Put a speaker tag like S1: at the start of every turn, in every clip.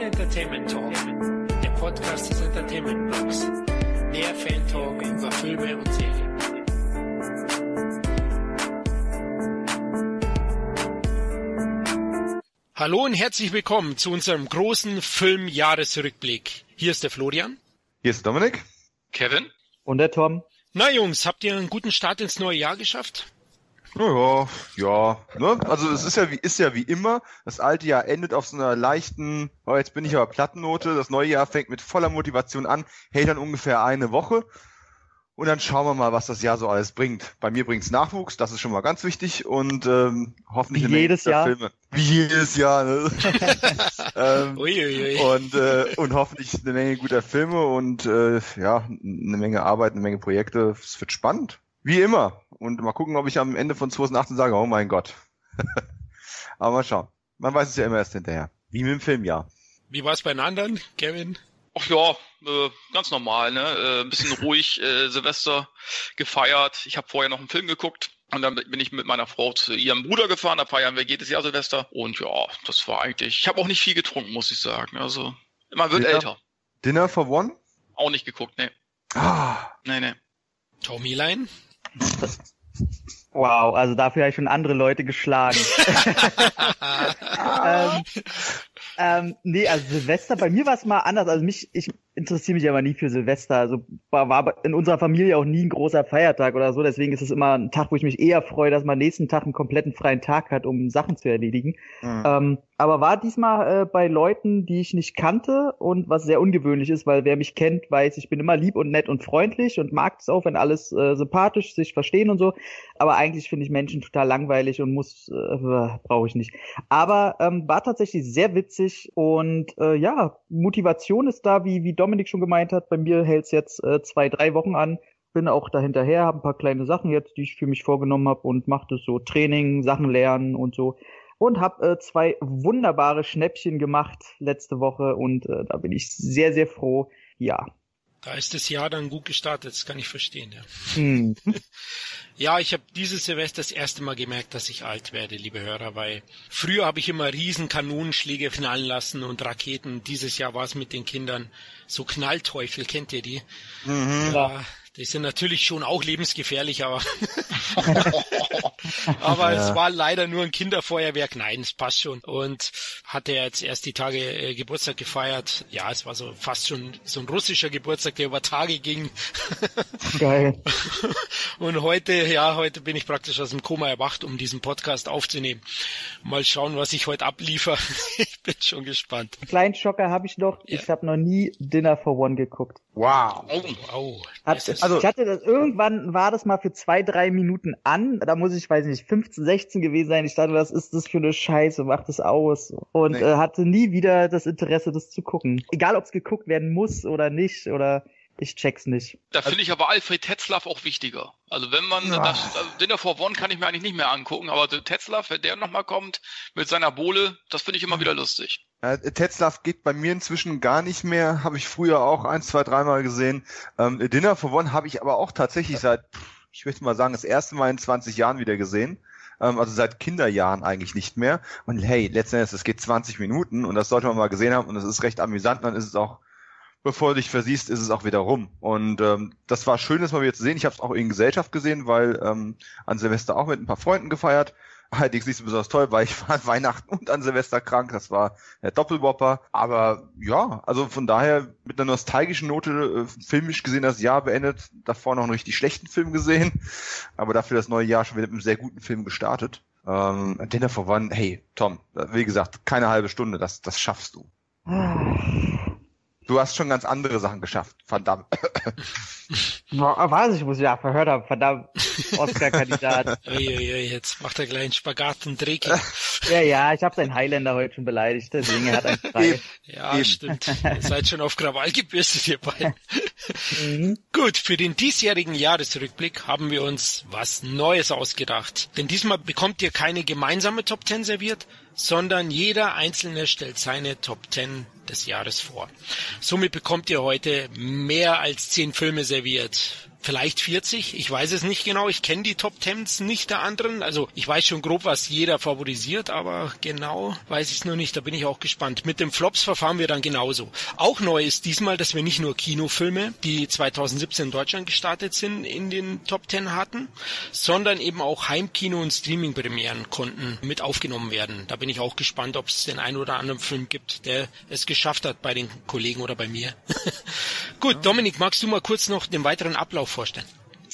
S1: Fan Entertainment Talk, der Podcast des Entertainment Blogs. Der Fan Talk über Filme und Serien. Hallo und herzlich willkommen zu unserem großen Filmjahresrückblick. Hier ist der Florian.
S2: Hier ist Dominik.
S3: Kevin.
S4: Und der Tom.
S1: Na Jungs, habt ihr einen guten Start ins neue Jahr geschafft?
S2: Ja, ja, ne? Also es ist ja wie ist ja wie immer. Das alte Jahr endet auf so einer leichten, oh, jetzt bin ich aber Plattennote. Das neue Jahr fängt mit voller Motivation an, hält dann ungefähr eine Woche. Und dann schauen wir mal, was das Jahr so alles bringt. Bei mir bringt's Nachwuchs, das ist schon mal ganz wichtig und ähm, hoffentlich
S4: Wie
S2: eine Menge
S4: jedes
S2: guter
S4: Jahr.
S2: Filme. Wie jedes Jahr. Ne? ähm,
S1: Uiuiui.
S2: und äh, und hoffentlich eine Menge guter Filme und äh, ja eine Menge Arbeit, eine Menge Projekte. Es wird spannend, wie immer. Und mal gucken, ob ich am Ende von 2018 sage, oh mein Gott. Aber mal schauen. Man weiß es ja immer erst hinterher. Wie mit dem Filmjahr.
S1: Wie war's bei den anderen, Kevin?
S3: Ach ja, äh, ganz normal, ne? Äh, ein bisschen ruhig, äh, Silvester gefeiert. Ich habe vorher noch einen Film geguckt und dann bin ich mit meiner Frau zu ihrem Bruder gefahren. Da feiern wir jedes Jahr Silvester. Und ja, das war eigentlich. Ich habe auch nicht viel getrunken, muss ich sagen. Also man wird
S2: Ja.
S3: älter.
S2: Dinner for One?
S3: Auch nicht geguckt, ne?
S2: Ah,
S3: Nee, nee.
S1: Tommy Line?
S4: Wow, also dafür habe ich schon andere Leute geschlagen. ähm, ähm, nee, also Silvester, bei mir war es mal anders. Also mich, ich interessiere mich aber nie für Silvester. Also war, war in unserer Familie auch nie ein großer Feiertag oder so. Deswegen ist es immer ein Tag, wo ich mich eher freue, dass man nächsten Tag einen kompletten freien Tag hat, um Sachen zu erledigen.
S2: hm.
S4: Ähm, aber war diesmal äh, bei Leuten, die ich nicht kannte und was sehr ungewöhnlich ist, weil wer mich kennt, weiß, ich bin immer lieb und nett und freundlich und mag es auch, wenn alles äh, sympathisch sich verstehen und so. Aber eigentlich finde ich Menschen total langweilig und muss, äh, brauche ich nicht. Aber ähm, war tatsächlich sehr witzig und äh, ja, Motivation ist da, wie, wie Dominik schon gemeint hat. Bei mir hält's jetzt äh, zwei, drei Wochen an. Bin auch dahinterher, habe ein paar kleine Sachen jetzt, die ich für mich vorgenommen habe und mache das so Training, Sachen lernen und so und habe äh, zwei wunderbare Schnäppchen gemacht letzte Woche und äh, da bin ich sehr, sehr froh. Ja.
S1: Da ist das Jahr dann gut gestartet, das kann ich verstehen, ja.
S4: Hm.
S1: Ja, ich habe dieses Silvester das erste Mal gemerkt, dass ich alt werde, liebe Hörer, weil früher habe ich immer riesen Kanonenschläge knallen lassen und Raketen. Dieses Jahr war es mit den Kindern so Knallteufel, kennt ihr die?
S2: Mhm.
S1: Ja, die sind natürlich schon auch lebensgefährlich, aber aber
S2: Ja.
S1: es war leider nur ein Kinderfeuerwerk. Nein, es passt schon. Und hatte jetzt erst die Tage äh, Geburtstag gefeiert. Ja, es war so fast schon so ein russischer Geburtstag, der über Tage ging.
S4: Geil.
S1: Und heute, ja, heute bin ich praktisch aus dem Koma erwacht, um diesen Podcast aufzunehmen. Mal schauen, was ich heute abliefer. ich bin schon gespannt.
S4: Einen kleinen Schocker habe ich noch.
S1: Ja.
S4: Ich habe noch nie Dinner for One geguckt.
S2: Wow.
S3: Oh,
S1: Wow.
S4: Hat,
S2: also-
S4: ich hatte das irgendwann war das mal für zwei, drei Minuten an. Da muss ich, weiß nicht, 15, 16 gewesen sein. Ich dachte, was ist das für eine Scheiße? Mach das aus. Und
S2: Nee.
S4: äh, hatte nie wieder das Interesse, das zu gucken. Egal, ob es geguckt werden muss oder nicht. Oder ich check's nicht.
S3: da finde ich aber Alfred Tetzlaff auch wichtiger. Also wenn man
S2: Ja.
S3: das also Dinner for One kann ich mir eigentlich nicht mehr angucken, aber Tetzlaff, wenn der nochmal kommt mit seiner Bohle, das finde ich immer wieder lustig.
S2: Äh, Tetzlaff geht bei mir inzwischen gar nicht mehr. Habe ich früher auch ein, zwei, dreimal gesehen. Ähm, Dinner for One habe ich aber auch tatsächlich seit, pff, ich möchte mal sagen, das erste Mal in 20 Jahren wieder gesehen. Ähm, also seit Kinderjahren eigentlich nicht mehr. Und hey, letzten Endes, es geht 20 Minuten und das sollte man mal gesehen haben und es ist recht amüsant. Dann ist es auch, bevor du dich versiehst, ist es auch wieder rum. Und ähm, das war schön, das mal wieder zu sehen. Ich habe es auch in Gesellschaft gesehen, weil ähm, an Silvester auch mit ein paar Freunden gefeiert. Allerdings nicht so besonders toll, weil ich war an Weihnachten und an Silvester krank. Das war der Doppelwopper. Aber ja, also von daher mit einer nostalgischen Note äh, filmisch gesehen das Jahr beendet. Davor noch einen richtig schlechten Film gesehen. Aber dafür das neue Jahr schon wieder mit einem sehr guten Film gestartet. Ähm, Dinner for One, hey, Tom, wie gesagt, keine halbe Stunde, das, das schaffst du. Du hast schon ganz andere Sachen geschafft, verdammt.
S4: Boah, weiß ich, muss ich ja verhört haben. Verdammt, Oscar-Kandidat.
S1: Uiuiui, jetzt macht er gleich einen Spagat und Dreck.
S4: ja, ja, ich habe seinen Highlander heute schon beleidigt, deswegen er hat einen frei.
S1: Ja,
S2: Eben.
S1: stimmt. Ihr seid schon auf Krawall gebürstet, ihr beiden.
S4: Mhm.
S1: Gut, für den diesjährigen Jahresrückblick haben wir uns was Neues ausgedacht. Denn diesmal bekommt ihr keine gemeinsame Top 10 serviert, sondern jeder Einzelne stellt seine Top 10 des Jahres vor. Somit bekommt ihr heute mehr als 10 Filme serviert. Vielleicht 40. Ich weiß es nicht genau. Ich kenne die Top Tens nicht der anderen. Also ich weiß schon grob, was jeder favorisiert, aber genau weiß ich es nur nicht. Da bin ich auch gespannt. Mit dem Flops verfahren wir dann genauso. Auch neu ist diesmal, dass wir nicht nur Kinofilme, die 2017 in Deutschland gestartet sind, in den Top Ten hatten, sondern eben auch Heimkino und Streaming-Premieren konnten mit aufgenommen werden. Da bin ich auch gespannt, ob es den einen oder anderen Film gibt, der es geschafft hat bei den Kollegen oder bei mir. Gut, Dominik, magst du mal kurz noch den weiteren Ablauf vorstellen?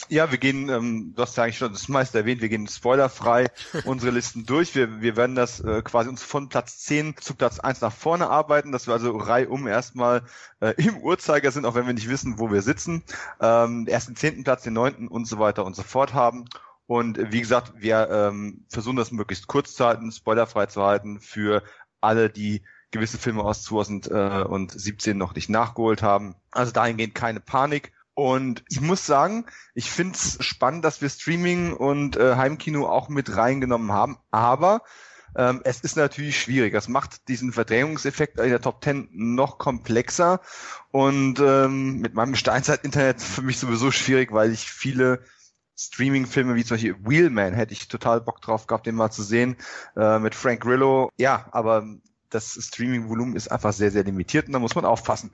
S2: Ja, wir gehen, ähm, du hast ja eigentlich schon das meiste erwähnt, wir gehen spoilerfrei unsere Listen durch. Wir, wir werden das äh, quasi uns von Platz 10 zu Platz 1 nach vorne arbeiten, dass wir also reihum erstmal äh, im Uhrzeiger sind, auch wenn wir nicht wissen, wo wir sitzen. Ähm, erst den zehnten Platz, den neunten und so weiter und so fort haben. Und äh, wie gesagt, wir ähm, versuchen das möglichst kurz zu halten, spoilerfrei zu halten für alle, die gewisse Filme aus 2017 noch nicht nachgeholt haben. Also dahingehend keine Panik. Und ich muss sagen, ich finde es spannend, dass wir Streaming und äh, Heimkino auch mit reingenommen haben. Aber ähm, es ist natürlich schwierig. Das macht diesen Verdrängungseffekt in der Top 10 noch komplexer. Und ähm, mit meinem Steinzeit-Internet für mich sowieso schwierig, weil ich viele Streaming-Filme wie zum Beispiel Wheelman hätte ich total Bock drauf gehabt, den mal zu sehen, äh, mit Frank Grillo. Ja, aber das Streaming-Volumen ist einfach sehr, sehr limitiert und da muss man aufpassen.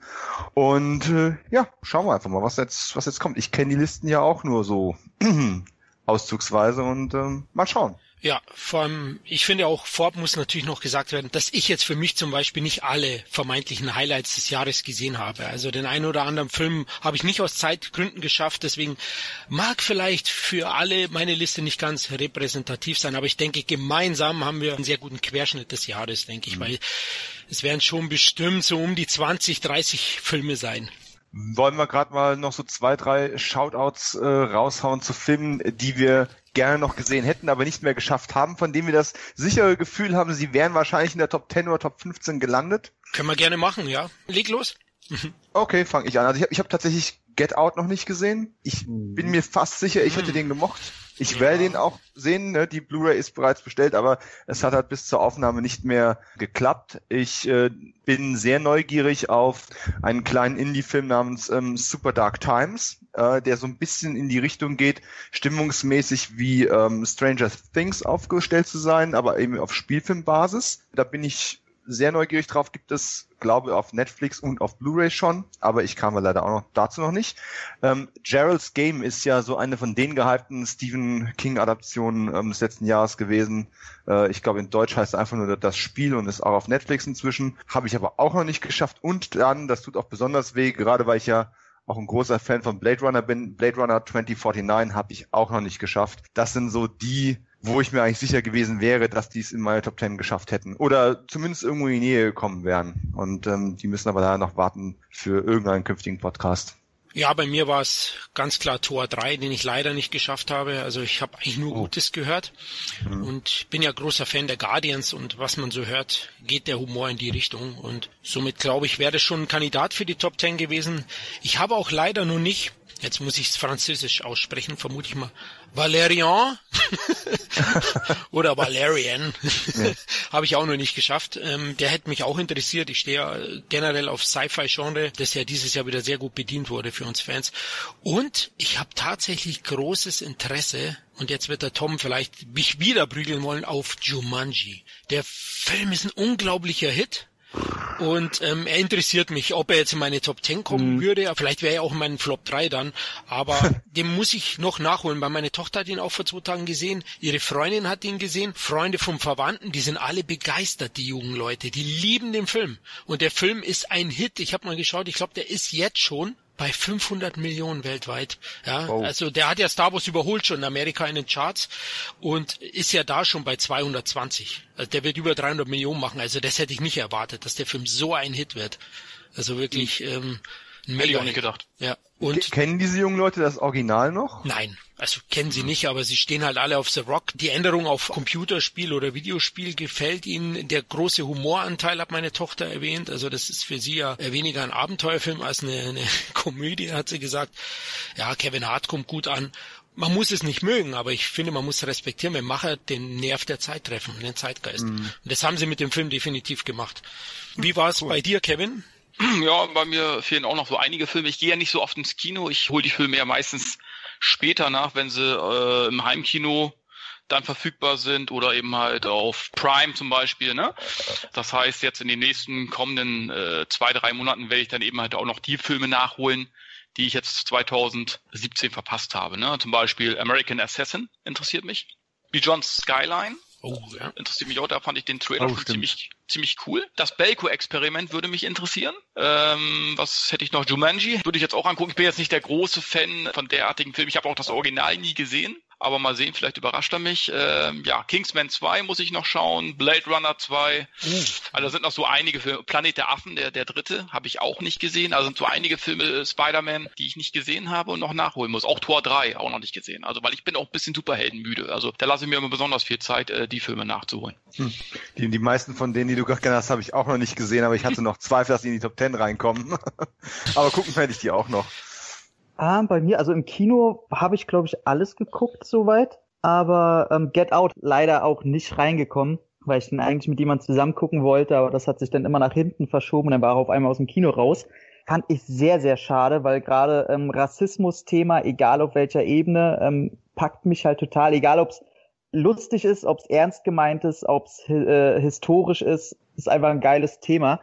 S2: Und äh, ja, schauen wir einfach mal, was jetzt, was jetzt kommt. Ich kenne die Listen ja auch nur so auszugsweise und ähm, mal schauen.
S1: Ja, vor allem, ich finde auch, vorab muss natürlich noch gesagt werden, dass ich jetzt für mich zum Beispiel nicht alle vermeintlichen Highlights des Jahres gesehen habe. Also den einen oder anderen Film habe ich nicht aus Zeitgründen geschafft, deswegen mag vielleicht für alle meine Liste nicht ganz repräsentativ sein, aber ich denke, gemeinsam haben wir einen sehr guten Querschnitt des Jahres, denke ich, mhm. weil es werden schon bestimmt so um die 20, 30 Filme sein.
S2: Wollen wir gerade mal noch so zwei, drei Shoutouts äh, raushauen zu Filmen, die wir gerne noch gesehen hätten, aber nicht mehr geschafft haben, von denen wir das sichere Gefühl haben, sie wären wahrscheinlich in der Top 10 oder Top 15 gelandet?
S1: Können wir gerne machen, ja. Leg los.
S2: okay, fange ich an. Also ich habe ich hab tatsächlich Get Out noch nicht gesehen. Ich mhm. bin mir fast sicher, ich hätte mhm. den gemocht. Ich ja. werde den auch sehen, ne? die Blu-ray ist bereits bestellt, aber es hat halt bis zur Aufnahme nicht mehr geklappt. Ich äh, bin sehr neugierig auf einen kleinen Indie-Film namens ähm, Super Dark Times, äh, der so ein bisschen in die Richtung geht, stimmungsmäßig wie ähm, Stranger Things aufgestellt zu sein, aber eben auf Spielfilmbasis. Da bin ich sehr neugierig drauf. Gibt es, glaube ich, auf Netflix und auf Blu-ray schon, aber ich kam leider auch noch dazu noch nicht. Ähm, Gerald's Game ist ja so eine von den gehypten Stephen King-Adaptionen ähm, des letzten Jahres gewesen. Äh, ich glaube, in Deutsch heißt es einfach nur das Spiel und ist auch auf Netflix inzwischen. Habe ich aber auch noch nicht geschafft. Und dann, das tut auch besonders weh, gerade weil ich ja auch ein großer Fan von Blade Runner bin. Blade Runner 2049 habe ich auch noch nicht geschafft. Das sind so die wo ich mir eigentlich sicher gewesen wäre, dass die es in meine Top Ten geschafft hätten. Oder zumindest irgendwo in die Nähe gekommen wären. Und ähm, die müssen aber da noch warten für irgendeinen künftigen Podcast.
S1: Ja, bei mir war es ganz klar Tor 3, den ich leider nicht geschafft habe. Also ich habe eigentlich nur oh. Gutes gehört mhm. und bin ja großer Fan der Guardians und was man so hört, geht der Humor in die Richtung und somit glaube ich, wäre das schon ein Kandidat für die Top 10 gewesen. Ich habe auch leider nur nicht jetzt muss ich es französisch aussprechen, vermute ich mal, Valerian oder Valerian habe ich auch noch nicht geschafft. Ähm, der hätte mich auch interessiert. Ich stehe ja generell auf Sci-Fi-Genre, das ja dieses Jahr wieder sehr gut bedient wurde für uns Fans. Und ich habe tatsächlich großes Interesse, und jetzt wird der Tom vielleicht mich wieder prügeln wollen, auf Jumanji. Der Film ist ein unglaublicher Hit. Und ähm, er interessiert mich, ob er jetzt in meine Top 10 kommen mhm. würde. Vielleicht wäre er auch in meinen Flop 3 dann. Aber den muss ich noch nachholen, weil meine Tochter hat ihn auch vor zwei Tagen gesehen. Ihre Freundin hat ihn gesehen. Freunde vom Verwandten, die sind alle begeistert, die jungen Leute. Die lieben den Film. Und der Film ist ein Hit. Ich habe mal geschaut, ich glaube, der ist jetzt schon bei 500 Millionen weltweit. Ja, wow. also der hat ja Star Wars überholt schon in Amerika in den Charts und ist ja da schon bei 220. Also der wird über 300 Millionen machen. Also das hätte ich nicht erwartet, dass der Film so ein Hit wird. Also wirklich mhm. ähm,
S3: Hätte ich auch nicht gedacht.
S2: Ja. Und kennen diese jungen Leute das Original noch?
S1: Nein, also kennen sie nicht, aber sie stehen halt alle auf The Rock. Die Änderung auf Computerspiel oder Videospiel gefällt ihnen. Der große Humoranteil hat meine Tochter erwähnt. Also das ist für sie ja weniger ein Abenteuerfilm als eine, eine Komödie, hat sie gesagt. Ja, Kevin Hart kommt gut an. Man muss es nicht mögen, aber ich finde, man muss respektieren, wenn Macher den Nerv der Zeit treffen, den Zeitgeist. Mm. Und das haben sie mit dem Film definitiv gemacht. Wie war es cool. bei dir, Kevin?
S3: Ja, bei mir fehlen auch noch so einige Filme. Ich gehe ja nicht so oft ins Kino. Ich hole die Filme ja meistens später nach, wenn sie äh, im Heimkino dann verfügbar sind oder eben halt auf Prime zum Beispiel. Ne? Das heißt, jetzt in den nächsten kommenden äh, zwei, drei Monaten werde ich dann eben halt auch noch die Filme nachholen, die ich jetzt 2017 verpasst habe. Ne? Zum Beispiel American Assassin interessiert mich. Beyond Skyline Oh, ja. Interessiert mich auch, da fand ich den Trailer oh, schon ziemlich, ziemlich cool. Das Belko-Experiment würde mich interessieren. Ähm, was hätte ich noch? Jumanji würde ich jetzt auch angucken. Ich bin jetzt nicht der große Fan von derartigen Filmen. Ich habe auch das Original nie gesehen aber mal sehen, vielleicht überrascht er mich. Ähm, ja, Kingsman 2 muss ich noch schauen, Blade Runner 2. Uh. Also sind noch so einige Filme. Planet der Affen, der, der dritte, habe ich auch nicht gesehen. Also sind so einige Filme äh, Spider-Man, die ich nicht gesehen habe und noch nachholen muss. Auch Tor 3 auch noch nicht gesehen. Also weil ich bin auch ein bisschen Superheldenmüde. Also da lasse ich mir immer besonders viel Zeit, äh, die Filme nachzuholen.
S2: Hm. Die, die meisten von denen, die du gerade genannt hast, habe ich auch noch nicht gesehen, aber ich hatte noch Zweifel, dass die in die Top 10 reinkommen. aber gucken werde ich die auch noch.
S4: Ah, bei mir, also im Kino habe ich, glaube ich, alles geguckt soweit. Aber ähm, Get Out leider auch nicht reingekommen, weil ich dann eigentlich mit jemandem zusammen gucken wollte, aber das hat sich dann immer nach hinten verschoben und dann war er auf einmal aus dem Kino raus. Fand ich sehr, sehr schade, weil gerade ähm, Rassismus-Thema, egal auf welcher Ebene, ähm, packt mich halt total, egal ob es lustig ist, ob es ernst gemeint ist, ob es äh, historisch ist, ist einfach ein geiles Thema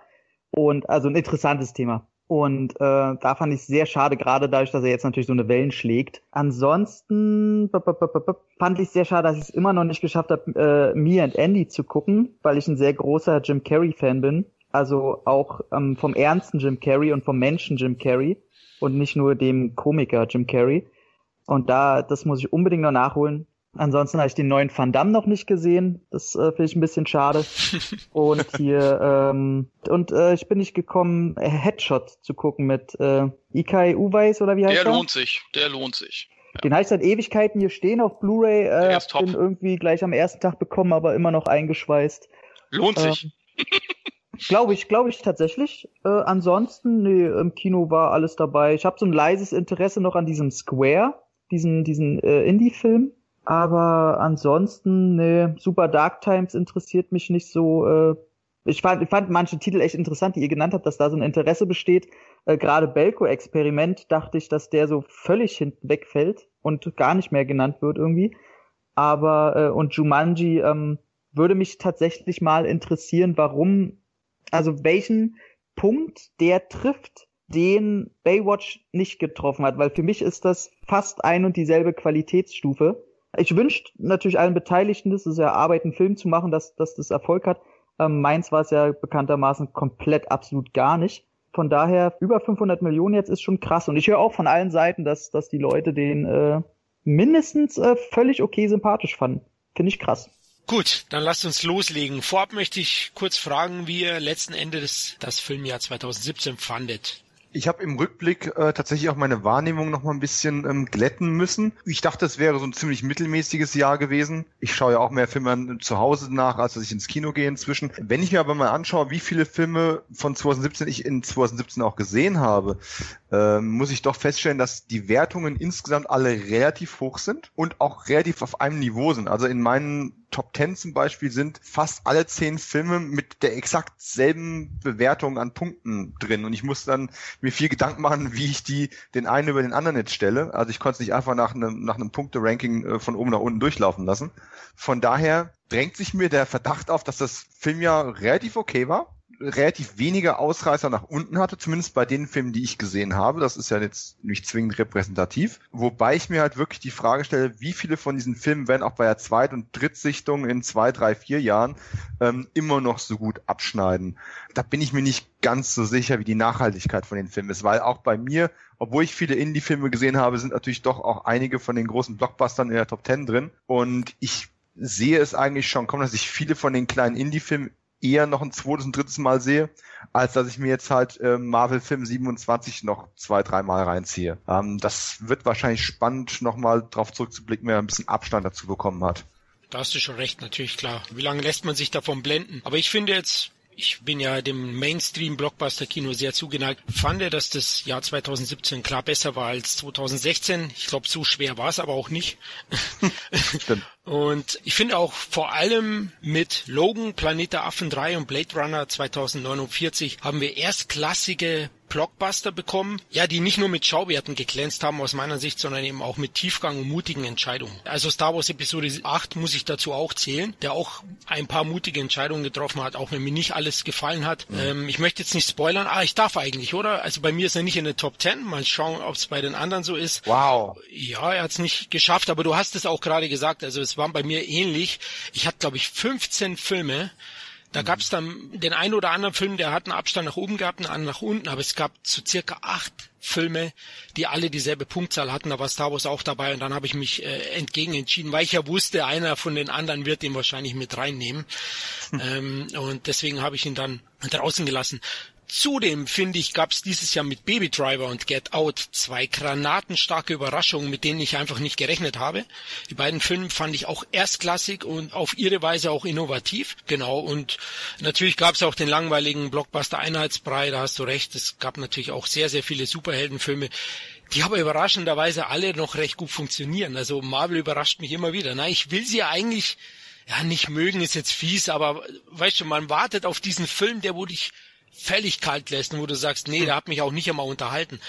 S4: und also ein interessantes Thema. Und äh, da fand ich sehr schade, gerade dadurch, dass er jetzt natürlich so eine Wellen schlägt. Ansonsten fand ich sehr schade, dass ich es immer noch nicht geschafft habe, äh, Me and Andy zu gucken, weil ich ein sehr großer Jim Carrey-Fan bin. Also auch ähm, vom ernsten Jim Carrey und vom Menschen Jim Carrey und nicht nur dem Komiker Jim Carrey. Und da, das muss ich unbedingt noch nachholen. Ansonsten habe ich den neuen Van Damme noch nicht gesehen. Das äh, finde ich ein bisschen schade. und hier, ähm, und äh, ich bin nicht gekommen, äh, Headshot zu gucken mit äh, Ikai Uweis oder wie heißt
S3: der?
S4: Der
S3: lohnt sich, der lohnt sich.
S4: Ja. Den habe ich seit Ewigkeiten hier stehen auf Blu-ray. Äh, bin irgendwie gleich am ersten Tag bekommen, aber immer noch eingeschweißt.
S3: Lohnt ähm, sich.
S4: Glaube ich, glaube ich tatsächlich. Äh, ansonsten, nee, im Kino war alles dabei. Ich habe so ein leises Interesse noch an diesem Square, diesen, diesen äh, Indie-Film. Aber ansonsten, ne, Super Dark Times interessiert mich nicht so. Äh, ich fand, ich fand manche Titel echt interessant, die ihr genannt habt, dass da so ein Interesse besteht. Äh, Gerade Belko-Experiment dachte ich, dass der so völlig hinten wegfällt und gar nicht mehr genannt wird irgendwie. Aber äh, und Jumanji ähm, würde mich tatsächlich mal interessieren, warum, also welchen Punkt der trifft, den Baywatch nicht getroffen hat, weil für mich ist das fast ein und dieselbe Qualitätsstufe. Ich wünsche natürlich allen Beteiligten, das ist ja Arbeit, einen Film zu machen, dass, dass das Erfolg hat. Ähm, meins war es ja bekanntermaßen komplett absolut gar nicht. Von daher, über 500 Millionen jetzt ist schon krass. Und ich höre auch von allen Seiten, dass, dass die Leute den äh, mindestens äh, völlig okay sympathisch fanden. Finde ich krass.
S1: Gut, dann lasst uns loslegen. Vorab möchte ich kurz fragen, wie ihr letzten Endes das Filmjahr 2017 fandet.
S2: Ich habe im Rückblick äh, tatsächlich auch meine Wahrnehmung noch mal ein bisschen ähm, glätten müssen. Ich dachte, es wäre so ein ziemlich mittelmäßiges Jahr gewesen. Ich schaue ja auch mehr Filme zu Hause nach, als dass ich ins Kino gehe inzwischen. Wenn ich mir aber mal anschaue, wie viele Filme von 2017 ich in 2017 auch gesehen habe, äh, muss ich doch feststellen, dass die Wertungen insgesamt alle relativ hoch sind und auch relativ auf einem Niveau sind. Also in meinen Top 10 zum Beispiel sind fast alle zehn Filme mit der exakt selben Bewertung an Punkten drin. Und ich muss dann mir viel Gedanken machen, wie ich die den einen über den anderen jetzt stelle. Also ich konnte es nicht einfach nach einem, nach einem Punkte-Ranking äh, von oben nach unten durchlaufen lassen. Von daher drängt sich mir der Verdacht auf, dass das Filmjahr relativ okay war relativ wenige Ausreißer nach unten hatte, zumindest bei den Filmen, die ich gesehen habe. Das ist ja jetzt nicht zwingend repräsentativ. Wobei ich mir halt wirklich die Frage stelle, wie viele von diesen Filmen werden auch bei der Zweit- und Drittsichtung in zwei, drei, vier Jahren ähm, immer noch so gut abschneiden. Da bin ich mir nicht ganz so sicher, wie die Nachhaltigkeit von den Filmen ist, weil auch bei mir, obwohl ich viele Indie-Filme gesehen habe, sind natürlich doch auch einige von den großen Blockbustern in der Top Ten drin. Und ich sehe es eigentlich schon kommen, dass ich viele von den kleinen Indie-Filmen eher noch ein zweites und drittes Mal sehe, als dass ich mir jetzt halt äh, Marvel Film 27 noch zwei, dreimal reinziehe. Ähm, das wird wahrscheinlich spannend, nochmal drauf zurückzublicken, wer ein bisschen Abstand dazu bekommen hat.
S1: Da hast du schon recht, natürlich klar. Wie lange lässt man sich davon blenden? Aber ich finde jetzt, ich bin ja dem Mainstream-Blockbuster-Kino sehr zugeneigt, fand er, dass das Jahr 2017 klar besser war als 2016. Ich glaube, so schwer war es aber auch nicht. Stimmt. Und ich finde auch vor allem mit Logan, Planet der Affen 3 und Blade Runner 2049 haben wir erstklassige Blockbuster bekommen, ja, die nicht nur mit Schauwerten geglänzt haben aus meiner Sicht, sondern eben auch mit Tiefgang und mutigen Entscheidungen. Also Star Wars Episode 8 muss ich dazu auch zählen, der auch ein paar mutige Entscheidungen getroffen hat, auch wenn mir nicht alles gefallen hat. Mhm. Ähm, ich möchte jetzt nicht spoilern, ah, ich darf eigentlich, oder? Also bei mir ist er nicht in der Top 10, mal schauen, ob es bei den anderen so ist.
S2: Wow.
S1: Ja, er hat es nicht geschafft, aber du hast es auch gerade gesagt, also es war bei mir ähnlich. Ich hatte, glaube ich, 15 Filme, da gab es dann den einen oder anderen Film, der hat einen Abstand nach oben gehabt, einen anderen nach unten, aber es gab so circa acht Filme, die alle dieselbe Punktzahl hatten. Da war Star Wars auch dabei und dann habe ich mich äh, entgegen entschieden, weil ich ja wusste, einer von den anderen wird den wahrscheinlich mit reinnehmen. Hm. Ähm, und deswegen habe ich ihn dann draußen gelassen. Zudem finde ich, gab es dieses Jahr mit Baby Driver und Get Out zwei granatenstarke Überraschungen, mit denen ich einfach nicht gerechnet habe. Die beiden Filme fand ich auch erstklassig und auf ihre Weise auch innovativ. Genau. Und natürlich gab es auch den langweiligen Blockbuster Einheitsbrei, da hast du recht. Es gab natürlich auch sehr, sehr viele Superheldenfilme, die aber überraschenderweise alle noch recht gut funktionieren. Also Marvel überrascht mich immer wieder. Na, ich will sie eigentlich ja, nicht mögen ist jetzt fies, aber weißt du, man wartet auf diesen Film, der wo dich völlig kalt lässt, wo du sagst, nee, der hat mich auch nicht einmal unterhalten.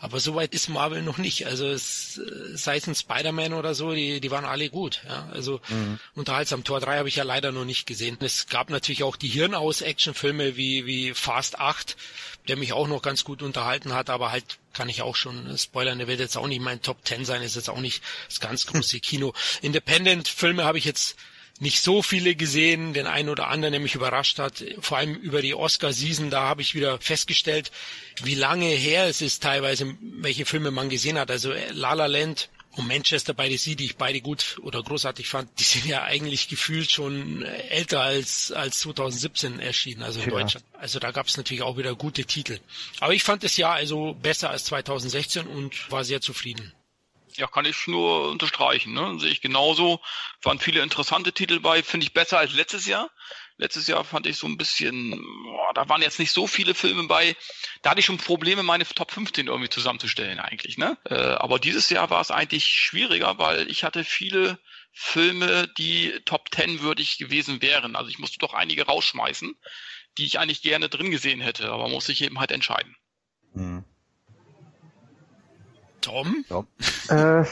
S1: Aber so weit ist Marvel noch nicht. Also es, äh, sei es ein Spider-Man oder so, die, die waren alle gut. Ja? Also mhm. unterhaltsam. Tor 3 habe ich ja leider noch nicht gesehen. Es gab natürlich auch die Hirnaus-Action-Filme wie, wie Fast 8, der mich auch noch ganz gut unterhalten hat, aber halt kann ich auch schon spoilern, der wird jetzt auch nicht mein Top 10 sein, ist jetzt auch nicht das ganz große Kino. Independent-Filme habe ich jetzt nicht so viele gesehen, den einen oder anderen, der mich überrascht hat, vor allem über die Oscar-Season, da habe ich wieder festgestellt, wie lange her es ist teilweise, welche Filme man gesehen hat. Also äh, La La Land und Manchester by the Sea, die ich beide gut oder großartig fand, die sind ja eigentlich gefühlt schon älter als, als 2017 erschienen, also in ja. Deutschland. Also da gab es natürlich auch wieder gute Titel. Aber ich fand das Jahr also besser als 2016 und war sehr zufrieden.
S3: Ja, kann ich nur unterstreichen. Ne? Sehe ich genauso. Waren viele interessante Titel bei, finde ich besser als letztes Jahr. Letztes Jahr fand ich so ein bisschen, boah, da waren jetzt nicht so viele Filme bei. Da hatte ich schon Probleme, meine Top 15 irgendwie zusammenzustellen eigentlich. Ne? Äh, aber dieses Jahr war es eigentlich schwieriger, weil ich hatte viele Filme, die Top 10 würdig gewesen wären. Also ich musste doch einige rausschmeißen, die ich eigentlich gerne drin gesehen hätte, aber muss ich eben halt entscheiden. Mhm.
S1: Tom?
S4: Tom? Äh,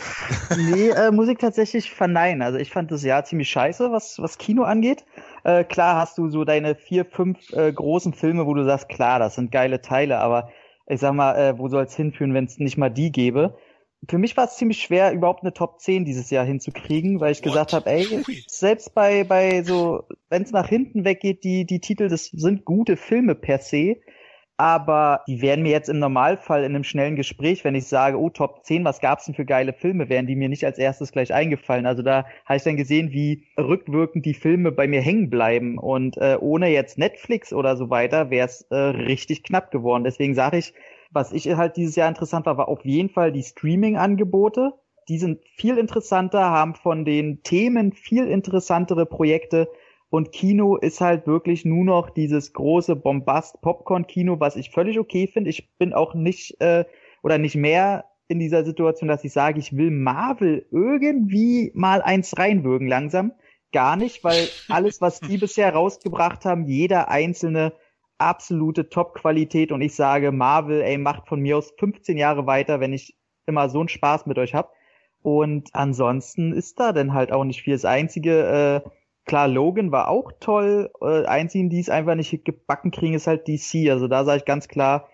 S4: nee, äh, Musik tatsächlich verneinen. Also ich fand das Jahr ziemlich scheiße, was, was Kino angeht. Äh, klar hast du so deine vier, fünf äh, großen Filme, wo du sagst, klar, das sind geile Teile, aber ich sag mal, äh, wo soll es hinführen, wenn es nicht mal die gäbe? Für mich war es ziemlich schwer, überhaupt eine Top 10 dieses Jahr hinzukriegen, weil ich What? gesagt habe, ey, selbst bei, bei so, wenn es nach hinten weggeht, die, die Titel, das sind gute Filme per se aber die wären mir jetzt im Normalfall in einem schnellen Gespräch, wenn ich sage, oh, Top 10, was gab's denn für geile Filme, wären die mir nicht als erstes gleich eingefallen. Also da habe ich dann gesehen, wie rückwirkend die Filme bei mir hängen bleiben. Und äh, ohne jetzt Netflix oder so weiter wäre es äh, richtig knapp geworden. Deswegen sage ich, was ich halt dieses Jahr interessant war, war auf jeden Fall die Streaming-Angebote. Die sind viel interessanter, haben von den Themen viel interessantere Projekte und Kino ist halt wirklich nur noch dieses große Bombast-Popcorn-Kino, was ich völlig okay finde. Ich bin auch nicht äh, oder nicht mehr in dieser Situation, dass ich sage, ich will Marvel irgendwie mal eins reinwürgen langsam. Gar nicht, weil alles, was die bisher rausgebracht haben, jeder einzelne absolute Top-Qualität und ich sage, Marvel, ey, macht von mir aus 15 Jahre weiter, wenn ich immer so einen Spaß mit euch hab. Und ansonsten ist da dann halt auch nicht viel. Das einzige, äh, Klar, Logan war auch toll. Äh, einzigen, die es einfach nicht gebacken kriegen, ist halt DC. Also da sage ich ganz klar,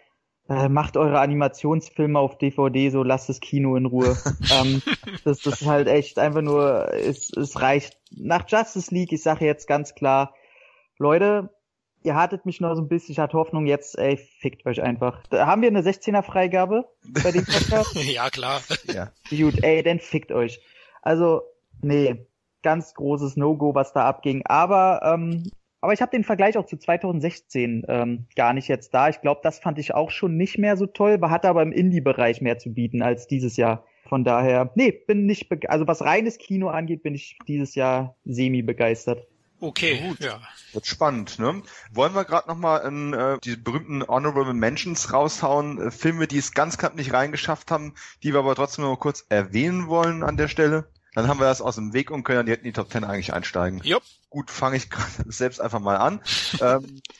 S4: äh, macht eure Animationsfilme auf DVD, so lasst das Kino in Ruhe. ähm, das, das ist halt echt einfach nur, es, es reicht. Nach Justice League, ich sage jetzt ganz klar, Leute, ihr hattet mich noch so ein bisschen, ich hatte Hoffnung, jetzt, ey, fickt euch einfach. Da haben wir eine 16er Freigabe bei dem Podcast?
S1: ja, klar.
S4: Ja. Gut, ey, dann fickt euch. Also, nee, ganz großes No-Go, was da abging. Aber ähm, aber ich habe den Vergleich auch zu 2016 ähm, gar nicht jetzt da. Ich glaube, das fand ich auch schon nicht mehr so toll, hat aber im Indie-Bereich mehr zu bieten als dieses Jahr. Von daher, nee, bin nicht, also was reines Kino angeht, bin ich dieses Jahr semi begeistert.
S1: Okay, gut. ja.
S2: Wird spannend, ne? Wollen wir gerade nochmal äh, die berühmten Honorable Mentions raushauen, äh, Filme, die es ganz knapp nicht reingeschafft haben, die wir aber trotzdem noch kurz erwähnen wollen an der Stelle? Dann haben wir das aus dem Weg und können direkt in die Top 10 eigentlich einsteigen.
S1: Jupp.
S2: Gut, fange ich gerade selbst einfach mal an. ähm,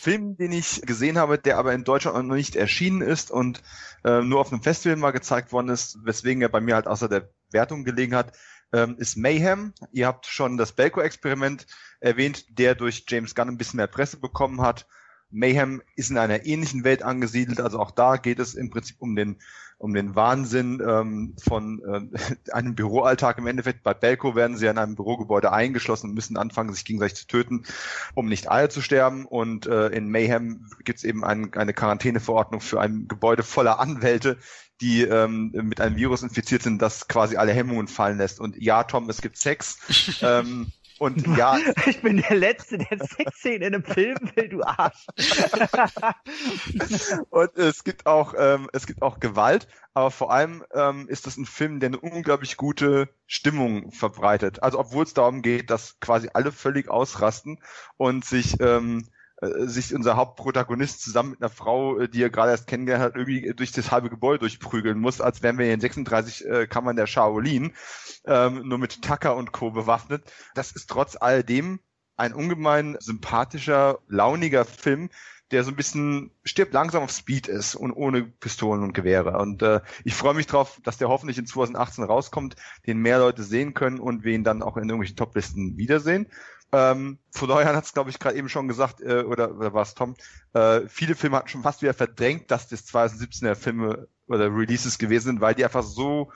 S2: Film, den ich gesehen habe, der aber in Deutschland noch nicht erschienen ist und äh, nur auf einem Festival mal gezeigt worden ist, weswegen er bei mir halt außer der Wertung gelegen hat, ähm, ist Mayhem. Ihr habt schon das Belko-Experiment erwähnt, der durch James Gunn ein bisschen mehr Presse bekommen hat. Mayhem ist in einer ähnlichen Welt angesiedelt, also auch da geht es im Prinzip um den um den Wahnsinn ähm, von äh, einem Büroalltag. Im Endeffekt bei Belco werden sie in einem Bürogebäude eingeschlossen und müssen anfangen, sich gegenseitig zu töten, um nicht alle zu sterben. Und äh, in Mayhem gibt es eben ein, eine Quarantäneverordnung für ein Gebäude voller Anwälte, die ähm, mit einem Virus infiziert sind, das quasi alle Hemmungen fallen lässt. Und ja, Tom, es gibt Sex. ähm, und ja.
S4: Ich bin der Letzte, der Sexszenen in einem Film will, du Arsch.
S2: und es gibt auch, ähm, es gibt auch Gewalt, aber vor allem ähm, ist das ein Film, der eine unglaublich gute Stimmung verbreitet. Also obwohl es darum geht, dass quasi alle völlig ausrasten und sich ähm, äh, sich unser Hauptprotagonist zusammen mit einer Frau, äh, die er gerade erst kennengelernt hat, irgendwie durch das halbe Gebäude durchprügeln muss, als wären wir in 36 äh, Kammern der Shaolin, ähm, nur mit Tucker und Co. bewaffnet. Das ist trotz alledem ein ungemein sympathischer, launiger Film, der so ein bisschen stirbt langsam auf Speed ist und ohne Pistolen und Gewehre. Und äh, ich freue mich drauf, dass der hoffentlich in 2018 rauskommt, den mehr Leute sehen können und wir ihn dann auch in irgendwelchen Toplisten wiedersehen. Ähm, Florian hat es, glaube ich, gerade eben schon gesagt, äh, oder, oder war es Tom, äh, viele Filme hatten schon fast wieder verdrängt, dass das 2017er Filme oder Releases gewesen sind, weil die einfach so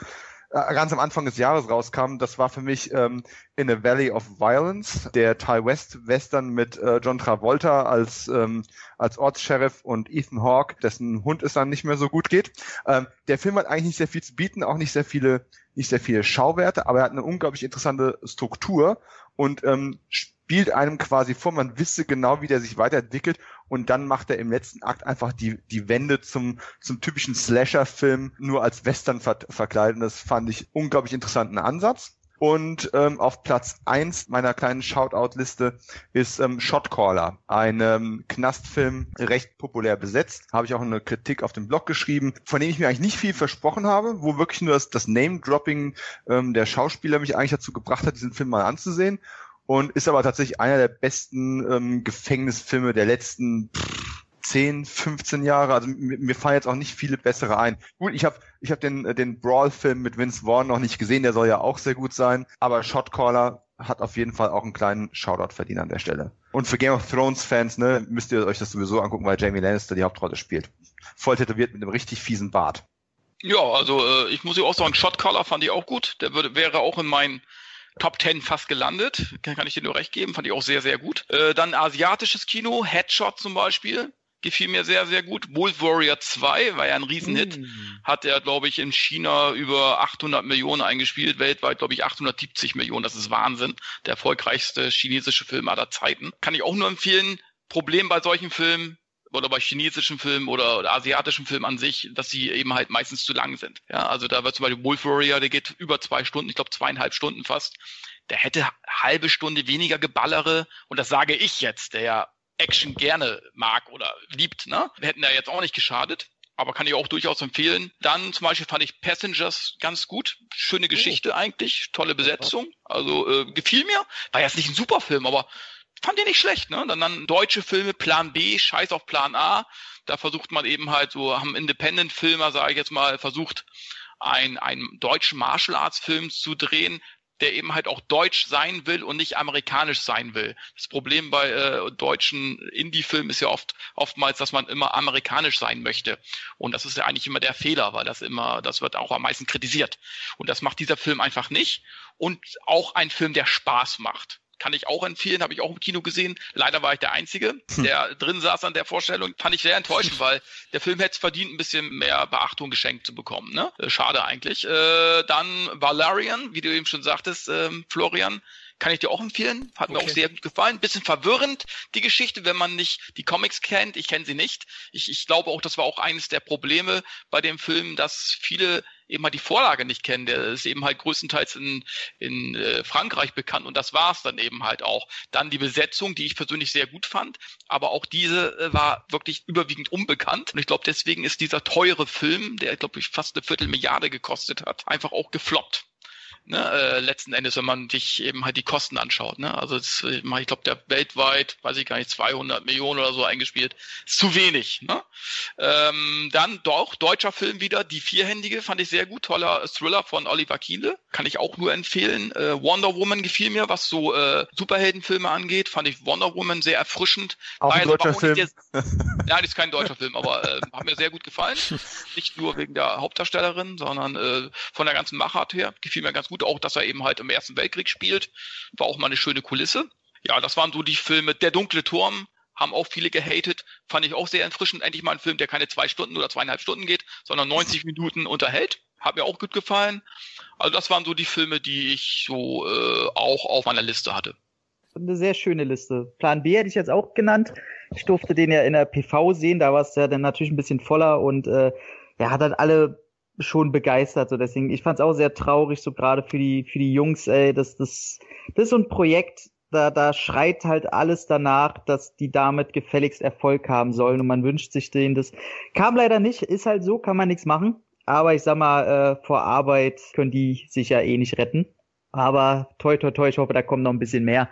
S2: äh, ganz am Anfang des Jahres rauskamen. Das war für mich ähm, In a Valley of Violence, der Ty West Western mit äh, John Travolta als ähm, als Ortssheriff und Ethan Hawke, dessen Hund es dann nicht mehr so gut geht. Ähm, der Film hat eigentlich nicht sehr viel zu bieten, auch nicht sehr viele nicht sehr viele Schauwerte, aber er hat eine unglaublich interessante Struktur und ähm, spielt einem quasi vor, man wisse genau, wie der sich weiterentwickelt und dann macht er im letzten Akt einfach die, die Wende zum, zum typischen Slasher-Film nur als Western ver verkleiden. Das fand ich unglaublich interessanten Ansatz. Und ähm, auf Platz eins meiner kleinen Shoutout-Liste ist ähm, Shotcaller, ein ähm, Knastfilm, recht populär besetzt. Habe ich auch eine Kritik auf dem Blog geschrieben, von dem ich mir eigentlich nicht viel versprochen habe, wo wirklich nur das, das Name-Dropping ähm, der Schauspieler mich eigentlich dazu gebracht hat, diesen Film mal anzusehen. Und ist aber tatsächlich einer der besten ähm, Gefängnisfilme der letzten pff, 10, 15 Jahre. Also mir, mir fallen jetzt auch nicht viele bessere ein. Gut, ich habe ich hab den, den Brawl-Film mit Vince Vaughn noch nicht gesehen, der soll ja auch sehr gut sein. Aber Shotcaller hat auf jeden Fall auch einen kleinen Shoutout verdient an der Stelle. Und für Game of Thrones-Fans, ne, müsst ihr euch das sowieso angucken, weil Jamie Lannister die Hauptrolle spielt. Voll tätowiert mit einem richtig fiesen Bart.
S3: Ja, also äh, ich muss auch sagen, Shotcaller fand ich auch gut. Der würde, wäre auch in meinen Top 10 fast gelandet. Kann, kann ich dir nur recht geben. Fand ich auch sehr, sehr gut. Äh, dann asiatisches Kino, Headshot zum Beispiel gefiel mir sehr, sehr gut. Wolf Warrior 2 war ja ein Riesenhit. Mm. Hat er, glaube ich, in China über 800 Millionen eingespielt, weltweit, glaube ich, 870 Millionen. Das ist Wahnsinn. Der erfolgreichste chinesische Film aller Zeiten. Kann ich auch nur empfehlen. Problem bei solchen Filmen, oder bei chinesischen Filmen oder, oder, asiatischen Filmen an sich, dass sie eben halt meistens zu lang sind. Ja, also da wird zum Beispiel Wolf Warrior, der geht über zwei Stunden, ich glaube zweieinhalb Stunden fast. Der hätte halbe Stunde weniger Geballere und das sage ich jetzt, der ja Action gerne mag oder liebt, ne? Wir hätten da jetzt auch nicht geschadet. Aber kann ich auch durchaus empfehlen. Dann zum Beispiel fand ich Passengers ganz gut. Schöne Geschichte oh. eigentlich. Tolle Besetzung. Also äh, gefiel mir. War jetzt nicht ein super Film, aber fand ich nicht schlecht. Ne? Dann, dann deutsche Filme, Plan B, Scheiß auf Plan A. Da versucht man eben halt so, haben Independent-Filmer, sage ich jetzt mal, versucht, ein, einen deutschen Martial Arts Film zu drehen, der eben halt auch deutsch sein will und nicht amerikanisch sein will. Das Problem bei äh, deutschen Indie-Filmen ist ja oft oftmals, dass man immer amerikanisch sein möchte. Und das ist ja eigentlich immer der Fehler, weil das immer, das wird auch am meisten kritisiert. Und das macht dieser Film einfach nicht. Und auch ein Film, der Spaß macht kann ich auch empfehlen, habe ich auch im Kino gesehen. Leider war ich der Einzige, hm. der drin saß an der Vorstellung. Fand ich sehr enttäuschend, weil der Film hätte es verdient, ein bisschen mehr Beachtung geschenkt zu bekommen. Ne? Äh, schade eigentlich. Äh, dann Valerian, wie du eben schon sagtest, ähm, Florian, kann ich dir auch empfehlen. Hat okay. mir auch sehr gut gefallen. Bisschen verwirrend, die Geschichte, wenn man nicht die Comics kennt. Ich kenne sie nicht. Ich, ich glaube auch, das war auch eines der Probleme bei dem Film, dass viele eben halt die Vorlage nicht kennen. Der ist eben halt größtenteils in, in äh, Frankreich bekannt und das war's dann eben halt auch. Dann die Besetzung, die ich persönlich sehr gut fand, aber auch diese äh, war wirklich überwiegend unbekannt. Und ich glaube, deswegen ist dieser teure Film, der, glaube ich, fast eine Viertelmilliarde gekostet hat, einfach auch gefloppt ne, äh, letzten Endes, wenn man sich eben halt die Kosten anschaut. Ne? Also das, ich glaube, der weltweit, weiß ich gar nicht, 200 Millionen oder so eingespielt, ist zu wenig. Ne? Ähm, dann doch, deutscher Film wieder, Die Vierhändige, fand ich sehr gut, toller Thriller von Oliver Kienle, kann ich auch nur empfehlen. Äh, Wonder Woman gefiel mir, was so äh, Superheldenfilme angeht, fand ich Wonder Woman sehr erfrischend.
S2: Auch ein deutscher Film. Der,
S3: ja, das ist kein deutscher Film, aber äh, hat mir sehr gut gefallen. Nicht nur wegen der Hauptdarstellerin, sondern äh, von der ganzen Machart her, gefiel mir ganz gut gut, auch dass er eben halt im Ersten Weltkrieg spielt. War auch mal eine schöne Kulisse. Ja, das waren so die Filme. Der dunkle Turm haben auch viele gehatet. Fand ich auch sehr erfrischend. Endlich mal ein Film, der keine zwei Stunden oder zweieinhalb Stunden geht, sondern 90 Minuten unterhält. Hat mir auch gut gefallen. Also das waren so die Filme, die ich so äh, auch auf meiner Liste hatte.
S4: Eine sehr schöne Liste. Plan B hätte ich jetzt auch genannt. Ich durfte den ja in der PV sehen, da war es ja dann natürlich ein bisschen voller und äh, er hat halt alle schon begeistert. So deswegen, ich fand es auch sehr traurig, so gerade für die für die Jungs. Ey, das das das ist so ein Projekt, da da schreit halt alles danach, dass die damit gefälligst Erfolg haben sollen und man wünscht sich denen das. Kam leider nicht, ist halt so, kann man nichts machen. Aber ich sag mal, äh, vor Arbeit können die sich ja eh nicht retten. Aber toi toi toi, ich hoffe, da kommt noch ein bisschen mehr.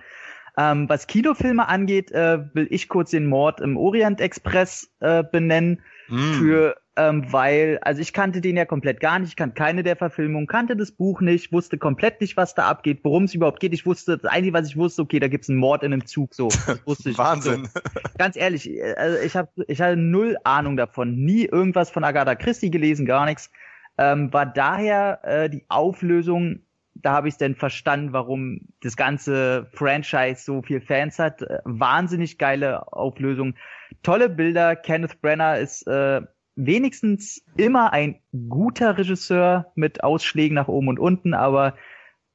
S4: Ähm, was Kinofilme angeht, äh, will ich kurz den Mord im Orient Express äh, benennen. Mm. Für ähm, weil, also ich kannte den ja komplett gar nicht, ich kannte keine der Verfilmungen, kannte das Buch nicht, wusste komplett nicht, was da abgeht, worum es überhaupt geht. Ich wusste, das Einzige, was ich wusste, okay, da gibt's einen Mord in einem Zug, so. Das wusste ich.
S2: Wahnsinn.
S4: So. Ganz ehrlich, also ich habe ich hatte null Ahnung davon, nie irgendwas von Agatha Christie gelesen, gar nichts. Ähm, war daher äh, die Auflösung, da habe ich dann verstanden, warum das ganze Franchise so viel Fans hat. Äh, wahnsinnig geile Auflösung. Tolle Bilder. Kenneth Brenner ist äh, wenigstens immer ein guter Regisseur mit Ausschlägen nach oben und unten, aber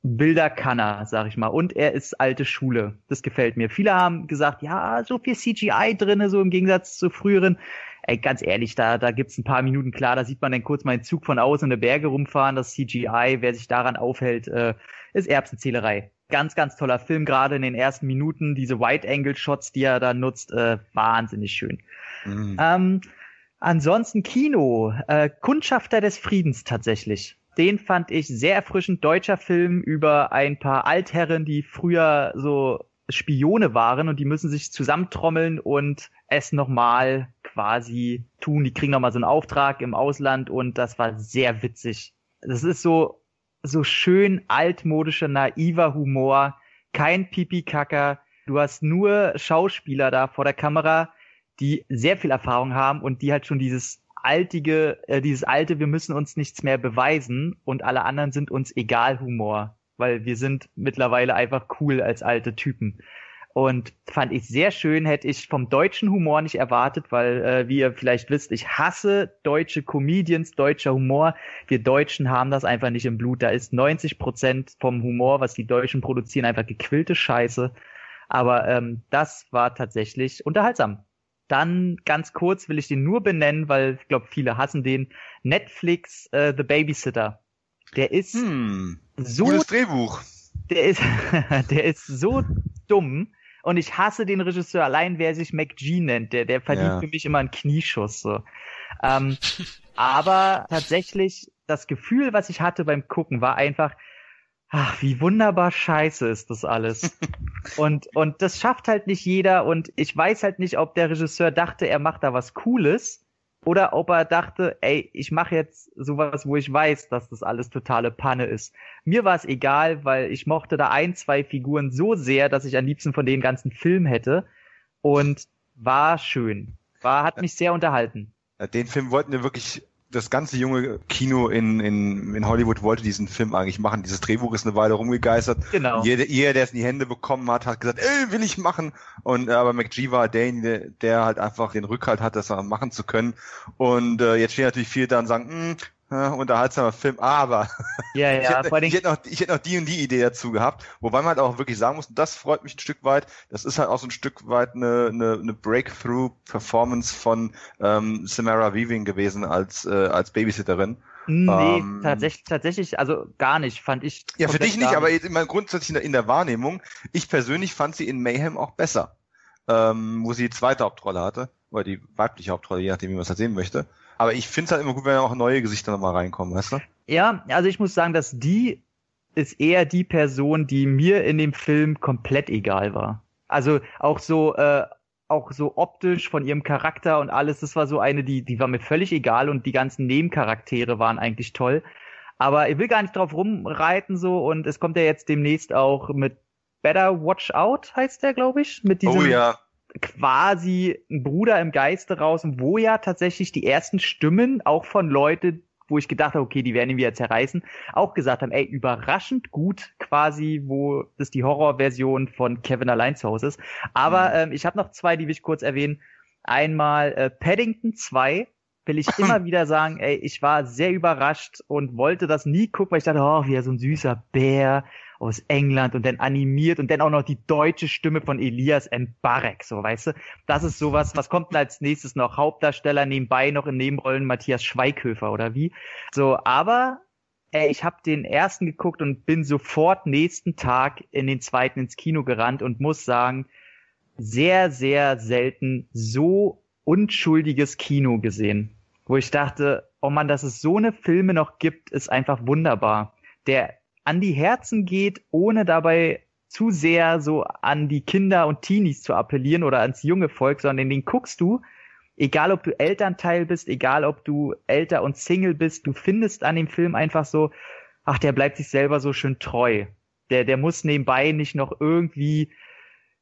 S4: Bilder kann er, sag ich mal. Und er ist alte Schule. Das gefällt mir. Viele haben gesagt, ja, so viel CGI drinne, so im Gegensatz zu früheren. Ey, ganz ehrlich, da, da gibt's ein paar Minuten klar, da sieht man dann kurz mal einen Zug von außen in der Berge rumfahren, das CGI, wer sich daran aufhält, äh, ist Erbsenzählerei. Ganz, ganz toller Film, gerade in den ersten Minuten, diese Wide-Angle-Shots, die er da nutzt, äh, wahnsinnig schön. Mhm. Ähm, Ansonsten Kino, äh, Kundschafter des Friedens tatsächlich. Den fand ich sehr erfrischend. Deutscher Film über ein paar Altherren, die früher so Spione waren und die müssen sich zusammentrommeln und es nochmal quasi tun. Die kriegen nochmal so einen Auftrag im Ausland und das war sehr witzig. Das ist so, so schön altmodischer, naiver Humor. Kein Pipi-Kacker. Du hast nur Schauspieler da vor der Kamera, die sehr viel Erfahrung haben und die halt schon dieses altige, äh, dieses alte, wir müssen uns nichts mehr beweisen und alle anderen sind uns egal Humor, weil wir sind mittlerweile einfach cool als alte Typen. Und fand ich sehr schön, hätte ich vom deutschen Humor nicht erwartet, weil, äh, wie ihr vielleicht wisst, ich hasse deutsche Comedians, deutscher Humor. Wir Deutschen haben das einfach nicht im Blut. Da ist 90 Prozent vom Humor, was die Deutschen produzieren, einfach gequillte Scheiße. Aber ähm, das war tatsächlich unterhaltsam. Dann ganz kurz will ich den nur benennen, weil ich glaube, viele hassen den. Netflix äh, The Babysitter. Der ist hm, so.
S2: Gutes Drehbuch.
S4: Der ist, der ist so dumm. Und ich hasse den Regisseur allein, wer sich McG nennt. Der, der verdient ja. für mich immer einen Knieschuss. So. Ähm, aber tatsächlich, das Gefühl, was ich hatte beim Gucken, war einfach, ach, wie wunderbar scheiße ist das alles. und, und das schafft halt nicht jeder und ich weiß halt nicht, ob der Regisseur dachte, er macht da was Cooles oder ob er dachte, ey, ich mache jetzt sowas, wo ich weiß, dass das alles totale Panne ist. Mir war es egal, weil ich mochte da ein, zwei Figuren so sehr, dass ich am liebsten von den ganzen Film hätte und war schön. War, hat mich sehr unterhalten.
S2: Den Film wollten wir wirklich das ganze junge Kino in, in, in Hollywood wollte diesen Film eigentlich machen. Dieses Drehbuch ist eine Weile rumgegeistert.
S4: Genau.
S2: Jeder, jeder der es in die Hände bekommen hat, hat gesagt, ey, will ich machen. Und äh, aber McGee war derjenige, der halt einfach den Rückhalt hat, das machen zu können. Und äh, jetzt stehen natürlich viele da und sagen, hm, unterhaltsamer Film, aber
S4: ja, ja,
S2: ich, hätte, ich, hätte noch, ich hätte noch die und die Idee dazu gehabt, wobei man halt auch wirklich sagen muss, das freut mich ein Stück weit, das ist halt auch so ein Stück weit eine, eine, eine Breakthrough-Performance von ähm, Samara Weaving gewesen als, äh, als Babysitterin.
S4: Nee, ähm, tatsächlich, tatsächlich, also gar nicht, fand ich.
S2: Ja, für dich nicht, aber jetzt immer grundsätzlich in der, in der, Wahrnehmung. Ich persönlich fand sie in Mayhem auch besser, ähm, wo sie die zweite Hauptrolle hatte, oder die weibliche Hauptrolle, je nachdem, wie man es halt sehen möchte. Aber ich finde es halt immer gut, wenn auch neue Gesichter nochmal reinkommen, weißt du?
S4: Ja, also ich muss sagen, dass die ist eher die Person, die mir in dem Film komplett egal war. Also auch so, äh, auch so optisch von ihrem Charakter und alles, das war so eine, die, die war mir völlig egal und die ganzen Nebencharaktere waren eigentlich toll. Aber ich will gar nicht drauf rumreiten so und es kommt ja jetzt demnächst auch mit Better Watch Out, heißt der, glaube ich, mit diesem
S2: oh, ja.
S4: Quasi Bruder im Geiste raus, wo ja tatsächlich die ersten Stimmen auch von Leuten, wo ich gedacht habe, okay, die werden ihn wieder zerreißen, auch gesagt haben, ey, überraschend gut quasi, wo das die Horrorversion von Kevin allein zu Hause ist. Aber mhm. ähm, ich habe noch zwei, die will ich kurz erwähnen. Einmal äh, Paddington 2, will ich immer wieder sagen, ey, ich war sehr überrascht und wollte das nie gucken, weil ich dachte, oh, wie so ein süßer Bär aus England und dann animiert und dann auch noch die deutsche Stimme von Elias M. Barek, so weißt du. Das ist sowas, was kommt denn als nächstes noch? Hauptdarsteller nebenbei noch in Nebenrollen Matthias Schweighöfer oder wie? So, aber ey, ich habe den ersten geguckt und bin sofort nächsten Tag in den zweiten ins Kino gerannt und muss sagen, sehr, sehr selten so unschuldiges Kino gesehen. Wo ich dachte, oh man, dass es so eine Filme noch gibt, ist einfach wunderbar. Der an die Herzen geht, ohne dabei zu sehr so an die Kinder und Teenies zu appellieren oder ans junge Volk, sondern den guckst du, egal ob du Elternteil bist, egal ob du älter und Single bist, du findest an dem Film einfach so, ach, der bleibt sich selber so schön treu. Der, der muss nebenbei nicht noch irgendwie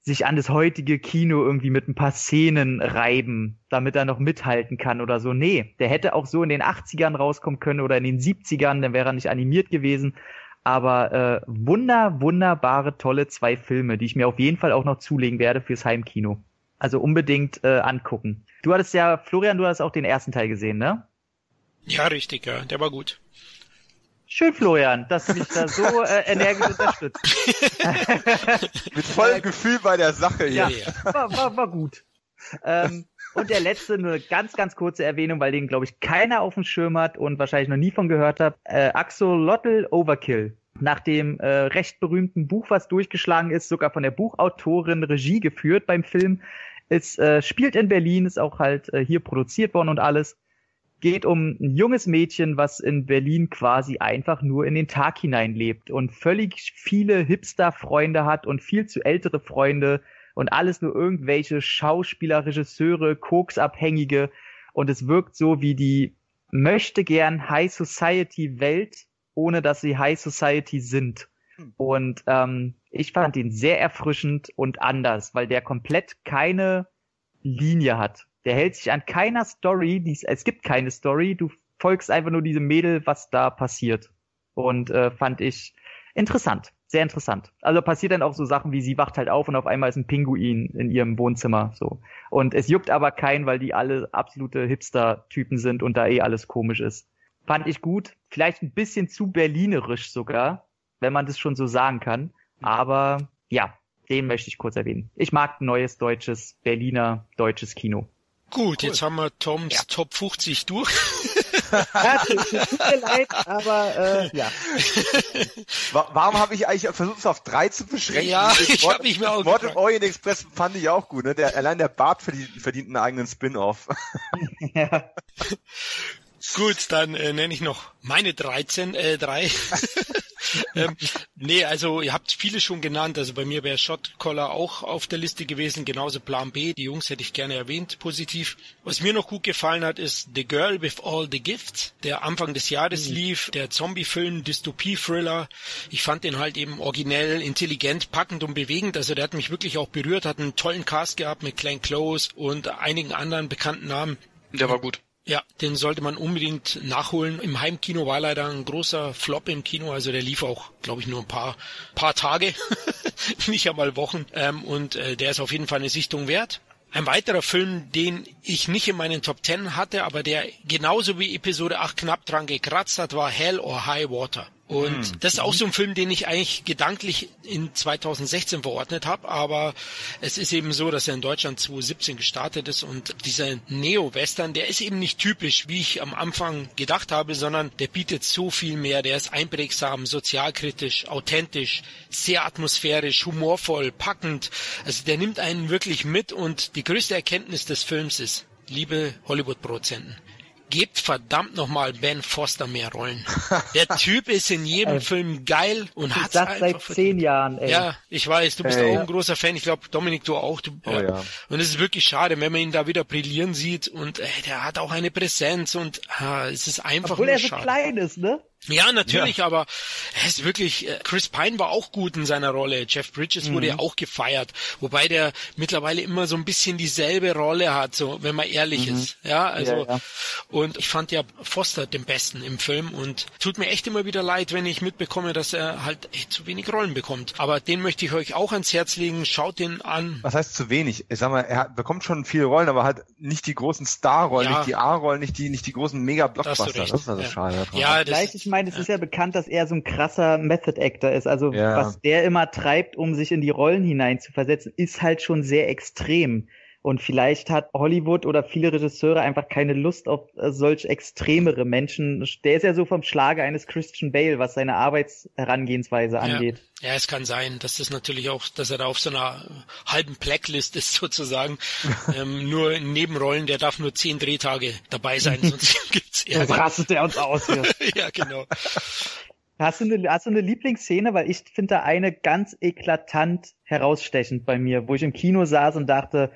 S4: sich an das heutige Kino irgendwie mit ein paar Szenen reiben, damit er noch mithalten kann oder so. Nee, der hätte auch so in den 80ern rauskommen können oder in den 70ern, dann wäre er nicht animiert gewesen. Aber äh, wunder, wunderbare, tolle zwei Filme, die ich mir auf jeden Fall auch noch zulegen werde fürs Heimkino. Also unbedingt äh, angucken. Du hattest ja, Florian, du hast auch den ersten Teil gesehen, ne?
S1: Ja, richtig, ja. Der war gut.
S4: Schön, Florian, dass du mich da so äh, energisch unterstützt.
S2: Mit vollem Gefühl bei der Sache
S4: hier. Ja, war, war, war gut. Ähm, und der letzte, nur eine ganz, ganz kurze Erwähnung, weil den, glaube ich, keiner auf dem Schirm hat und wahrscheinlich noch nie von gehört hat. Äh, Axolotl Overkill. Nach dem äh, recht berühmten Buch, was durchgeschlagen ist, sogar von der Buchautorin Regie geführt beim Film. Es äh, spielt in Berlin, ist auch halt äh, hier produziert worden und alles. Geht um ein junges Mädchen, was in Berlin quasi einfach nur in den Tag hinein lebt und völlig viele Hipster-Freunde hat und viel zu ältere Freunde und alles nur irgendwelche Schauspieler, Regisseure, Koksabhängige und es wirkt so wie die möchte gern High Society Welt, ohne dass sie High Society sind. Hm. Und ähm, ich fand ihn sehr erfrischend und anders, weil der komplett keine Linie hat. Der hält sich an keiner Story, dies, es gibt keine Story, du folgst einfach nur diesem Mädel, was da passiert. Und äh, fand ich interessant sehr interessant. Also passiert dann auch so Sachen wie sie wacht halt auf und auf einmal ist ein Pinguin in ihrem Wohnzimmer so. Und es juckt aber keinen, weil die alle absolute Hipster-Typen sind und da eh alles komisch ist. Fand ich gut. Vielleicht ein bisschen zu berlinerisch sogar, wenn man das schon so sagen kann. Aber ja, den möchte ich kurz erwähnen. Ich mag neues deutsches, Berliner deutsches Kino.
S1: Gut, cool. jetzt haben wir Toms ja. Top 50 durch.
S4: ja, tut mir leid, aber äh, ja.
S2: Warum habe ich eigentlich versucht, es auf drei zu beschränken?
S1: Ja, ich habe mich mir auch
S2: Mord im Orient Express fand ich auch gut. Ne? Der, allein der Bart verdient, verdient einen eigenen Spin-off.
S1: ja. Gut, dann äh, nenne ich noch meine 13, äh, drei. ähm, nee, also ihr habt viele schon genannt. Also bei mir wäre Shotcaller auch auf der Liste gewesen, genauso Plan B. Die Jungs hätte ich gerne erwähnt, positiv. Was mir noch gut gefallen hat, ist The Girl with All the Gifts, der Anfang des Jahres mhm. lief, der Zombie-Film, Dystopie-Thriller. Ich fand den halt eben originell, intelligent, packend und bewegend. Also der hat mich wirklich auch berührt, hat einen tollen Cast gehabt mit Glenn Close und einigen anderen bekannten Namen.
S3: Der war gut.
S1: Ja, den sollte man unbedingt nachholen. Im Heimkino war leider ein großer Flop im Kino, also der lief auch, glaube ich, nur ein paar paar Tage, nicht einmal Wochen. Ähm, und äh, der ist auf jeden Fall eine Sichtung wert. Ein weiterer Film, den ich nicht in meinen Top Ten hatte, aber der genauso wie Episode 8 knapp dran gekratzt hat, war Hell or High Water. Und mhm. das ist auch so ein Film, den ich eigentlich gedanklich in 2016 verordnet habe, aber es ist eben so, dass er in Deutschland 2017 gestartet ist und dieser Neo-Western, der ist eben nicht typisch, wie ich am Anfang gedacht habe, sondern der bietet so viel mehr. Der ist einprägsam, sozialkritisch, authentisch, sehr atmosphärisch, humorvoll, packend. Also der nimmt einen wirklich mit und die größte Erkenntnis des Films ist, liebe Hollywood-Produzenten, gebt verdammt nochmal Ben Foster mehr Rollen. Der Typ ist in jedem Film geil und hat
S4: das seit zehn Jahren. Ey.
S1: Ja, ich weiß, du bist ey, auch ein großer Fan. Ich glaube, Dominik, du auch. Du, oh, ja. Und es ist wirklich schade, wenn man ihn da wieder brillieren sieht und ey, der hat auch eine Präsenz und ah, es ist einfach
S4: Obwohl nur er so schade. klein ist, ne?
S1: Ja, natürlich, ja. aber es ist wirklich, äh, Chris Pine war auch gut in seiner Rolle. Jeff Bridges mhm. wurde ja auch gefeiert, wobei der mittlerweile immer so ein bisschen dieselbe Rolle hat, so, wenn man ehrlich mhm. ist. Ja, also, ja, ja. und ich fand ja Foster den besten im Film und tut mir echt immer wieder leid, wenn ich mitbekomme, dass er halt echt zu wenig Rollen bekommt. Aber den möchte ich euch auch ans Herz legen. Schaut den an.
S2: Was heißt zu wenig? Ich sag mal, er bekommt schon viele Rollen, aber halt nicht die großen Star-Rollen, nicht die A-Rollen, nicht die, nicht die großen Mega-Blockbuster. Das,
S4: ist also schade. Ja, das, ich meine, es ist ja bekannt, dass er so ein krasser Method Actor ist. Also ja. was der immer treibt, um sich in die Rollen hineinzuversetzen, ist halt schon sehr extrem. Und vielleicht hat Hollywood oder viele Regisseure einfach keine Lust auf äh, solch extremere Menschen. Der ist ja so vom Schlage eines Christian Bale, was seine Arbeitsherangehensweise angeht.
S1: Ja, es kann sein, dass das natürlich auch, dass er da auf so einer halben Blacklist ist sozusagen. ähm, nur in Nebenrollen, der darf nur zehn Drehtage dabei sein, sonst gibt's
S4: Ärger. Sonst rastet er uns aus.
S1: Ja, genau.
S4: Hast du eine, hast du eine Lieblingsszene? Weil ich finde da eine ganz eklatant herausstechend bei mir, wo ich im Kino saß und dachte,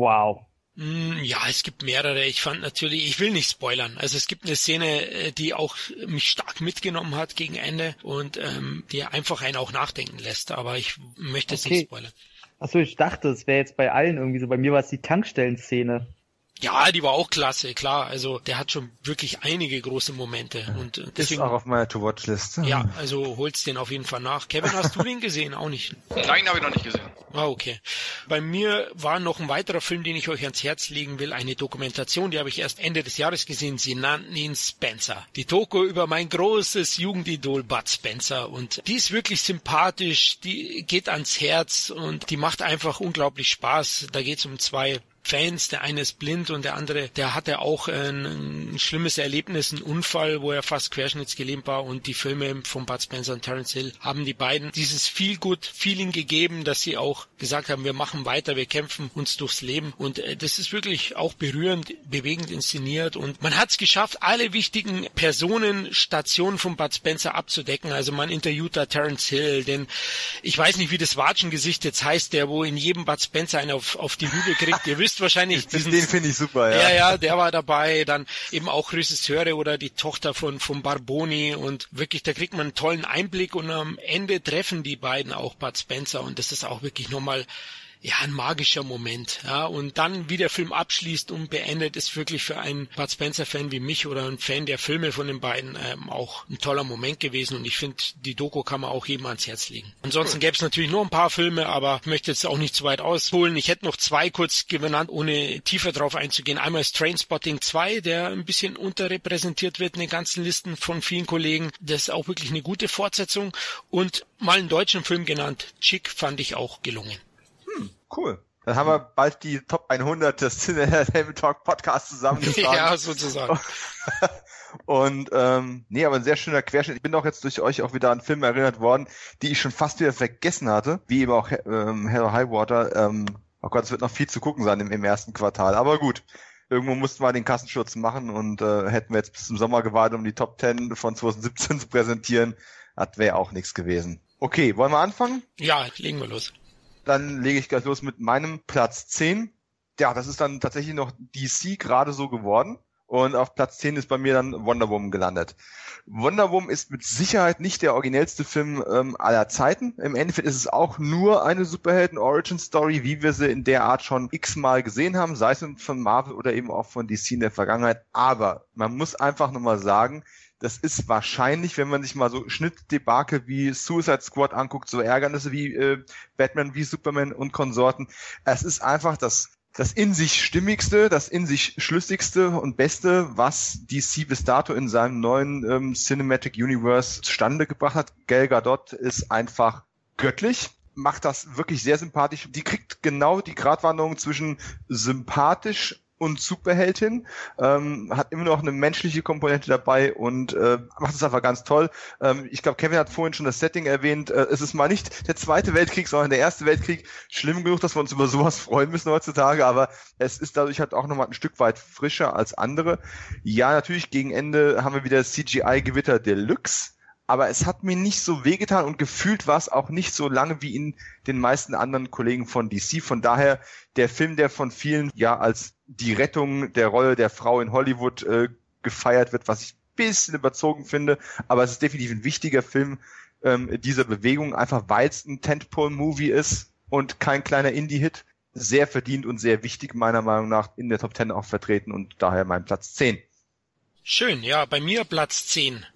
S4: Wow.
S1: Mm, ja, es gibt mehrere. Ich fand natürlich, ich will nicht spoilern. Also es gibt eine Szene, äh, die auch mich stark mitgenommen hat gegen Ende und ähm, die einfach einen auch nachdenken lässt. Aber ich möchte es okay. nicht spoilern.
S4: Achso, ich dachte, es wäre jetzt bei allen irgendwie so. Bei mir war es die Tankstellenszene.
S1: Ja, die war auch klasse, klar. Also der hat schon wirklich einige große Momente. Und äh, deswegen,
S2: ist auch auf meiner To-Watch-Liste.
S1: Ja, also holst den auf jeden Fall nach. Kevin, hast du den gesehen? Auch nicht?
S3: Nein, habe ich noch nicht gesehen.
S1: Ah, okay. Bei mir war noch ein weiterer Film, den ich euch ans Herz legen will, eine Dokumentation, die habe ich erst Ende des Jahres gesehen. Sie nannten ihn Spencer. Die Doku über mein großes Jugendidol Bud Spencer. Und die ist wirklich sympathisch, die geht ans Herz und die macht einfach unglaublich Spaß. Da geht es um zwei Fans. Der eine ist blind und der andere, der hatte auch ein, ein schlimmes Erlebnis, einen Unfall, wo er fast querschnittsgelähmt war und die Filme von Bud Spencer und Terence Hill haben die beiden dieses viel gut Feeling gegeben, dass sie auch gesagt haben, wir machen weiter, wir kämpfen uns durchs Leben und äh, das ist wirklich auch berührend, bewegend inszeniert und man hat es geschafft, alle wichtigen Personen, Stationen von Bud Spencer abzudecken. Also man interviewt da Terence Hill, denn ich weiß nicht, wie das Watschengesicht jetzt heißt, der wo in jedem Bud Spencer einen auf, auf die Hügel kriegt. Ihr wisst wahrscheinlich
S2: diesen, den finde ich super,
S1: ja. Ja, ja, der war dabei, dann eben auch Regisseure oder die Tochter von von Barboni und wirklich, da kriegt man einen tollen Einblick und am Ende treffen die beiden auch Bud Spencer und das ist auch wirklich nochmal ja, ein magischer Moment. Ja, und dann, wie der Film abschließt und beendet, ist wirklich für einen Bud Spencer-Fan wie mich oder ein Fan der Filme von den beiden ähm, auch ein toller Moment gewesen. Und ich finde, die Doku kann man auch jedem ans Herz legen. Ansonsten gäbe es natürlich noch ein paar Filme, aber ich möchte jetzt auch nicht zu weit ausholen. Ich hätte noch zwei kurz genannt, ohne tiefer drauf einzugehen. Einmal ist Trainspotting 2, der ein bisschen unterrepräsentiert wird in den ganzen Listen von vielen Kollegen. Das ist auch wirklich eine gute Fortsetzung. Und mal einen deutschen Film genannt, Chick, fand ich auch gelungen.
S2: Cool. Dann haben wir bald die Top 100 des Helmet Talk Podcast zusammengetragen.
S1: ja, sozusagen.
S2: Und ähm, nee, aber ein sehr schöner Querschnitt. Ich bin auch jetzt durch euch auch wieder an Filme erinnert worden, die ich schon fast wieder vergessen hatte, wie eben auch ähm, Hello Highwater. Ähm, oh Gott, es wird noch viel zu gucken sein im, im ersten Quartal. Aber gut, irgendwo mussten wir den Kassenschutz machen und äh, hätten wir jetzt bis zum Sommer gewartet, um die Top 10 von 2017 zu präsentieren. Das wäre auch nichts gewesen. Okay, wollen wir anfangen?
S1: Ja, legen wir los.
S2: Dann lege ich gleich los mit meinem Platz 10. Ja, das ist dann tatsächlich noch DC gerade so geworden. Und auf Platz 10 ist bei mir dann Wonder Woman gelandet. Wonder Woman ist mit Sicherheit nicht der originellste Film ähm, aller Zeiten. Im Endeffekt ist es auch nur eine Superhelden-Origin-Story, wie wir sie in der Art schon x-mal gesehen haben, sei es von Marvel oder eben auch von DC in der Vergangenheit. Aber man muss einfach nochmal sagen, das ist wahrscheinlich, wenn man sich mal so Schnittdebakel wie Suicide Squad anguckt, so Ärgernisse wie äh, Batman, wie Superman und Konsorten. Es ist einfach das das in sich stimmigste, das in sich schlüssigste und beste, was DC bis dato in seinem neuen ähm, Cinematic Universe zustande gebracht hat. Gal Gadot ist einfach göttlich macht das wirklich sehr sympathisch. Die kriegt genau die Gratwanderung zwischen sympathisch und Superheldin, ähm, hat immer noch eine menschliche Komponente dabei und äh, macht es einfach ganz toll. Ähm, ich glaube, Kevin hat vorhin schon das Setting erwähnt. Äh, es ist mal nicht der Zweite Weltkrieg, sondern der Erste Weltkrieg. Schlimm genug, dass wir uns über sowas freuen müssen heutzutage, aber es ist dadurch halt auch nochmal ein Stück weit frischer als andere. Ja, natürlich, gegen Ende haben wir wieder CGI-Gewitter Deluxe aber es hat mir nicht so wehgetan und gefühlt war es auch nicht so lange wie in den meisten anderen Kollegen von DC. Von daher der Film, der von vielen ja als die Rettung der Rolle der Frau in Hollywood äh, gefeiert wird, was ich ein bisschen überzogen finde, aber es ist definitiv ein wichtiger Film ähm, dieser Bewegung, einfach weil es ein Tentpole-Movie ist und kein kleiner Indie-Hit. Sehr verdient und sehr wichtig, meiner Meinung nach, in der Top Ten auch vertreten und daher mein Platz 10.
S1: Schön, ja, bei mir Platz 10.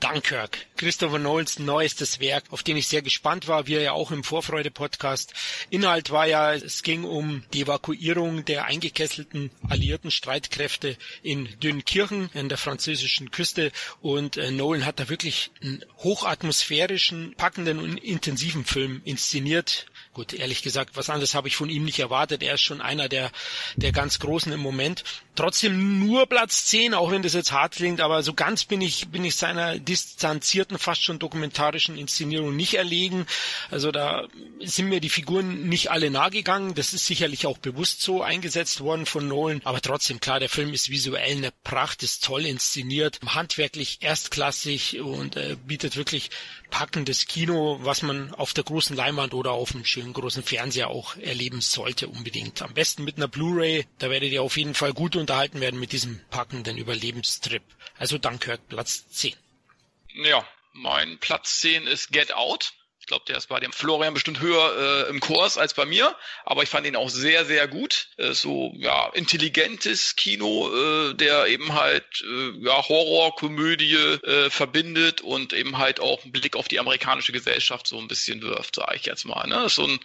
S1: Dunkirk, Christopher Nolans neuestes Werk, auf den ich sehr gespannt war, wie er ja auch im Vorfreude-Podcast. Inhalt war ja, es ging um die Evakuierung der eingekesselten alliierten Streitkräfte in Dünkirchen in der französischen Küste und äh, Nolan hat da wirklich einen hochatmosphärischen, packenden und intensiven Film inszeniert. Gut, ehrlich gesagt, was anderes habe ich von ihm nicht erwartet. Er ist schon einer der, der ganz Großen im Moment. Trotzdem nur Platz 10, auch wenn das jetzt hart klingt, aber so ganz bin ich, bin ich seiner distanzierten, fast schon dokumentarischen Inszenierung nicht erlegen. Also da sind mir die Figuren nicht alle nahe gegangen. Das ist sicherlich auch bewusst so eingesetzt worden von Nolan. Aber trotzdem, klar, der Film ist visuell eine Pracht, ist toll inszeniert, handwerklich erstklassig und äh, bietet wirklich packendes Kino, was man auf der großen Leinwand oder auf dem schönen großen Fernseher auch erleben sollte unbedingt. Am besten mit einer Blu-ray, da werdet ihr auf jeden Fall gut unterhalten werden mit diesem packenden Überlebenstrip. Also Dunkirk Platz 10.
S3: Ja, mein Platz 10 ist Get Out glaube, der ist bei dem Florian bestimmt höher äh, im Kurs als bei mir, aber ich fand ihn auch sehr, sehr gut. Äh, so ja intelligentes Kino, äh, der eben halt äh, ja Horror, Komödie äh, verbindet und eben halt auch einen Blick auf die amerikanische Gesellschaft so ein bisschen wirft, sage ich jetzt mal. Ne? So ein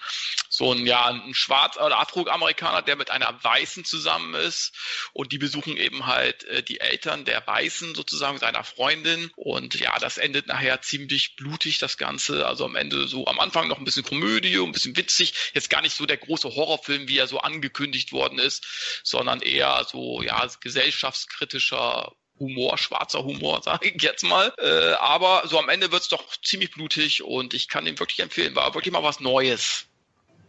S3: so ein ja ein Schwarz- oder Afroamerikaner, der mit einer Weißen zusammen ist und die besuchen eben halt äh, die Eltern der Weißen sozusagen seiner Freundin und ja, das endet nachher ziemlich blutig das Ganze. Also am Ende Ende so am Anfang noch ein bisschen Komödie, ein bisschen witzig. Jetzt gar nicht so der große Horrorfilm, wie er so angekündigt worden ist, sondern eher so, ja, gesellschaftskritischer Humor, schwarzer Humor, sage ich jetzt mal. Äh, aber so am Ende wird's doch ziemlich blutig und ich kann ihn wirklich empfehlen. War wirklich mal was Neues.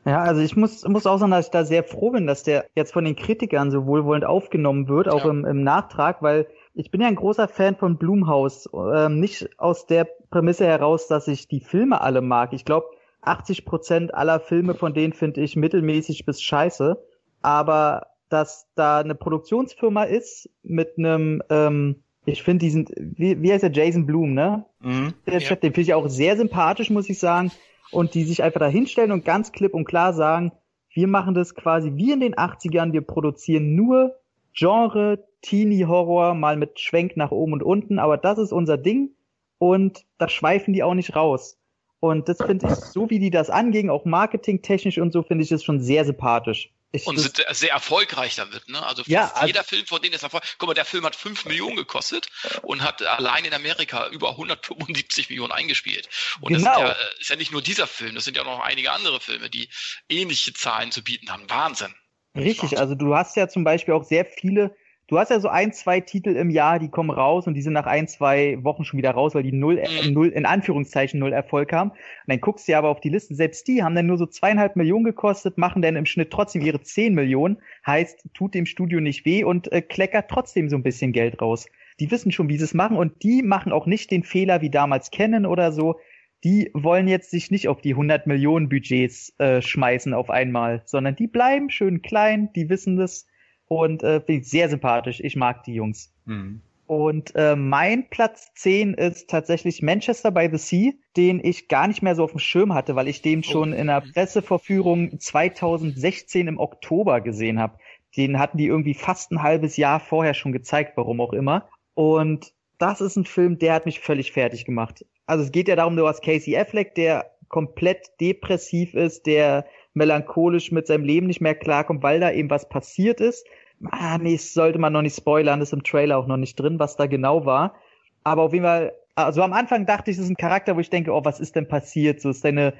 S4: Ja, also ich muss, muss auch sagen, dass ich da sehr froh bin, dass der jetzt von den Kritikern so wohlwollend aufgenommen wird, auch ja. im, im Nachtrag, weil ich bin ja ein großer Fan von Blumhaus. Ähm, nicht aus der Prämisse heraus, dass ich die Filme alle mag. Ich glaube, 80 Prozent aller Filme von denen finde ich mittelmäßig bis scheiße. Aber dass da eine Produktionsfirma ist mit einem, ähm, ich finde diesen, wie, wie heißt der Jason Blum, ne? Mhm, der Chef, den finde ich auch sehr sympathisch, muss ich sagen. Und die sich einfach da hinstellen und ganz klipp und klar sagen, wir machen das quasi wie in den 80ern, wir produzieren nur Genre, Teenie-Horror, mal mit Schwenk nach oben und unten, aber das ist unser Ding und da schweifen die auch nicht raus. Und das finde ich, so wie die das angehen, auch marketingtechnisch und so, finde ich das schon sehr sympathisch. Ich,
S3: und sind sehr erfolgreich damit, ne? Also
S4: ja,
S3: also, jeder Film von denen ist erfolgreich. Guck mal, der Film hat 5 Millionen gekostet und hat allein in Amerika über 175 Millionen eingespielt. Und genau. das ist ja, ist ja nicht nur dieser Film, das sind ja noch einige andere Filme, die ähnliche Zahlen zu bieten haben. Wahnsinn.
S4: Richtig, also du hast ja zum Beispiel auch sehr viele du hast ja so ein, zwei Titel im Jahr, die kommen raus und die sind nach ein, zwei Wochen schon wieder raus, weil die null, äh, null in Anführungszeichen null Erfolg haben. Und dann guckst du ja aber auf die Listen, selbst die haben dann nur so zweieinhalb Millionen gekostet, machen dann im Schnitt trotzdem ihre zehn Millionen, heißt, tut dem Studio nicht weh und äh, kleckert trotzdem so ein bisschen Geld raus. Die wissen schon, wie sie es machen und die machen auch nicht den Fehler wie damals kennen oder so. Die wollen jetzt sich nicht auf die 100 Millionen Budgets äh, schmeißen auf einmal, sondern die bleiben schön klein, die wissen das und äh, finde ich sehr sympathisch. Ich mag die Jungs. Mhm. Und äh, mein Platz 10 ist tatsächlich Manchester by the Sea, den ich gar nicht mehr so auf dem Schirm hatte, weil ich den oh. schon in der Presseverführung 2016 im Oktober gesehen habe. Den hatten die irgendwie fast ein halbes Jahr vorher schon gezeigt, warum auch immer. Und das ist ein Film, der hat mich völlig fertig gemacht. Also es geht ja darum, du hast Casey Affleck, der komplett depressiv ist, der melancholisch mit seinem Leben nicht mehr klarkommt, weil da eben was passiert ist. Ah, nee, sollte man noch nicht spoilern, ist im Trailer auch noch nicht drin, was da genau war. Aber auf jeden Fall, also am Anfang dachte ich, es ist ein Charakter, wo ich denke, oh, was ist denn passiert? So ist deine,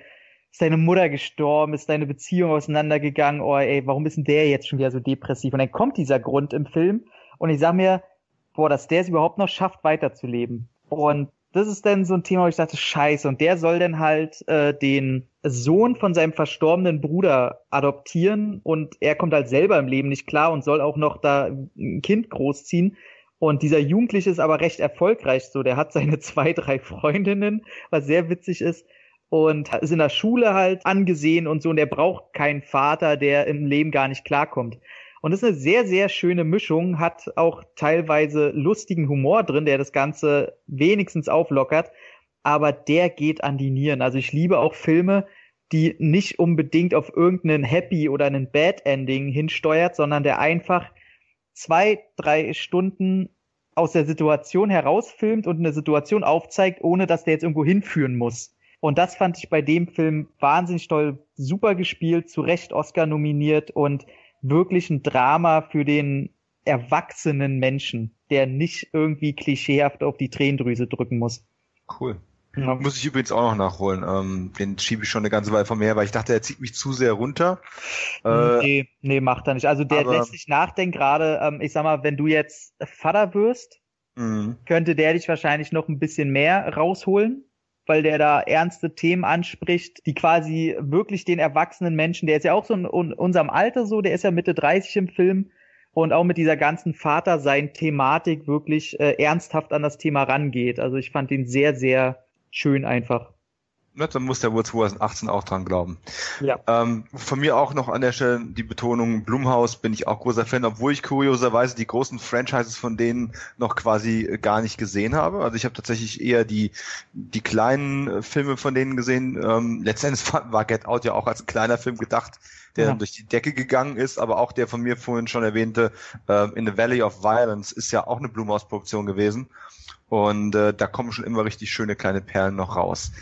S4: ist deine Mutter gestorben, ist deine Beziehung auseinandergegangen, oh ey, warum ist denn der jetzt schon wieder so depressiv? Und dann kommt dieser Grund im Film und ich sag mir, boah, dass der es überhaupt noch schafft, weiterzuleben. Und das ist dann so ein Thema, wo ich dachte, scheiße, und der soll dann halt äh, den Sohn von seinem verstorbenen Bruder adoptieren und er kommt halt selber im Leben nicht klar und soll auch noch da ein Kind großziehen. Und dieser Jugendliche ist aber recht erfolgreich so. Der hat seine zwei, drei Freundinnen, was sehr witzig ist. Und ist in der Schule halt angesehen und so. Und er braucht keinen Vater, der im Leben gar nicht klarkommt. Und das ist eine sehr, sehr schöne Mischung, hat auch teilweise lustigen Humor drin, der das Ganze wenigstens auflockert, aber der geht an die Nieren. Also ich liebe auch Filme, die nicht unbedingt auf irgendeinen Happy oder einen Bad Ending hinsteuert, sondern der einfach zwei, drei Stunden aus der Situation herausfilmt und eine Situation aufzeigt, ohne dass der jetzt irgendwo hinführen muss. Und das fand ich bei dem Film wahnsinnig toll, super gespielt, zu Recht Oscar nominiert und wirklich ein Drama für den erwachsenen Menschen, der nicht irgendwie klischeehaft auf die Tränendrüse drücken muss.
S2: Cool. Ja. Muss ich übrigens auch noch nachholen. Ähm, den schiebe ich schon eine ganze Weile von mir, weil ich dachte, er zieht mich zu sehr runter.
S4: Äh, nee, nee, macht er nicht. Also der lässt sich nachdenken, gerade, ähm, ich sag mal, wenn du jetzt Vater wirst, mhm. könnte der dich wahrscheinlich noch ein bisschen mehr rausholen weil der da ernste Themen anspricht, die quasi wirklich den erwachsenen Menschen, der ist ja auch so in unserem Alter so, der ist ja Mitte 30 im Film und auch mit dieser ganzen Vatersein-Thematik wirklich äh, ernsthaft an das Thema rangeht. Also ich fand ihn sehr, sehr schön einfach.
S2: Ja, dann muss der wohl 2018 auch dran glauben. Ja. Ähm, von mir auch noch an der Stelle die Betonung, Blumhaus bin ich auch großer Fan, obwohl ich kurioserweise die großen Franchises von denen noch quasi gar nicht gesehen habe. Also ich habe tatsächlich eher die, die kleinen äh, Filme von denen gesehen. Ähm, letztendlich war Get Out ja auch als kleiner Film gedacht, der ja. dann durch die Decke gegangen ist, aber auch der von mir vorhin schon erwähnte äh, In the Valley of Violence ist ja auch eine Blumhaus-Produktion gewesen. Und äh, da kommen schon immer richtig schöne kleine Perlen noch raus.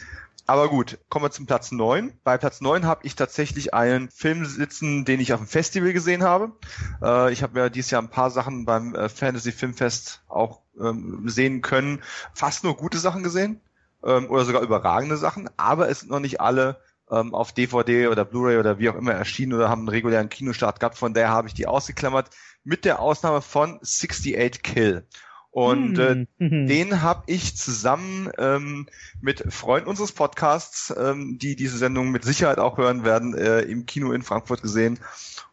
S2: Aber gut, kommen wir zum Platz neun. Bei Platz neun habe ich tatsächlich einen Film sitzen, den ich auf dem Festival gesehen habe. Äh, ich habe ja dieses Jahr ein paar Sachen beim äh, Fantasy Filmfest auch ähm, sehen können. Fast nur gute Sachen gesehen ähm, oder sogar überragende Sachen, aber es sind noch nicht alle ähm, auf DVD oder Blu-ray oder wie auch immer erschienen oder haben einen regulären Kinostart gehabt. Von daher habe ich die ausgeklammert, mit der Ausnahme von 68 Kill. Und äh, mhm. den habe ich zusammen ähm, mit Freunden unseres Podcasts, ähm, die diese Sendung mit Sicherheit auch hören werden, äh, im Kino in Frankfurt gesehen.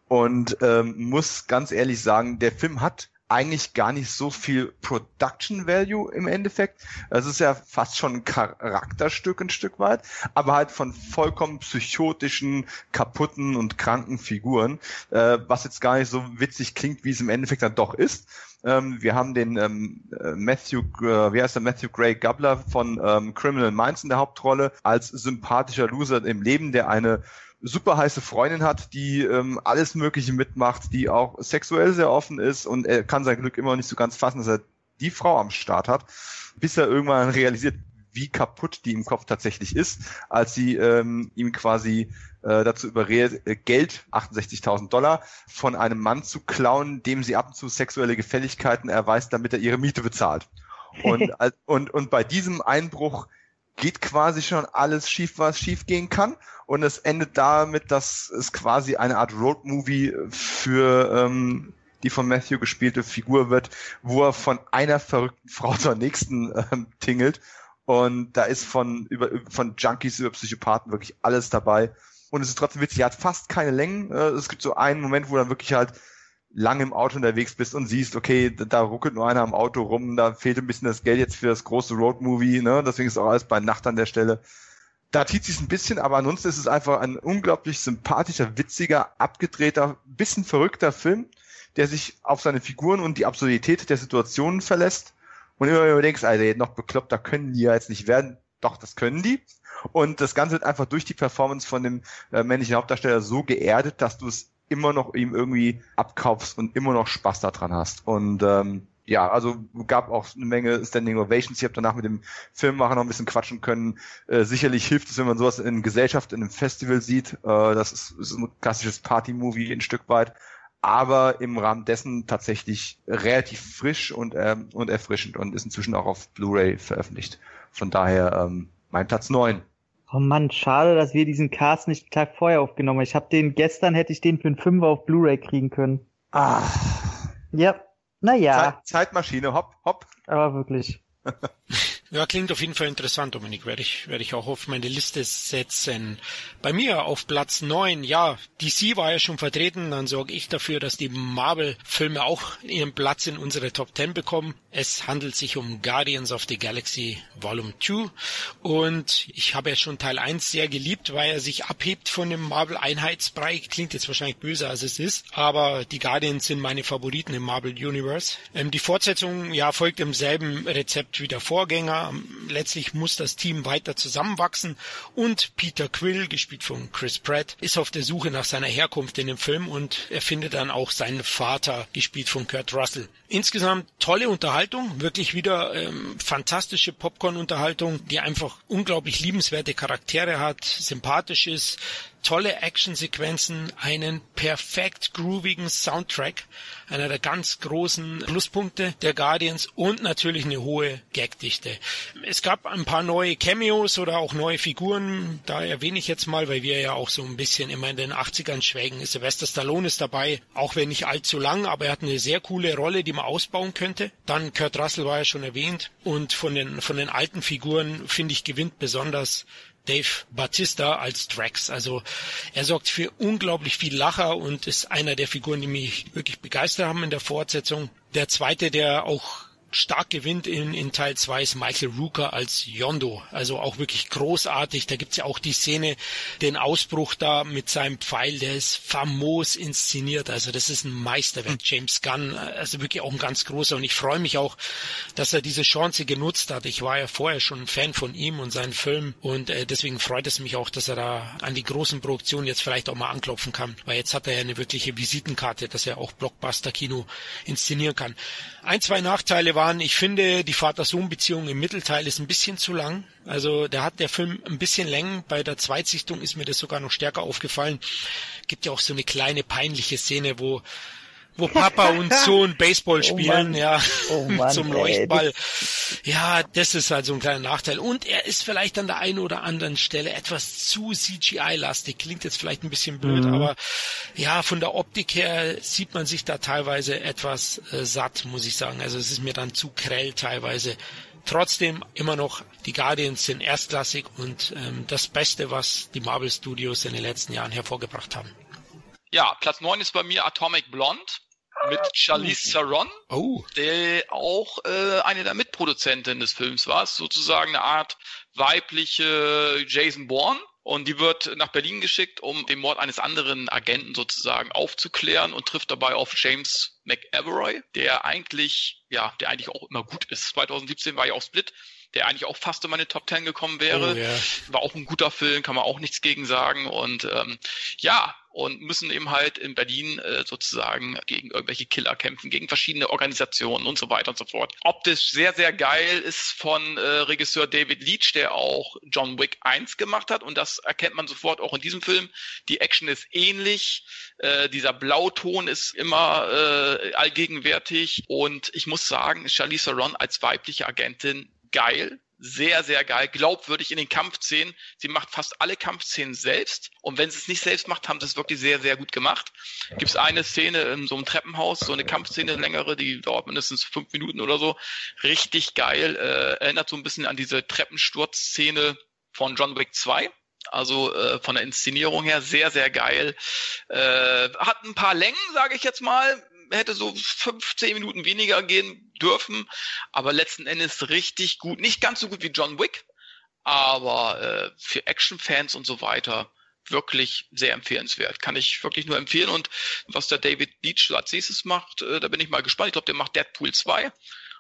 S2: Und ähm, muss ganz ehrlich sagen, der Film hat eigentlich gar nicht so viel Production Value im Endeffekt. Es ist ja fast schon ein Charakterstück ein Stück weit, aber halt von vollkommen psychotischen, kaputten und kranken Figuren, äh, was jetzt gar nicht so witzig klingt, wie es im Endeffekt dann doch ist. Ähm, wir haben den ähm, äh, Matthew, äh, wie heißt der Matthew Gray Gabler von ähm, Criminal Minds in der Hauptrolle als sympathischer Loser im Leben, der eine super heiße Freundin hat, die ähm, alles Mögliche mitmacht, die auch sexuell sehr offen ist und er kann sein Glück immer noch nicht so ganz fassen, dass er die Frau am Start hat, bis er irgendwann realisiert, wie kaputt die im Kopf tatsächlich ist, als sie ähm, ihm quasi äh, dazu überredet, äh, Geld, 68.000 Dollar, von einem Mann zu klauen, dem sie ab und zu sexuelle Gefälligkeiten erweist, damit er ihre Miete bezahlt. Und, und, und bei diesem Einbruch geht quasi schon alles schief, was schief gehen kann. Und es endet damit, dass es quasi eine Art Roadmovie für ähm, die von Matthew gespielte Figur wird, wo er von einer verrückten Frau zur nächsten ähm, tingelt. Und da ist von, über, von Junkies über Psychopathen wirklich alles dabei. Und es ist trotzdem witzig, er hat fast keine Längen. Äh, es gibt so einen Moment, wo dann wirklich halt lang im Auto unterwegs bist und siehst, okay, da ruckelt nur einer am Auto rum, da fehlt ein bisschen das Geld jetzt für das große Roadmovie, ne? Deswegen ist auch alles bei Nacht an der Stelle. Da zieht sich ein bisschen, aber ansonsten ist es einfach ein unglaublich sympathischer, witziger, abgedrehter, bisschen verrückter Film, der sich auf seine Figuren und die Absurdität der Situationen verlässt. Und immer wenn du denkst, Alter, noch bekloppter können die ja jetzt nicht werden. Doch, das können die. Und das Ganze wird einfach durch die Performance von dem äh, männlichen Hauptdarsteller so geerdet, dass du es immer noch ihm irgendwie abkaufst und immer noch Spaß daran hast. Und ähm, ja, also gab auch eine Menge Standing Ovations. Ich habe danach mit dem Filmmacher noch ein bisschen quatschen können. Äh, sicherlich hilft es, wenn man sowas in Gesellschaft, in einem Festival sieht. Äh, das ist, ist ein klassisches Party-Movie ein Stück weit aber im Rahmen dessen tatsächlich relativ frisch und, ähm, und erfrischend und ist inzwischen auch auf Blu-ray veröffentlicht. Von daher ähm, mein Platz neun.
S4: Oh Mann, schade, dass wir diesen Cast nicht einen Tag vorher aufgenommen haben. Ich habe den gestern, hätte ich den für einen Fünfer auf Blu-ray kriegen können.
S2: Ah.
S4: Ja, naja.
S2: Zeit, Zeitmaschine, hopp, hopp.
S4: Aber wirklich.
S1: Ja, klingt auf jeden Fall interessant, Dominik. Werde ich, werde ich auch auf meine Liste setzen. Bei mir auf Platz neun, ja, DC war ja schon vertreten, dann sorge ich dafür, dass die Marvel-Filme auch ihren Platz in unsere Top Ten bekommen. Es handelt sich um Guardians of the Galaxy Volume 2 und ich habe ja schon Teil 1 sehr geliebt, weil er sich abhebt von dem Marvel-Einheitsbrei. Klingt jetzt wahrscheinlich böser, als es ist, aber die Guardians sind meine Favoriten im Marvel Universe. Ähm, die Fortsetzung, ja, folgt im selben Rezept wie der Vorgänger letztlich muss das Team weiter zusammenwachsen und Peter Quill, gespielt von Chris Pratt, ist auf der Suche nach seiner Herkunft in dem Film und er findet dann auch seinen Vater, gespielt von Kurt Russell. Insgesamt tolle Unterhaltung, wirklich wieder ähm, fantastische Popcorn-Unterhaltung, die einfach unglaublich liebenswerte Charaktere hat, sympathisch ist, tolle Actionsequenzen, einen perfekt groovigen Soundtrack, einer der ganz großen Pluspunkte der Guardians und natürlich eine hohe Gagdichte. Es gab ein paar neue Cameos oder auch neue Figuren, da erwähne ich jetzt mal, weil wir ja auch so ein bisschen immer in den 80ern schwägen. Sylvester Stallone ist dabei, auch wenn nicht allzu lang, aber er hat eine sehr coole Rolle, die man ausbauen könnte. Dann Kurt Russell war ja schon erwähnt und von den, von den alten Figuren finde ich gewinnt besonders Dave Batista als Drax. Also er sorgt für unglaublich viel Lacher und ist einer der Figuren, die mich wirklich begeistert haben in der Fortsetzung. Der zweite, der auch stark gewinnt in, in Teil 2 ist Michael Rooker als Yondo. Also auch wirklich großartig. Da gibt's ja auch die Szene, den Ausbruch da mit seinem Pfeil, der ist famos inszeniert. Also das ist ein Meisterwerk. Hm. James Gunn, also wirklich auch ein ganz großer. Und ich freue mich auch, dass er diese Chance genutzt hat. Ich war ja vorher schon ein Fan von ihm und seinen Filmen. Und äh, deswegen freut es mich auch, dass er da an die großen Produktionen jetzt vielleicht auch mal anklopfen kann. Weil jetzt hat er ja eine wirkliche Visitenkarte, dass er auch Blockbuster-Kino inszenieren kann. Ein, zwei Nachteile waren, ich finde, die Vater-Sohn-Beziehung im Mittelteil ist ein bisschen zu lang. Also da hat der Film ein bisschen Längen. Bei der Zweitsichtung ist mir das sogar noch stärker aufgefallen. Gibt ja auch so eine kleine peinliche Szene, wo wo Papa und Sohn Baseball oh spielen, oh ja, oh Mann, zum Leuchtball. Ey. Ja, das ist halt so ein kleiner Nachteil. Und er ist vielleicht an der einen oder anderen Stelle etwas zu CGI-lastig. Klingt jetzt vielleicht ein bisschen blöd, mhm. aber ja, von der Optik her sieht man sich da teilweise etwas äh, satt, muss ich sagen. Also es ist mir dann zu grell teilweise. Trotzdem immer noch, die Guardians sind erstklassig und ähm, das Beste, was die Marvel Studios in den letzten Jahren hervorgebracht haben.
S3: Ja, Platz 9 ist bei mir Atomic Blonde mit Charlize Theron, oh. der auch äh, eine der Mitproduzenten des Films war, sozusagen eine Art weibliche Jason Bourne. Und die wird nach Berlin geschickt, um den Mord eines anderen Agenten sozusagen aufzuklären und trifft dabei auf James McAvoy, der eigentlich, ja, der eigentlich auch immer gut ist. 2017 war ja auch Split, der eigentlich auch fast in meine Top Ten gekommen wäre. Oh, yeah. War auch ein guter Film, kann man auch nichts gegen sagen. Und ähm, ja, und müssen eben halt in Berlin äh, sozusagen gegen irgendwelche Killer kämpfen, gegen verschiedene Organisationen und so weiter und so fort. Optisch sehr, sehr geil ist von äh, Regisseur David Leach, der auch John Wick 1 gemacht hat und das erkennt man sofort auch in diesem Film. Die Action ist ähnlich, äh, dieser Blauton ist immer äh, allgegenwärtig und ich muss sagen, Charlize Theron als weibliche Agentin geil sehr, sehr geil, glaubwürdig in den Kampfszenen. Sie macht fast alle Kampfszenen selbst. Und wenn sie es nicht selbst macht, haben sie es wirklich sehr, sehr gut gemacht. Gibt es eine Szene in so einem Treppenhaus, so eine Kampfszene längere, die dauert mindestens fünf Minuten oder so. Richtig geil. Äh, erinnert so ein bisschen an diese Treppensturzszene von John Wick 2. Also äh, von der Inszenierung her sehr, sehr geil. Äh, hat ein paar Längen, sage ich jetzt mal hätte so 15 Minuten weniger gehen dürfen, aber letzten Endes richtig gut. Nicht ganz so gut wie John Wick, aber äh, für Action-Fans und so weiter wirklich sehr empfehlenswert. Kann ich wirklich nur empfehlen. Und was der David Leach als nächstes macht, äh, da bin ich mal gespannt. Ich glaube, der macht Deadpool 2.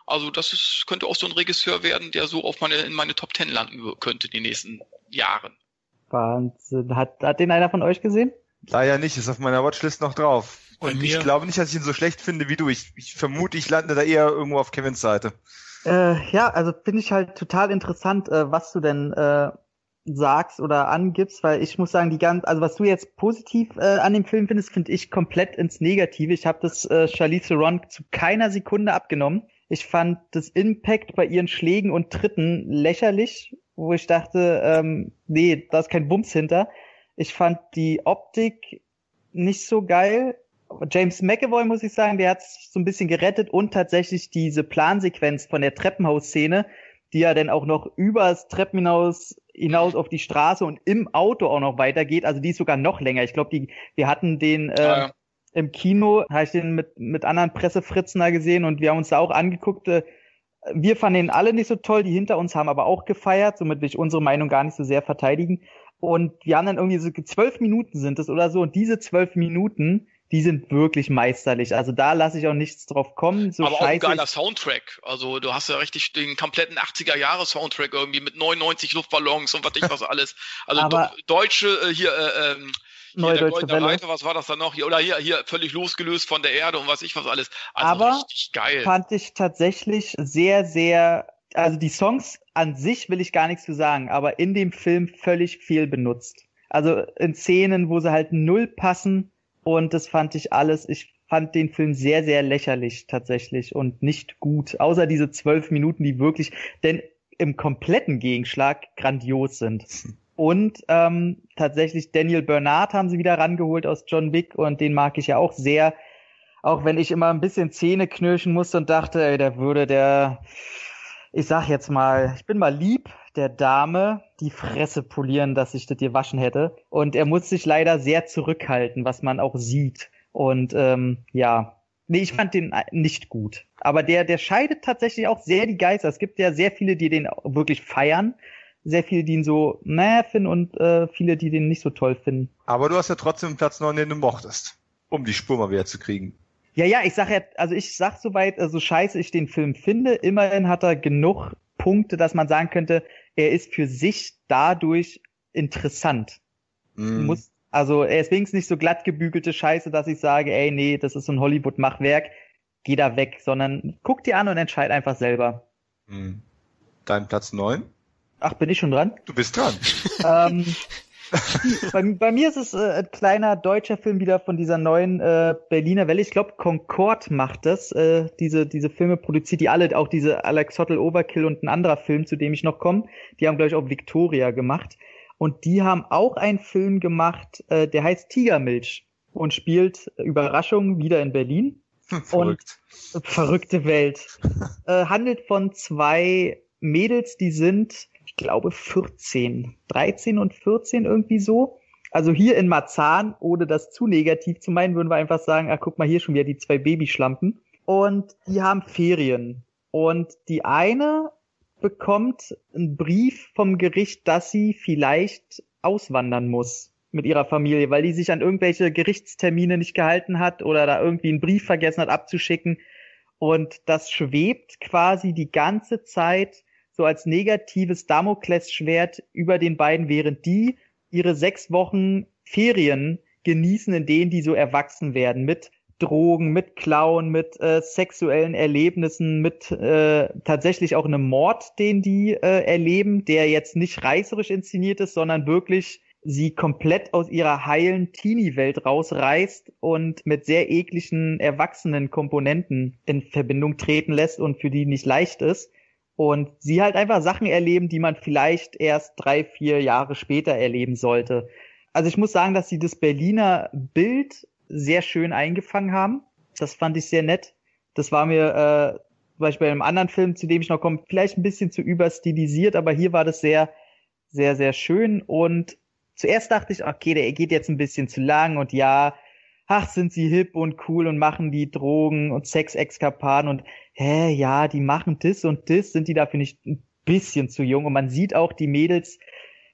S3: Also das ist, könnte auch so ein Regisseur werden, der so auf meine, in meine Top 10 landen könnte die nächsten Jahren.
S4: Wahnsinn. Hat, hat den einer von euch gesehen?
S2: Leider nicht, ist auf meiner Watchlist noch drauf. Und ich glaube nicht, dass ich ihn so schlecht finde wie du. Ich, ich vermute, ich lande da eher irgendwo auf Kevins Seite.
S4: Äh, ja, also finde ich halt total interessant, äh, was du denn äh, sagst oder angibst, weil ich muss sagen, die ganz, also was du jetzt positiv äh, an dem Film findest, finde ich komplett ins Negative. Ich habe das äh, Charlize Theron zu keiner Sekunde abgenommen. Ich fand das Impact bei ihren Schlägen und Tritten lächerlich, wo ich dachte, ähm, nee, da ist kein Bums hinter. Ich fand die Optik nicht so geil. James McAvoy, muss ich sagen, der hat so ein bisschen gerettet und tatsächlich diese Plansequenz von der Treppenhausszene, die ja dann auch noch übers Treppenhaus hinaus auf die Straße und im Auto auch noch weitergeht. Also die ist sogar noch länger. Ich glaube, die, wir hatten den äh, ja. im Kino, habe ich den mit, mit anderen Pressefritzen da gesehen und wir haben uns da auch angeguckt. Äh, wir fanden ihn alle nicht so toll, die hinter uns haben aber auch gefeiert, somit will ich unsere Meinung gar nicht so sehr verteidigen. Und wir haben dann irgendwie so zwölf Minuten sind es oder so und diese zwölf Minuten die sind wirklich meisterlich. Also da lasse ich auch nichts drauf kommen. So
S3: Aber auch ein geiler Soundtrack. Also du hast ja richtig den kompletten 80er Jahre Soundtrack irgendwie mit 99 Luftballons und was ich was alles. Also
S4: Aber
S3: deutsche äh, hier äh, ähm,
S4: Neue hier, Deutsche Welle.
S3: Reiter, was war das dann noch? Hier, oder hier, hier völlig losgelöst von der Erde und was ich was alles. Also
S4: Aber richtig geil. fand ich tatsächlich sehr, sehr, also die Songs an sich will ich gar nichts zu sagen, aber in dem Film völlig viel benutzt. Also in Szenen, wo sie halt null passen, und das fand ich alles, ich fand den Film sehr, sehr lächerlich tatsächlich und nicht gut. Außer diese zwölf Minuten, die wirklich, denn im kompletten Gegenschlag grandios sind. Und ähm, tatsächlich Daniel Bernard haben sie wieder rangeholt aus John Wick und den mag ich ja auch sehr. Auch wenn ich immer ein bisschen Zähne knirschen musste und dachte, ey, der würde der, ich sag jetzt mal, ich bin mal lieb, der Dame die Fresse polieren, dass ich das dir waschen hätte. Und er muss sich leider sehr zurückhalten, was man auch sieht. Und ähm, ja, nee, ich fand den nicht gut. Aber der, der scheidet tatsächlich auch sehr die Geister. Es gibt ja sehr viele, die den wirklich feiern. Sehr viele, die ihn so naja finden und äh, viele, die den nicht so toll finden.
S2: Aber du hast ja trotzdem Platz 9, den du mochtest. Um die Spur mal wieder zu kriegen.
S4: Ja, ja, ich sag ja, also ich sag soweit, so also scheiße ich den Film finde, immerhin hat er genug Punkte, dass man sagen könnte, er ist für sich dadurch interessant. Mm. Muss, also er ist wenigstens nicht so glatt gebügelte Scheiße, dass ich sage, ey, nee, das ist so ein Hollywood-Machwerk, geh da weg, sondern guck dir an und entscheid einfach selber.
S2: Mm. Dein Platz neun?
S4: Ach, bin ich schon dran?
S2: Du bist dran.
S4: ähm, bei, bei, mir ist es äh, ein kleiner deutscher Film wieder von dieser neuen äh, Berliner Welle. Ich glaube, Concord macht das. Äh, diese, diese Filme produziert die alle, auch diese Alex Hottel Overkill und ein anderer Film, zu dem ich noch komme. Die haben, glaube ich, auch Victoria gemacht. Und die haben auch einen Film gemacht, äh, der heißt Tigermilch und spielt äh, Überraschung wieder in Berlin.
S2: Verrückt.
S4: Und, verrückte Welt. äh, handelt von zwei Mädels, die sind glaube 14, 13 und 14 irgendwie so. Also hier in Marzahn, ohne das zu negativ zu meinen, würden wir einfach sagen, ah, guck mal hier schon wieder die zwei Babyschlampen. Und die haben Ferien. Und die eine bekommt einen Brief vom Gericht, dass sie vielleicht auswandern muss mit ihrer Familie, weil die sich an irgendwelche Gerichtstermine nicht gehalten hat oder da irgendwie einen Brief vergessen hat abzuschicken. Und das schwebt quasi die ganze Zeit so als negatives Damoklesschwert über den beiden, während die ihre sechs Wochen Ferien genießen, in denen die so erwachsen werden. Mit Drogen, mit Klauen, mit äh, sexuellen Erlebnissen, mit äh, tatsächlich auch einem Mord, den die äh, erleben, der jetzt nicht reißerisch inszeniert ist, sondern wirklich sie komplett aus ihrer heilen Teenie-Welt rausreißt und mit sehr ekligen erwachsenen Komponenten in Verbindung treten lässt und für die nicht leicht ist und sie halt einfach Sachen erleben, die man vielleicht erst drei, vier Jahre später erleben sollte. Also ich muss sagen, dass sie das Berliner Bild sehr schön eingefangen haben. Das fand ich sehr nett. Das war mir äh, zum Beispiel bei einem anderen Film, zu dem ich noch komme, vielleicht ein bisschen zu überstilisiert, aber hier war das sehr, sehr, sehr schön. Und zuerst dachte ich, okay, der geht jetzt ein bisschen zu lang und ja, ach, sind sie hip und cool und machen die Drogen und Sex-Exkapaden und hä, ja, die machen das und das, sind die dafür nicht ein bisschen zu jung? Und man sieht auch, die Mädels,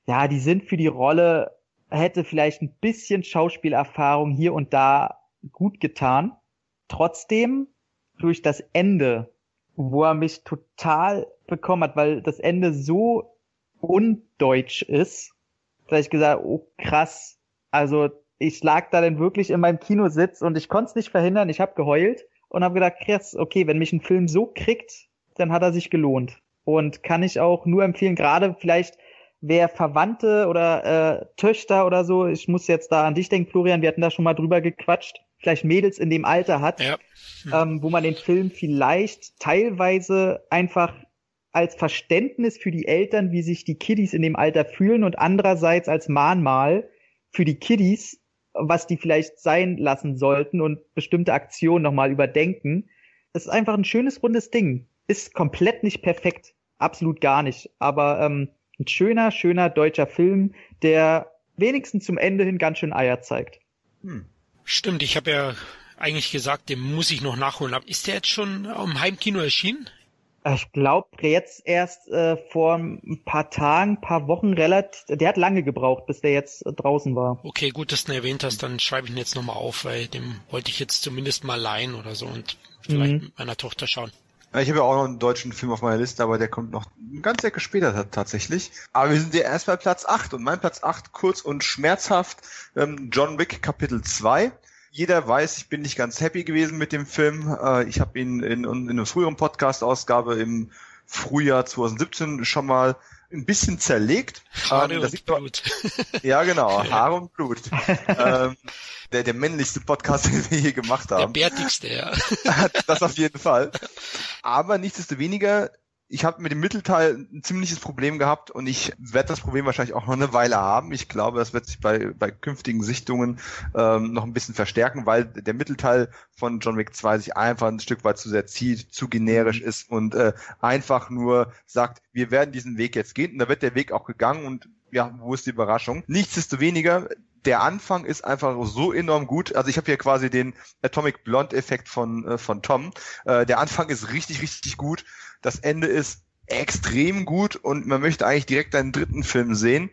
S4: ja, die sind für die Rolle, hätte vielleicht ein bisschen Schauspielerfahrung hier und da gut getan. Trotzdem, durch das Ende, wo er mich total bekommen hat, weil das Ende so undeutsch ist, dass ich gesagt, oh krass, also ich lag da dann wirklich in meinem Kinositz und ich konnte es nicht verhindern. Ich habe geheult und habe gedacht, krass, okay, wenn mich ein Film so kriegt, dann hat er sich gelohnt. Und kann ich auch nur empfehlen, gerade vielleicht wer Verwandte oder äh, Töchter oder so, ich muss jetzt da an dich denken, Florian, wir hatten da schon mal drüber gequatscht, vielleicht Mädels in dem Alter hat, ja. hm. ähm, wo man den Film vielleicht teilweise einfach als Verständnis für die Eltern, wie sich die Kiddies in dem Alter fühlen und andererseits als Mahnmal für die Kiddies, was die vielleicht sein lassen sollten und bestimmte Aktionen nochmal überdenken. Es ist einfach ein schönes, rundes Ding. Ist komplett nicht perfekt. Absolut gar nicht. Aber ähm, ein schöner, schöner deutscher Film, der wenigstens zum Ende hin ganz schön Eier zeigt.
S1: Hm. Stimmt, ich habe ja eigentlich gesagt, den muss ich noch nachholen. Ist der jetzt schon im Heimkino erschienen?
S4: Ich glaube jetzt erst äh, vor ein paar Tagen, paar Wochen relativ. Der hat lange gebraucht, bis der jetzt äh, draußen war.
S1: Okay, gut, dass du ihn erwähnt hast. Dann schreibe ich ihn jetzt nochmal auf, weil dem wollte ich jetzt zumindest mal leihen oder so und vielleicht mhm. mit meiner Tochter schauen.
S2: Ich habe ja auch noch einen deutschen Film auf meiner Liste, aber der kommt noch eine ganze Ecke später tatsächlich. Aber wir sind ja erst bei Platz 8 und mein Platz 8 kurz und schmerzhaft ähm, John Wick Kapitel 2 jeder weiß, ich bin nicht ganz happy gewesen mit dem Film. Äh, ich habe ihn in, in einer früheren Podcast-Ausgabe im Frühjahr 2017 schon mal ein bisschen zerlegt.
S1: Haare ähm, und Blut.
S2: ja, genau, Haare und Blut. ähm, der, der männlichste Podcast, den wir hier gemacht haben.
S1: Der bärtigste, ja.
S2: das auf jeden Fall. Aber nichtsdestoweniger ich habe mit dem Mittelteil ein ziemliches Problem gehabt und ich werde das Problem wahrscheinlich auch noch eine Weile haben. Ich glaube, das wird sich bei, bei künftigen Sichtungen ähm, noch ein bisschen verstärken, weil der Mittelteil von John Wick 2 sich einfach ein Stück weit zu sehr zieht, zu generisch mhm. ist und äh, einfach nur sagt, wir werden diesen Weg jetzt gehen und da wird der Weg auch gegangen und ja, wo ist die Überraschung? Nichtsdestoweniger, der Anfang ist einfach so enorm gut. Also ich habe hier quasi den Atomic Blonde Effekt von äh, von Tom. Äh, der Anfang ist richtig richtig gut. Das Ende ist extrem gut und man möchte eigentlich direkt einen dritten Film sehen.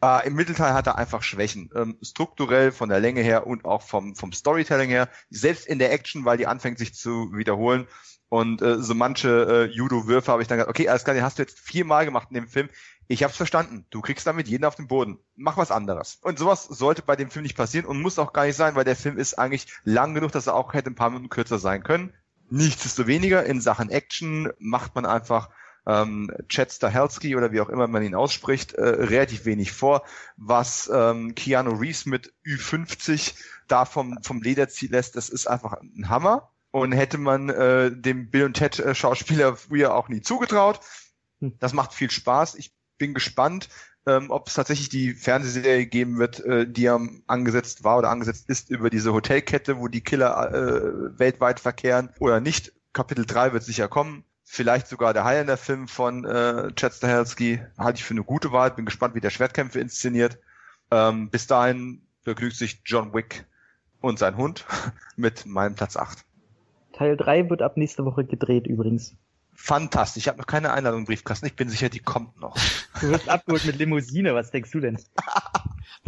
S2: Äh, Im Mittelteil hat er einfach Schwächen. Ähm, strukturell, von der Länge her und auch vom, vom Storytelling her. Selbst in der Action, weil die anfängt sich zu wiederholen. Und äh, so manche äh, Judo-Würfe habe ich dann gesagt, okay, alles klar, den hast du jetzt viermal gemacht in dem Film. Ich hab's verstanden. Du kriegst damit jeden auf den Boden. Mach was anderes. Und sowas sollte bei dem Film nicht passieren und muss auch gar nicht sein, weil der Film ist eigentlich lang genug, dass er auch hätte ein paar Minuten kürzer sein können. Nichtsdestoweniger in Sachen Action macht man einfach ähm, Chad Stahelski oder wie auch immer man ihn ausspricht, äh, relativ wenig vor, was ähm, Keanu Reeves mit Ü50 da vom, vom Leder ziehen lässt, das ist einfach ein Hammer und hätte man äh, dem Bill und Ted äh, Schauspieler früher auch nie zugetraut. Hm. Das macht viel Spaß. Ich bin gespannt, ähm, ob es tatsächlich die Fernsehserie geben wird, äh, die am angesetzt war oder angesetzt ist über diese Hotelkette, wo die Killer äh, weltweit verkehren oder nicht. Kapitel 3 wird sicher kommen. Vielleicht sogar der Highlander-Film von äh, Chad Stahelski halte ich für eine gute Wahl. Bin gespannt, wie der Schwertkämpfe inszeniert. Ähm, bis dahin begnügt sich John Wick und sein Hund mit meinem Platz 8.
S4: Teil 3 wird ab nächste Woche gedreht übrigens.
S2: Fantastisch. Ich habe noch keine Einladung im Briefkasten. Ich bin sicher, die kommt noch.
S4: Du wirst abgeholt mit Limousine. Was denkst du denn?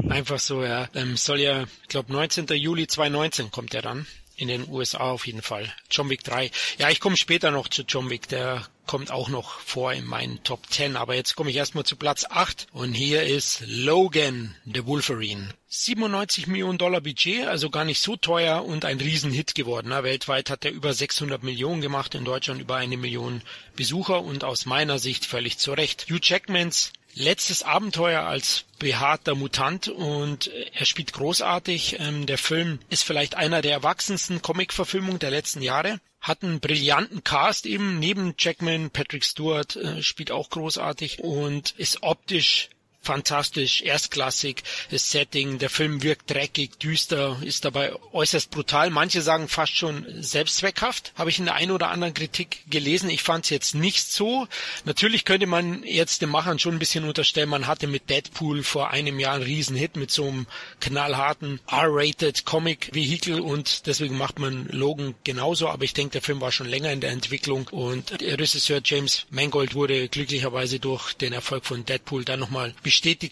S1: Einfach so, ja. Ähm, soll ja, ich glaube, 19. Juli 2019 kommt er dann. In den USA auf jeden Fall. John Wick 3. Ja, ich komme später noch zu John Wick. Der kommt auch noch vor in meinen Top 10. Aber jetzt komme ich erstmal zu Platz 8. Und hier ist Logan, the Wolverine. 97 Millionen Dollar Budget, also gar nicht so teuer und ein Riesenhit geworden. Weltweit hat er über 600 Millionen gemacht, in Deutschland über eine Million Besucher und aus meiner Sicht völlig zu Recht. Hugh Jackmans letztes Abenteuer als behaarter Mutant und er spielt großartig. Ähm, der Film ist vielleicht einer der erwachsensten Comic-Verfilmungen der letzten Jahre. Hat einen brillanten Cast eben neben Jackman, Patrick Stewart äh, spielt auch großartig und ist optisch fantastisch, erstklassig, das Setting, der Film wirkt dreckig, düster, ist dabei äußerst brutal. Manche sagen fast schon selbstzweckhaft, habe ich in der einen oder anderen Kritik gelesen. Ich fand es jetzt nicht so. Natürlich könnte man jetzt den Machern schon ein bisschen unterstellen, man hatte mit Deadpool vor einem Jahr einen Riesenhit mit so einem knallharten R-rated Comic-Vehikel und deswegen macht man Logan genauso, aber ich denke, der Film war schon länger in der Entwicklung und Regisseur James Mangold wurde glücklicherweise durch den Erfolg von Deadpool dann nochmal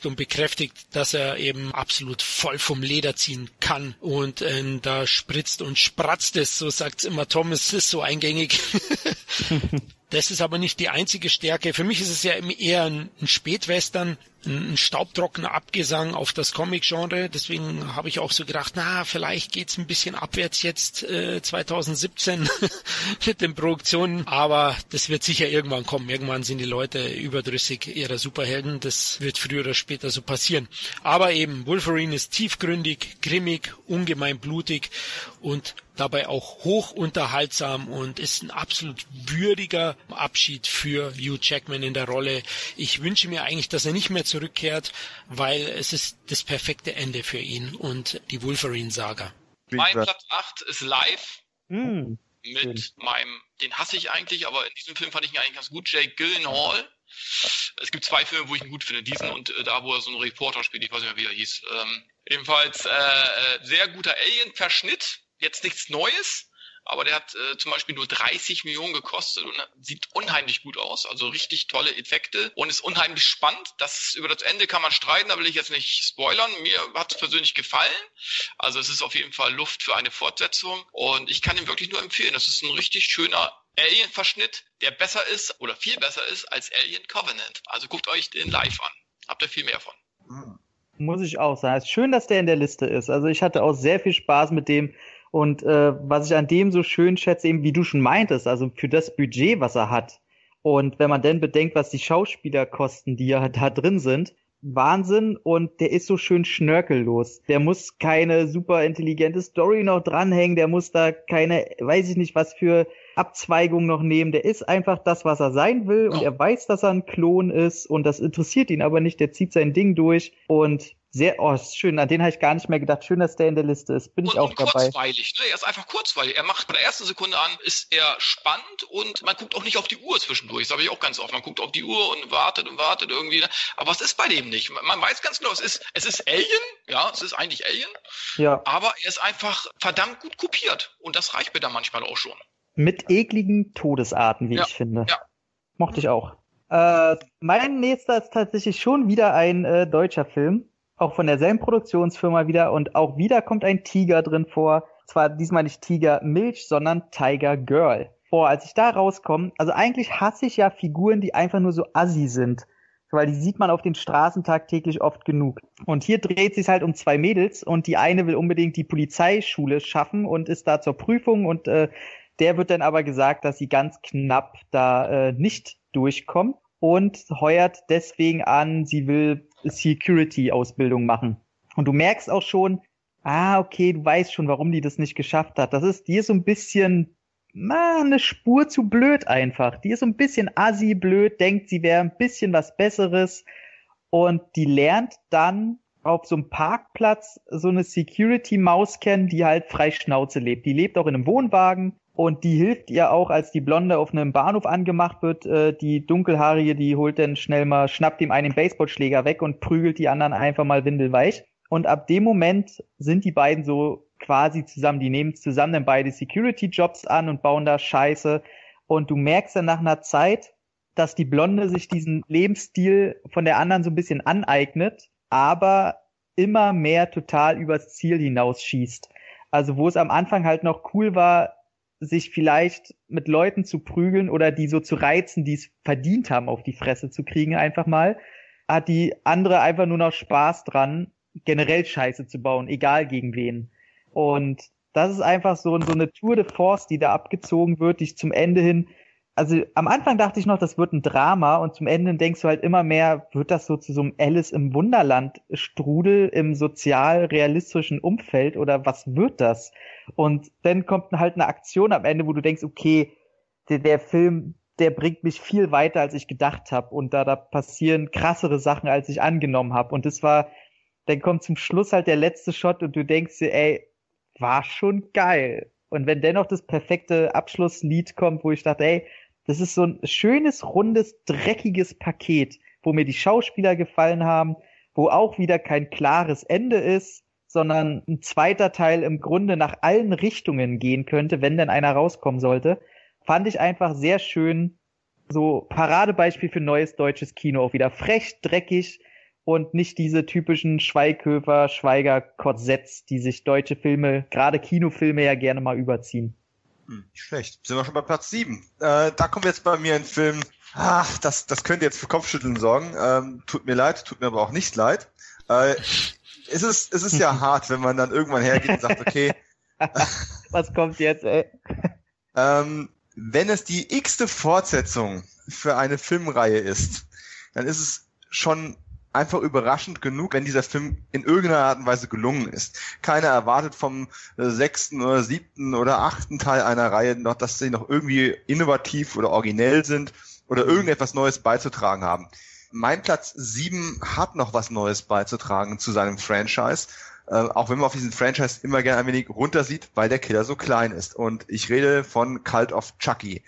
S1: und bekräftigt, dass er eben absolut voll vom Leder ziehen kann und äh, da spritzt und spratzt es, so sagt's immer Tom, es ist so eingängig. Das ist aber nicht die einzige Stärke. Für mich ist es ja eher ein Spätwestern. Ein staubtrockener Abgesang auf das Comic-Genre. Deswegen habe ich auch so gedacht, na, vielleicht geht's ein bisschen abwärts jetzt äh, 2017 mit den Produktionen. Aber das wird sicher irgendwann kommen. Irgendwann sind die Leute überdrüssig ihrer Superhelden. Das wird früher oder später so passieren. Aber eben, Wolverine ist tiefgründig, grimmig, ungemein blutig und dabei auch hoch unterhaltsam und ist ein absolut würdiger Abschied für Hugh Jackman in der Rolle. Ich wünsche mir eigentlich, dass er nicht mehr zurückkehrt, weil es ist das perfekte Ende für ihn und die Wolverine-Saga.
S3: Mein Platz 8 ist live. Mm, mit meinem, den hasse ich eigentlich, aber in diesem Film fand ich ihn eigentlich ganz gut, Jake Gyllenhaal. Es gibt zwei Filme, wo ich ihn gut finde, diesen und äh, da, wo er so einen Reporter spielt, ich weiß nicht mehr, wie er hieß. Ähm, ebenfalls äh, äh sehr guter Alien-Verschnitt, jetzt nichts Neues, aber der hat äh, zum Beispiel nur 30 Millionen gekostet und sieht unheimlich gut aus, also richtig tolle Effekte und ist unheimlich spannend. Das über das Ende kann man streiten, da will ich jetzt nicht spoilern. Mir hat es persönlich gefallen. Also es ist auf jeden Fall Luft für eine Fortsetzung und ich kann ihn wirklich nur empfehlen. Das ist ein richtig schöner Alien-Verschnitt, der besser ist oder viel besser ist als Alien Covenant. Also guckt euch den live an. Habt ihr viel mehr von.
S4: Muss ich auch sagen. Es ist schön, dass der in der Liste ist. Also ich hatte auch sehr viel Spaß mit dem und äh, was ich an dem so schön schätze, eben wie du schon meintest, also für das Budget, was er hat. Und wenn man denn bedenkt, was die Schauspieler kosten, die ja da drin sind, Wahnsinn und der ist so schön schnörkellos. Der muss keine super intelligente Story noch dranhängen, der muss da keine, weiß ich nicht, was für Abzweigung noch nehmen. Der ist einfach das, was er sein will und er weiß, dass er ein Klon ist und das interessiert ihn aber nicht. Der zieht sein Ding durch und sehr, oh, ist schön. An den habe ich gar nicht mehr gedacht. Schön, dass der in der Liste ist. Bin und, ich auch und dabei.
S3: Kurzweilig, ne? Er ist einfach kurzweilig. Er macht bei der ersten Sekunde an, ist er spannend und man guckt auch nicht auf die Uhr zwischendurch. Das habe ich auch ganz oft. Man guckt auf die Uhr und wartet und wartet irgendwie. Ne? Aber was ist bei dem nicht? Man weiß ganz genau, es ist, es ist Alien. Ja, es ist eigentlich Alien. Ja. Aber er ist einfach verdammt gut kopiert. Und das reicht mir dann manchmal auch schon.
S4: Mit ekligen Todesarten, wie ja. ich finde. Ja. Mochte ich auch. Äh, mein nächster ist tatsächlich schon wieder ein äh, deutscher Film auch von derselben Produktionsfirma wieder und auch wieder kommt ein Tiger drin vor. Zwar diesmal nicht Tiger Milch, sondern Tiger Girl. Boah, als ich da rauskomme, also eigentlich hasse ich ja Figuren, die einfach nur so assi sind. Weil die sieht man auf den Straßen tagtäglich oft genug. Und hier dreht sich halt um zwei Mädels und die eine will unbedingt die Polizeischule schaffen und ist da zur Prüfung und äh, der wird dann aber gesagt, dass sie ganz knapp da äh, nicht durchkommt und heuert deswegen an, sie will Security-Ausbildung machen. Und du merkst auch schon, ah, okay, du weißt schon, warum die das nicht geschafft hat. Das ist, die ist so ein bisschen, na, eine Spur zu blöd einfach. Die ist so ein bisschen assi blöd, denkt, sie wäre ein bisschen was Besseres. Und die lernt dann auf so einem Parkplatz so eine Security-Maus kennen, die halt frei Schnauze lebt. Die lebt auch in einem Wohnwagen und die hilft ihr auch, als die Blonde auf einem Bahnhof angemacht wird. Äh, die Dunkelhaarige, die holt dann schnell mal, schnappt ihm einen Baseballschläger weg und prügelt die anderen einfach mal windelweich. Und ab dem Moment sind die beiden so quasi zusammen. Die nehmen zusammen dann beide Security-Jobs an und bauen da Scheiße. Und du merkst dann nach einer Zeit, dass die Blonde sich diesen Lebensstil von der anderen so ein bisschen aneignet, aber immer mehr total übers Ziel hinausschießt. Also wo es am Anfang halt noch cool war, sich vielleicht mit Leuten zu prügeln oder die so zu reizen, die es verdient haben, auf die Fresse zu kriegen, einfach mal, hat die andere einfach nur noch Spaß dran, generell Scheiße zu bauen, egal gegen wen. Und das ist einfach so, so eine Tour de Force, die da abgezogen wird, die ich zum Ende hin also am Anfang dachte ich noch, das wird ein Drama und zum Ende denkst du halt immer mehr, wird das so zu so einem Alice im Wunderland Strudel im sozial-realistischen Umfeld oder was wird das? Und dann kommt halt eine Aktion am Ende, wo du denkst, okay, der, der Film, der bringt mich viel weiter, als ich gedacht habe und da, da passieren krassere Sachen, als ich angenommen habe und das war, dann kommt zum Schluss halt der letzte Shot und du denkst dir, ey, war schon geil. Und wenn dennoch das perfekte Abschlusslied kommt, wo ich dachte, ey, das ist so ein schönes, rundes, dreckiges Paket, wo mir die Schauspieler gefallen haben, wo auch wieder kein klares Ende ist, sondern ein zweiter Teil im Grunde nach allen Richtungen gehen könnte, wenn denn einer rauskommen sollte. Fand ich einfach sehr schön. So Paradebeispiel für neues deutsches Kino. Auch wieder frech, dreckig und nicht diese typischen Schweighöfer, Schweiger-Korsetts, die sich deutsche Filme, gerade Kinofilme ja gerne mal überziehen.
S2: Hm, nicht schlecht. Sind wir schon bei Platz 7. Äh, da kommt jetzt bei mir ein Film, ach, das, das könnte jetzt für Kopfschütteln sorgen. Ähm, tut mir leid, tut mir aber auch nicht leid. Äh, es, ist, es ist ja hart, wenn man dann irgendwann hergeht und sagt, okay.
S4: Was kommt jetzt, ey?
S2: Ähm, wenn es die x-te Fortsetzung für eine Filmreihe ist, dann ist es schon einfach überraschend genug, wenn dieser Film in irgendeiner Art und Weise gelungen ist. Keiner erwartet vom äh, sechsten oder siebten oder achten Teil einer Reihe noch, dass sie noch irgendwie innovativ oder originell sind oder irgendetwas Neues beizutragen haben. Mein Platz sieben hat noch was Neues beizutragen zu seinem Franchise. Äh, auch wenn man auf diesen Franchise immer gerne ein wenig runter sieht, weil der Killer so klein ist. Und ich rede von Cult of Chucky,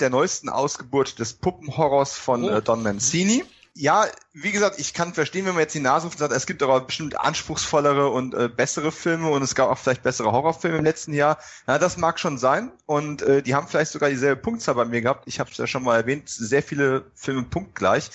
S2: der neuesten Ausgeburt des Puppenhorrors von oh. äh, Don Mancini ja, wie gesagt, ich kann verstehen, wenn man jetzt die Nase ruft und sagt, es gibt aber bestimmt anspruchsvollere und äh, bessere Filme und es gab auch vielleicht bessere Horrorfilme im letzten Jahr. Ja, das mag schon sein und äh, die haben vielleicht sogar dieselbe Punktzahl bei mir gehabt. Ich habe es ja schon mal erwähnt, sehr viele Filme punktgleich.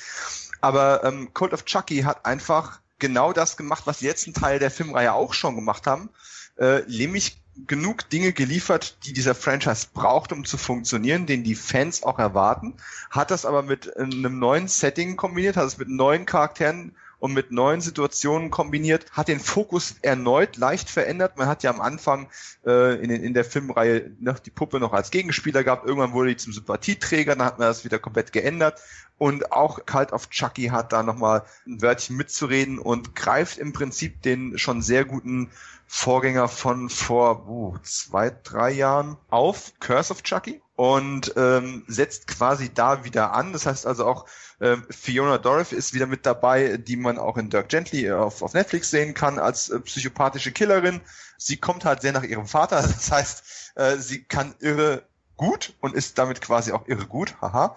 S2: Aber ähm, Cult of Chucky hat einfach genau das gemacht, was die letzten Teil der Filmreihe auch schon gemacht haben, äh, nämlich genug Dinge geliefert, die dieser Franchise braucht, um zu funktionieren, den die Fans auch erwarten, hat das aber mit einem neuen Setting kombiniert, hat es mit neuen Charakteren und mit neuen Situationen kombiniert, hat den Fokus erneut leicht verändert. Man hat ja am Anfang äh, in, in der Filmreihe noch die Puppe noch als Gegenspieler gehabt, irgendwann wurde die zum Sympathieträger, dann hat man das wieder komplett geändert. Und auch Cult of Chucky hat da nochmal ein Wörtchen mitzureden und greift im Prinzip den schon sehr guten Vorgänger von vor uh, zwei, drei Jahren auf, Curse of Chucky, und ähm, setzt quasi da wieder an. Das heißt also auch ähm, Fiona Dorothy ist wieder mit dabei, die man auch in Dirk Gently auf, auf Netflix sehen kann als äh, psychopathische Killerin. Sie kommt halt sehr nach ihrem Vater. Das heißt, äh, sie kann irre gut und ist damit quasi auch irre gut. Haha.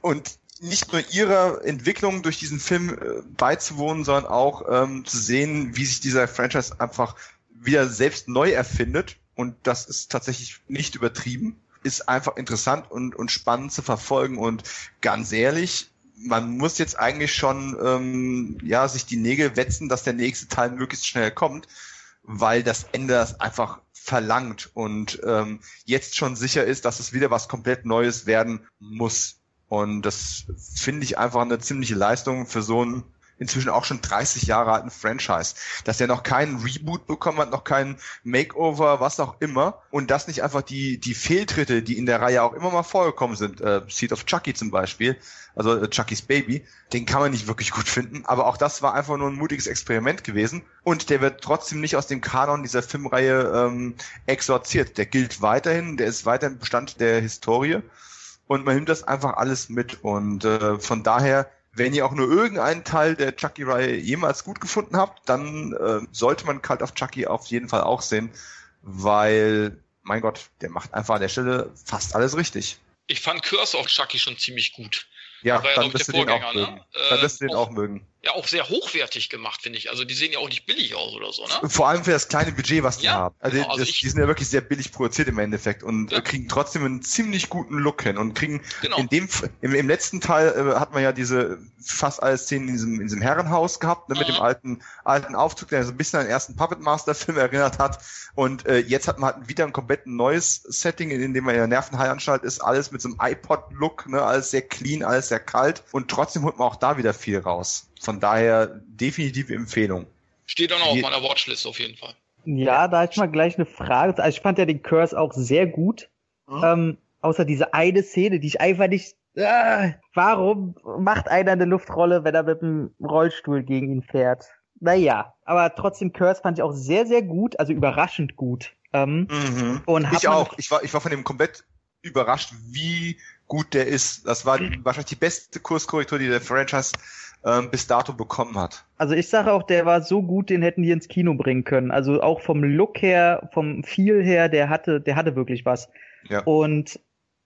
S2: Und nicht nur ihrer Entwicklung durch diesen Film äh, beizuwohnen, sondern auch ähm, zu sehen, wie sich dieser Franchise einfach wieder selbst neu erfindet. Und das ist tatsächlich nicht übertrieben. Ist einfach interessant und, und spannend zu verfolgen. Und ganz ehrlich, man muss jetzt eigentlich schon ähm, ja sich die Nägel wetzen, dass der nächste Teil möglichst schnell kommt, weil das Ende das einfach verlangt und ähm, jetzt schon sicher ist, dass es wieder was komplett Neues werden muss. Und das finde ich einfach eine ziemliche Leistung für so ein inzwischen auch schon 30 Jahre alten Franchise, dass er noch keinen Reboot bekommen hat, noch keinen Makeover, was auch immer, und das nicht einfach die, die Fehltritte, die in der Reihe auch immer mal vorgekommen sind, äh, Seed of Chucky zum Beispiel, also äh, Chuckys Baby, den kann man nicht wirklich gut finden, aber auch das war einfach nur ein mutiges Experiment gewesen. Und der wird trotzdem nicht aus dem Kanon dieser Filmreihe ähm, exorziert. Der gilt weiterhin, der ist weiterhin Bestand der Historie. Und man nimmt das einfach alles mit. Und äh, von daher wenn ihr auch nur irgendeinen Teil der Chucky-Reihe jemals gut gefunden habt, dann äh, sollte man Cult of Chucky auf jeden Fall auch sehen, weil, mein Gott, der macht einfach an der Stelle fast alles richtig.
S3: Ich fand Curse of Chucky schon ziemlich gut.
S2: Ja, dann wirst du den auch mögen.
S3: Ne?
S2: Dann wirst du den auch mögen
S3: ja auch sehr hochwertig gemacht, finde ich. Also die sehen ja auch nicht billig aus oder so, ne?
S2: Vor allem für das kleine Budget, was die
S3: ja,
S2: haben. Also,
S3: genau, also
S2: das, die sind ja wirklich sehr billig produziert im Endeffekt und ja. kriegen trotzdem einen ziemlich guten Look hin und kriegen genau. in dem im, im letzten Teil äh, hat man ja diese fast alle Szenen in diesem, in diesem Herrenhaus gehabt, ne, mit mhm. dem alten alten Aufzug, der so ein bisschen an den ersten Puppet Master Film erinnert hat. Und äh, jetzt hat man halt wieder ein komplett neues Setting, in dem man in der Nervenheilanstalt ist, alles mit so einem iPod-Look, ne, alles sehr clean, alles sehr kalt und trotzdem holt man auch da wieder viel raus. Von daher definitive Empfehlung.
S3: Steht dann auch auf meiner Watchlist auf jeden Fall.
S4: Ja, da ist mal gleich eine Frage. Also ich fand ja den Curse auch sehr gut. Mhm. Ähm, außer diese eine Szene, die ich einfach nicht. Äh, warum macht einer eine Luftrolle, wenn er mit dem Rollstuhl gegen ihn fährt? Naja, aber trotzdem Curse fand ich auch sehr, sehr gut, also überraschend gut. Ähm,
S2: mhm. und ich auch. Ich war, ich war von dem komplett überrascht, wie gut der ist. Das war wahrscheinlich die beste Kurskorrektur, die der Franchise ähm, bis dato bekommen hat.
S4: Also ich sage auch, der war so gut, den hätten die ins Kino bringen können. Also auch vom Look her, vom Feel her, der hatte, der hatte wirklich was. Ja. Und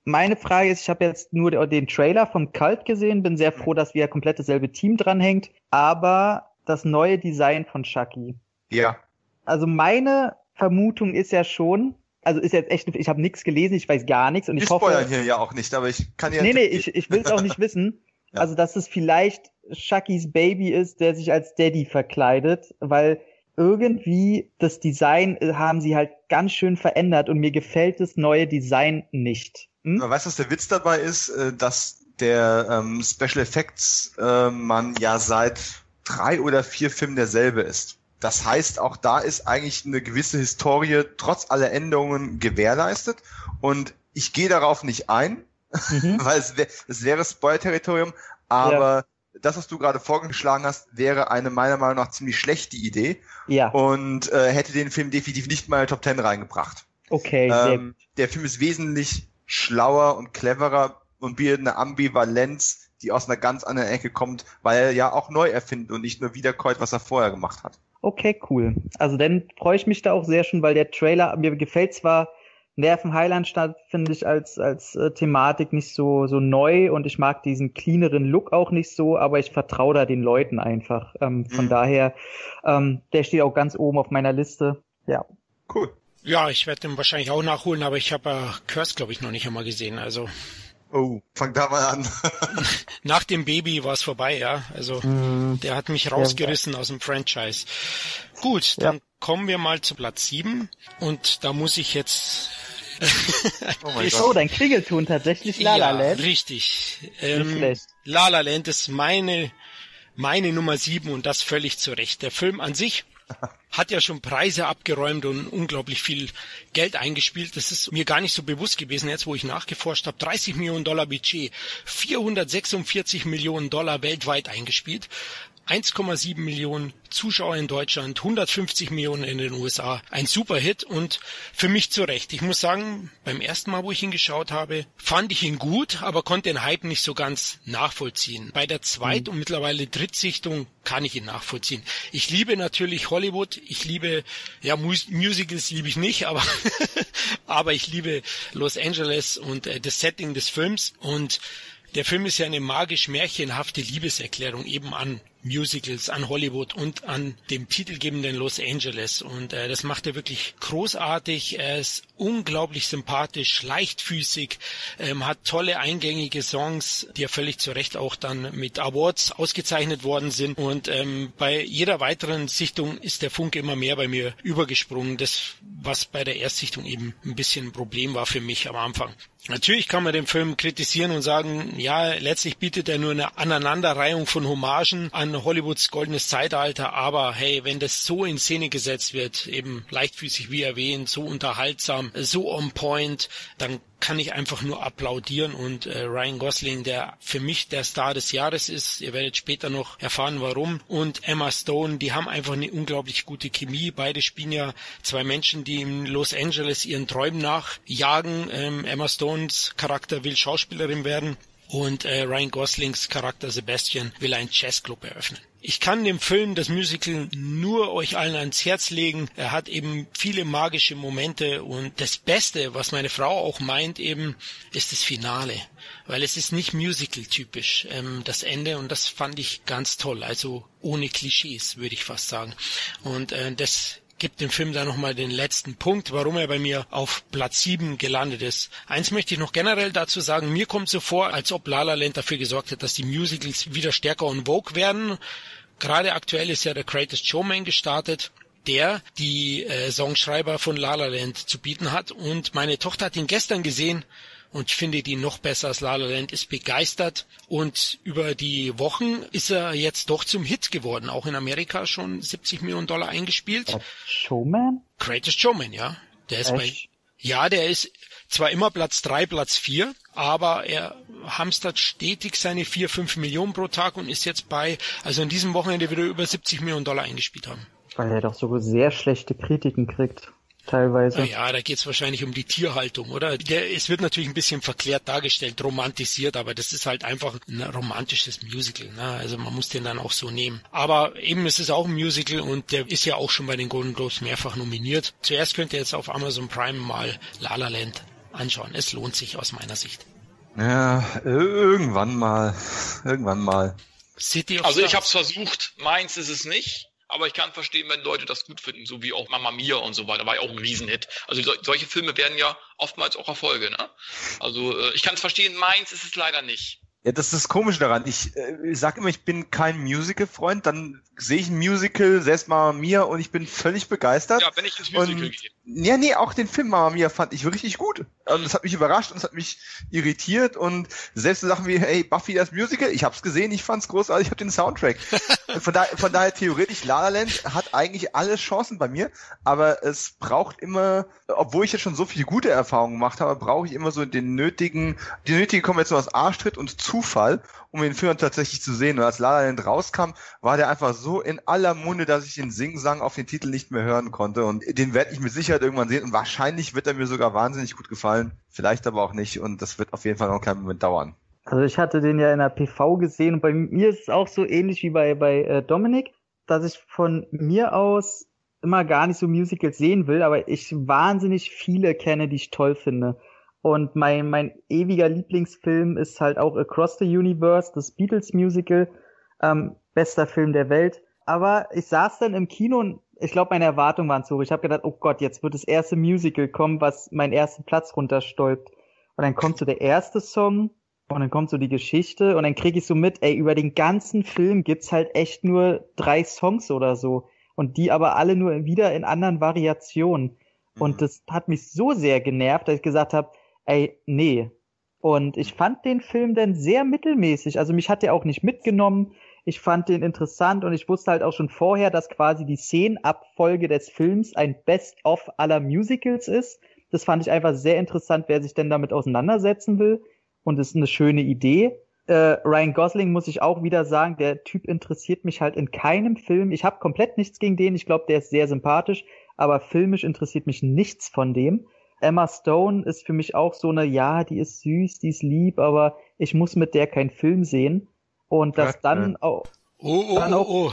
S4: meine Frage ist, ich habe jetzt nur den Trailer vom Cult gesehen, bin sehr froh, dass wieder komplett dasselbe Team dranhängt, aber das neue Design von Chucky.
S2: Ja.
S4: Also meine Vermutung ist ja schon, also ist jetzt echt, ich habe nichts gelesen, ich weiß gar nichts und ich, ich hoffe.
S2: spoilern hier ja auch nicht, aber ich kann ja.
S4: Nee, nee, ich, ich will es auch nicht wissen. Also, dass es vielleicht Chuckys Baby ist, der sich als Daddy verkleidet, weil irgendwie das Design äh, haben sie halt ganz schön verändert und mir gefällt das neue Design nicht.
S2: Hm? Weißt du, was der Witz dabei ist, äh, dass der ähm, Special Effects äh, man ja seit drei oder vier Filmen derselbe ist. Das heißt, auch da ist eigentlich eine gewisse Historie trotz aller Änderungen gewährleistet und ich gehe darauf nicht ein, mhm. weil es, wär, es wäre Spoiler-Territorium, aber ja. Das, was du gerade vorgeschlagen hast, wäre eine meiner Meinung nach ziemlich schlechte Idee ja. und äh, hätte den Film definitiv nicht mal in Top Ten reingebracht.
S4: Okay.
S2: Ähm, der Film ist wesentlich schlauer und cleverer und bietet eine Ambivalenz, die aus einer ganz anderen Ecke kommt, weil er ja auch neu erfindet und nicht nur wiederkäut, was er vorher gemacht hat.
S4: Okay, cool. Also dann freue ich mich da auch sehr schon, weil der Trailer, mir gefällt zwar Nervenheilandstadt, finde ich als, als äh, Thematik nicht so, so neu und ich mag diesen cleaneren Look auch nicht so, aber ich vertraue da den Leuten einfach. Ähm, von mhm. daher, ähm, der steht auch ganz oben auf meiner Liste. Ja.
S1: Cool. Ja, ich werde den wahrscheinlich auch nachholen, aber ich habe äh, Curse, glaube ich, noch nicht einmal gesehen. Also
S2: Oh, fang da mal an.
S1: Nach dem Baby war es vorbei, ja. Also mhm. der hat mich rausgerissen ja. aus dem Franchise. Gut, dann ja. kommen wir mal zu Platz 7 und da muss ich jetzt
S4: oh, mein oh, dein Klingelton tatsächlich La La Land.
S1: Ja, richtig. Ähm, La La Land ist meine meine Nummer 7 und das völlig zu Recht. Der Film an sich hat ja schon Preise abgeräumt und unglaublich viel Geld eingespielt. Das ist mir gar nicht so bewusst gewesen, jetzt wo ich nachgeforscht habe. 30 Millionen Dollar Budget, 446 Millionen Dollar weltweit eingespielt. 1,7 Millionen Zuschauer in Deutschland, 150 Millionen in den USA. Ein super Hit und für mich zu Recht. Ich muss sagen, beim ersten Mal, wo ich ihn geschaut habe, fand ich ihn gut, aber konnte den Hype nicht so ganz nachvollziehen. Bei der Zweit- mhm. und mittlerweile Drittsichtung kann ich ihn nachvollziehen. Ich liebe natürlich Hollywood. Ich liebe, ja, Mus Musicals liebe ich nicht, aber, aber ich liebe Los Angeles und äh, das Setting des Films und der Film ist ja eine magisch-märchenhafte Liebeserklärung eben an Musicals, an Hollywood und an dem titelgebenden Los Angeles. Und äh, das macht er wirklich großartig. Er ist unglaublich sympathisch, leichtfüßig, ähm, hat tolle eingängige Songs, die ja völlig zu Recht auch dann mit Awards ausgezeichnet worden sind. Und ähm, bei jeder weiteren Sichtung ist der Funke immer mehr bei mir übergesprungen. Das, was bei der Erstsichtung eben ein bisschen ein Problem war für mich am Anfang. Natürlich kann man den Film kritisieren und sagen, ja, letztlich bietet er nur eine Aneinanderreihung von Hommagen an Hollywoods goldenes Zeitalter, aber hey, wenn das so in Szene gesetzt wird, eben leichtfüßig wie erwähnt, so unterhaltsam, so on point, dann kann ich einfach nur applaudieren und äh, Ryan Gosling, der für mich der Star des Jahres ist, ihr werdet später noch erfahren, warum, und Emma Stone, die haben einfach eine unglaublich gute Chemie. Beide spielen ja zwei Menschen, die in Los Angeles ihren Träumen nachjagen. Ähm, Emma Stones Charakter will Schauspielerin werden und äh, Ryan Goslings Charakter Sebastian will einen Jazzclub eröffnen. Ich kann dem Film, das Musical, nur euch allen ans Herz legen. Er hat eben viele magische Momente und das Beste, was meine Frau auch meint eben, ist das Finale. Weil es ist nicht Musical-typisch, ähm, das Ende und das fand ich ganz toll. Also ohne Klischees, würde ich fast sagen. Und äh, das gibt dem Film da nochmal den letzten Punkt, warum er bei mir auf Platz 7 gelandet ist. Eins möchte ich noch generell dazu sagen, mir kommt so vor, als ob La La Land dafür gesorgt hat, dass die Musicals wieder stärker on vogue werden. Gerade aktuell ist ja der Greatest Showman gestartet der die äh, Songschreiber von La La Land zu bieten hat und meine Tochter hat ihn gestern gesehen und ich finde die noch besser als La La Land, ist begeistert und über die Wochen ist er jetzt doch zum Hit geworden, auch in Amerika schon 70 Millionen Dollar eingespielt.
S4: Showman?
S1: Greatest Showman, ja. Der ist Echt? bei, ja, der ist zwar immer Platz drei, Platz vier, aber er hamstert stetig seine vier, fünf Millionen pro Tag und ist jetzt bei, also in diesem Wochenende wieder über 70 Millionen Dollar eingespielt haben.
S4: Weil er doch so sehr schlechte Kritiken kriegt teilweise.
S1: Ja, da geht's wahrscheinlich um die Tierhaltung, oder? Der, es wird natürlich ein bisschen verklärt dargestellt, romantisiert, aber das ist halt einfach ein romantisches Musical. Ne? Also man muss den dann auch so nehmen. Aber eben ist es auch ein Musical und der ist ja auch schon bei den Golden Globes mehrfach nominiert. Zuerst könnt ihr jetzt auf Amazon Prime mal La La Land anschauen. Es lohnt sich aus meiner Sicht.
S2: Ja, irgendwann mal. Irgendwann mal.
S3: City of also Stars. ich habe es versucht. Meins ist es nicht. Aber ich kann verstehen, wenn Leute das gut finden, so wie auch Mama Mia und so weiter, war ja auch ein Riesenhit. Also so, solche Filme werden ja oftmals auch Erfolge. Ne? Also äh, ich kann es verstehen, meins ist es leider nicht.
S2: Ja, das ist das Komische daran. Ich, äh, ich sag immer, ich bin kein Musical-Freund, dann sehe ich ein Musical, selbst Mama Mia, und ich bin völlig begeistert. Ja,
S3: wenn ich ins Musical und, gehe.
S2: Ja, nee, auch den Film Mama Mia fand ich richtig gut. Und das hat mich überrascht und es hat mich irritiert und selbst so Sachen wie, hey, Buffy das Musical, ich hab's gesehen, ich fand's großartig, ich hab den Soundtrack. von, daher, von daher theoretisch, La La Land hat eigentlich alle Chancen bei mir, aber es braucht immer, obwohl ich jetzt schon so viele gute Erfahrungen gemacht habe, brauche ich immer so den nötigen, die nötige Kombination aus Arschtritt und Zufall, um den Film tatsächlich zu sehen. Und als La La Land rauskam, war der einfach so in aller Munde, dass ich den Sing-Sang auf den Titel nicht mehr hören konnte. Und den werde ich mit Sicherheit irgendwann sehen. Und wahrscheinlich wird er mir sogar wahnsinnig gut gefallen. Vielleicht aber auch nicht. Und das wird auf jeden Fall noch einen kleinen Moment dauern.
S4: Also ich hatte den ja in der PV gesehen und bei mir ist es auch so ähnlich wie bei, bei äh, Dominik, dass ich von mir aus immer gar nicht so Musicals sehen will, aber ich wahnsinnig viele kenne, die ich toll finde. Und mein, mein ewiger Lieblingsfilm ist halt auch Across the Universe, das Beatles Musical, ähm, bester Film der Welt. Aber ich saß dann im Kino und ich glaube, meine Erwartungen waren zu hoch. Ich habe gedacht, oh Gott, jetzt wird das erste Musical kommen, was meinen ersten Platz runterstäubt. Und dann kommt so der erste Song und dann kommt so die Geschichte und dann kriege ich so mit, ey, über den ganzen Film gibt's halt echt nur drei Songs oder so. Und die aber alle nur wieder in anderen Variationen. Und mhm. das hat mich so sehr genervt, dass ich gesagt habe, ey, nee. Und ich fand den Film dann sehr mittelmäßig. Also mich hat der auch nicht mitgenommen. Ich fand den interessant und ich wusste halt auch schon vorher, dass quasi die Szenenabfolge des Films ein Best-of aller Musicals ist. Das fand ich einfach sehr interessant, wer sich denn damit auseinandersetzen will. Und ist eine schöne Idee. Äh, Ryan Gosling muss ich auch wieder sagen, der Typ interessiert mich halt in keinem Film. Ich habe komplett nichts gegen den. Ich glaube, der ist sehr sympathisch, aber filmisch interessiert mich nichts von dem. Emma Stone ist für mich auch so eine, ja, die ist süß, die ist lieb, aber ich muss mit der keinen Film sehen. Und dass dann auch.
S1: Oh, oh, dann auch, oh, oh.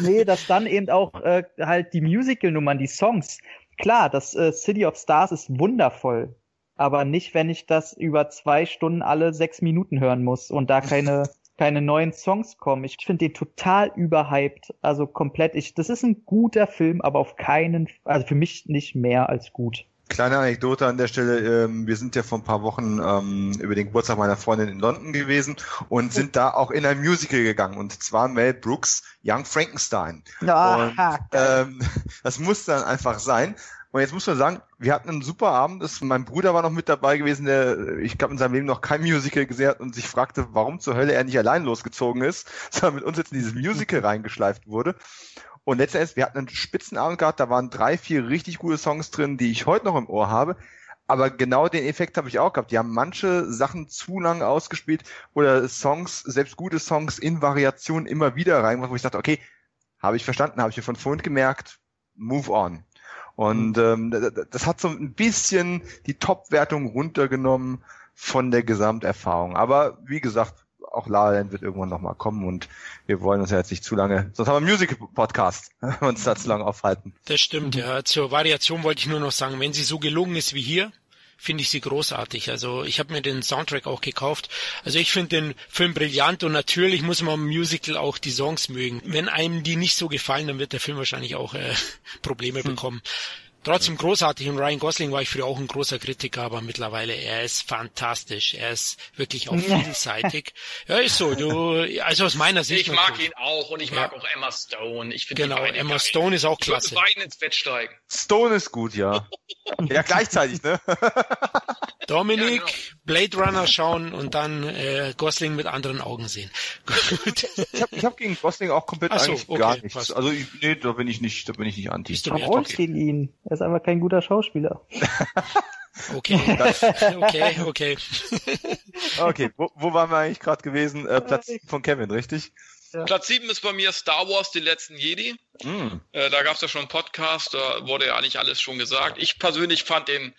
S4: Nee, dass dann eben auch äh, halt die Musical-Nummern, die Songs. Klar, das äh, City of Stars ist wundervoll, aber nicht, wenn ich das über zwei Stunden alle sechs Minuten hören muss und da keine keine neuen Songs kommen. Ich finde den total überhyped, also komplett. Ich, das ist ein guter Film, aber auf keinen, also für mich nicht mehr als gut.
S2: Kleine Anekdote an der Stelle. Ähm, wir sind ja vor ein paar Wochen ähm, über den Geburtstag meiner Freundin in London gewesen und sind da auch in ein Musical gegangen. Und zwar Mel Brooks Young Frankenstein.
S4: Ja,
S2: und, ähm, das muss dann einfach sein. Und jetzt muss man sagen, wir hatten einen super Abend. Das, mein Bruder war noch mit dabei gewesen, der, ich glaube, in seinem Leben noch kein Musical gesehen hat und sich fragte, warum zur Hölle er nicht allein losgezogen ist, sondern mit uns jetzt in dieses Musical reingeschleift wurde. Und letztendlich, wir hatten einen Spitzenabend gehabt, da waren drei, vier richtig gute Songs drin, die ich heute noch im Ohr habe. Aber genau den Effekt habe ich auch gehabt. Die haben manche Sachen zu lang ausgespielt oder Songs, selbst gute Songs in Variationen immer wieder reingemacht, wo ich dachte, okay, habe ich verstanden, habe ich mir von vorhin gemerkt, move on. Und mhm. ähm, das hat so ein bisschen die Top-Wertung runtergenommen von der Gesamterfahrung. Aber wie gesagt, auch La Land wird irgendwann nochmal kommen und wir wollen uns ja jetzt nicht zu lange, sonst haben wir einen Musical-Podcast, uns da zu lange aufhalten.
S1: Das stimmt, ja. Zur Variation wollte ich nur noch sagen, wenn sie so gelungen ist wie hier, finde ich sie großartig. Also ich habe mir den Soundtrack auch gekauft. Also ich finde den Film brillant und natürlich muss man im Musical auch die Songs mögen. Wenn einem die nicht so gefallen, dann wird der Film wahrscheinlich auch äh, Probleme hm. bekommen. Trotzdem großartig und Ryan Gosling war ich früher auch ein großer Kritiker, aber mittlerweile er ist fantastisch. Er ist wirklich auch vielseitig. ja, ist so. Du, also aus meiner Sicht.
S3: Ich mag ihn auch und ich mag auch Emma Stone. Ich finde
S1: genau, Emma geil. Stone ist auch klasse. Ich
S3: würde beiden ins Bett steigen.
S2: Stone ist gut, ja. ja, gleichzeitig, ne?
S1: Dominik, ja, genau. Blade Runner schauen und dann äh, Gosling mit anderen Augen sehen.
S2: Gut. Ich habe ich hab gegen Gosling auch komplett so, eigentlich okay, gar nichts. Passt. Also ich, nee, da bin ich nicht, da bin ich nicht anti.
S4: Warum okay. ihn? Er ist einfach kein guter Schauspieler.
S1: Okay, okay, okay.
S2: okay, wo, wo waren wir eigentlich gerade gewesen? Äh, Platz 7 von Kevin, richtig?
S3: Ja. Platz 7 ist bei mir Star Wars, die letzten Jedi. Mm. Äh, da gab es ja schon einen Podcast, da wurde ja eigentlich alles schon gesagt. Ich persönlich fand den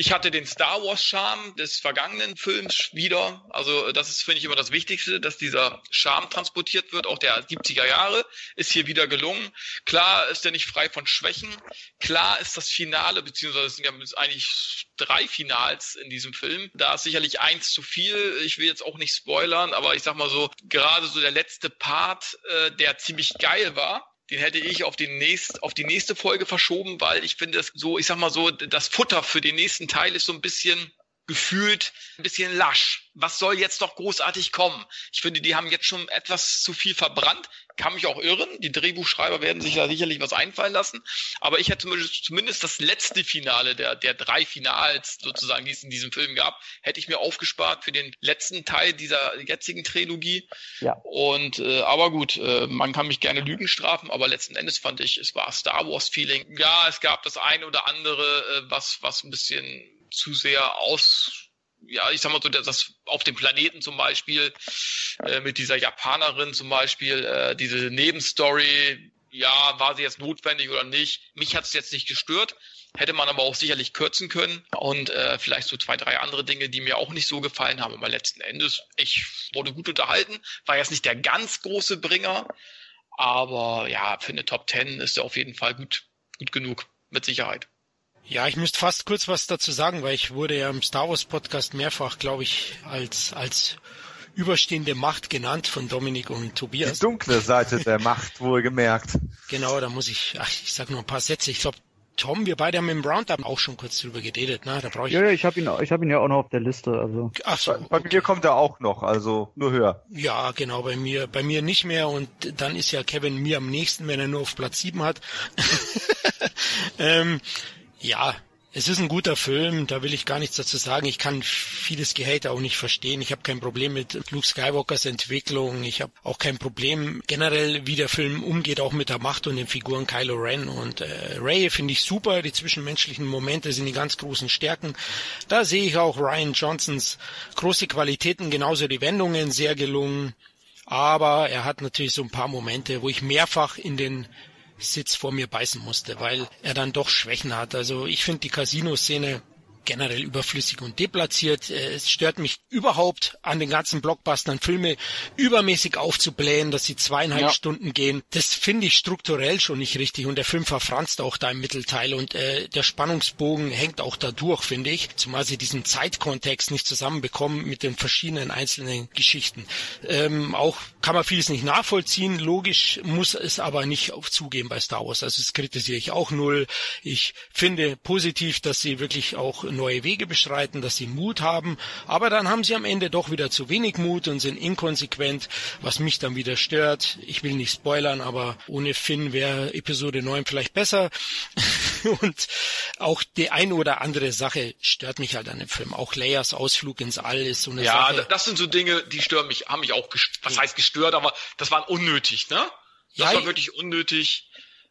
S3: ich hatte den Star Wars Charme des vergangenen Films wieder. Also das ist, finde ich, immer das Wichtigste, dass dieser Charme transportiert wird. Auch der 70er Jahre ist hier wieder gelungen. Klar ist er nicht frei von Schwächen. Klar ist das Finale, beziehungsweise es sind ja eigentlich drei Finals in diesem Film. Da ist sicherlich eins zu viel. Ich will jetzt auch nicht spoilern, aber ich sag mal so, gerade so der letzte Part, äh, der ziemlich geil war, den hätte ich auf, den nächst, auf die nächste Folge verschoben, weil ich finde es so, ich sag mal so, das Futter für den nächsten Teil ist so ein bisschen gefühlt ein bisschen lasch. was soll jetzt noch großartig kommen? Ich finde, die haben jetzt schon etwas zu viel verbrannt. Kann mich auch irren. Die Drehbuchschreiber werden sich da sicherlich was einfallen lassen. Aber ich hätte zumindest das letzte Finale der, der drei Finals sozusagen, die es in diesem Film gab, hätte ich mir aufgespart für den letzten Teil dieser jetzigen Trilogie. Ja. Und äh, aber gut, äh, man kann mich gerne Lügen strafen, aber letzten Endes fand ich, es war Star Wars Feeling. Ja, es gab das eine oder andere, äh, was was ein bisschen zu sehr aus ja, ich sag mal so, das auf dem Planeten zum Beispiel, äh, mit dieser Japanerin zum Beispiel, äh, diese Nebenstory, ja, war sie jetzt notwendig oder nicht? Mich hat es jetzt nicht gestört, hätte man aber auch sicherlich kürzen können und äh, vielleicht so zwei, drei andere Dinge, die mir auch nicht so gefallen haben. Aber letzten Endes, ich wurde gut unterhalten, war jetzt nicht der ganz große Bringer, aber ja, für eine Top Ten ist er auf jeden Fall gut, gut genug, mit Sicherheit.
S1: Ja, ich müsste fast kurz was dazu sagen, weil ich wurde ja im Star Wars Podcast mehrfach, glaube ich, als, als überstehende Macht genannt von Dominik und Tobias.
S2: Die dunkle Seite der Macht, wohl gemerkt.
S1: Genau, da muss ich, ach, ich sag nur ein paar Sätze. Ich glaube, Tom, wir beide haben im Roundup auch schon kurz drüber geredet, ne? Da brauche ich.
S4: Ja, ja, ich habe ihn, ich habe ihn ja auch noch auf der Liste, also.
S2: Ach so. Bei, bei mir kommt er auch noch, also nur höher.
S1: Ja, genau, bei mir, bei mir nicht mehr und dann ist ja Kevin mir am nächsten, wenn er nur auf Platz 7 hat. ähm, ja, es ist ein guter Film, da will ich gar nichts dazu sagen. Ich kann vieles Gehate auch nicht verstehen. Ich habe kein Problem mit Luke Skywalkers Entwicklung. Ich habe auch kein Problem generell, wie der Film umgeht, auch mit der Macht und den Figuren Kylo Ren und äh, Ray finde ich super. Die zwischenmenschlichen Momente sind die ganz großen Stärken. Da sehe ich auch Ryan Johnsons große Qualitäten, genauso die Wendungen sehr gelungen. Aber er hat natürlich so ein paar Momente, wo ich mehrfach in den Sitz vor mir beißen musste, weil er dann doch Schwächen hat. Also ich finde die Casino-Szene generell überflüssig und deplatziert. Äh, es stört mich überhaupt an den ganzen Blockbustern Filme übermäßig aufzublähen, dass sie zweieinhalb ja. Stunden gehen. Das finde ich strukturell schon nicht richtig und der Film verfranst auch da im Mittelteil und äh, der Spannungsbogen hängt auch da durch, finde ich, zumal sie diesen Zeitkontext nicht zusammenbekommen mit den verschiedenen einzelnen Geschichten. Ähm, auch kann man vieles nicht nachvollziehen, logisch muss es aber nicht zugeben bei Star Wars. Also das kritisiere ich auch null. Ich finde positiv, dass sie wirklich auch neue Wege beschreiten, dass sie Mut haben, aber dann haben sie am Ende doch wieder zu wenig Mut und sind inkonsequent, was mich dann wieder stört. Ich will nicht spoilern, aber ohne Finn wäre Episode 9 vielleicht besser. und auch die ein oder andere Sache stört mich halt an dem Film. Auch Leias Ausflug ins All ist so eine
S3: ja,
S1: Sache.
S3: Ja, das sind so Dinge, die stören mich, haben mich auch, was heißt gestört, aber das war unnötig, ne? Das ja, war wirklich unnötig.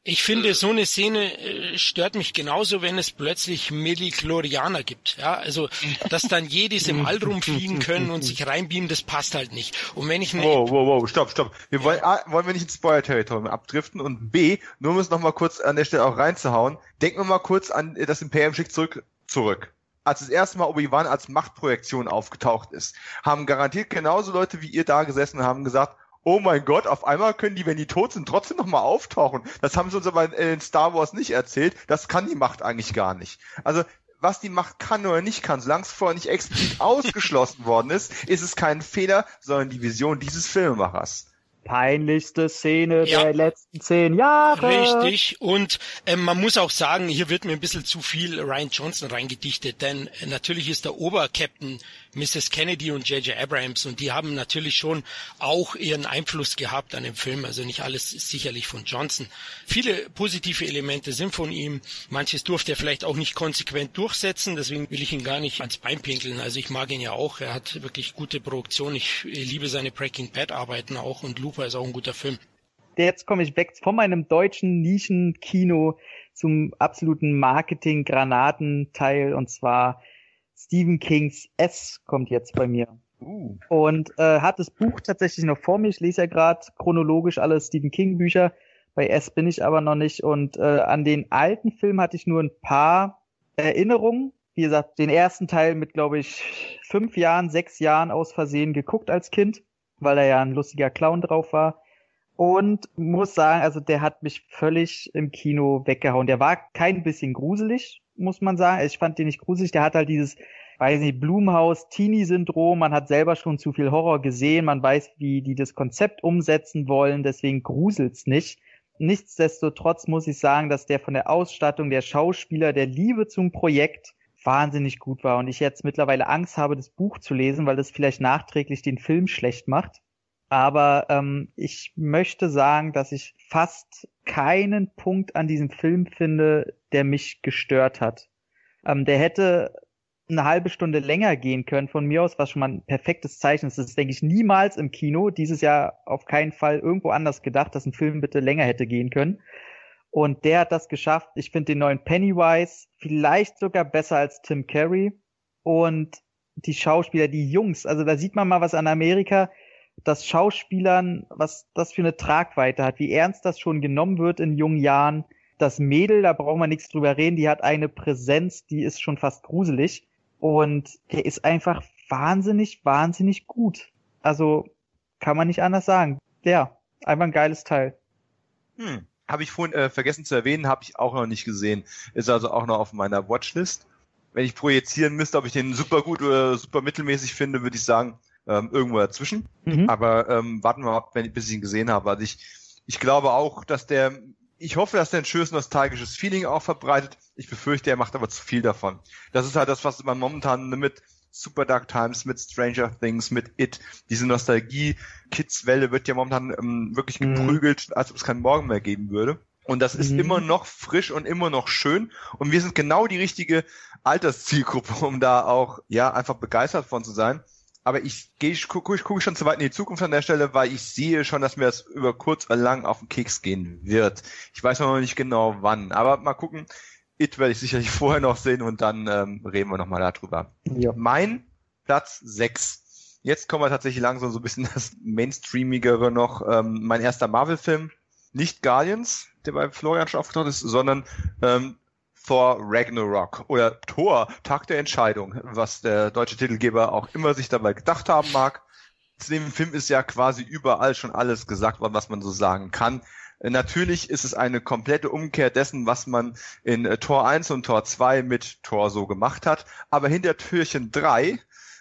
S1: Ich finde, so eine Szene äh, stört mich genauso, wenn es plötzlich Mediklorianer gibt. Ja, also, dass dann jedis im All rumfliegen können und sich reinbeamen, das passt halt nicht. Und wenn ich
S2: Wow, wow, wow, stopp, stopp. Wir wollen, A, wollen wir nicht ins Spoiler-Territorium abdriften und B, nur um es nochmal kurz an der Stelle auch reinzuhauen, denken wir mal kurz an das Imperium schickt zurück, zurück als das erste Mal Obi-Wan als Machtprojektion aufgetaucht ist, haben garantiert genauso Leute wie ihr da gesessen und haben gesagt, oh mein Gott, auf einmal können die, wenn die tot sind, trotzdem nochmal auftauchen. Das haben sie uns aber in Star Wars nicht erzählt. Das kann die Macht eigentlich gar nicht. Also was die Macht kann oder nicht kann, solange es vorher nicht explizit ausgeschlossen worden ist, ist es kein Fehler, sondern die Vision dieses Filmemachers
S4: peinlichste Szene ja. der letzten zehn Jahre.
S1: Richtig. Und ähm, man muss auch sagen, hier wird mir ein bisschen zu viel Ryan Johnson reingedichtet, denn äh, natürlich ist der Obercaptain Mrs. Kennedy und J.J. Abrams und die haben natürlich schon auch ihren Einfluss gehabt an dem Film. Also nicht alles ist sicherlich von Johnson. Viele positive Elemente sind von ihm. Manches durfte er vielleicht auch nicht konsequent durchsetzen, deswegen will ich ihn gar nicht ans Bein pinkeln. Also ich mag ihn ja auch. Er hat wirklich gute Produktion. Ich liebe seine Breaking Bad Arbeiten auch und Looper ist auch ein guter Film.
S4: Jetzt komme ich weg von meinem deutschen Nischenkino zum absoluten Marketing-Granatenteil und zwar Stephen Kings S kommt jetzt bei mir. Uh. Und äh, hat das Buch tatsächlich noch vor mir. Ich lese ja gerade chronologisch alle Stephen King Bücher. Bei S bin ich aber noch nicht. Und äh, an den alten Film hatte ich nur ein paar Erinnerungen. Wie gesagt, den ersten Teil mit, glaube ich, fünf Jahren, sechs Jahren aus Versehen geguckt als Kind, weil er ja ein lustiger Clown drauf war. Und muss sagen, also der hat mich völlig im Kino weggehauen. Der war kein bisschen gruselig, muss man sagen. Ich fand den nicht gruselig. Der hat halt dieses, weiß nicht, Blumhaus-Teenie-Syndrom. Man hat selber schon zu viel Horror gesehen. Man weiß, wie die das Konzept umsetzen wollen. Deswegen gruselt's nicht. Nichtsdestotrotz muss ich sagen, dass der von der Ausstattung der Schauspieler, der Liebe zum Projekt wahnsinnig gut war und ich jetzt mittlerweile Angst habe, das Buch zu lesen, weil das vielleicht nachträglich den Film schlecht macht. Aber ähm, ich möchte sagen, dass ich fast keinen Punkt an diesem Film finde, der mich gestört hat. Ähm, der hätte eine halbe Stunde länger gehen können von mir aus, was schon mal ein perfektes Zeichen ist. Das ist, denke ich, niemals im Kino. Dieses Jahr auf keinen Fall irgendwo anders gedacht, dass ein Film bitte länger hätte gehen können. Und der hat das geschafft. Ich finde den neuen Pennywise vielleicht sogar besser als Tim Curry. Und die Schauspieler, die Jungs, also da sieht man mal was an Amerika, dass Schauspielern, was das für eine Tragweite hat, wie ernst das schon genommen wird in jungen Jahren. Das Mädel, da braucht man nichts drüber reden, die hat eine Präsenz, die ist schon fast gruselig. Und der ist einfach wahnsinnig, wahnsinnig gut. Also kann man nicht anders sagen. Ja, einfach ein geiles Teil.
S2: Hm. Habe ich vorhin äh, vergessen zu erwähnen, habe ich auch noch nicht gesehen. Ist also auch noch auf meiner Watchlist. Wenn ich projizieren müsste, ob ich den super gut oder super mittelmäßig finde, würde ich sagen, ähm, irgendwo dazwischen. Mhm. Aber ähm, warten wir mal, wenn ich, bis ich ihn gesehen habe. Also ich, ich glaube auch, dass der, ich hoffe, dass der ein schönes nostalgisches Feeling auch verbreitet. Ich befürchte, er macht aber zu viel davon. Das ist halt das, was man momentan mit Super Dark Times, mit Stranger Things, mit It. Diese Nostalgie-Kids-Welle wird ja momentan ähm, wirklich mhm. geprügelt, als ob es keinen Morgen mehr geben würde. Und das ist mhm. immer noch frisch und immer noch schön. Und wir sind genau die richtige Alterszielgruppe, um da auch, ja, einfach begeistert von zu sein. Aber ich gehe, ich gucke ich guck schon zu weit in die Zukunft an der Stelle, weil ich sehe schon, dass mir das über kurz oder lang auf den Keks gehen wird. Ich weiß noch nicht genau wann. Aber mal gucken, It werde ich sicherlich vorher noch sehen und dann ähm, reden wir nochmal darüber. Ja. Mein Platz 6. Jetzt kommen wir tatsächlich langsam so ein bisschen das Mainstreamigere noch. Ähm, mein erster Marvel-Film. Nicht Guardians, der bei Florian schon aufgetaucht ist, sondern ähm, Thor Ragnarok oder Thor, Tag der Entscheidung, was der deutsche Titelgeber auch immer sich dabei gedacht haben mag. Zu dem Film ist ja quasi überall schon alles gesagt worden, was man so sagen kann. Natürlich ist es eine komplette Umkehr dessen, was man in äh, Tor 1 und Tor 2 mit Tor so gemacht hat. Aber hinter Türchen 3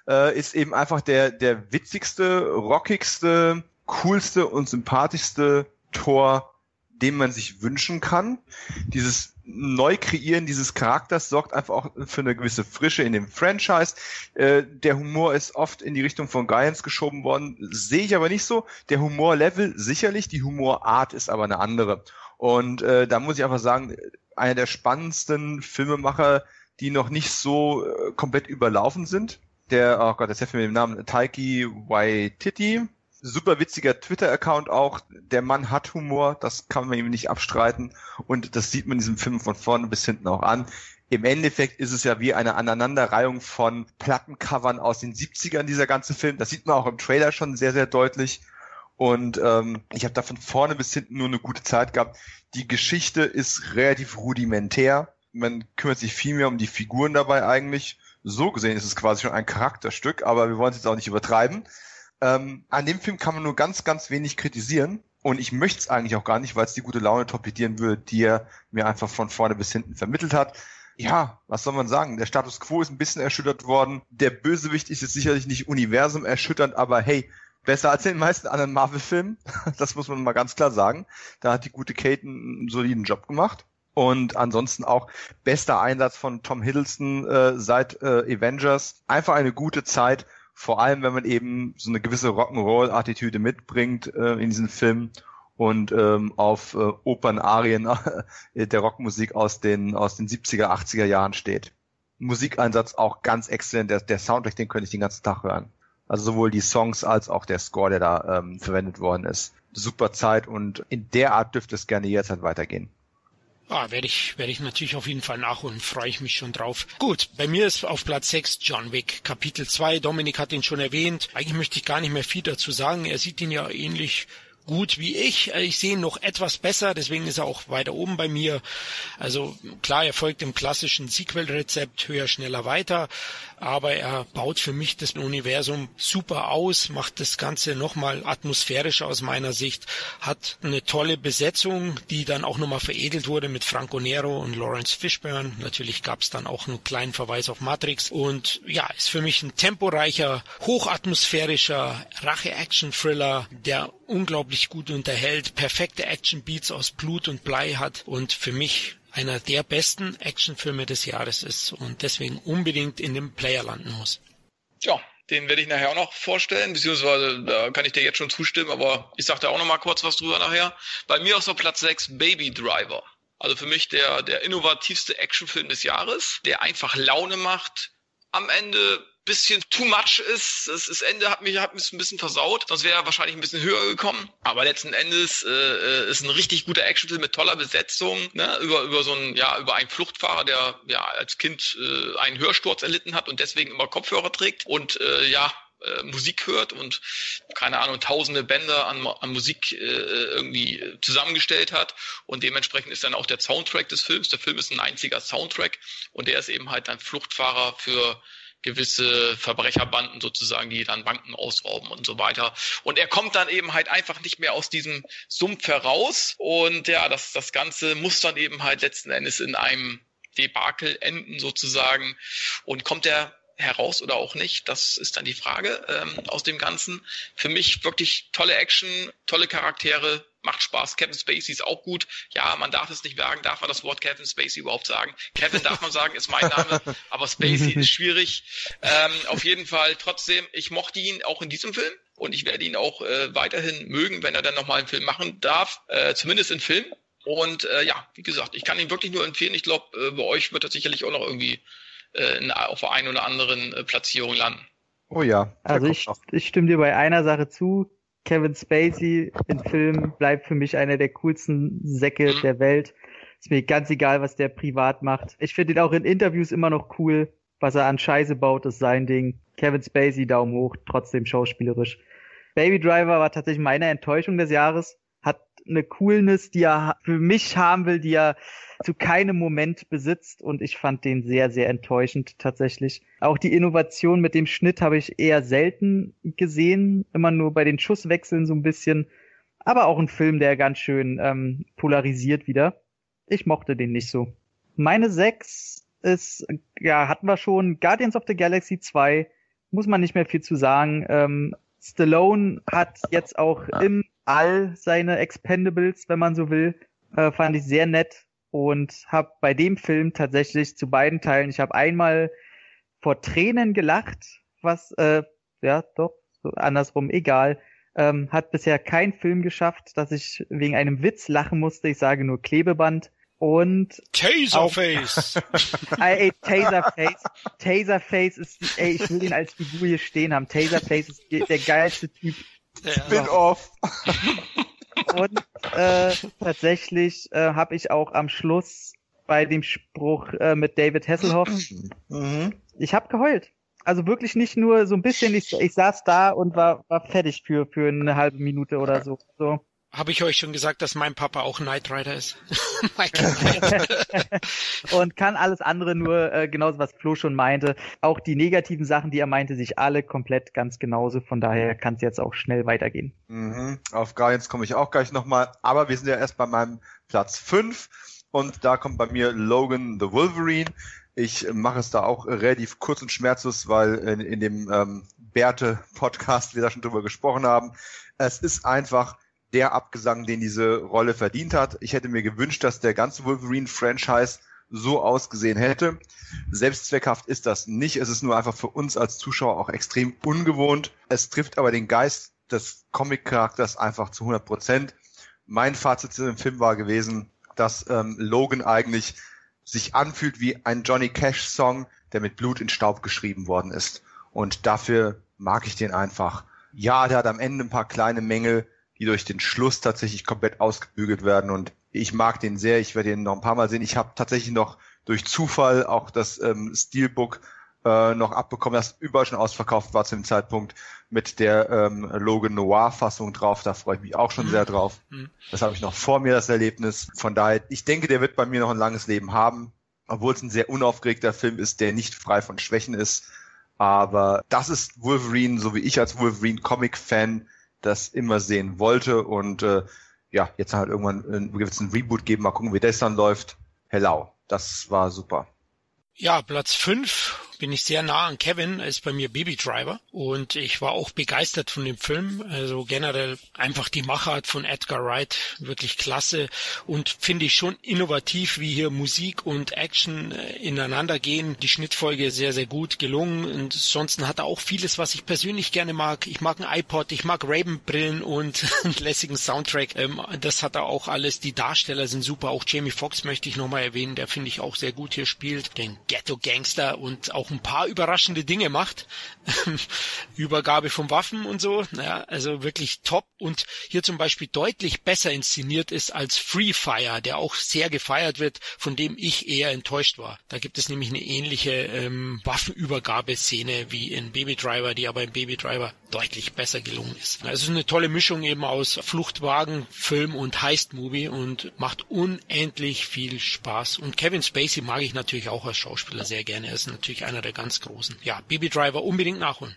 S2: äh, ist eben einfach der, der witzigste, rockigste, coolste und sympathischste Tor, den man sich wünschen kann. Dieses Neukreieren dieses Charakters sorgt einfach auch für eine gewisse Frische in dem Franchise. Äh, der Humor ist oft in die Richtung von Giants geschoben worden, sehe ich aber nicht so. Der Humorlevel sicherlich, die Humorart ist aber eine andere. Und äh, da muss ich einfach sagen, einer der spannendsten Filmemacher, die noch nicht so äh, komplett überlaufen sind. Der, oh Gott, jetzt helfen mir mit dem Namen, Taiki Waititi, super witziger Twitter-Account auch. Der Mann hat Humor, das kann man ihm nicht abstreiten. Und das sieht man in diesem Film von vorne bis hinten auch an. Im Endeffekt ist es ja wie eine Aneinanderreihung von Plattencovern aus den 70ern, dieser ganze Film. Das sieht man auch im Trailer schon sehr, sehr deutlich. Und ähm, ich habe da von vorne bis hinten nur eine gute Zeit gehabt. Die Geschichte ist relativ rudimentär. Man kümmert sich viel mehr um die Figuren dabei eigentlich. So gesehen ist es quasi schon ein Charakterstück, aber wir wollen es jetzt auch nicht übertreiben. Ähm, an dem Film kann man nur ganz, ganz wenig kritisieren. Und ich möchte es eigentlich auch gar nicht, weil es die gute Laune torpedieren würde, die er mir einfach von vorne bis hinten vermittelt hat. Ja, was soll man sagen? Der Status quo ist ein bisschen erschüttert worden. Der Bösewicht ist jetzt sicherlich nicht universum erschütternd, aber hey, besser als in den meisten anderen Marvel-Filmen. Das muss man mal ganz klar sagen. Da hat die gute Kate einen soliden Job gemacht. Und ansonsten auch bester Einsatz von Tom Hiddleston äh, seit äh, Avengers. Einfach eine gute Zeit vor allem, wenn man eben so eine gewisse Rock'n'Roll-Attitüde mitbringt äh, in diesen Film und ähm, auf äh, Opernarien äh, der Rockmusik aus den aus den 70er, 80er Jahren steht. Musikeinsatz auch ganz exzellent. Der, der Soundtrack, den könnte ich den ganzen Tag hören. Also sowohl die Songs als auch der Score, der da ähm, verwendet worden ist. Super Zeit und in der Art dürfte es gerne jederzeit weitergehen.
S1: Ah, werde ich, werde ich natürlich auf jeden Fall nachholen, freue ich mich schon drauf. Gut, bei mir ist auf Platz 6 John Wick, Kapitel 2. Dominik hat ihn schon erwähnt. Eigentlich möchte ich gar nicht mehr viel dazu sagen. Er sieht ihn ja ähnlich gut wie ich. Ich sehe ihn noch etwas besser, deswegen ist er auch weiter oben bei mir. Also klar, er folgt dem klassischen Sequel-Rezept höher, schneller, weiter, aber er baut für mich das Universum super aus, macht das Ganze nochmal atmosphärischer aus meiner Sicht, hat eine tolle Besetzung, die dann auch nochmal veredelt wurde mit Franco Nero und Lawrence Fishburne. Natürlich gab es dann auch einen kleinen Verweis auf Matrix und ja, ist für mich ein temporeicher, hochatmosphärischer Rache-Action-Thriller, der unglaublich gut unterhält, perfekte Action-Beats aus Blut und Blei hat und für mich einer der besten Actionfilme des Jahres ist und deswegen unbedingt in dem Player landen muss.
S3: Ja, den werde ich nachher auch noch vorstellen, beziehungsweise da kann ich dir jetzt schon zustimmen, aber ich sage da auch noch mal kurz was drüber nachher. Bei mir ist auf Platz 6 Baby Driver. Also für mich der, der innovativste Actionfilm des Jahres, der einfach Laune macht, am Ende bisschen too much ist. Das, das Ende hat mich, hat mich ein bisschen versaut. Sonst wäre er wahrscheinlich ein bisschen höher gekommen. Aber letzten Endes äh, ist ein richtig guter Actionfilm mit toller Besetzung. Ne? Über, über so einen, ja, über einen Fluchtfahrer, der ja als Kind äh, einen Hörsturz erlitten hat und deswegen immer Kopfhörer trägt. Und äh, ja, äh, Musik hört und keine Ahnung tausende Bänder an, an Musik äh, irgendwie zusammengestellt hat und dementsprechend ist dann auch der Soundtrack des Films. Der Film ist ein einziger Soundtrack und der ist eben halt ein Fluchtfahrer für gewisse Verbrecherbanden sozusagen, die dann Banken ausrauben und so weiter. Und er kommt dann eben halt einfach nicht mehr aus diesem Sumpf heraus. Und ja, das, das Ganze muss dann eben halt letzten Endes in einem Debakel enden sozusagen. Und kommt er heraus oder auch nicht, das ist dann die Frage ähm, aus dem Ganzen. Für mich wirklich tolle Action, tolle Charaktere, macht Spaß. Kevin Spacey ist auch gut. Ja, man darf es nicht sagen. Darf man das Wort Kevin Spacey überhaupt sagen? Kevin darf man sagen, ist mein Name, aber Spacey ist schwierig. Ähm, auf jeden Fall trotzdem, ich mochte ihn auch in diesem Film und ich werde ihn auch äh, weiterhin mögen, wenn er dann nochmal einen Film machen darf, äh, zumindest in Film. Und äh, ja, wie gesagt, ich kann ihn wirklich nur empfehlen. Ich glaube, äh, bei euch wird er sicherlich auch noch irgendwie äh, auf der einen oder anderen äh, Platzierung landen.
S2: Oh ja.
S4: Also ich, ich stimme dir bei einer Sache zu. Kevin Spacey im Film bleibt für mich einer der coolsten Säcke der Welt. Ist mir ganz egal, was der privat macht. Ich finde ihn auch in Interviews immer noch cool. Was er an Scheiße baut, ist sein Ding. Kevin Spacey, Daumen hoch, trotzdem schauspielerisch. Baby Driver war tatsächlich meine Enttäuschung des Jahres. Hat eine Coolness, die er für mich haben will, die er zu keinem Moment besitzt und ich fand den sehr, sehr enttäuschend tatsächlich. Auch die Innovation mit dem Schnitt habe ich eher selten gesehen, immer nur bei den Schusswechseln so ein bisschen. Aber auch ein Film, der ganz schön ähm, polarisiert wieder. Ich mochte den nicht so. Meine sechs ist, ja, hatten wir schon, Guardians of the Galaxy 2, muss man nicht mehr viel zu sagen. Ähm, Stallone hat jetzt auch im All seine Expendables, wenn man so will. Äh, fand ich sehr nett und habe bei dem Film tatsächlich zu beiden Teilen, ich habe einmal vor Tränen gelacht, was, äh, ja, doch, so andersrum, egal. Ähm, hat bisher kein Film geschafft, dass ich wegen einem Witz lachen musste. Ich sage nur Klebeband. Und
S1: Taserface.
S4: ey, Taserface. Taserface ist, ey, ich will ihn als Figur hier stehen haben. Taserface ist der geilste Typ.
S2: Spin-off.
S4: Und äh, tatsächlich äh, habe ich auch am Schluss bei dem Spruch äh, mit David Hasselhoff, mhm. ich habe geheult. Also wirklich nicht nur so ein bisschen, ich, ich saß da und war, war fertig für, für eine halbe Minute oder so. so.
S1: Habe ich euch schon gesagt, dass mein Papa auch Knight Rider ist?
S4: und kann alles andere nur äh, genauso, was Flo schon meinte. Auch die negativen Sachen, die er meinte, sich alle komplett ganz genauso. Von daher kann es jetzt auch schnell weitergehen.
S2: Mhm. Auf Guardians komme ich auch gleich nochmal. Aber wir sind ja erst bei meinem Platz 5 und da kommt bei mir Logan the Wolverine. Ich mache es da auch relativ kurz und schmerzlos, weil in, in dem ähm, Bärte-Podcast wir da schon drüber gesprochen haben. Es ist einfach der Abgesang, den diese Rolle verdient hat. Ich hätte mir gewünscht, dass der ganze Wolverine-Franchise so ausgesehen hätte. Selbstzweckhaft ist das nicht. Es ist nur einfach für uns als Zuschauer auch extrem ungewohnt. Es trifft aber den Geist des Comic-Charakters einfach zu 100 Prozent. Mein Fazit zu dem Film war gewesen, dass ähm, Logan eigentlich sich anfühlt wie ein Johnny Cash-Song, der mit Blut in Staub geschrieben worden ist. Und dafür mag ich den einfach. Ja, der hat am Ende ein paar kleine Mängel, die durch den Schluss tatsächlich komplett ausgebügelt werden. Und ich mag den sehr. Ich werde ihn noch ein paar Mal sehen. Ich habe tatsächlich noch durch Zufall auch das ähm, Steelbook äh, noch abbekommen, das überall schon ausverkauft war zu dem Zeitpunkt mit der ähm, Logan Noir Fassung drauf. Da freue ich mich auch schon mhm. sehr drauf. Mhm. Das habe ich noch vor mir, das Erlebnis. Von daher, ich denke, der wird bei mir noch ein langes Leben haben, obwohl es ein sehr unaufgeregter Film ist, der nicht frei von Schwächen ist. Aber das ist Wolverine, so wie ich als Wolverine Comic Fan das immer sehen wollte und äh, ja, jetzt halt irgendwann ein, wird ein Reboot geben, mal gucken, wie das dann läuft. Hello, das war super.
S1: Ja, Platz fünf bin ich sehr nah an Kevin, er ist bei mir Baby Driver und ich war auch begeistert von dem Film. Also generell einfach die Machart von Edgar Wright wirklich klasse und finde ich schon innovativ, wie hier Musik und Action äh, ineinander gehen. Die Schnittfolge sehr, sehr gut gelungen und ansonsten hat er auch vieles, was ich persönlich gerne mag. Ich mag ein iPod, ich mag Raven-Brillen und einen lässigen Soundtrack. Ähm, das hat er auch alles. Die Darsteller sind super. Auch Jamie Foxx möchte ich nochmal erwähnen, der finde ich auch sehr gut hier spielt. Den Ghetto-Gangster und auch ein paar überraschende Dinge macht. Übergabe von Waffen und so. Ja, also wirklich top. Und hier zum Beispiel deutlich besser inszeniert ist als Free Fire, der auch sehr gefeiert wird, von dem ich eher enttäuscht war. Da gibt es nämlich eine ähnliche ähm, Waffenübergabeszene wie in Baby Driver, die aber in Baby Driver deutlich besser gelungen ist. Also es ist eine tolle Mischung eben aus Fluchtwagen, Film und Heist-Movie und macht unendlich viel Spaß. Und Kevin Spacey mag ich natürlich auch als Schauspieler sehr gerne. Er ist natürlich einer der ganz großen. Ja, Baby Driver unbedingt nachholen.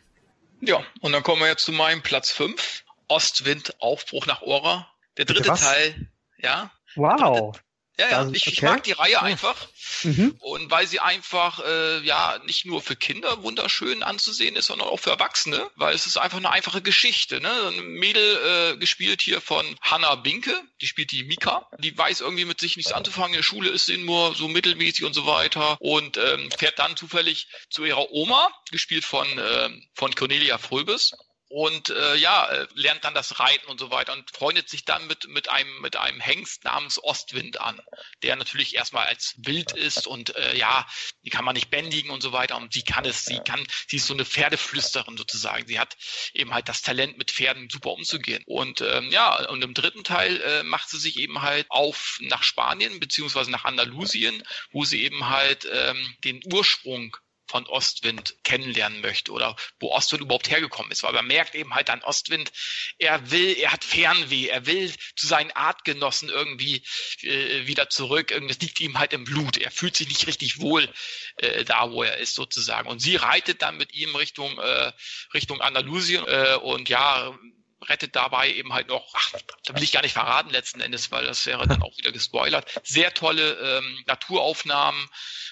S3: Ja, und dann kommen wir jetzt zu meinem Platz 5. Ostwind, Aufbruch nach Ora. Der dritte Teil, ja.
S4: Wow.
S3: Dritte, ja, ja, ich, okay. ich mag die Reihe einfach. Mhm. Und weil sie einfach äh, ja nicht nur für Kinder wunderschön anzusehen ist, sondern auch für Erwachsene, weil es ist einfach eine einfache Geschichte. Ne? Ein Mädel äh, gespielt hier von Hannah Binke, die spielt die Mika. Die weiß irgendwie mit sich nichts anzufangen. In der Schule ist sie nur so mittelmäßig und so weiter und ähm, fährt dann zufällig zu ihrer Oma, gespielt von, äh, von Cornelia Fröbes und äh, ja, äh, lernt dann das Reiten und so weiter und freundet sich dann mit, mit, einem, mit einem Hengst namens Ostwind an, der natürlich erstmal als wild ist und äh, ja, die kann man nicht bändigen und so weiter. Und sie kann es, sie kann, sie ist so eine Pferdeflüsterin sozusagen. Sie hat eben halt das Talent, mit Pferden super umzugehen. Und ähm, ja, und im dritten Teil äh, macht sie sich eben halt auf nach Spanien beziehungsweise nach Andalusien, wo sie eben halt ähm, den Ursprung von Ostwind kennenlernen möchte oder wo Ostwind überhaupt hergekommen ist. Weil man merkt eben halt an Ostwind, er will, er hat Fernweh, er will zu seinen Artgenossen irgendwie äh, wieder zurück. Irgendwas liegt ihm halt im Blut. Er fühlt sich nicht richtig wohl äh, da, wo er ist sozusagen. Und sie reitet dann mit ihm Richtung äh, Richtung Andalusien äh, und ja rettet dabei eben halt noch, ach, da will ich gar nicht verraten letzten Endes, weil das wäre dann auch wieder gespoilert. Sehr tolle ähm, Naturaufnahmen,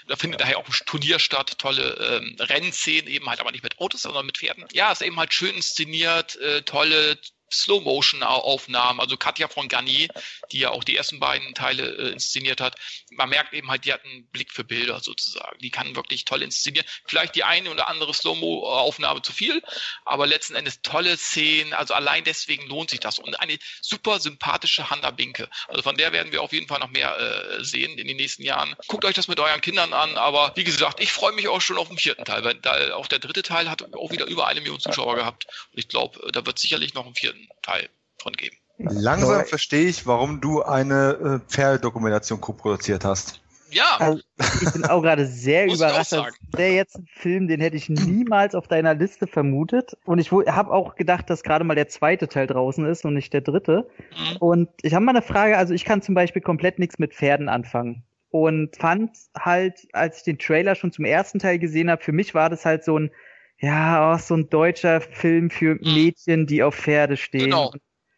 S3: da findet daher auch ein Turnier statt, tolle ähm, Rennszenen, eben halt aber nicht mit Autos, sondern mit Pferden. Ja, ist eben halt schön inszeniert, äh, tolle Slow-Motion-Aufnahmen, also Katja von Garnier, die ja auch die ersten beiden Teile äh, inszeniert hat. Man merkt eben halt, die hat einen Blick für Bilder sozusagen. Die kann wirklich toll inszenieren. Vielleicht die eine oder andere Slow-Mo-Aufnahme zu viel, aber letzten Endes tolle Szenen. Also allein deswegen lohnt sich das. Und eine super sympathische Hanna Binke. Also von der werden wir auf jeden Fall noch mehr äh, sehen in den nächsten Jahren. Guckt euch das mit euren Kindern an, aber wie gesagt, ich freue mich auch schon auf den vierten Teil, weil da auch der dritte Teil hat auch wieder über eine Million Zuschauer gehabt. Und ich glaube, da wird sicherlich noch einen vierten Teil von geben.
S2: Langsam verstehe ich, warum du eine äh, Pferd-Dokumentation co-produziert hast.
S3: Ja.
S4: Also, ich bin auch gerade sehr überrascht. Der jetzt ein Film, den hätte ich niemals auf deiner Liste vermutet. Und ich habe auch gedacht, dass gerade mal der zweite Teil draußen ist und nicht der dritte. Mhm. Und ich habe mal eine Frage. Also ich kann zum Beispiel komplett nichts mit Pferden anfangen. Und fand halt, als ich den Trailer schon zum ersten Teil gesehen habe, für mich war das halt so ein ja, auch so ein deutscher Film für mhm. Mädchen, die auf Pferde stehen. Genau.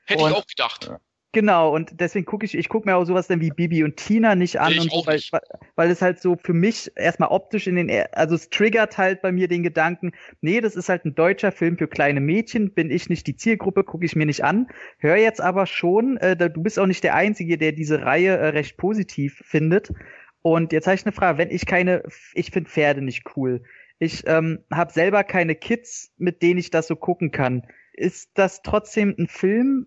S3: Hätte und, ich auch gedacht.
S4: Genau, und deswegen gucke ich, ich gucke mir auch sowas dann wie Bibi und Tina nicht an, und so, weil, nicht. weil es halt so für mich erstmal optisch in den, also es triggert halt bei mir den Gedanken, nee, das ist halt ein deutscher Film für kleine Mädchen, bin ich nicht die Zielgruppe, gucke ich mir nicht an. Hör jetzt aber schon, äh, du bist auch nicht der Einzige, der diese Reihe äh, recht positiv findet. Und jetzt habe ich eine Frage, wenn ich keine, ich finde Pferde nicht cool. Ich ähm, habe selber keine Kids, mit denen ich das so gucken kann. Ist das trotzdem ein Film,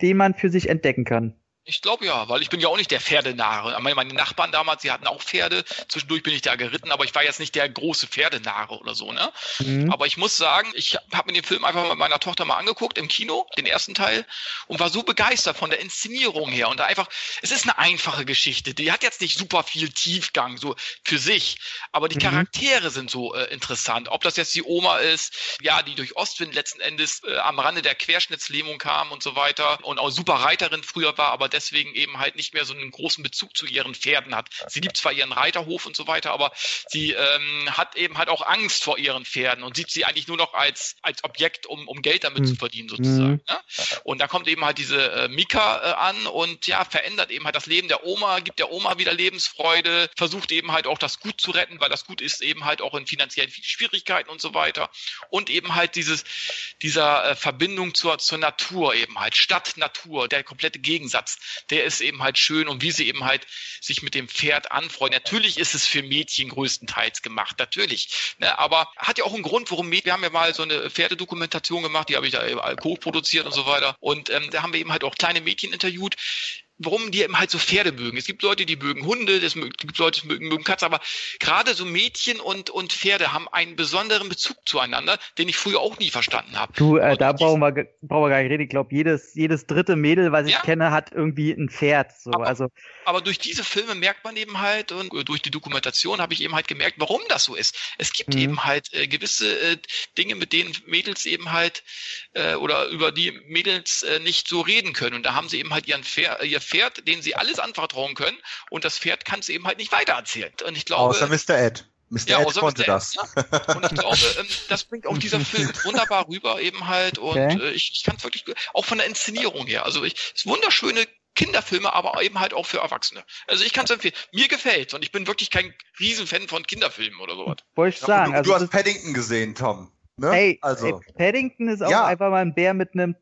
S4: den man für sich entdecken kann?
S3: Ich glaube ja, weil ich bin ja auch nicht der Pferdenare. Meine Nachbarn damals, die hatten auch Pferde. Zwischendurch bin ich da geritten, aber ich war jetzt nicht der große Pferdenare oder so, ne? Mhm. Aber ich muss sagen, ich habe mir den Film einfach mit meiner Tochter mal angeguckt im Kino, den ersten Teil, und war so begeistert von der Inszenierung her. Und da einfach, es ist eine einfache Geschichte. Die hat jetzt nicht super viel Tiefgang, so für sich. Aber die mhm. Charaktere sind so äh, interessant. Ob das jetzt die Oma ist, ja, die durch Ostwind letzten Endes äh, am Rande der Querschnittslähmung kam und so weiter und auch super Reiterin früher war, aber deswegen eben halt nicht mehr so einen großen Bezug zu ihren Pferden hat. Sie liebt zwar ihren Reiterhof und so weiter, aber sie ähm, hat eben halt auch Angst vor ihren Pferden und sieht sie eigentlich nur noch als, als Objekt, um, um Geld damit mhm. zu verdienen sozusagen. Ne? Und da kommt eben halt diese äh, Mika äh, an und ja, verändert eben halt das Leben der Oma, gibt der Oma wieder Lebensfreude, versucht eben halt auch das Gut zu retten, weil das Gut ist eben halt auch in finanziellen Schwierigkeiten und so weiter. Und eben halt dieses, dieser äh, Verbindung zur, zur Natur eben halt. Stadt, Natur, der komplette Gegensatz, der ist eben halt schön und wie sie eben halt sich mit dem Pferd anfreuen. Natürlich ist es für Mädchen größtenteils gemacht, natürlich. Ne? Aber hat ja auch einen Grund, warum Mädchen, wir haben ja mal so eine Pferdedokumentation gemacht, die habe ich da co-produziert und so weiter. Und ähm, da haben wir eben halt auch kleine Mädchen interviewt, warum die eben halt so Pferde mögen. Es gibt Leute, die mögen Hunde, es gibt Leute, die mögen, mögen Katzen, aber gerade so Mädchen und, und Pferde haben einen besonderen Bezug zueinander, den ich früher auch nie verstanden habe.
S4: Du, äh, da brauchen wir, brauchen wir gar nicht reden. Ich glaube, jedes, jedes dritte Mädel, was ich ja? kenne, hat irgendwie ein Pferd. So.
S3: Aber,
S4: also,
S3: aber durch diese Filme merkt man eben halt und durch die Dokumentation habe ich eben halt gemerkt, warum das so ist. Es gibt mhm. eben halt äh, gewisse äh, Dinge, mit denen Mädels eben halt äh, oder über die Mädels äh, nicht so reden können. Und da haben sie eben halt ihren Pferd, ihr Pferd, denen sie alles anvertrauen können und das Pferd kann es eben halt nicht weitererzählen. Und ich glaube,
S2: außer Mr. Ed. Mr. Ja, Ed konnte Mr. das.
S3: Ed, ja. Und ich glaube, ähm, das bringt auch dieser Film wunderbar rüber eben halt und okay. äh, ich, ich kann es wirklich, auch von der Inszenierung her, also ich, es ist wunderschöne Kinderfilme, aber eben halt auch für Erwachsene. Also ich kann es empfehlen. Mir gefällt und ich bin wirklich kein Riesenfan von Kinderfilmen oder sowas.
S4: Wollte ich sagen.
S2: Du,
S4: also
S2: du hast Paddington gesehen, Tom.
S4: Ne? Hey, also. Ey, Paddington ist auch ja. einfach mal ein Bär mit einem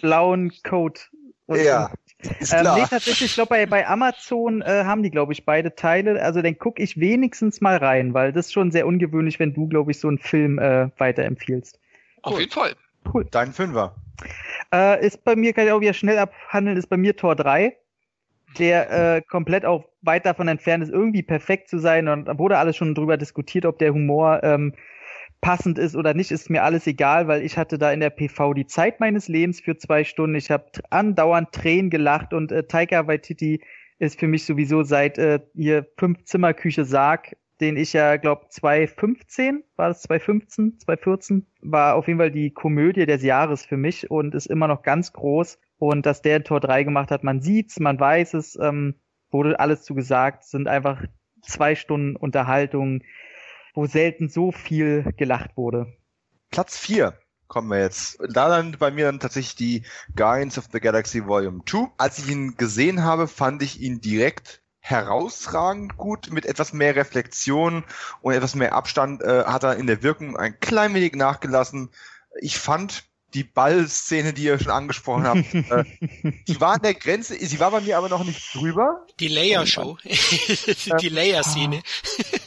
S4: blauen Coat.
S2: ja.
S4: Ist ähm, nee, tatsächlich, ich glaube, bei, bei Amazon äh, haben die, glaube ich, beide Teile. Also dann gucke ich wenigstens mal rein, weil das ist schon sehr ungewöhnlich, wenn du, glaube ich, so einen Film äh, weiterempfiehlst.
S3: Cool. Auf jeden Fall.
S2: Cool. Dein Fünfer.
S4: Äh, ist bei mir, kann ich auch wieder schnell abhandeln, ist bei mir Tor 3, der äh, komplett auch weit davon entfernt ist, irgendwie perfekt zu sein. Und da wurde alles schon drüber diskutiert, ob der Humor ähm, passend ist oder nicht, ist mir alles egal, weil ich hatte da in der PV die Zeit meines Lebens für zwei Stunden. Ich habe andauernd Tränen gelacht und äh, Taika Waititi ist für mich sowieso seit äh, ihr Fünf-Zimmer-Küche Sarg, den ich ja, glaube 2015, war das 2015, 2014, war auf jeden Fall die Komödie des Jahres für mich und ist immer noch ganz groß. Und dass der Tor 3 gemacht hat, man sieht's, man weiß es, ähm, wurde alles zu gesagt, sind einfach zwei Stunden Unterhaltung, wo selten so viel gelacht wurde.
S2: Platz 4 kommen wir jetzt. Da dann bei mir dann tatsächlich die Guardians of the Galaxy Volume 2. Als ich ihn gesehen habe, fand ich ihn direkt herausragend gut. Mit etwas mehr Reflexion und etwas mehr Abstand äh, hat er in der Wirkung ein klein wenig nachgelassen. Ich fand die Ballszene, die ihr schon angesprochen habt, äh, die war an der Grenze, sie war bei mir aber noch nicht drüber.
S1: Die Layer-Show. die Layer-Szene.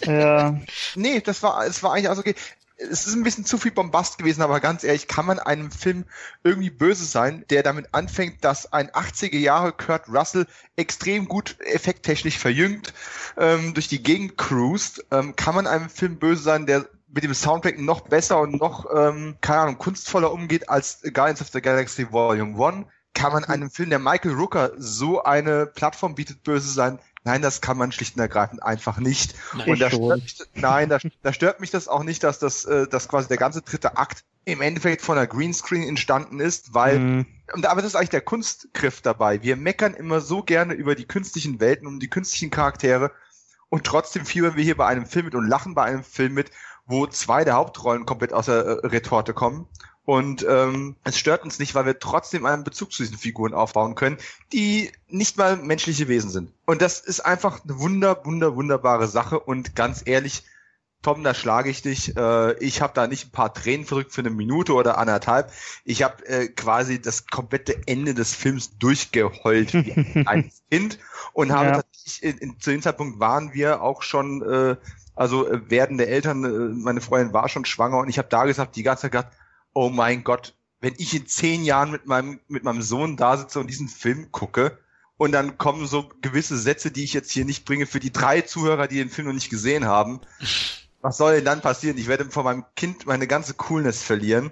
S2: ja. Nee, das war, es war eigentlich also okay. Es ist ein bisschen zu viel Bombast gewesen, aber ganz ehrlich, kann man einem Film irgendwie böse sein, der damit anfängt, dass ein 80er Jahre Kurt Russell extrem gut effekttechnisch verjüngt ähm, durch die Gegend cruist, ähm, kann man einem Film böse sein, der mit dem Soundtrack noch besser und noch, ähm, keine Ahnung, kunstvoller umgeht als Guardians of the Galaxy Volume 1, kann man einem Film, der Michael Rooker so eine Plattform bietet, böse sein. Nein, das kann man schlicht und ergreifend einfach nicht. Nein, und da stört mich, nein, da, da, stört mich das auch nicht, dass das, äh, dass quasi der ganze dritte Akt im Endeffekt von der Greenscreen entstanden ist, weil, mhm. aber das ist eigentlich der Kunstgriff dabei. Wir meckern immer so gerne über die künstlichen Welten und die künstlichen Charaktere und trotzdem fiebern wir hier bei einem Film mit und lachen bei einem Film mit wo zwei der Hauptrollen komplett aus der äh, Retorte kommen. Und ähm, es stört uns nicht, weil wir trotzdem einen Bezug zu diesen Figuren aufbauen können, die nicht mal menschliche Wesen sind. Und das ist einfach eine wunder, wunder, wunderbare Sache. Und ganz ehrlich, Tom, da schlage ich dich. Äh, ich habe da nicht ein paar Tränen verrückt für eine Minute oder anderthalb. Ich habe äh, quasi das komplette Ende des Films durchgeheult wie ein Kind und habe ja. tatsächlich in, in, zu dem Zeitpunkt waren wir auch schon äh, also äh, werdende Eltern, äh, meine Freundin war schon schwanger und ich habe da gesagt, die ganze Zeit gedacht, oh mein Gott, wenn ich in zehn Jahren mit meinem, mit meinem Sohn da sitze und diesen Film gucke und dann kommen so gewisse Sätze, die ich jetzt hier nicht bringe, für die drei Zuhörer, die den Film noch nicht gesehen haben. Was soll denn dann passieren? Ich werde von meinem Kind meine ganze Coolness verlieren.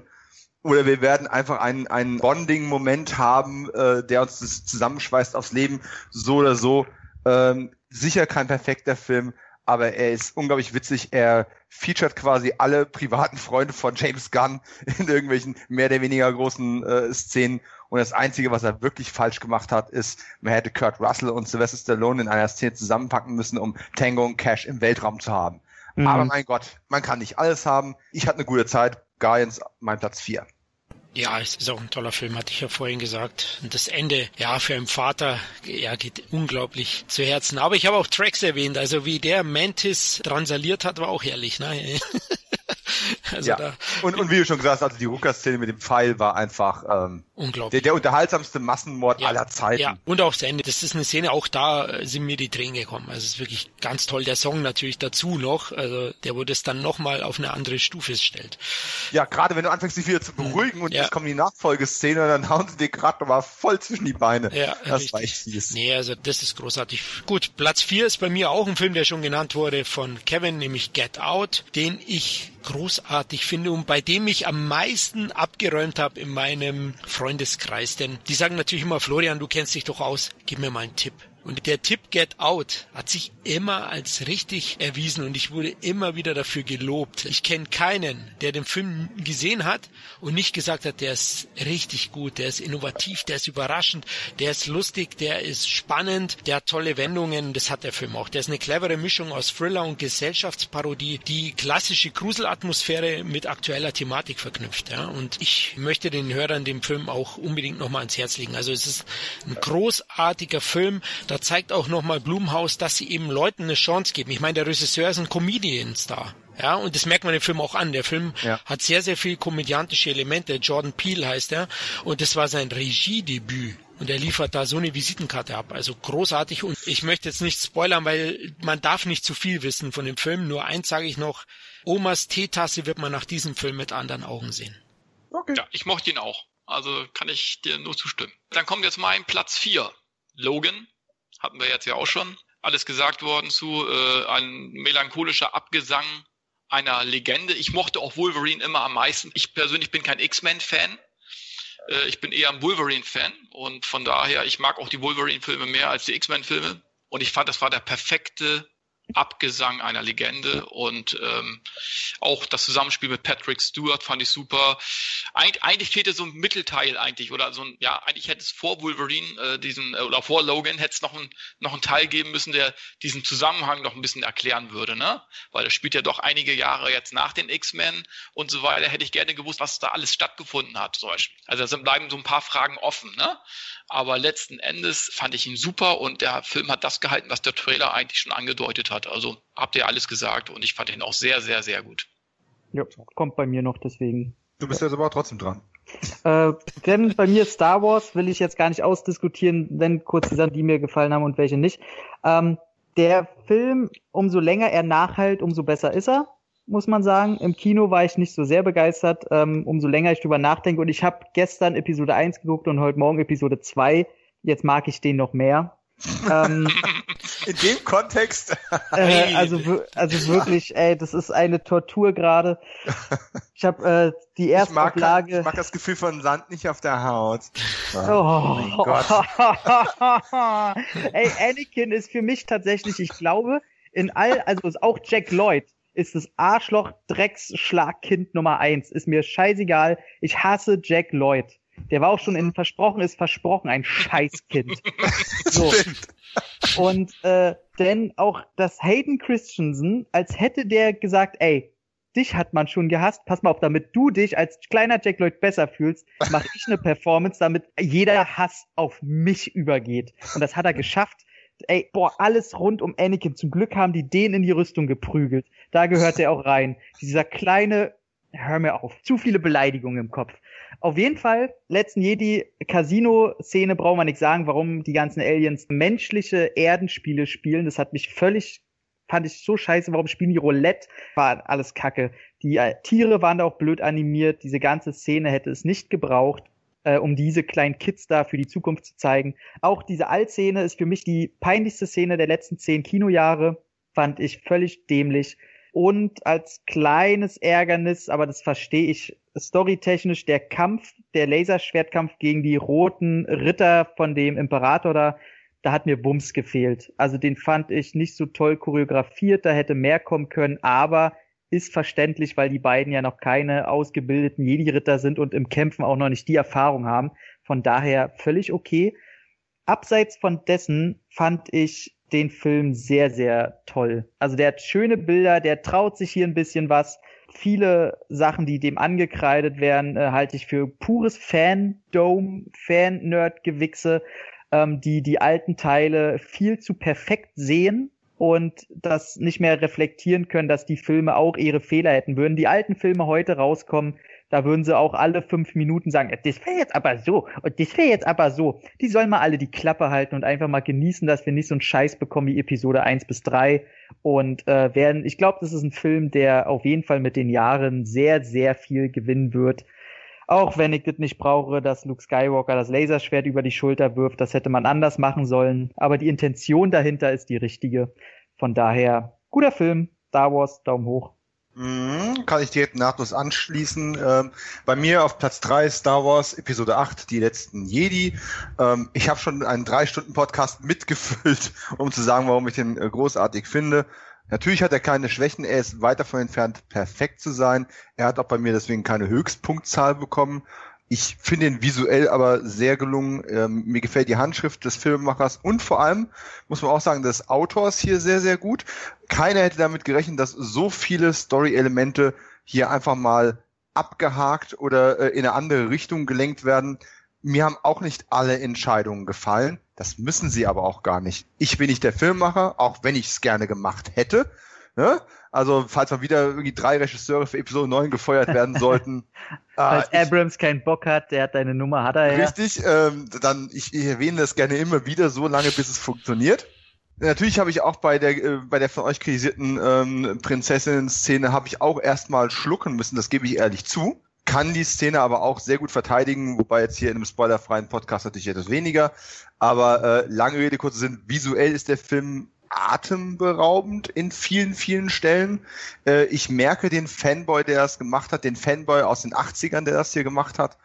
S2: Oder wir werden einfach einen, einen Bonding-Moment haben, äh, der uns zusammenschweißt aufs Leben, so oder so. Ähm, sicher kein perfekter Film, aber er ist unglaublich witzig. Er featuret quasi alle privaten Freunde von James Gunn in irgendwelchen mehr oder weniger großen äh, Szenen. Und das Einzige, was er wirklich falsch gemacht hat, ist, man hätte Kurt Russell und Sylvester Stallone in einer Szene zusammenpacken müssen, um Tango und Cash im Weltraum zu haben. Mhm. Aber mein Gott, man kann nicht alles haben. Ich hatte eine gute Zeit. Guardians, mein Platz 4.
S1: Ja, es ist auch ein toller Film, hatte ich ja vorhin gesagt. Und das Ende, ja, für einen Vater, ja, geht unglaublich zu Herzen. Aber ich habe auch Tracks erwähnt, also wie der Mantis transaliert hat, war auch herrlich, ne?
S2: Also ja. da, und, und wie du schon gesagt hast, also die Rucker-Szene mit dem Pfeil war einfach ähm, unglaublich. Der, der unterhaltsamste Massenmord
S1: ja.
S2: aller Zeiten.
S1: Ja, und auch das Ende. Das ist eine Szene, auch da äh, sind mir die Tränen gekommen. Also es ist wirklich ganz toll. Der Song natürlich dazu noch, also der wurde es dann nochmal auf eine andere Stufe stellt.
S2: Ja, gerade wenn du anfängst, dich wieder zu beruhigen mhm. und ja. jetzt kommt die Nachfolgeszene, dann hauen sie dir gerade nochmal voll zwischen die Beine.
S1: Ja, das richtig. war echt fies. Nee, also das ist großartig. Gut, Platz 4 ist bei mir auch ein Film, der schon genannt wurde von Kevin, nämlich Get Out, den ich großartig finde und bei dem ich am meisten abgeräumt habe in meinem Freundeskreis. Denn die sagen natürlich immer, Florian, du kennst dich doch aus, gib mir mal einen Tipp. Und der Tipp Get Out hat sich immer als richtig erwiesen und ich wurde immer wieder dafür gelobt. Ich kenne keinen, der den Film gesehen hat und nicht gesagt hat, der ist richtig gut, der ist innovativ, der ist überraschend, der ist lustig, der ist spannend, der hat tolle Wendungen. Das hat der Film auch. Der ist eine clevere Mischung aus Thriller und Gesellschaftsparodie, die klassische Gruselatmosphäre mit aktueller Thematik verknüpft. Ja? Und ich möchte den Hörern dem Film auch unbedingt nochmal ans Herz legen. Also es ist ein großartiger Film da zeigt auch nochmal Blumhaus, dass sie eben Leuten eine Chance geben. Ich meine, der Regisseur ist ein Comedian-Star. Ja, und das merkt man im Film auch an. Der Film ja. hat sehr, sehr viel komödiantische Elemente. Jordan Peele heißt er. Und das war sein Regiedebüt. Und er liefert da so eine Visitenkarte ab. Also großartig. Und ich möchte jetzt nicht spoilern, weil man darf nicht zu viel wissen von dem Film. Nur eins sage ich noch. Omas Teetasse wird man nach diesem Film mit anderen Augen sehen.
S3: Okay. Ja, ich mochte ihn auch. Also kann ich dir nur zustimmen. Dann kommt jetzt mein Platz 4. Logan hatten wir jetzt ja auch schon alles gesagt worden zu, äh, ein melancholischer Abgesang einer Legende. Ich mochte auch Wolverine immer am meisten. Ich persönlich bin kein X-Men-Fan. Äh, ich bin eher ein Wolverine-Fan und von daher, ich mag auch die Wolverine-Filme mehr als die X-Men-Filme. Und ich fand, das war der perfekte Abgesang einer Legende und ähm, auch das Zusammenspiel mit Patrick Stewart fand ich super. Eig eigentlich fehlte so ein Mittelteil eigentlich oder so ein, ja, eigentlich hätte es vor Wolverine äh, diesen äh, oder vor Logan hätte es noch ein noch einen Teil geben müssen, der diesen Zusammenhang noch ein bisschen erklären würde, ne? Weil das spielt ja doch einige Jahre jetzt nach den X-Men und so weiter. Hätte ich gerne gewusst, was da alles stattgefunden hat, zum Beispiel. Also da bleiben so ein paar Fragen offen, ne? Aber letzten Endes fand ich ihn super und der Film hat das gehalten, was der Trailer eigentlich schon angedeutet hat. Also habt ihr alles gesagt und ich fand ihn auch sehr, sehr, sehr gut.
S4: Ja, kommt bei mir noch deswegen.
S2: Du bist jetzt aber auch trotzdem dran.
S4: Äh, denn bei mir Star Wars will ich jetzt gar nicht ausdiskutieren, wenn kurz die Sachen, die mir gefallen haben und welche nicht. Ähm, der Film, umso länger er nachhält, umso besser ist er muss man sagen. Im Kino war ich nicht so sehr begeistert, ähm, umso länger ich drüber nachdenke. Und ich habe gestern Episode 1 geguckt und heute Morgen Episode 2. Jetzt mag ich den noch mehr.
S2: ähm, In dem Kontext.
S4: äh, also, also wirklich, ey, das ist eine Tortur gerade. Ich habe äh, die erste
S2: ich mag,
S4: Auflage.
S2: Ich mag das Gefühl von Sand nicht auf der Haut.
S4: Oh, oh mein Gott. ey, Anakin ist für mich tatsächlich, ich glaube, in all, also ist auch Jack Lloyd ist das Arschloch Drecksschlagkind Nummer eins. Ist mir scheißegal. Ich hasse Jack Lloyd. Der war auch schon in Versprochen ist versprochen ein Scheißkind. so. Und äh, denn auch das Hayden Christensen, als hätte der gesagt, ey, dich hat man schon gehasst. Pass mal auf, damit du dich als kleiner Jack Lloyd besser fühlst, mache ich eine Performance, damit jeder Hass auf mich übergeht. Und das hat er geschafft ey, boah, alles rund um Anakin. Zum Glück haben die den in die Rüstung geprügelt. Da gehört er auch rein. Dieser kleine, hör mir auf, zu viele Beleidigungen im Kopf. Auf jeden Fall, letzten Jedi Casino-Szene brauchen wir nicht sagen, warum die ganzen Aliens menschliche Erdenspiele spielen. Das hat mich völlig, fand ich so scheiße. Warum spielen die Roulette? War alles kacke. Die äh, Tiere waren da auch blöd animiert. Diese ganze Szene hätte es nicht gebraucht äh, um diese kleinen Kids da für die Zukunft zu zeigen. Auch diese Altszene ist für mich die peinlichste Szene der letzten zehn Kinojahre. Fand ich völlig dämlich. Und als kleines Ärgernis, aber das verstehe ich storytechnisch, der Kampf, der Laserschwertkampf gegen die roten Ritter von dem Imperator da, da hat mir Wumms gefehlt. Also den fand ich nicht so toll choreografiert, da hätte mehr kommen können, aber ist verständlich, weil die beiden ja noch keine ausgebildeten Jedi-Ritter sind und im Kämpfen auch noch nicht die Erfahrung haben. Von daher völlig okay. Abseits von dessen fand ich den Film sehr, sehr toll. Also der hat schöne Bilder, der traut sich hier ein bisschen was. Viele Sachen, die dem angekreidet werden, äh, halte ich für pures Fan-Dome, Fan-Nerd-Gewichse, ähm, die die alten Teile viel zu perfekt sehen und das nicht mehr reflektieren können, dass die Filme auch ihre Fehler hätten. Würden die alten Filme heute rauskommen, da würden sie auch alle fünf Minuten sagen, das wäre jetzt aber so und das wäre jetzt aber so. Die sollen mal alle die Klappe halten und einfach mal genießen, dass wir nicht so einen Scheiß bekommen wie Episode 1 bis 3. Und äh, werden, ich glaube, das ist ein Film, der auf jeden Fall mit den Jahren sehr, sehr viel gewinnen wird. Auch wenn ich das nicht brauche, dass Luke Skywalker das Laserschwert über die Schulter wirft, das hätte man anders machen sollen. Aber die Intention dahinter ist die richtige. Von daher, guter Film. Star Wars, Daumen hoch.
S2: Mhm, kann ich direkt nahtlos anschließen. Ähm, bei mir auf Platz drei Star Wars Episode 8, die letzten Jedi. Ähm, ich habe schon einen drei Stunden Podcast mitgefüllt, um zu sagen, warum ich den äh, großartig finde. Natürlich hat er keine Schwächen, er ist weit davon entfernt, perfekt zu sein. Er hat auch bei mir deswegen keine Höchstpunktzahl bekommen. Ich finde ihn visuell aber sehr gelungen. Ähm, mir gefällt die Handschrift des Filmemachers und vor allem muss man auch sagen, des Autors hier sehr, sehr gut. Keiner hätte damit gerechnet, dass so viele Story-Elemente hier einfach mal abgehakt oder äh, in eine andere Richtung gelenkt werden. Mir haben auch nicht alle Entscheidungen gefallen. Das müssen sie aber auch gar nicht. Ich bin nicht der Filmemacher, auch wenn ich es gerne gemacht hätte. Ne? Also, falls mal wieder irgendwie drei Regisseure für Episode 9 gefeuert werden sollten.
S4: falls äh, Abrams keinen Bock hat, der hat deine Nummer, hat er
S2: ja. Richtig, ähm, dann, ich, ich erwähne das gerne immer wieder, so lange bis es funktioniert. Natürlich habe ich auch bei der äh, bei der von euch kritisierten ähm, Prinzessinnen-Szene habe ich auch erstmal schlucken müssen, das gebe ich ehrlich zu. Kann die Szene aber auch sehr gut verteidigen, wobei jetzt hier in einem spoilerfreien Podcast natürlich etwas weniger. Aber äh, lange Rede, kurze Sinn, visuell ist der Film atemberaubend in vielen, vielen Stellen. Äh, ich merke den Fanboy, der das gemacht hat, den Fanboy aus den 80ern, der das hier gemacht hat.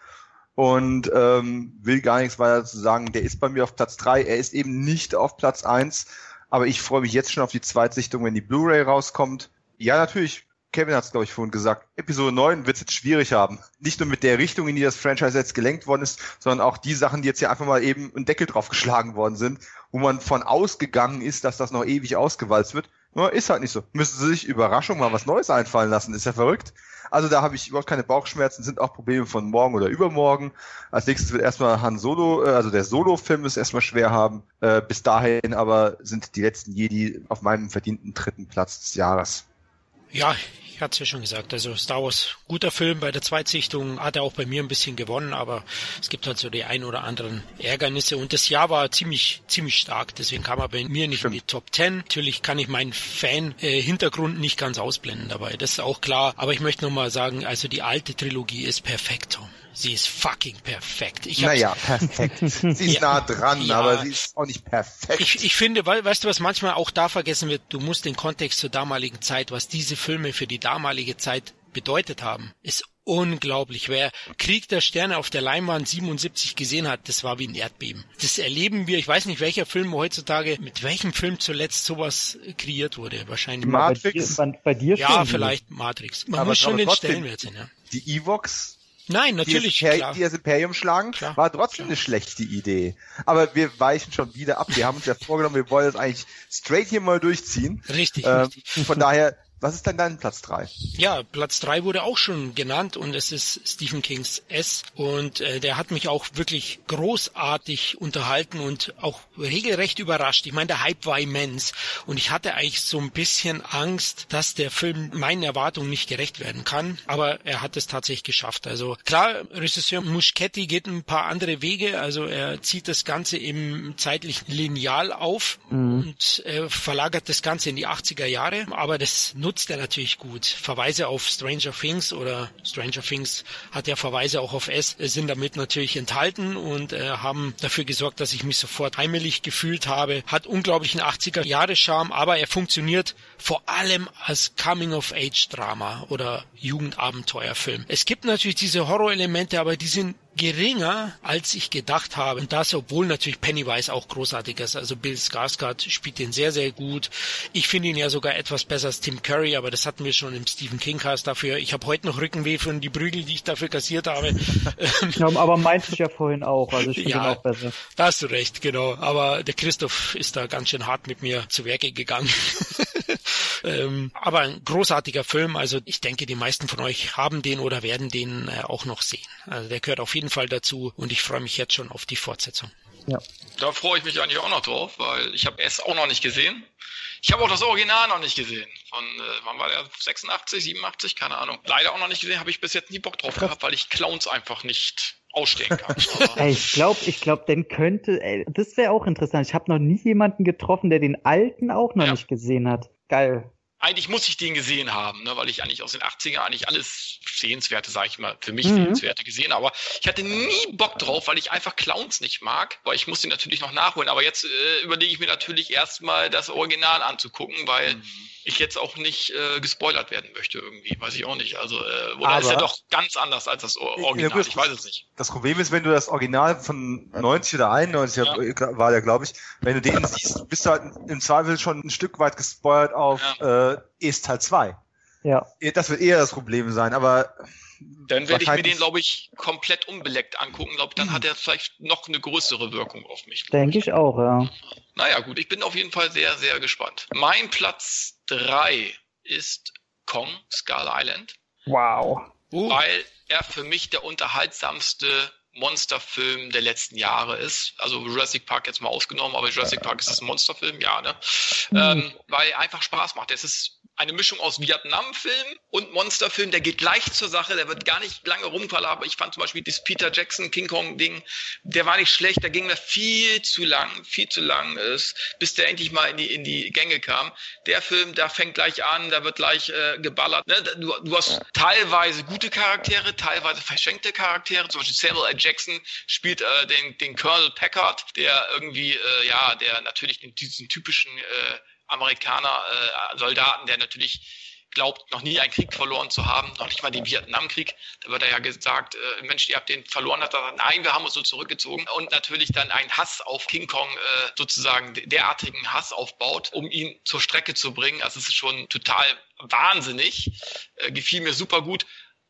S2: Und ähm, will gar nichts weiter zu sagen. Der ist bei mir auf Platz drei. Er ist eben nicht auf Platz eins. Aber ich freue mich jetzt schon auf die Zweitsichtung, wenn die Blu-ray rauskommt. Ja, natürlich. Kevin hat es, glaube ich, vorhin gesagt. Episode 9 wird es jetzt schwierig haben. Nicht nur mit der Richtung, in die das Franchise jetzt gelenkt worden ist, sondern auch die Sachen, die jetzt hier einfach mal eben einen Deckel drauf geschlagen worden sind wo man von ausgegangen ist, dass das noch ewig ausgewalzt wird. Nur ist halt nicht so. Müssen sie sich Überraschung mal was Neues einfallen lassen, ist ja verrückt. Also da habe ich überhaupt keine Bauchschmerzen, sind auch Probleme von morgen oder übermorgen. Als nächstes wird erstmal Han Solo, äh, also der Solo-Film ist erstmal schwer haben. Äh, bis dahin aber sind die letzten Jedi auf meinem verdienten dritten Platz des Jahres.
S1: Ja, ich hatte es ja schon gesagt, also Star Wars, guter Film. Bei der Zweitsichtung hat er auch bei mir ein bisschen gewonnen, aber es gibt halt so die ein oder anderen Ärgernisse. Und das Jahr war ziemlich, ziemlich stark. Deswegen kam er bei mir nicht Stimmt. in die Top Ten. Natürlich kann ich meinen Fan-Hintergrund nicht ganz ausblenden dabei. Das ist auch klar. Aber ich möchte nochmal sagen, also die alte Trilogie ist perfekt, Tom. Sie ist fucking perfekt.
S2: Ich naja, perfekt. Sie ist ja, nah dran, ja, aber sie ist auch nicht perfekt.
S1: Ich, ich finde, weißt du, was manchmal auch da vergessen wird? Du musst den Kontext zur damaligen Zeit, was diese Filme für die damalige Zeit bedeutet haben, ist unglaublich. Wer Krieg der Sterne auf der Leinwand 77 gesehen hat, das war wie ein Erdbeben. Das erleben wir. Ich weiß nicht, welcher Film heutzutage, mit welchem Film zuletzt sowas kreiert wurde. Wahrscheinlich
S4: Matrix. Bei dir, bei dir
S1: ja, vielleicht Matrix. Man aber, muss schon den Stellenwert sehen. Ja.
S2: Die Evox
S1: Nein, natürlich.
S2: Die, die das Imperium schlagen, klar, war trotzdem klar. eine schlechte Idee. Aber wir weichen schon wieder ab. Wir haben uns ja vorgenommen, wir wollen das eigentlich straight hier mal durchziehen.
S1: Richtig.
S2: Ähm, richtig. Von daher was ist denn dein Platz drei?
S1: Ja, Platz drei wurde auch schon genannt und es ist Stephen Kings S. Und äh, der hat mich auch wirklich großartig unterhalten und auch regelrecht überrascht. Ich meine, der Hype war immens und ich hatte eigentlich so ein bisschen Angst, dass der Film meinen Erwartungen nicht gerecht werden kann. Aber er hat es tatsächlich geschafft. Also klar, Regisseur Muschetti geht ein paar andere Wege. Also er zieht das Ganze im zeitlichen Lineal auf mhm. und äh, verlagert das Ganze in die 80er Jahre. Aber das nutzt er natürlich gut. Verweise auf Stranger Things oder Stranger Things hat ja Verweise auch auf S, sind damit natürlich enthalten und äh, haben dafür gesorgt, dass ich mich sofort heimelig gefühlt habe. Hat unglaublichen 80er Jahre Charme, aber er funktioniert vor allem als Coming-of-Age-Drama oder Jugendabenteuerfilm. Es gibt natürlich diese Horrorelemente, aber die sind geringer, als ich gedacht habe. Und das, obwohl natürlich Pennywise auch großartig ist. Also Bill Skarsgård spielt den sehr, sehr gut. Ich finde ihn ja sogar etwas besser als Tim Curry, aber das hatten wir schon im Stephen King Cast dafür. Ich habe heute noch Rückenweh von die Prügel, die ich dafür kassiert habe.
S4: ja, aber meinte ich ja vorhin auch. Also ich finde ja, ihn auch besser.
S1: Da hast du recht, genau. Aber der Christoph ist da ganz schön hart mit mir zu Werke gegangen. ähm, aber ein großartiger Film. Also ich denke, die meisten von euch haben den oder werden den äh, auch noch sehen. Also der gehört auf jeden Fall dazu und ich freue mich jetzt schon auf die Fortsetzung.
S3: Ja. Da freue ich mich eigentlich auch noch drauf, weil ich habe es auch noch nicht gesehen. Ich habe auch das Original noch nicht gesehen. Von, äh, wann war der? 86, 87? Keine Ahnung. Leider auch noch nicht gesehen, habe ich bis jetzt nie Bock drauf gehabt, weil ich Clowns einfach nicht ausstehen kann.
S4: ey, ich glaube, ich glaube, den könnte, ey, das wäre auch interessant. Ich habe noch nie jemanden getroffen, der den alten auch noch ja. nicht gesehen hat. Geil
S3: eigentlich muss ich den gesehen haben, ne, weil ich eigentlich aus den 80ern eigentlich alles Sehenswerte, sage ich mal, für mich mhm. Sehenswerte gesehen habe. Aber ich hatte nie Bock drauf, weil ich einfach Clowns nicht mag, weil ich muss den natürlich noch nachholen. Aber jetzt äh, überlege ich mir natürlich erstmal das Original anzugucken, weil mhm ich jetzt auch nicht äh, gespoilert werden möchte irgendwie, weiß ich auch nicht. Also äh, oder Aber, ist ja doch ganz anders als das Original, ich weiß es nicht.
S2: Das Problem ist, wenn du das Original von 90 oder 91 ja. war der, glaube ich, wenn du den siehst, bist du halt im Zweifel schon ein Stück weit gespoilert auf ja. äh, ist Teil 2. Ja. Das wird eher das Problem sein, aber
S3: dann werde ich mir den, glaube ich, komplett unbeleckt angucken. Glaub, dann hat er vielleicht noch eine größere Wirkung auf mich.
S4: Denke ich auch, ja.
S3: Naja, gut, ich bin auf jeden Fall sehr, sehr gespannt. Mein Platz drei ist Kong, Skull Island.
S4: Wow.
S3: Uh. Weil er für mich der unterhaltsamste Monsterfilm der letzten Jahre ist. Also Jurassic Park jetzt mal ausgenommen, aber Jurassic Park ist das ein Monsterfilm, ja, ne? Mhm. Ähm, weil er einfach Spaß macht. Es ist eine Mischung aus Vietnam-Film und Monsterfilm, der geht gleich zur Sache, der wird gar nicht lange rumfallen, aber ich fand zum Beispiel das Peter Jackson King Kong Ding, der war nicht schlecht, der ging mir viel zu lang, viel zu lang ist, bis der endlich mal in die, in die Gänge kam. Der Film, da fängt gleich an, da wird gleich äh, geballert. Ne? Du, du hast teilweise gute Charaktere, teilweise verschenkte Charaktere, zum Beispiel Samuel L. Jackson spielt äh, den, den Colonel Packard, der irgendwie, äh, ja, der natürlich diesen typischen äh, Amerikaner, äh, Soldaten, der natürlich glaubt, noch nie einen Krieg verloren zu haben, noch nicht mal den Vietnamkrieg. Da wird er ja gesagt, äh, Mensch, ihr habt den verloren, hat er gesagt, nein, wir haben uns so zurückgezogen und natürlich dann einen Hass auf King Kong, äh, sozusagen derartigen Hass aufbaut, um ihn zur Strecke zu bringen. Also es ist schon total wahnsinnig, äh, gefiel mir super gut.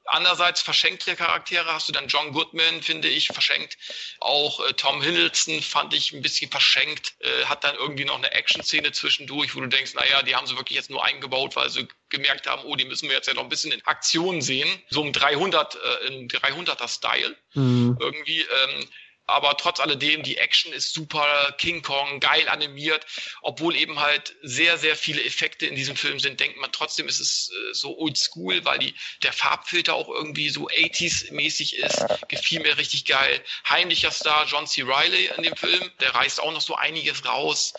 S3: Andererseits verschenkte Charaktere hast du dann John Goodman, finde ich, verschenkt. Auch äh, Tom Hiddleston fand ich ein bisschen verschenkt. Äh, hat dann irgendwie noch eine Action-Szene zwischendurch, wo du denkst, naja, die haben sie wirklich jetzt nur eingebaut, weil sie gemerkt haben, oh, die müssen wir jetzt ja noch ein bisschen in Aktion sehen. So im 300, äh, im 300er-Style. Mhm. Irgendwie, ähm, aber trotz alledem, die Action ist super, King Kong, geil animiert, obwohl eben halt sehr, sehr viele Effekte in diesem Film sind, denkt man trotzdem ist es äh, so oldschool, weil die, der Farbfilter auch irgendwie so 80s-mäßig ist, gefiel mir richtig geil. Heimlicher Star John C. Riley in dem Film, der reißt auch noch so einiges raus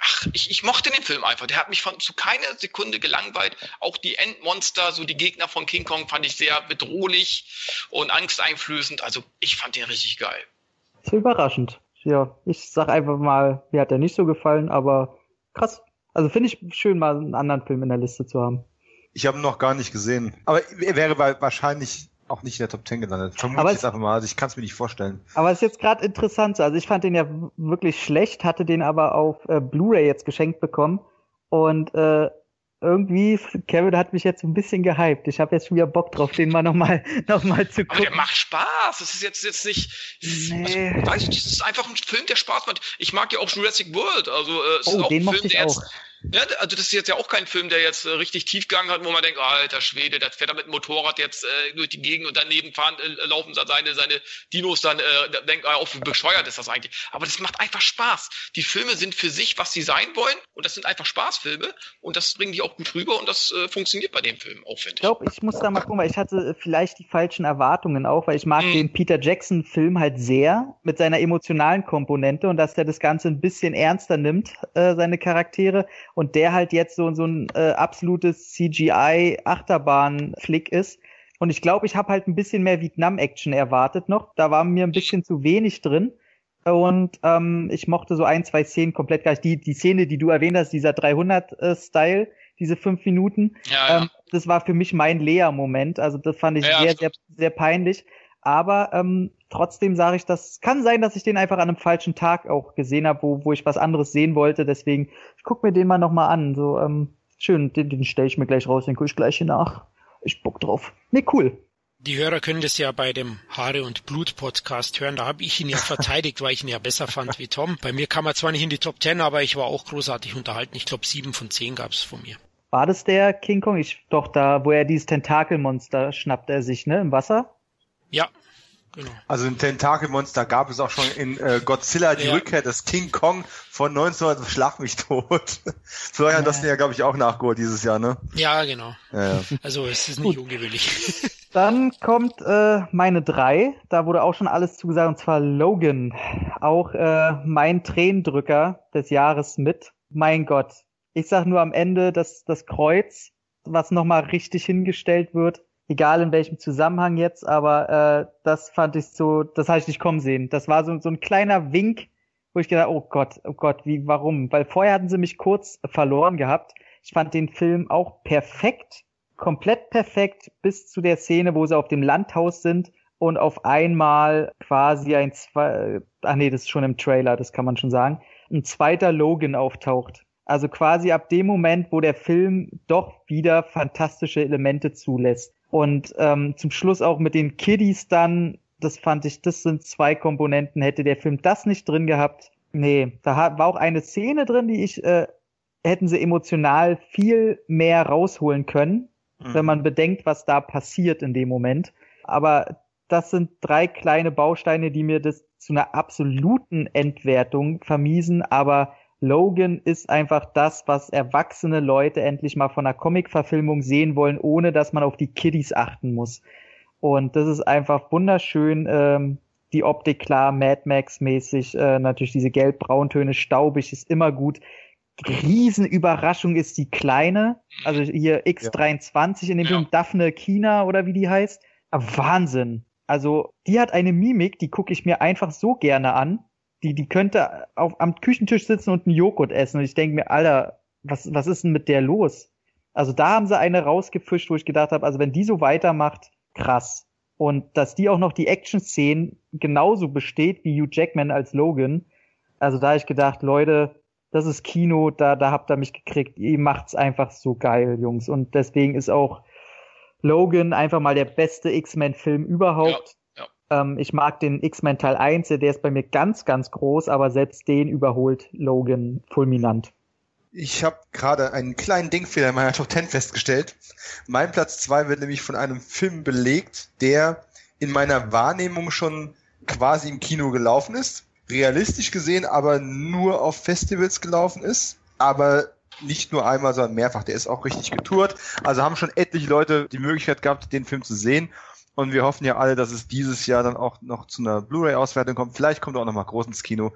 S3: ach, ich, ich mochte den Film einfach. Der hat mich von zu keiner Sekunde gelangweilt. Auch die Endmonster, so die Gegner von King Kong, fand ich sehr bedrohlich und angsteinflößend. Also ich fand den richtig geil.
S4: So überraschend. Ja, ich sag einfach mal, mir hat er nicht so gefallen, aber krass. Also finde ich schön, mal einen anderen Film in der Liste zu haben.
S2: Ich habe ihn noch gar nicht gesehen. Aber er wäre wahrscheinlich auch nicht in der Top 10 gelandet. Vermute ich einfach mal. Also ich kann es mir nicht vorstellen.
S4: Aber es ist jetzt gerade interessant. Also ich fand den ja wirklich schlecht, hatte den aber auf äh, Blu-ray jetzt geschenkt bekommen. Und äh, irgendwie, Kevin hat mich jetzt ein bisschen gehypt. Ich habe jetzt schon wieder Bock drauf, den mal nochmal noch mal zu gucken.
S3: Aber der macht Spaß. Das ist jetzt, jetzt nicht. Nee. Also, weiß ich, das ist einfach ein Film, der Spaß macht. Ich mag ja auch Jurassic World. Also, äh, es
S4: oh,
S3: ist auch
S4: den
S3: ein Film,
S4: der jetzt.
S3: Ja, also das ist jetzt ja auch kein Film, der jetzt äh, richtig Tiefgang hat, wo man denkt, oh, alter Schwede, der fährt da mit dem Motorrad jetzt äh, durch die Gegend und daneben fahren, äh, laufen seine, seine Dinos dann, äh, denkt, oh, wie bescheuert ist das eigentlich. Aber das macht einfach Spaß. Die Filme sind für sich, was sie sein wollen und das sind einfach Spaßfilme und das bringen die auch gut rüber und das äh, funktioniert bei dem Film auch, finde
S4: ich. Ich glaube, ich muss da mal gucken, weil ich hatte vielleicht die falschen Erwartungen auch, weil ich mag hm. den Peter Jackson-Film halt sehr mit seiner emotionalen Komponente und dass der das Ganze ein bisschen ernster nimmt, äh, seine Charaktere und der halt jetzt so, so ein äh, absolutes CGI-Achterbahn-Flick ist. Und ich glaube, ich habe halt ein bisschen mehr Vietnam-Action erwartet noch. Da war mir ein bisschen zu wenig drin. Und ähm, ich mochte so ein, zwei Szenen komplett gar nicht. Die, die Szene, die du erwähnt hast, dieser 300-Style, äh, diese fünf Minuten, ja, ja. Ähm, das war für mich mein Lea-Moment. Also das fand ich ja, sehr, sehr, sehr peinlich. Aber ähm, trotzdem sage ich, das kann sein, dass ich den einfach an einem falschen Tag auch gesehen habe, wo, wo ich was anderes sehen wollte. Deswegen, ich guck mir den mal nochmal an. So, ähm, schön, den, den stelle ich mir gleich raus, den gucke ich gleich hier nach. Ich bock drauf. Nee, cool.
S1: Die Hörer können das ja bei dem Haare und Blut Podcast hören. Da habe ich ihn ja verteidigt, weil ich ihn ja besser fand wie Tom. Bei mir kam er zwar nicht in die Top Ten, aber ich war auch großartig unterhalten. Ich glaube, sieben von zehn gab es von mir.
S4: War das der King Kong? Ich doch da, wo er dieses Tentakelmonster schnappt er sich, ne, im Wasser?
S1: Ja, Genau.
S2: Also ein Tentakelmonster gab es auch schon in äh, Godzilla, die ja. Rückkehr des King Kong von 1900 Schlag mich tot. Florian, ja. das ja, glaube ich, auch nachgeholt dieses Jahr, ne?
S1: Ja, genau. Ja, also es ist nicht Gut. ungewöhnlich.
S4: Dann kommt äh, meine drei. Da wurde auch schon alles zugesagt, und zwar Logan. Auch äh, mein Tränendrücker des Jahres mit. Mein Gott. Ich sag nur am Ende, dass das Kreuz, was nochmal richtig hingestellt wird, egal in welchem Zusammenhang jetzt, aber äh, das fand ich so, das habe ich nicht kommen sehen. Das war so, so ein kleiner Wink, wo ich gedacht, oh Gott, oh Gott, wie, warum? Weil vorher hatten sie mich kurz verloren gehabt. Ich fand den Film auch perfekt, komplett perfekt, bis zu der Szene, wo sie auf dem Landhaus sind und auf einmal quasi ein zwei, ach nee, das ist schon im Trailer, das kann man schon sagen, ein zweiter Logan auftaucht. Also quasi ab dem Moment, wo der Film doch wieder fantastische Elemente zulässt. Und ähm, zum Schluss auch mit den Kiddies dann, das fand ich, das sind zwei Komponenten. Hätte der Film das nicht drin gehabt, nee, da war auch eine Szene drin, die ich, äh, hätten sie emotional viel mehr rausholen können, mhm. wenn man bedenkt, was da passiert in dem Moment. Aber das sind drei kleine Bausteine, die mir das zu einer absoluten Entwertung vermiesen, aber Logan ist einfach das, was erwachsene Leute endlich mal von einer Comic-Verfilmung sehen wollen, ohne dass man auf die Kiddies achten muss. Und das ist einfach wunderschön. Ähm, die Optik klar, Mad Max-mäßig, äh, natürlich diese gelb-brauntöne, staubig ist immer gut. Riesenüberraschung ist die kleine, also hier X23 in dem ja. Film, Daphne Kina oder wie die heißt. Wahnsinn. Also die hat eine Mimik, die gucke ich mir einfach so gerne an die, die könnte auf, am Küchentisch sitzen und einen Joghurt essen. Und ich denke mir, Alter, was, was ist denn mit der los? Also da haben sie eine rausgefischt, wo ich gedacht habe, also wenn die so weitermacht, krass. Und dass die auch noch die Action-Szenen genauso besteht wie Hugh Jackman als Logan. Also da habe ich gedacht, Leute, das ist Kino, da, da habt ihr mich gekriegt. Ihr macht's einfach so geil, Jungs. Und deswegen ist auch Logan einfach mal der beste X-Men-Film überhaupt. Ähm, ich mag den X-Men Teil 1, der ist bei mir ganz, ganz groß, aber selbst den überholt Logan fulminant.
S2: Ich habe gerade einen kleinen Denkfehler in meiner Top 10 festgestellt. Mein Platz 2 wird nämlich von einem Film belegt, der in meiner Wahrnehmung schon quasi im Kino gelaufen ist. Realistisch gesehen aber nur auf Festivals gelaufen ist. Aber nicht nur einmal, sondern mehrfach. Der ist auch richtig getourt. Also haben schon etliche Leute die Möglichkeit gehabt, den Film zu sehen. Und wir hoffen ja alle, dass es dieses Jahr dann auch noch zu einer Blu-ray-Auswertung kommt. Vielleicht kommt er auch noch mal groß ins Kino.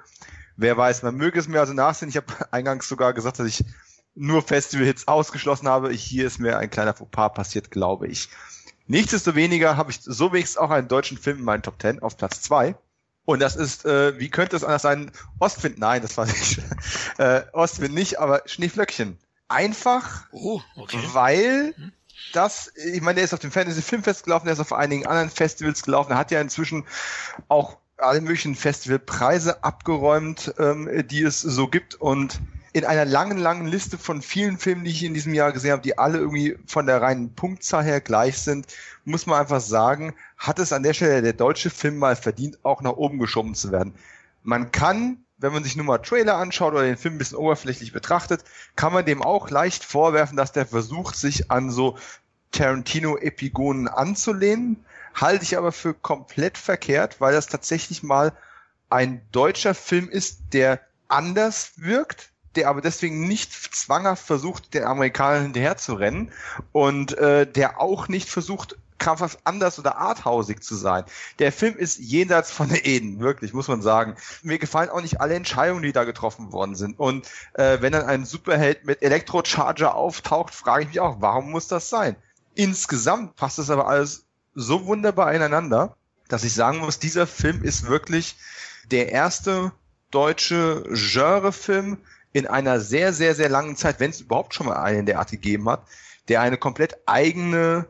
S2: Wer weiß, man möge es mir also nachsehen. Ich habe eingangs sogar gesagt, dass ich nur Festival-Hits ausgeschlossen habe. Hier ist mir ein kleiner Fauxpas passiert, glaube ich. Nichtsdestoweniger habe ich so wenigstens auch einen deutschen Film in meinen Top 10 auf Platz 2. Und das ist, äh, wie könnte es anders sein? Ostwind, nein, das war nicht. äh, Ostwind nicht, aber Schneeflöckchen. Einfach,
S1: oh, okay.
S2: weil hm das, ich meine, der ist auf dem Fantasy Filmfest gelaufen, der ist auf einigen anderen Festivals gelaufen, er hat ja inzwischen auch alle möglichen Festivalpreise abgeräumt, ähm, die es so gibt und in einer langen, langen Liste von vielen Filmen, die ich in diesem Jahr gesehen habe, die alle irgendwie von der reinen Punktzahl her gleich sind, muss man einfach sagen, hat es an der Stelle der deutsche Film mal verdient, auch nach oben geschoben zu werden. Man kann wenn man sich nur mal Trailer anschaut oder den Film ein bisschen oberflächlich betrachtet, kann man dem auch leicht vorwerfen, dass der versucht, sich an so Tarantino-Epigonen anzulehnen. Halte ich aber für komplett verkehrt, weil das tatsächlich mal ein deutscher Film ist, der anders wirkt, der aber deswegen nicht zwanghaft versucht, den Amerikanern hinterher zu rennen und äh, der auch nicht versucht, krampfhaft anders oder arthausig zu sein. Der Film ist jenseits von der Eden, wirklich, muss man sagen. Mir gefallen auch nicht alle Entscheidungen, die da getroffen worden sind. Und äh, wenn dann ein Superheld mit Elektrocharger auftaucht, frage ich mich auch, warum muss das sein? Insgesamt passt das aber alles so wunderbar ineinander, dass ich sagen muss, dieser Film ist wirklich der erste deutsche Genrefilm in einer sehr, sehr, sehr langen Zeit, wenn es überhaupt schon mal einen der Art gegeben hat, der eine komplett eigene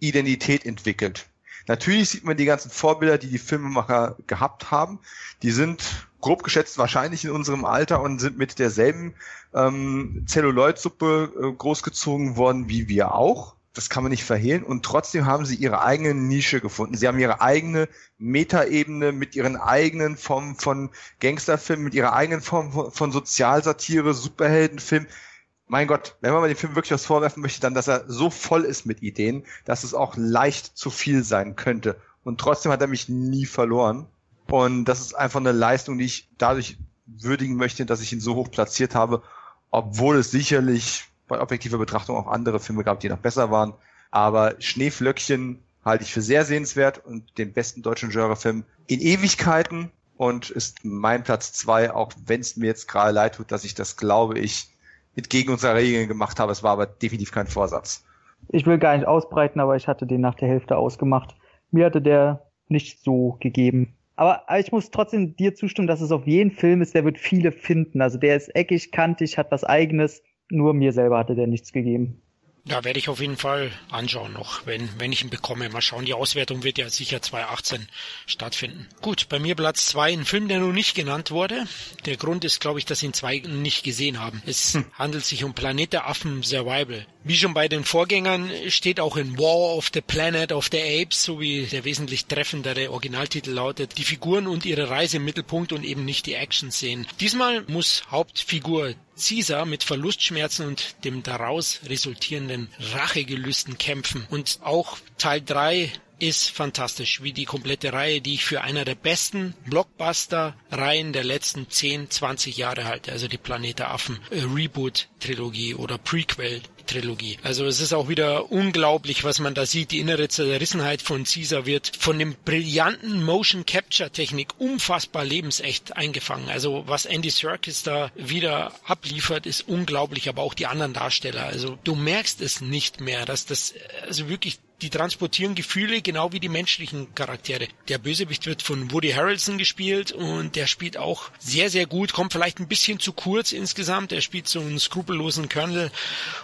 S2: Identität entwickelt. Natürlich sieht man die ganzen Vorbilder, die die Filmemacher gehabt haben. Die sind grob geschätzt wahrscheinlich in unserem Alter und sind mit derselben ähm, Zelluloidsuppe äh, großgezogen worden wie wir auch. Das kann man nicht verhehlen. Und trotzdem haben sie ihre eigene Nische gefunden. Sie haben ihre eigene Metaebene mit ihren eigenen Formen von Gangsterfilmen, mit ihrer eigenen Form von, von Sozialsatire, Superheldenfilm. Mein Gott, wenn man dem Film wirklich was vorwerfen möchte, dann, dass er so voll ist mit Ideen, dass es auch leicht zu viel sein könnte. Und trotzdem hat er mich nie verloren. Und das ist einfach eine Leistung, die ich dadurch würdigen möchte, dass ich ihn so hoch platziert habe, obwohl es sicherlich bei objektiver Betrachtung auch andere Filme gab, die noch besser waren. Aber Schneeflöckchen halte ich für sehr sehenswert und den besten deutschen Genrefilm in Ewigkeiten und ist mein Platz zwei, auch wenn es mir jetzt gerade leid tut, dass ich das, glaube ich, entgegen unserer Regeln gemacht habe. Es war aber definitiv kein Vorsatz.
S4: Ich will gar nicht ausbreiten, aber ich hatte den nach der Hälfte ausgemacht. Mir hatte der nicht so gegeben. Aber ich muss trotzdem dir zustimmen, dass es auf jeden Film ist, der wird viele finden. Also der ist eckig, kantig, hat was eigenes. Nur mir selber hatte der nichts gegeben.
S1: Ja, werde ich auf jeden Fall anschauen noch, wenn, wenn ich ihn bekomme. Mal schauen, die Auswertung wird ja sicher 2018 stattfinden. Gut, bei mir Platz zwei, ein Film, der noch nicht genannt wurde. Der Grund ist, glaube ich, dass ihn zwei nicht gesehen haben. Es hm. handelt sich um Planet der Affen Survival. Wie schon bei den Vorgängern steht auch in War of the Planet of the Apes, so wie der wesentlich treffendere Originaltitel lautet, die Figuren und ihre Reise im Mittelpunkt und eben nicht die Action-Szenen. Diesmal muss Hauptfigur Caesar mit Verlustschmerzen und dem daraus resultierenden Rachegelüsten kämpfen. Und auch Teil 3 ist fantastisch, wie die komplette Reihe, die ich für einer der besten Blockbuster-Reihen der letzten 10, 20 Jahre halte. Also die Planete Affen äh, Reboot-Trilogie oder Prequel-Trilogie. Also es ist auch wieder unglaublich, was man da sieht. Die innere Zerrissenheit von Caesar wird von dem brillanten Motion Capture Technik unfassbar lebensecht eingefangen. Also was Andy Serkis da wieder abliefert, ist unglaublich, aber auch die anderen Darsteller. Also du merkst es nicht mehr, dass das also wirklich die transportieren Gefühle genau wie die menschlichen Charaktere. Der Bösewicht wird von Woody Harrelson gespielt und der spielt auch sehr, sehr gut, kommt vielleicht ein bisschen zu kurz insgesamt. Er spielt so einen skrupellosen Colonel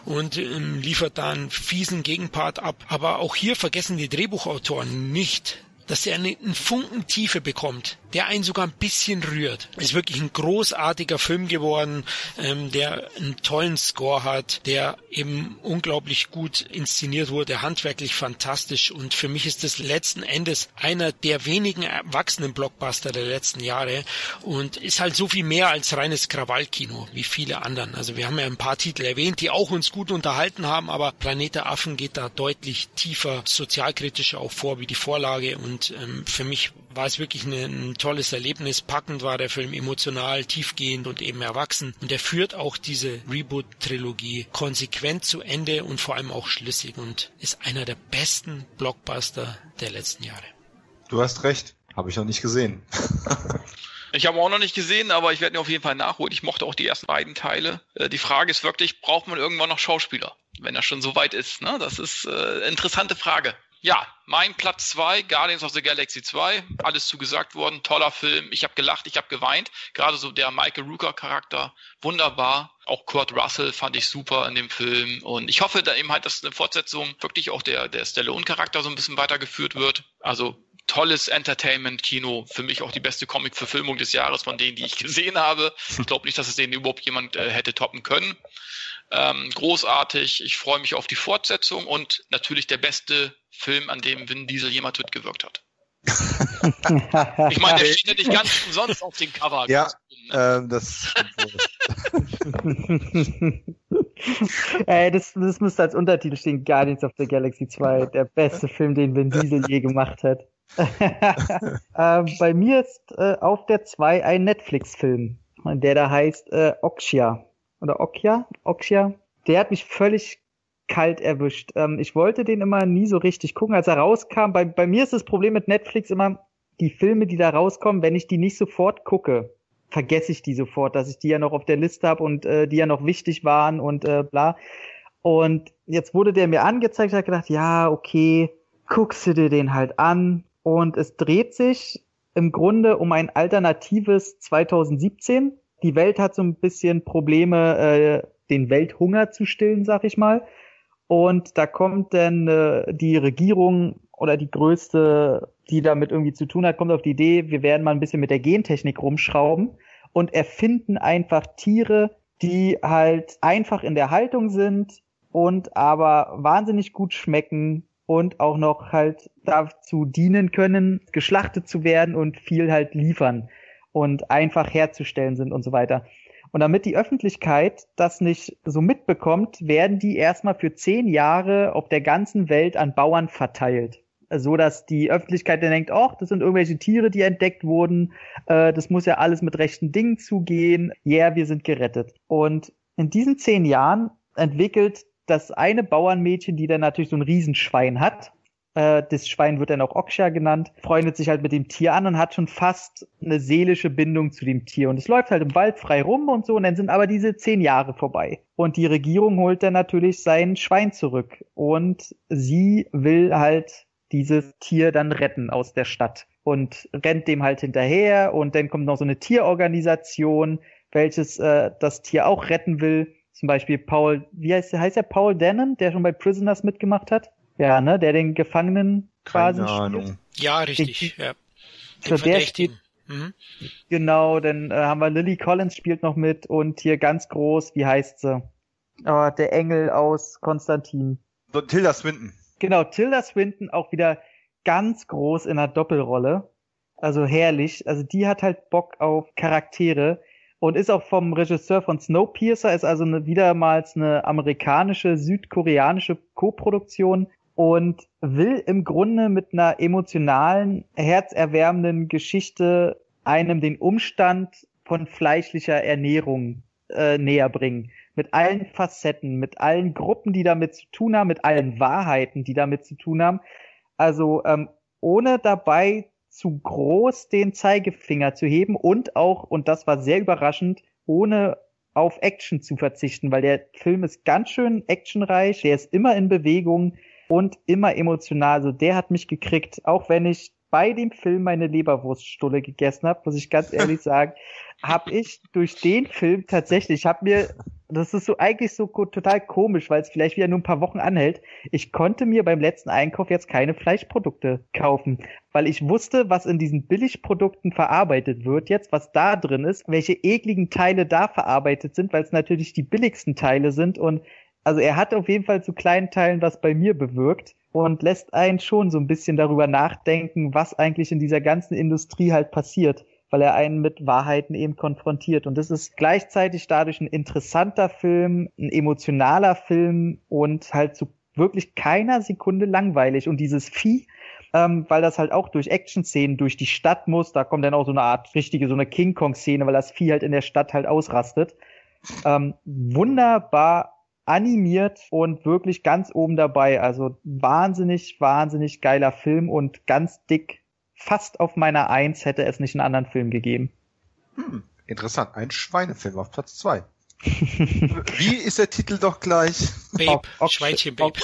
S1: und ähm, liefert da einen fiesen Gegenpart ab. Aber auch hier vergessen die Drehbuchautoren nicht, dass er einen Funken Tiefe bekommt, der einen sogar ein bisschen rührt. Ist wirklich ein großartiger Film geworden, ähm, der einen tollen Score hat, der eben unglaublich gut inszeniert wurde, handwerklich fantastisch und für mich ist das letzten Endes einer der wenigen erwachsenen Blockbuster der letzten Jahre und ist halt so viel mehr als reines Krawallkino wie viele anderen. Also wir haben ja ein paar Titel erwähnt, die auch uns gut unterhalten haben, aber Planet Affen geht da deutlich tiefer, sozialkritischer auch vor wie die Vorlage und und ähm, für mich war es wirklich eine, ein tolles Erlebnis. Packend war der Film, emotional, tiefgehend und eben erwachsen. Und er führt auch diese Reboot-Trilogie konsequent zu Ende und vor allem auch schlüssig und ist einer der besten Blockbuster der letzten Jahre.
S2: Du hast recht, habe ich noch nicht gesehen.
S3: Ich habe auch noch nicht gesehen, aber ich werde ihn auf jeden Fall nachholen. Ich mochte auch die ersten beiden Teile. Äh, die Frage ist wirklich, braucht man irgendwann noch Schauspieler, wenn er schon so weit ist? Ne? Das ist äh, interessante Frage. Ja, mein Platz 2, Guardians of the Galaxy 2, alles zugesagt worden, toller Film, ich habe gelacht, ich habe geweint, gerade so der Michael Rooker Charakter, wunderbar, auch Kurt Russell fand ich super in dem Film. Und ich hoffe da eben halt, dass eine Fortsetzung wirklich auch der, der Stallone Charakter so ein bisschen weitergeführt wird, also tolles Entertainment-Kino, für mich auch die beste Comic-Verfilmung des Jahres von denen, die ich gesehen habe. Ich glaube nicht, dass es den überhaupt jemand äh, hätte toppen können. Ähm, großartig. Ich freue mich auf die Fortsetzung und natürlich der beste Film, an dem Vin Diesel jemals mitgewirkt hat. ich meine, der steht ja nicht ganz umsonst auf dem Cover.
S2: Ja, ne? ähm, das
S4: Ey, das, das müsste als Untertitel stehen, Guardians of the Galaxy 2, der beste Film, den Vin Diesel je gemacht hat. äh, bei mir ist äh, auf der 2 ein Netflix-Film, der da heißt äh, Oxia oder Okja, Okja, der hat mich völlig kalt erwischt. Ähm, ich wollte den immer nie so richtig gucken, als er rauskam. Bei, bei mir ist das Problem mit Netflix immer, die Filme, die da rauskommen, wenn ich die nicht sofort gucke, vergesse ich die sofort, dass ich die ja noch auf der Liste habe und äh, die ja noch wichtig waren und äh, bla. Und jetzt wurde der mir angezeigt, ich habe gedacht, ja, okay, guckst du dir den halt an. Und es dreht sich im Grunde um ein alternatives 2017 die Welt hat so ein bisschen Probleme, äh, den Welthunger zu stillen, sag ich mal. Und da kommt dann äh, die Regierung oder die größte, die damit irgendwie zu tun hat, kommt auf die Idee, wir werden mal ein bisschen mit der Gentechnik rumschrauben und erfinden einfach Tiere, die halt einfach in der Haltung sind und aber wahnsinnig gut schmecken und auch noch halt dazu dienen können, geschlachtet zu werden und viel halt liefern und einfach herzustellen sind und so weiter. Und damit die Öffentlichkeit das nicht so mitbekommt, werden die erstmal für zehn Jahre auf der ganzen Welt an Bauern verteilt. So dass die Öffentlichkeit dann denkt, ach, das sind irgendwelche Tiere, die entdeckt wurden, äh, das muss ja alles mit rechten Dingen zugehen, ja, yeah, wir sind gerettet. Und in diesen zehn Jahren entwickelt das eine Bauernmädchen, die dann natürlich so ein Riesenschwein hat, äh, das Schwein wird dann auch Oksha genannt, freundet sich halt mit dem Tier an und hat schon fast eine seelische Bindung zu dem Tier. Und es läuft halt im Wald frei rum und so, und dann sind aber diese zehn Jahre vorbei. Und die Regierung holt dann natürlich sein Schwein zurück. Und sie will halt dieses Tier dann retten aus der Stadt und rennt dem halt hinterher und dann kommt noch so eine Tierorganisation, welches äh, das Tier auch retten will. Zum Beispiel Paul, wie heißt der, heißt der Paul Dennen, der schon bei Prisoners mitgemacht hat? Ja, ne, der den Gefangenen quasi
S2: Keine Ahnung.
S1: Ja, richtig, ja.
S4: Den so der steht, mhm. Genau, dann äh, haben wir Lily Collins spielt noch mit und hier ganz groß, wie heißt sie? Oh, der Engel aus Konstantin.
S2: So, Tilda Swinton.
S4: Genau, Tilda Swinton auch wieder ganz groß in einer Doppelrolle. Also herrlich. Also die hat halt Bock auf Charaktere und ist auch vom Regisseur von Snowpiercer, ist also eine, wiedermals eine amerikanische, südkoreanische Co-Produktion und will im Grunde mit einer emotionalen, herzerwärmenden Geschichte einem den Umstand von fleischlicher Ernährung äh, näher bringen. Mit allen Facetten, mit allen Gruppen, die damit zu tun haben, mit allen Wahrheiten, die damit zu tun haben. Also ähm, ohne dabei zu groß den Zeigefinger zu heben und auch, und das war sehr überraschend, ohne auf Action zu verzichten, weil der Film ist ganz schön actionreich, der ist immer in Bewegung, und immer emotional. Also der hat mich gekriegt, auch wenn ich bei dem Film meine Leberwurststulle gegessen habe, muss ich ganz ehrlich sagen, habe ich durch den Film tatsächlich, ich habe mir, das ist so eigentlich so total komisch, weil es vielleicht wieder nur ein paar Wochen anhält. Ich konnte mir beim letzten Einkauf jetzt keine Fleischprodukte kaufen, weil ich wusste, was in diesen Billigprodukten verarbeitet wird jetzt, was da drin ist, welche ekligen Teile da verarbeitet sind, weil es natürlich die billigsten Teile sind und also er hat auf jeden Fall zu kleinen Teilen was bei mir bewirkt und lässt einen schon so ein bisschen darüber nachdenken, was eigentlich in dieser ganzen Industrie halt passiert, weil er einen mit Wahrheiten eben konfrontiert. Und das ist gleichzeitig dadurch ein interessanter Film, ein emotionaler Film und halt zu wirklich keiner Sekunde langweilig. Und dieses Vieh, ähm, weil das halt auch durch Action-Szenen durch die Stadt muss, da kommt dann auch so eine Art richtige, so eine King Kong-Szene, weil das Vieh halt in der Stadt halt ausrastet. Ähm, wunderbar animiert und wirklich ganz oben dabei. Also wahnsinnig, wahnsinnig geiler Film und ganz dick. Fast auf meiner Eins hätte es nicht einen anderen Film gegeben.
S2: Hm, interessant. Ein Schweinefilm auf Platz zwei. Wie ist der Titel doch gleich?
S1: Babe, ok Schweinchen Babe.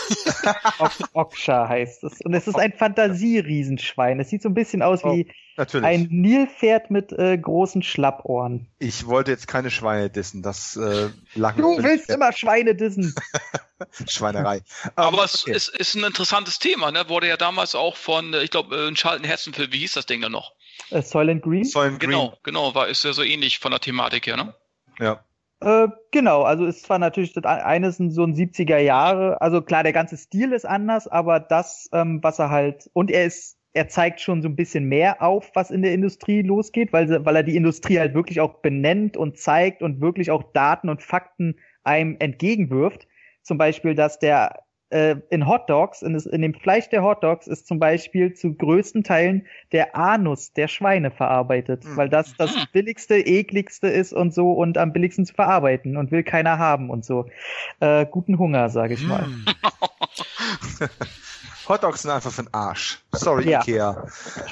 S4: Oksha heißt es. Und es ist ein Fantasieriesenschwein. Es sieht so ein bisschen aus wie
S2: oh, natürlich.
S4: ein Nilpferd mit äh, großen Schlappohren.
S2: Ich wollte jetzt keine Schweine dissen. Das äh, lag
S4: Du willst immer Schweine dissen.
S2: Schweinerei.
S3: Aber um, es okay. ist, ein interessantes Thema. Ne? Wurde ja damals auch von, äh, ich glaube, äh, ein Schalten Herzenfilm. Wie hieß das Ding dann noch?
S4: Uh, Soylent Green.
S2: Soylent Green.
S3: Genau, genau. War ist ja so ähnlich von der Thematik her, ne?
S2: Ja.
S4: Äh, genau, also ist zwar natürlich das eine sind so ein 70er Jahre, also klar, der ganze Stil ist anders, aber das, ähm, was er halt, und er ist, er zeigt schon so ein bisschen mehr auf, was in der Industrie losgeht, weil, weil er die Industrie halt wirklich auch benennt und zeigt und wirklich auch Daten und Fakten einem entgegenwirft. Zum Beispiel, dass der äh, in Hot Dogs, in, in, dem Fleisch der Hot Dogs ist zum Beispiel zu größten Teilen der Anus der Schweine verarbeitet, mhm. weil das das hm. billigste, ekligste ist und so und am billigsten zu verarbeiten und will keiner haben und so. Äh, guten Hunger, sage ich mal. Hm.
S2: Hot Dogs sind einfach für den Arsch. Sorry, ja. Ikea.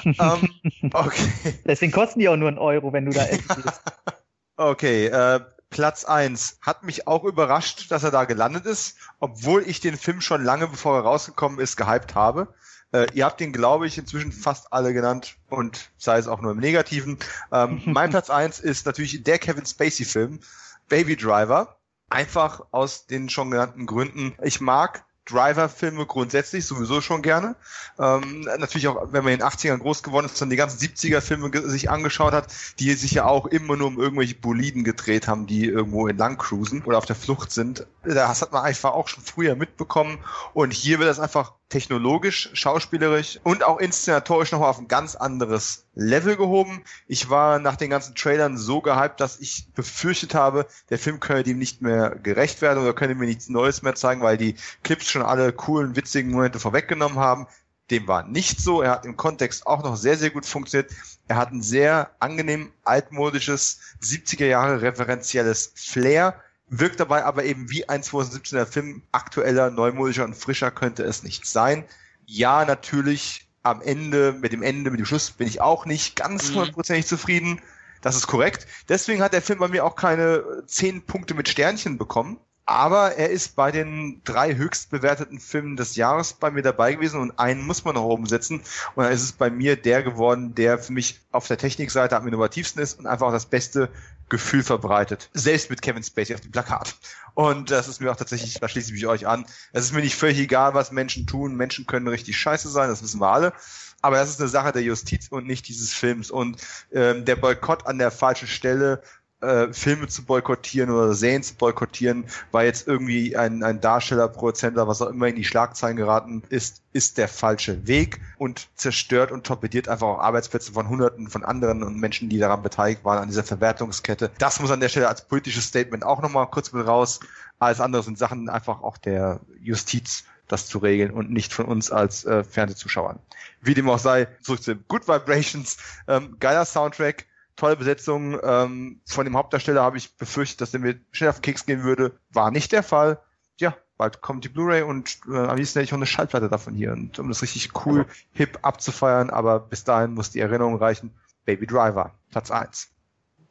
S2: um, ähm, okay.
S4: Deswegen kosten die auch nur einen Euro, wenn du da essen gehst.
S2: okay, äh, Platz eins Hat mich auch überrascht, dass er da gelandet ist, obwohl ich den Film schon lange bevor er rausgekommen ist, gehypt habe. Äh, ihr habt ihn, glaube ich, inzwischen fast alle genannt und sei es auch nur im Negativen. Ähm, mein Platz eins ist natürlich der Kevin Spacey-Film, Baby Driver. Einfach aus den schon genannten Gründen. Ich mag Driver-Filme grundsätzlich sowieso schon gerne. Ähm, natürlich auch, wenn man in den 80ern groß geworden ist, dann die ganzen 70er-Filme sich angeschaut hat, die sich ja auch immer nur um irgendwelche Boliden gedreht haben, die irgendwo entlang cruisen oder auf der Flucht sind. Das hat man einfach auch schon früher mitbekommen. Und hier wird das einfach technologisch, schauspielerisch und auch inszenatorisch nochmal auf ein ganz anderes Level gehoben. Ich war nach den ganzen Trailern so gehypt, dass ich befürchtet habe, der Film könne dem nicht mehr gerecht werden oder könne mir nichts Neues mehr zeigen, weil die Clips schon alle coolen, witzigen Momente vorweggenommen haben. Dem war nicht so. Er hat im Kontext auch noch sehr, sehr gut funktioniert. Er hat ein sehr angenehm altmodisches 70er Jahre referenzielles Flair wirkt dabei aber eben wie ein 2017er Film, aktueller, neumodischer und frischer könnte es nicht sein. Ja, natürlich am Ende, mit dem Ende, mit dem Schluss bin ich auch nicht ganz mhm. hundertprozentig mhm. zufrieden. Das ist korrekt. Deswegen hat der Film bei mir auch keine zehn Punkte mit Sternchen bekommen. Aber er ist bei den drei höchst bewerteten Filmen des Jahres bei mir dabei gewesen und einen muss man noch oben setzen. Und dann ist es bei mir der geworden, der für mich auf der Technikseite am innovativsten ist und einfach auch das beste Gefühl verbreitet. Selbst mit Kevin Spacey auf dem Plakat. Und das ist mir auch tatsächlich, da schließe ich mich euch an. Es ist mir nicht völlig egal, was Menschen tun. Menschen können richtig scheiße sein, das wissen wir alle. Aber das ist eine Sache der Justiz und nicht dieses Films. Und ähm, der Boykott an der falschen Stelle äh, Filme zu boykottieren oder Serien zu boykottieren, weil jetzt irgendwie ein, ein Darsteller, Produzent oder was auch immer in die Schlagzeilen geraten ist, ist der falsche Weg und zerstört und torpediert einfach auch Arbeitsplätze von Hunderten von anderen und Menschen, die daran beteiligt waren, an dieser Verwertungskette. Das muss an der Stelle als politisches Statement auch nochmal kurz mit raus. Alles andere sind Sachen einfach auch der Justiz das zu regeln und nicht von uns als äh, Fernsehzuschauern. Wie dem auch sei, zurück zu Good Vibrations, ähm, geiler Soundtrack, tolle Besetzung. Ähm, von dem Hauptdarsteller habe ich befürchtet, dass der mir schnell auf den Keks gehen würde. War nicht der Fall. Ja, bald kommt die Blu-ray und äh, am liebsten hätte ich auch eine Schallplatte davon hier, und, um das richtig cool, also. hip abzufeiern. Aber bis dahin muss die Erinnerung reichen. Baby Driver, Platz eins.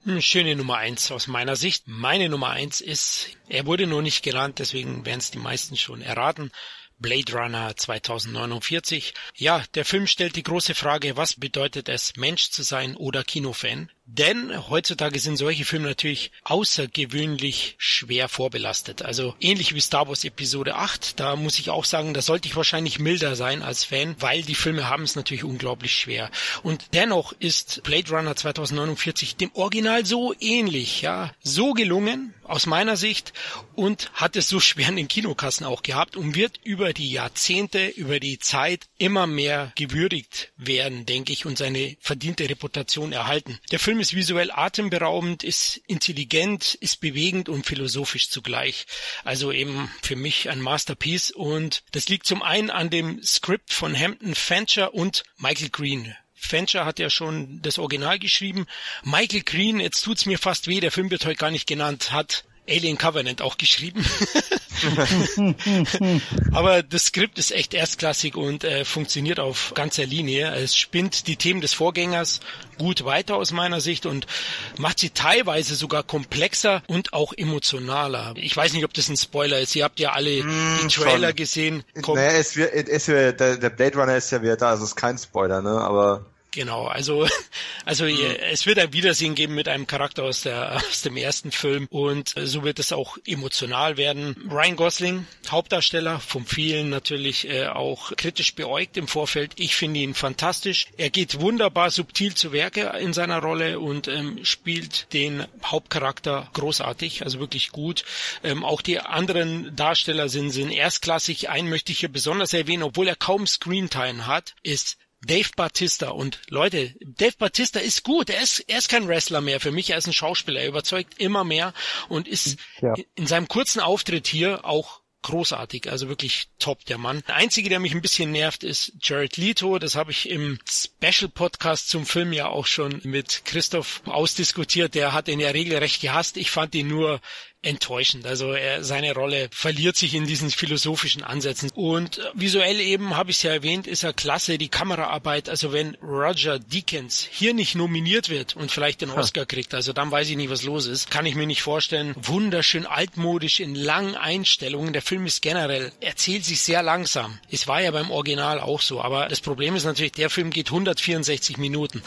S1: Hm, schöne Nummer eins aus meiner Sicht. Meine Nummer eins ist, er wurde nur nicht genannt, deswegen werden es die meisten schon erraten. Blade Runner 2049. Ja, der Film stellt die große Frage, was bedeutet es, Mensch zu sein oder Kinofan? Denn heutzutage sind solche Filme natürlich außergewöhnlich schwer vorbelastet. Also ähnlich wie Star Wars Episode 8, da muss ich auch sagen, da sollte ich wahrscheinlich milder sein als Fan, weil die Filme haben es natürlich unglaublich schwer. Und dennoch ist Blade Runner 2049 dem Original so ähnlich, ja, so gelungen aus meiner Sicht und hat es so schwer in den Kinokassen auch gehabt und wird über die Jahrzehnte, über die Zeit immer mehr gewürdigt werden, denke ich, und seine verdiente Reputation erhalten. Der Film ist visuell atemberaubend, ist intelligent, ist bewegend und philosophisch zugleich. Also eben für mich ein Masterpiece und das liegt zum einen an dem Skript von Hampton Fancher und Michael Green. Fancher hat ja schon das Original geschrieben. Michael Green, jetzt tut's mir fast weh, der Film wird heute gar nicht genannt, hat Alien Covenant auch geschrieben. Aber das Skript ist echt erstklassig und äh, funktioniert auf ganzer Linie. Es spinnt die Themen des Vorgängers gut weiter aus meiner Sicht und macht sie teilweise sogar komplexer und auch emotionaler. Ich weiß nicht, ob das ein Spoiler ist. Ihr habt ja alle mm, die Trailer schon. gesehen.
S2: naja, es wird, es wird, der, der Blade Runner ist ja wieder da, also es ist kein Spoiler, ne? Aber
S1: Genau, also, also mhm. es wird ein Wiedersehen geben mit einem Charakter aus, der, aus dem ersten Film und so wird es auch emotional werden. Ryan Gosling, Hauptdarsteller, von vielen natürlich äh, auch kritisch beäugt im Vorfeld. Ich finde ihn fantastisch. Er geht wunderbar subtil zu Werke in seiner Rolle und ähm, spielt den Hauptcharakter großartig, also wirklich gut. Ähm, auch die anderen Darsteller sind, sind erstklassig. Einen möchte ich hier besonders erwähnen, obwohl er kaum Screentime hat, ist Dave Batista und Leute, Dave Batista ist gut, er ist, er ist kein Wrestler mehr für mich, er ist ein Schauspieler, er überzeugt immer mehr und ist ja. in seinem kurzen Auftritt hier auch großartig, also wirklich top, der Mann. Der einzige, der mich ein bisschen nervt, ist Jared Leto. Das habe ich im Special Podcast zum Film ja auch schon mit Christoph ausdiskutiert. Der hat ihn ja regelrecht gehasst. Ich fand ihn nur enttäuschend. Also er, seine Rolle verliert sich in diesen philosophischen Ansätzen. Und äh, visuell eben, habe ich es ja erwähnt, ist er klasse, die Kameraarbeit. Also wenn Roger Deakins hier nicht nominiert wird und vielleicht den Oscar kriegt, also dann weiß ich nicht, was los ist, kann ich mir nicht vorstellen. Wunderschön altmodisch in langen Einstellungen. Der Film ist generell, erzählt sich sehr langsam. Es war ja beim Original auch so. Aber das Problem ist natürlich, der Film geht 164 Minuten.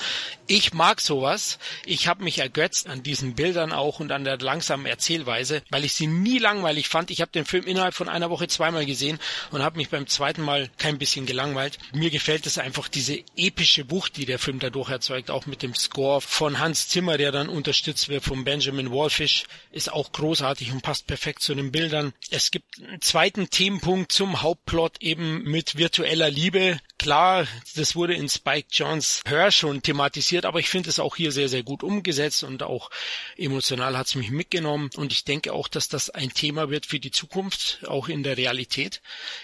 S1: Ich mag sowas. Ich habe mich ergötzt an diesen Bildern auch und an der langsamen Erzählweise Weise, weil ich sie nie langweilig fand. Ich habe den Film innerhalb von einer Woche zweimal gesehen und habe mich beim zweiten Mal kein bisschen gelangweilt. Mir gefällt es einfach diese epische Wucht, die der Film dadurch erzeugt, auch mit dem Score von Hans Zimmer, der dann unterstützt wird von Benjamin Wallfish, ist auch großartig und passt perfekt zu den Bildern. Es gibt einen zweiten Themenpunkt zum Hauptplot eben mit virtueller Liebe. Klar, das wurde in Spike Johns Hör schon thematisiert, aber ich finde es auch hier sehr, sehr gut umgesetzt und auch emotional hat es mich mitgenommen und ich denke auch, dass das ein Thema wird für die Zukunft, auch in der Realität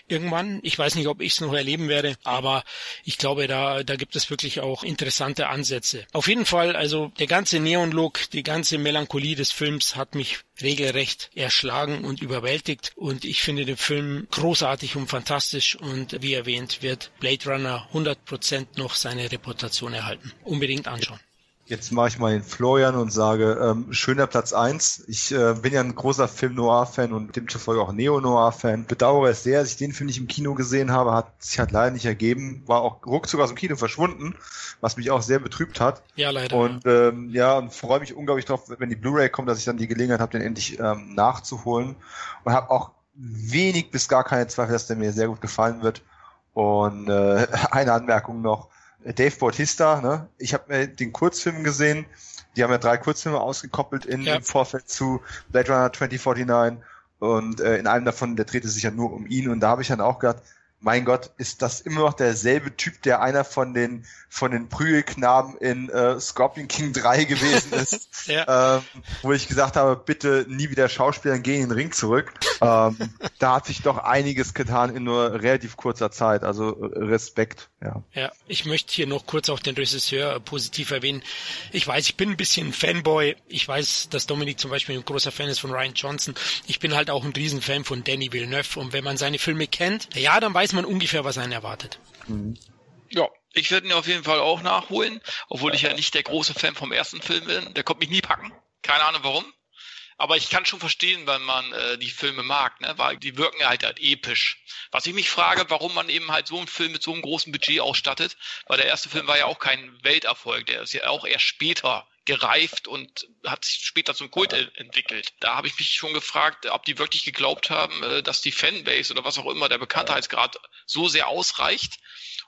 S1: irgendwann. Ich weiß nicht, ob ich es noch erleben werde, aber ich glaube, da, da gibt es wirklich auch interessante Ansätze. Auf jeden Fall, also der ganze Neon-Look, die ganze Melancholie des Films hat mich regelrecht erschlagen und überwältigt und ich finde den Film großartig und fantastisch und wie erwähnt wird Blade Runner 100% noch seine Reputation erhalten. Unbedingt anschauen.
S2: Jetzt mache ich mal den Florian und sage, ähm, schöner Platz eins. Ich äh, bin ja ein großer Film-Noir-Fan und demzufolge auch Neo-Noir-Fan. Bedauere es sehr, dass ich den Film nicht im Kino gesehen habe, hat sich halt leider nicht ergeben. War auch ruckzuck aus dem Kino verschwunden, was mich auch sehr betrübt hat.
S1: Ja, leider.
S2: Und ähm, ja, und freue mich unglaublich drauf, wenn die Blu-ray kommt, dass ich dann die Gelegenheit habe, den endlich ähm, nachzuholen. Und habe auch wenig bis gar keine Zweifel, dass der mir sehr gut gefallen wird. Und äh, eine Anmerkung noch Dave Bautista, ne? Ich habe mir den Kurzfilm gesehen. Die haben ja drei Kurzfilme ausgekoppelt in, ja. im Vorfeld zu Blade Runner 2049 und äh, in einem davon, der drehte sich ja nur um ihn und da habe ich dann auch gedacht, mein Gott, ist das immer noch derselbe Typ, der einer von den von den Prügelknaben in äh, Scorpion King 3 gewesen ist, ja. ähm, wo ich gesagt habe, bitte nie wieder Schauspielern gehen in den Ring zurück. ähm, da hat sich doch einiges getan in nur relativ kurzer Zeit, also äh, Respekt. Ja.
S1: ja, ich möchte hier noch kurz auch den Regisseur positiv erwähnen. Ich weiß, ich bin ein bisschen Fanboy. Ich weiß, dass Dominik zum Beispiel ein großer Fan ist von Ryan Johnson. Ich bin halt auch ein Riesenfan von Danny Villeneuve und wenn man seine Filme kennt, ja, dann weiß weiß man ungefähr, was einen erwartet.
S3: Mhm. Ja, ich werde ihn auf jeden Fall auch nachholen, obwohl ich ja nicht der große Fan vom ersten Film bin. Der kommt mich nie packen. Keine Ahnung warum. Aber ich kann schon verstehen, wenn man äh, die Filme mag, ne? weil die wirken halt, halt episch. Was ich mich frage, warum man eben halt so einen Film mit so einem großen Budget ausstattet, weil der erste Film war ja auch kein Welterfolg, der ist ja auch erst später gereift und hat sich später zum Kult entwickelt. Da habe ich mich schon gefragt, ob die wirklich geglaubt haben, äh, dass die Fanbase oder was auch immer der Bekanntheitsgrad so sehr ausreicht,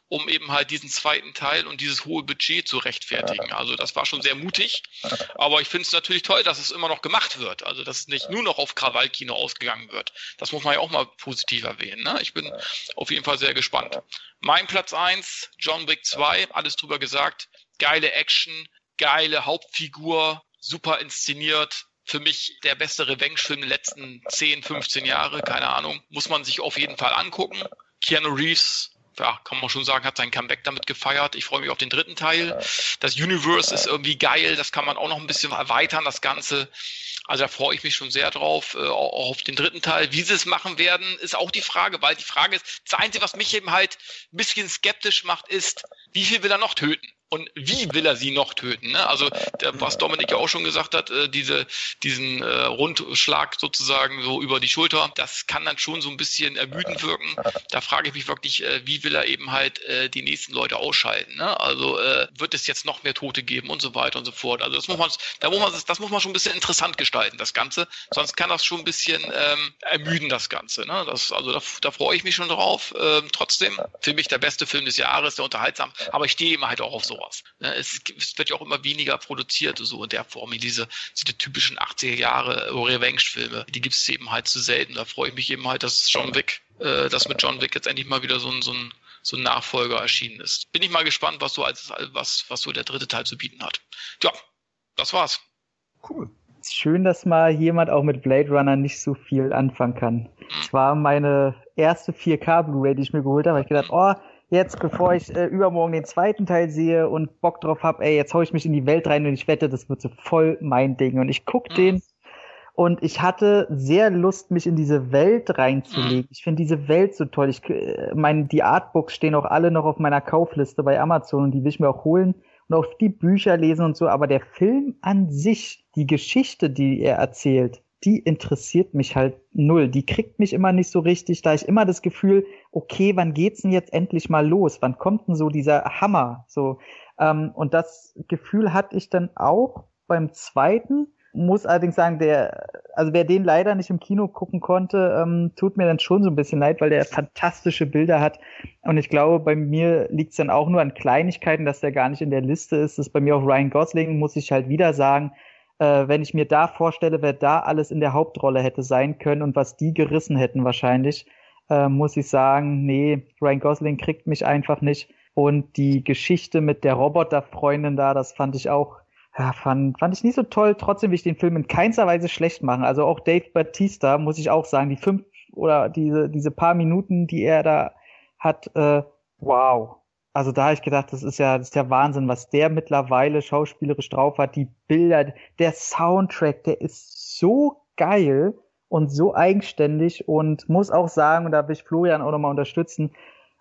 S3: um eben halt diesen zweiten Teil und dieses hohe Budget zu rechtfertigen. Also das war schon sehr mutig. Aber ich finde es natürlich toll, dass es immer noch gemacht wird. Also dass es nicht nur noch auf Krawallkino ausgegangen wird. Das muss man ja auch mal positiv erwähnen. Ne? Ich bin auf jeden Fall sehr gespannt. Mein Platz eins, John Wick 2, alles drüber gesagt. Geile Action, geile Hauptfigur, super inszeniert. Für mich der beste Revenge-Film der letzten 10, 15 Jahre, keine Ahnung. Muss man sich auf jeden Fall angucken. Keanu Reeves, ja, kann man schon sagen, hat sein Comeback damit gefeiert. Ich freue mich auf den dritten Teil. Das Universe ist irgendwie geil, das kann man auch noch ein bisschen erweitern, das Ganze. Also da freue ich mich schon sehr drauf, äh, auch auf den dritten Teil. Wie sie es machen werden, ist auch die Frage, weil die Frage ist, das Einzige, was mich eben halt ein bisschen skeptisch macht, ist, wie viel will er noch töten? Und wie will er sie noch töten? Ne? Also was Dominik ja auch schon gesagt hat, äh, diese, diesen äh, Rundschlag sozusagen so über die Schulter, das kann dann schon so ein bisschen ermüdend wirken. Da frage ich mich wirklich, äh, wie will er eben halt äh, die nächsten Leute ausschalten? Ne? Also äh, wird es jetzt noch mehr Tote geben und so weiter und so fort. Also das muss man, da muss man, das muss man schon ein bisschen interessant gestalten, das Ganze. Sonst kann das schon ein bisschen ähm, ermüden, das Ganze. Ne? Das, also da, da freue ich mich schon drauf. Ähm, trotzdem für mich der beste Film des Jahres, der unterhaltsam. Aber ich stehe immer halt auch auf so sowas. Ne, es, es, wird ja auch immer weniger produziert, so in der Form, diese, diese typischen 80er Jahre Revenge-Filme. Die gibt es eben halt zu selten. Da freue ich mich eben halt, dass John Wick, äh, dass mit John Wick jetzt endlich mal wieder so ein, so ein so ein Nachfolger erschienen ist. Bin ich mal gespannt, was so als was was so der dritte Teil zu bieten hat. Ja, das war's.
S4: Cool. Schön, dass mal jemand auch mit Blade Runner nicht so viel anfangen kann. Es mhm. war meine erste 4K Blu-ray, die ich mir geholt habe. Ich gedacht, oh, jetzt, bevor ich äh, übermorgen den zweiten Teil sehe und Bock drauf hab, ey, jetzt hau ich mich in die Welt rein und ich wette, das wird so voll mein Ding. Und ich guck mhm. den und ich hatte sehr Lust, mich in diese Welt reinzulegen. Ich finde diese Welt so toll. Ich äh, meine, die Artbooks stehen auch alle noch auf meiner Kaufliste bei Amazon und die will ich mir auch holen und auch die Bücher lesen und so. Aber der Film an sich, die Geschichte, die er erzählt, die interessiert mich halt null. Die kriegt mich immer nicht so richtig, da ich immer das Gefühl, okay, wann geht's denn jetzt endlich mal los? Wann kommt denn so dieser Hammer? So, ähm, und das Gefühl hatte ich dann auch beim zweiten. Muss allerdings sagen, der, also wer den leider nicht im Kino gucken konnte, ähm, tut mir dann schon so ein bisschen leid, weil der fantastische Bilder hat. Und ich glaube, bei mir liegt es dann auch nur an Kleinigkeiten, dass der gar nicht in der Liste ist. Das ist bei mir auch Ryan Gosling, muss ich halt wieder sagen. Äh, wenn ich mir da vorstelle, wer da alles in der Hauptrolle hätte sein können und was die gerissen hätten wahrscheinlich, äh, muss ich sagen, nee, Ryan Gosling kriegt mich einfach nicht. Und die Geschichte mit der Roboterfreundin da, das fand ich auch ja, fand, fand ich nicht so toll. Trotzdem will ich den Film in keinster Weise schlecht machen. Also auch Dave Batista, muss ich auch sagen, die fünf oder diese, diese paar Minuten, die er da hat, äh, wow. Also da habe ich gedacht, das ist ja, das ist ja Wahnsinn, was der mittlerweile schauspielerisch drauf hat. Die Bilder, der Soundtrack, der ist so geil und so eigenständig und muss auch sagen, und da will ich Florian auch nochmal unterstützen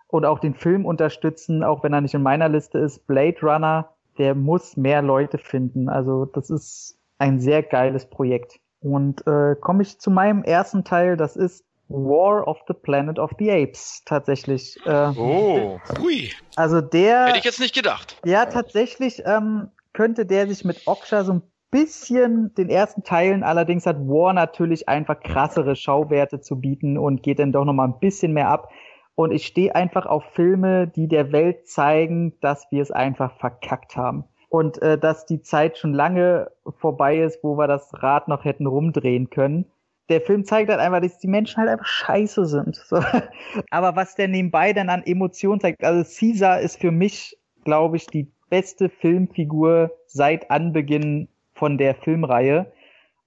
S4: und auch den Film unterstützen, auch wenn er nicht in meiner Liste ist, Blade Runner der muss mehr Leute finden. Also das ist ein sehr geiles Projekt. Und äh, komme ich zu meinem ersten Teil, das ist War of the Planet of the Apes tatsächlich. Äh,
S3: oh, hui.
S4: Also der.
S3: Hätte ich jetzt nicht gedacht.
S4: Ja, tatsächlich ähm, könnte der sich mit Oksha so ein bisschen den ersten Teilen, allerdings hat War natürlich einfach krassere Schauwerte zu bieten und geht dann doch noch mal ein bisschen mehr ab. Und ich stehe einfach auf Filme, die der Welt zeigen, dass wir es einfach verkackt haben. Und äh, dass die Zeit schon lange vorbei ist, wo wir das Rad noch hätten rumdrehen können. Der Film zeigt halt einfach, dass die Menschen halt einfach scheiße sind. So. Aber was der nebenbei dann an Emotionen zeigt, also Caesar ist für mich, glaube ich, die beste Filmfigur seit Anbeginn von der Filmreihe.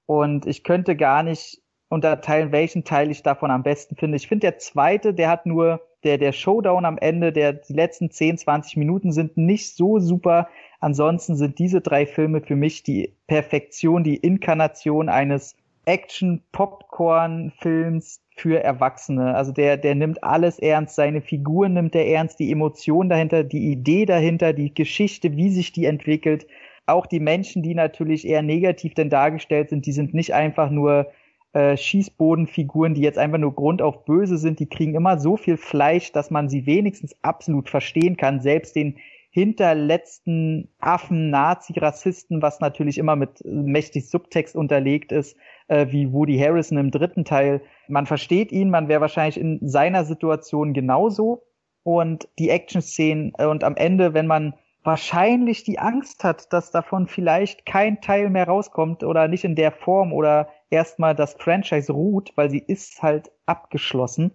S4: Und ich könnte gar nicht unterteilen, welchen Teil ich davon am besten finde. Ich finde der zweite, der hat nur der, der Showdown am Ende, der, die letzten 10, 20 Minuten sind nicht so super. Ansonsten sind diese drei Filme für mich die Perfektion, die Inkarnation eines Action-Popcorn-Films für Erwachsene. Also der, der nimmt alles ernst, seine Figuren nimmt er ernst, die Emotion dahinter, die Idee dahinter, die Geschichte, wie sich die entwickelt. Auch die Menschen, die natürlich eher negativ denn dargestellt sind, die sind nicht einfach nur äh, Schießbodenfiguren, die jetzt einfach nur Grund auf böse sind, die kriegen immer so viel Fleisch, dass man sie wenigstens absolut verstehen kann. Selbst den hinterletzten Affen, Nazi, Rassisten, was natürlich immer mit mächtig Subtext unterlegt ist, äh, wie Woody Harrison im dritten Teil. Man versteht ihn, man wäre wahrscheinlich in seiner Situation genauso. Und die Action-Szenen äh, und am Ende, wenn man wahrscheinlich die Angst hat, dass davon vielleicht kein Teil mehr rauskommt oder nicht in der Form oder erstmal das Franchise ruht, weil sie ist halt abgeschlossen.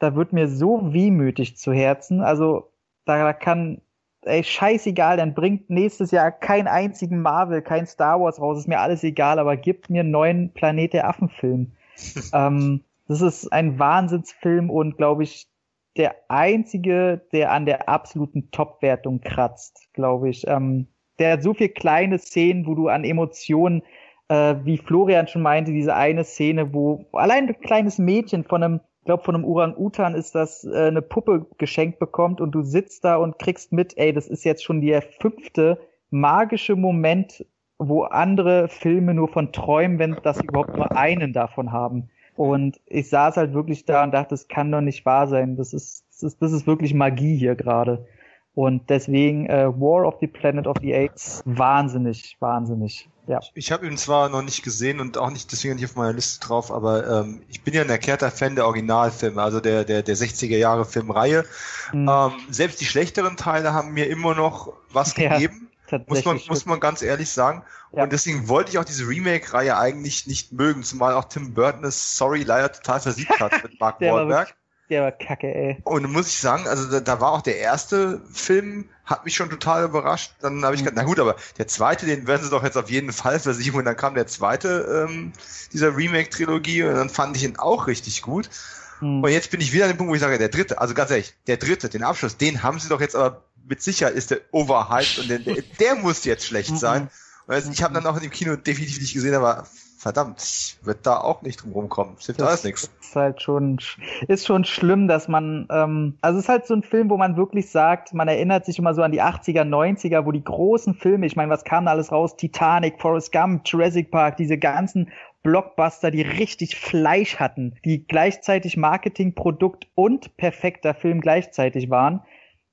S4: Da wird mir so wehmütig zu Herzen. Also da kann, ey, scheißegal, dann bringt nächstes Jahr keinen einzigen Marvel, kein Star Wars raus, ist mir alles egal, aber gibt mir einen neuen Planet der Affen-Film. ähm, das ist ein Wahnsinnsfilm und glaube ich, der einzige, der an der absoluten Top-Wertung kratzt, glaube ich. Ähm, der hat so viel kleine Szenen, wo du an Emotionen, äh, wie Florian schon meinte, diese eine Szene, wo allein ein kleines Mädchen von einem, ich glaube von einem Orang-Utan ist das, äh, eine Puppe geschenkt bekommt und du sitzt da und kriegst mit, ey, das ist jetzt schon der fünfte magische Moment, wo andere Filme nur von träumen, wenn das überhaupt nur einen davon haben. Und ich saß halt wirklich da und dachte, das kann doch nicht wahr sein. Das ist, das ist, das ist wirklich Magie hier gerade. Und deswegen äh, War of the Planet of the Apes, wahnsinnig, wahnsinnig. Ja.
S2: Ich habe ihn zwar noch nicht gesehen und auch nicht deswegen nicht auf meiner Liste drauf, aber ähm, ich bin ja ein erklärter Fan der Originalfilme, also der der der 60er Jahre Filmreihe. Mhm. Ähm, selbst die schlechteren Teile haben mir immer noch was ja. gegeben. Muss man, muss man ganz ehrlich sagen. Ja. Und deswegen wollte ich auch diese Remake-Reihe eigentlich nicht mögen, zumal auch Tim Burton es, sorry, leider total versiegt hat mit Mark Wahlberg.
S4: Der war kacke, ey.
S2: Und muss ich sagen, also da, da, war auch der erste Film, hat mich schon total überrascht. Dann habe ich mhm. gedacht, na gut, aber der zweite, den werden sie doch jetzt auf jeden Fall versiegen. Und dann kam der zweite ähm, dieser Remake-Trilogie und dann fand ich ihn auch richtig gut. Mhm. Und jetzt bin ich wieder an dem Punkt, wo ich sage, der dritte, also ganz ehrlich, der dritte, den Abschluss, den haben sie doch jetzt aber mit Sicherheit ist der overhyped und der, der, der muss jetzt schlecht mhm. sein. Also ich habe dann auch in dem Kino definitiv nicht gesehen, aber verdammt, ich würde da auch nicht drum rumkommen.
S4: Das hilft alles nichts. Ist halt schon, ist schon schlimm, dass man, ähm, also es ist halt so ein Film, wo man wirklich sagt, man erinnert sich immer so an die 80er, 90er, wo die großen Filme, ich meine, was kam da alles raus? Titanic, Forrest Gump, Jurassic Park, diese ganzen Blockbuster, die richtig Fleisch hatten, die gleichzeitig Marketingprodukt und perfekter Film gleichzeitig waren.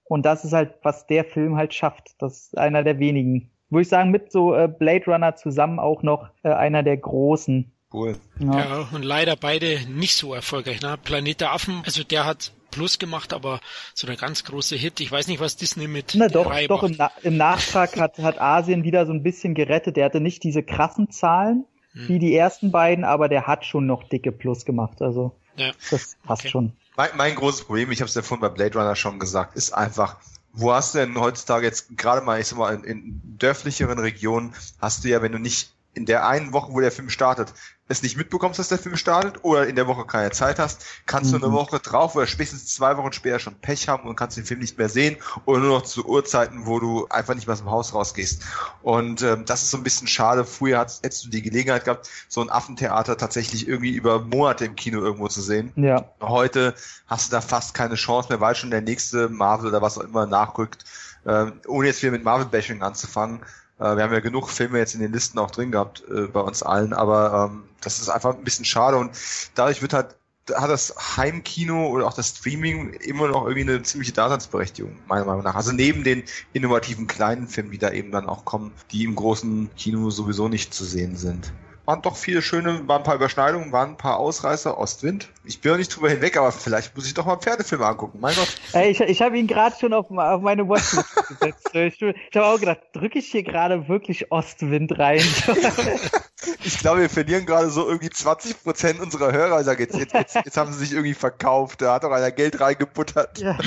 S4: Und das ist halt, was der Film halt schafft. Das ist einer der wenigen. Würde ich sagen, mit so äh, Blade Runner zusammen auch noch äh, einer der großen
S1: Cool. Ja. ja, und leider beide nicht so erfolgreich. Ne? Planet der Affen, also der hat Plus gemacht, aber so der ganz große Hit. Ich weiß nicht, was Disney mit
S4: Na doch, doch im, Na im, Nachtrag hat, hat Asien wieder so ein bisschen gerettet. Der hatte nicht diese krassen Zahlen hm. wie die ersten beiden, aber der hat schon noch dicke Plus gemacht. Also ja. das passt okay. schon.
S2: Mein, mein großes Problem, ich habe es ja vorhin bei Blade Runner schon gesagt, ist einfach, wo hast du denn heutzutage jetzt gerade mal, ich sag mal, in, in dörflicheren Regionen hast du ja, wenn du nicht in der einen Woche, wo der Film startet, es nicht mitbekommst, dass der Film startet oder in der Woche keine Zeit hast, kannst mhm. du eine Woche drauf oder spätestens zwei Wochen später schon Pech haben und kannst den Film nicht mehr sehen oder nur noch zu Uhrzeiten, wo du einfach nicht mehr aus dem Haus rausgehst. Und ähm, das ist so ein bisschen schade. Früher hast, hättest du die Gelegenheit gehabt, so ein Affentheater tatsächlich irgendwie über Monate im Kino irgendwo zu sehen. Ja. Heute hast du da fast keine Chance mehr, weil schon der nächste Marvel oder was auch immer nachrückt. Ähm, ohne jetzt wieder mit Marvel-Bashing anzufangen äh, wir haben ja genug Filme jetzt in den Listen auch drin gehabt äh, bei uns allen, aber ähm, das ist einfach ein bisschen schade und dadurch wird halt hat das Heimkino oder auch das Streaming immer noch irgendwie eine ziemliche Daseinsberechtigung, meiner Meinung nach. Also neben den innovativen kleinen Filmen, die da eben dann auch kommen, die im großen Kino sowieso nicht zu sehen sind waren doch viele schöne, waren ein paar Überschneidungen, waren ein paar Ausreißer, Ostwind. Ich bin noch nicht drüber hinweg, aber vielleicht muss ich doch mal einen Pferdefilm angucken. Mein Gott.
S4: Ey, ich ich habe ihn gerade schon auf, auf meine Watchlist gesetzt. Ich, ich habe auch gedacht, drücke ich hier gerade wirklich Ostwind rein?
S2: ich glaube, wir verlieren gerade so irgendwie 20 Prozent unserer Hörer. Ich sage, jetzt, jetzt, jetzt, jetzt haben sie sich irgendwie verkauft. Da hat doch einer Geld reingebuttert. Ja.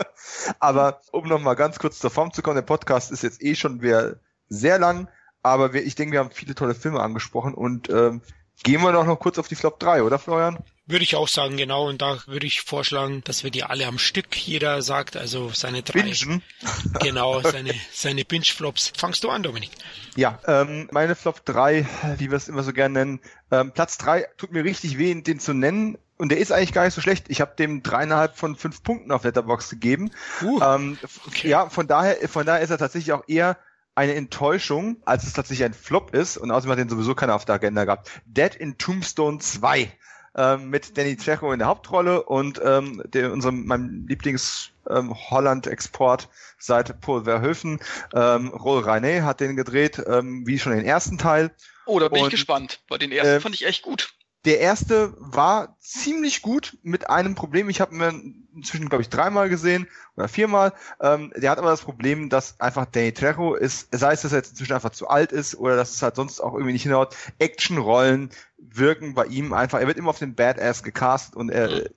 S2: aber um noch mal ganz kurz zur Form zu kommen, der Podcast ist jetzt eh schon wieder sehr lang. Aber wir, ich denke, wir haben viele tolle Filme angesprochen und ähm, gehen wir doch noch kurz auf die Flop 3, oder Florian?
S1: Würde ich auch sagen, genau. Und da würde ich vorschlagen, dass wir die alle am Stück jeder sagt, also seine drei. Bingen. Genau, okay. seine, seine Binge-Flops. Fangst du an, Dominik?
S2: Ja, ähm, meine Flop 3, wie wir es immer so gerne nennen. Ähm, Platz 3 tut mir richtig weh, den zu nennen. Und der ist eigentlich gar nicht so schlecht. Ich habe dem dreieinhalb von fünf Punkten auf Letterbox gegeben. Uh, ähm, okay. Ja, von daher, von daher ist er tatsächlich auch eher eine Enttäuschung, als es tatsächlich ein Flop ist und außerdem hat den sowieso keiner auf der Agenda gehabt. Dead in Tombstone 2 ähm, mit Danny Trejo in der Hauptrolle und ähm, der, unserem meinem Lieblings ähm, Holland-Export seit Paul Verhoeven. Ähm, Roll René hat den gedreht, ähm, wie schon den ersten Teil.
S3: Oh, da bin und, ich gespannt, weil den ersten äh, fand ich echt gut.
S2: Der erste war ziemlich gut mit einem Problem. Ich habe mir inzwischen, glaube ich, dreimal gesehen oder viermal. Ähm, der hat aber das Problem, dass einfach Danny Trejo ist, sei es, dass er jetzt inzwischen einfach zu alt ist oder dass es halt sonst auch irgendwie nicht hinhaut. Actionrollen wirken bei ihm einfach, er wird immer auf den Badass gecastet und er,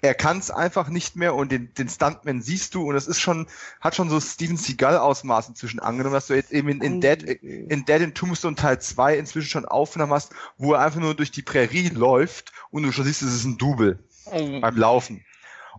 S2: er kann es einfach nicht mehr und den, den Stuntman siehst du und es ist schon, hat schon so Steven Seagal Ausmaß inzwischen angenommen, dass du jetzt eben in, in, Dead, in Dead in Tombstone Teil 2 inzwischen schon Aufnahmen hast, wo er einfach nur durch die Prärie läuft und du schon siehst, es ist ein Double beim Laufen.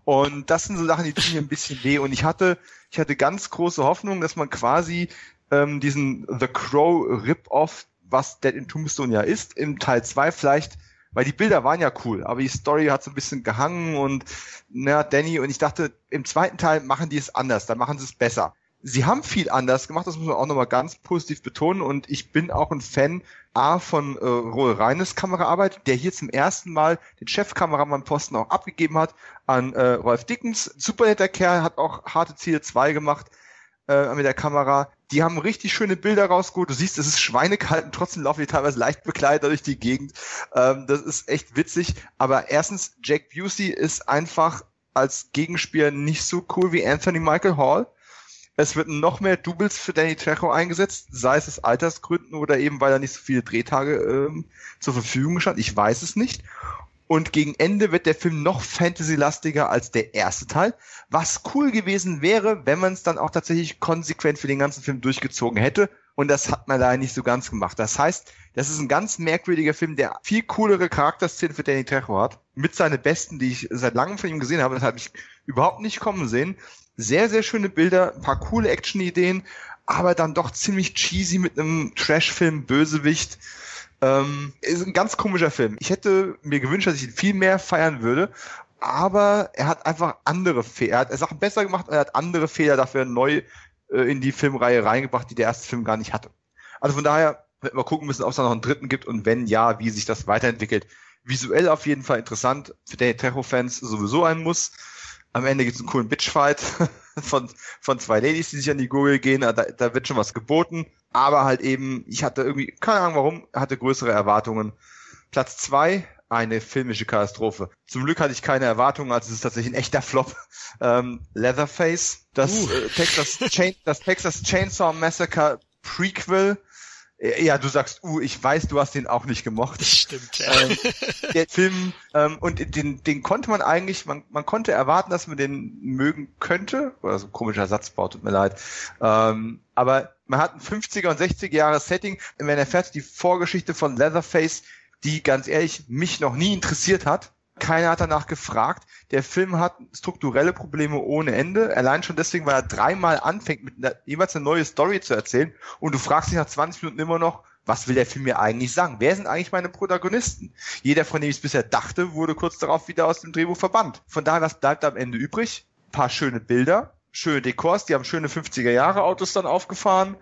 S2: Und das sind so Sachen, die tun mir ein bisschen weh. Und ich hatte, ich hatte ganz große Hoffnung, dass man quasi ähm, diesen The Crow Rip-Off, was Dead in Tombstone ja ist, im Teil 2 vielleicht, weil die Bilder waren ja cool, aber die Story hat so ein bisschen gehangen und na, Danny, und ich dachte, im zweiten Teil machen die es anders, da machen sie es besser sie haben viel anders gemacht, das muss man auch nochmal ganz positiv betonen und ich bin auch ein Fan A von äh, Roel Reines Kameraarbeit, der hier zum ersten Mal den Chefkameramann-Posten auch abgegeben hat an äh, Rolf Dickens. Super netter Kerl, hat auch harte Ziele 2 gemacht äh, mit der Kamera. Die haben richtig schöne Bilder rausgeholt. Du siehst, es ist schweinekalt und trotzdem laufen die teilweise leicht bekleidet durch die Gegend. Ähm, das ist echt witzig. Aber erstens, Jack Busey ist einfach als Gegenspieler nicht so cool wie Anthony Michael Hall. Es wird noch mehr Doubles für Danny Trejo eingesetzt, sei es aus Altersgründen oder eben, weil er nicht so viele Drehtage ähm, zur Verfügung stand. Ich weiß es nicht. Und gegen Ende wird der Film noch fantasy-lastiger als der erste Teil, was cool gewesen wäre, wenn man es dann auch tatsächlich konsequent für den ganzen Film durchgezogen hätte. Und das hat man leider nicht so ganz gemacht. Das heißt, das ist ein ganz merkwürdiger Film, der viel coolere Charakterszenen für Danny Trejo hat. Mit seinen besten, die ich seit langem von ihm gesehen habe. Das habe ich überhaupt nicht kommen sehen. Sehr, sehr schöne Bilder, ein paar coole Action-Ideen, aber dann doch ziemlich cheesy mit einem Trash-Film Bösewicht. Ähm, ist ein ganz komischer Film. Ich hätte mir gewünscht, dass ich ihn viel mehr feiern würde, aber er hat einfach andere Fehler. Er hat Sachen besser gemacht, er hat andere Fehler dafür neu äh, in die Filmreihe reingebracht, die der erste Film gar nicht hatte. Also von daher wird man gucken müssen, ob es da noch einen dritten gibt und wenn ja, wie sich das weiterentwickelt. Visuell auf jeden Fall interessant, für die Terror-Fans sowieso ein Muss. Am Ende gibt es einen coolen Bitchfight von, von zwei Ladies, die sich an die Gurgel gehen. Da, da wird schon was geboten. Aber halt eben, ich hatte irgendwie, keine Ahnung warum, hatte größere Erwartungen. Platz zwei eine filmische Katastrophe. Zum Glück hatte ich keine Erwartungen, also es ist tatsächlich ein echter Flop. Ähm, Leatherface, das, uh. äh, Texas Chain, das Texas Chainsaw Massacre Prequel. Äh, ja, du sagst, uh, ich weiß, du hast den auch nicht gemocht.
S1: Das stimmt. Ja.
S2: Ähm, der Film ähm, und den, den konnte man eigentlich, man, man konnte erwarten, dass man den mögen könnte. Oder so ein komischer Satzbau, tut mir leid. Ähm, aber man hat ein 50er und 60er Jahre Setting. Man erfährt die Vorgeschichte von Leatherface, die ganz ehrlich mich noch nie interessiert hat. Keiner hat danach gefragt. Der Film hat strukturelle Probleme ohne Ende. Allein schon deswegen, weil er dreimal anfängt, mit einer, jeweils eine neue Story zu erzählen. Und du fragst dich nach 20 Minuten immer noch, was will der Film mir eigentlich sagen? Wer sind eigentlich meine Protagonisten? Jeder, von dem ich es bisher dachte, wurde kurz darauf wieder aus dem Drehbuch verbannt. Von daher, was bleibt am Ende übrig? Ein paar schöne Bilder, schöne Dekors, die haben schöne 50er Jahre Autos dann aufgefahren.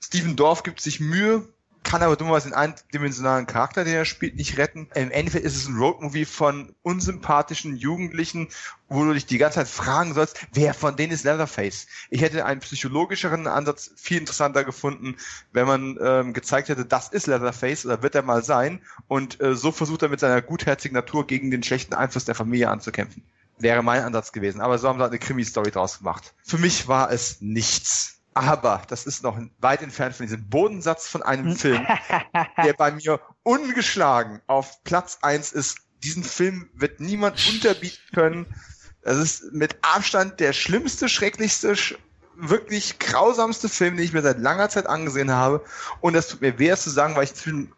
S2: Steven Dorf gibt sich Mühe, kann aber dummerweise den eindimensionalen Charakter, den er spielt, nicht retten. Im Endeffekt ist es ein Roadmovie von unsympathischen Jugendlichen, wo du dich die ganze Zeit fragen sollst, wer von denen ist Leatherface? Ich hätte einen psychologischeren Ansatz viel interessanter gefunden, wenn man ähm, gezeigt hätte, das ist Leatherface oder wird er mal sein und äh, so versucht er mit seiner gutherzigen Natur gegen den schlechten Einfluss der Familie anzukämpfen. Wäre mein Ansatz gewesen. Aber so haben sie halt eine Krimi-Story draus gemacht. Für mich war es nichts. Aber das ist noch weit entfernt von diesem Bodensatz von einem. Film, der bei mir ungeschlagen auf Platz eins ist. Diesen Film wird niemand unterbieten können. Das ist mit Abstand der schlimmste, schrecklichste, wirklich grausamste Film, den ich mir seit langer Zeit angesehen habe. Und das tut mir weh, es zu sagen, weil ich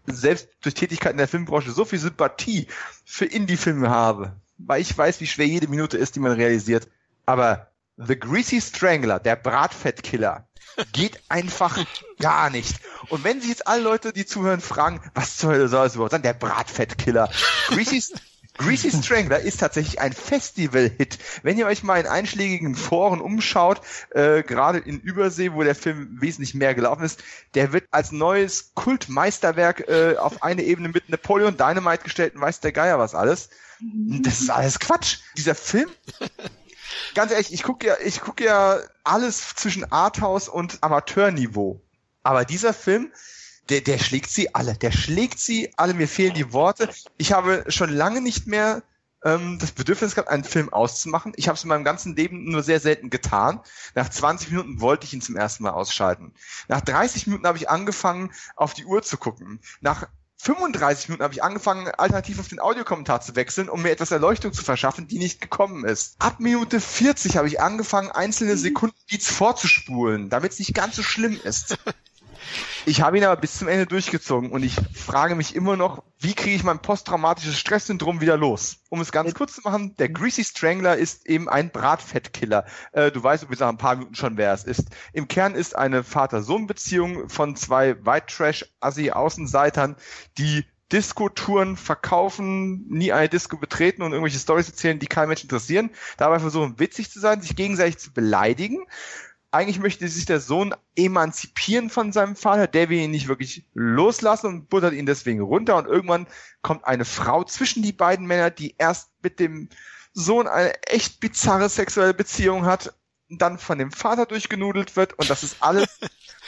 S2: selbst durch Tätigkeit in der Filmbranche so viel Sympathie für Indie-Filme habe. Weil ich weiß, wie schwer jede Minute ist, die man realisiert. Aber The Greasy Strangler, der Bratfettkiller, geht einfach gar nicht. Und wenn sich jetzt alle Leute, die zuhören, fragen, was zur Hölle soll es überhaupt sein? Der Bratfettkiller. Greasy, Greasy Strangler ist tatsächlich ein Festival-Hit. Wenn ihr euch mal in einschlägigen Foren umschaut, äh, gerade in Übersee, wo der Film wesentlich mehr gelaufen ist, der wird als neues Kultmeisterwerk äh, auf eine Ebene mit Napoleon Dynamite gestellt und weiß der Geier was alles. Das ist alles Quatsch. Dieser Film ganz ehrlich, ich gucke ja, ich gucke ja alles zwischen Arthouse und Amateurniveau. Aber dieser Film, der, der schlägt sie alle. Der schlägt sie alle. Mir fehlen die Worte. Ich habe schon lange nicht mehr ähm, das Bedürfnis gehabt, einen Film auszumachen. Ich habe es in meinem ganzen Leben nur sehr selten getan. Nach 20 Minuten wollte ich ihn zum ersten Mal ausschalten. Nach 30 Minuten habe ich angefangen, auf die Uhr zu gucken. Nach 35 Minuten habe ich angefangen, alternativ auf den Audiokommentar zu wechseln, um mir etwas Erleuchtung zu verschaffen, die nicht gekommen ist. Ab Minute 40 habe ich angefangen, einzelne Sekunden Beats vorzuspulen, damit es nicht ganz so schlimm ist. Ich habe ihn aber bis zum Ende durchgezogen und ich frage mich immer noch, wie kriege ich mein posttraumatisches Stresssyndrom wieder los? Um es ganz kurz zu machen, der Greasy Strangler ist eben ein Bratfettkiller. Äh, du weißt übrigens nach ein paar Minuten schon, wer es ist. Im Kern ist eine Vater-Sohn-Beziehung von zwei White Trash-Assi-Außenseitern, die Disco-Touren verkaufen, nie eine Disco betreten und irgendwelche Stories erzählen, die kein Mensch interessieren. Dabei versuchen witzig zu sein, sich gegenseitig zu beleidigen eigentlich möchte sich der Sohn emanzipieren von seinem Vater, der will ihn nicht wirklich loslassen und buttert ihn deswegen runter. Und irgendwann kommt eine Frau zwischen die beiden Männer, die erst mit dem Sohn eine echt bizarre sexuelle Beziehung hat, dann von dem Vater durchgenudelt wird. Und das ist alles,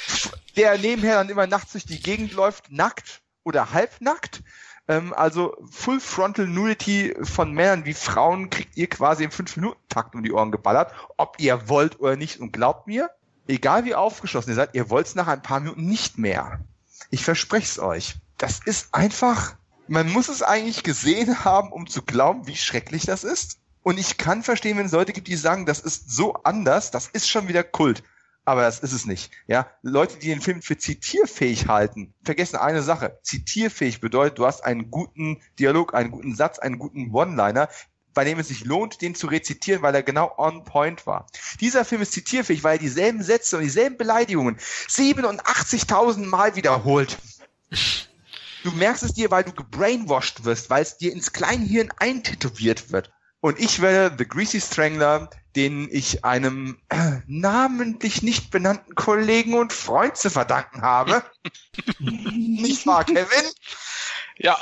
S2: der nebenher dann immer nachts durch die Gegend läuft, nackt oder halbnackt ähm, also Full Frontal Nudity von Männern wie Frauen kriegt ihr quasi im 5-Minuten-Takt um die Ohren geballert, ob ihr wollt oder nicht. Und glaubt mir, egal wie aufgeschlossen ihr seid, ihr wollt es nach ein paar Minuten nicht mehr. Ich verspreche es euch. Das ist einfach, man muss es eigentlich gesehen haben, um zu glauben, wie schrecklich das ist. Und ich kann verstehen, wenn es Leute gibt, die sagen, das ist so anders, das ist schon wieder Kult aber das ist es nicht. Ja, Leute, die den Film für zitierfähig halten, vergessen eine Sache. Zitierfähig bedeutet, du hast einen guten Dialog, einen guten Satz, einen guten One-Liner, bei dem es sich lohnt, den zu rezitieren, weil er genau on point war. Dieser Film ist zitierfähig, weil er dieselben Sätze und dieselben Beleidigungen 87.000 Mal wiederholt. Du merkst es dir, weil du gebrainwashed wirst, weil es dir ins Kleinhirn eintätowiert wird. Und ich werde The Greasy Strangler den ich einem äh, namentlich nicht benannten Kollegen und Freund zu verdanken habe. nicht wahr, Kevin?
S3: Ja,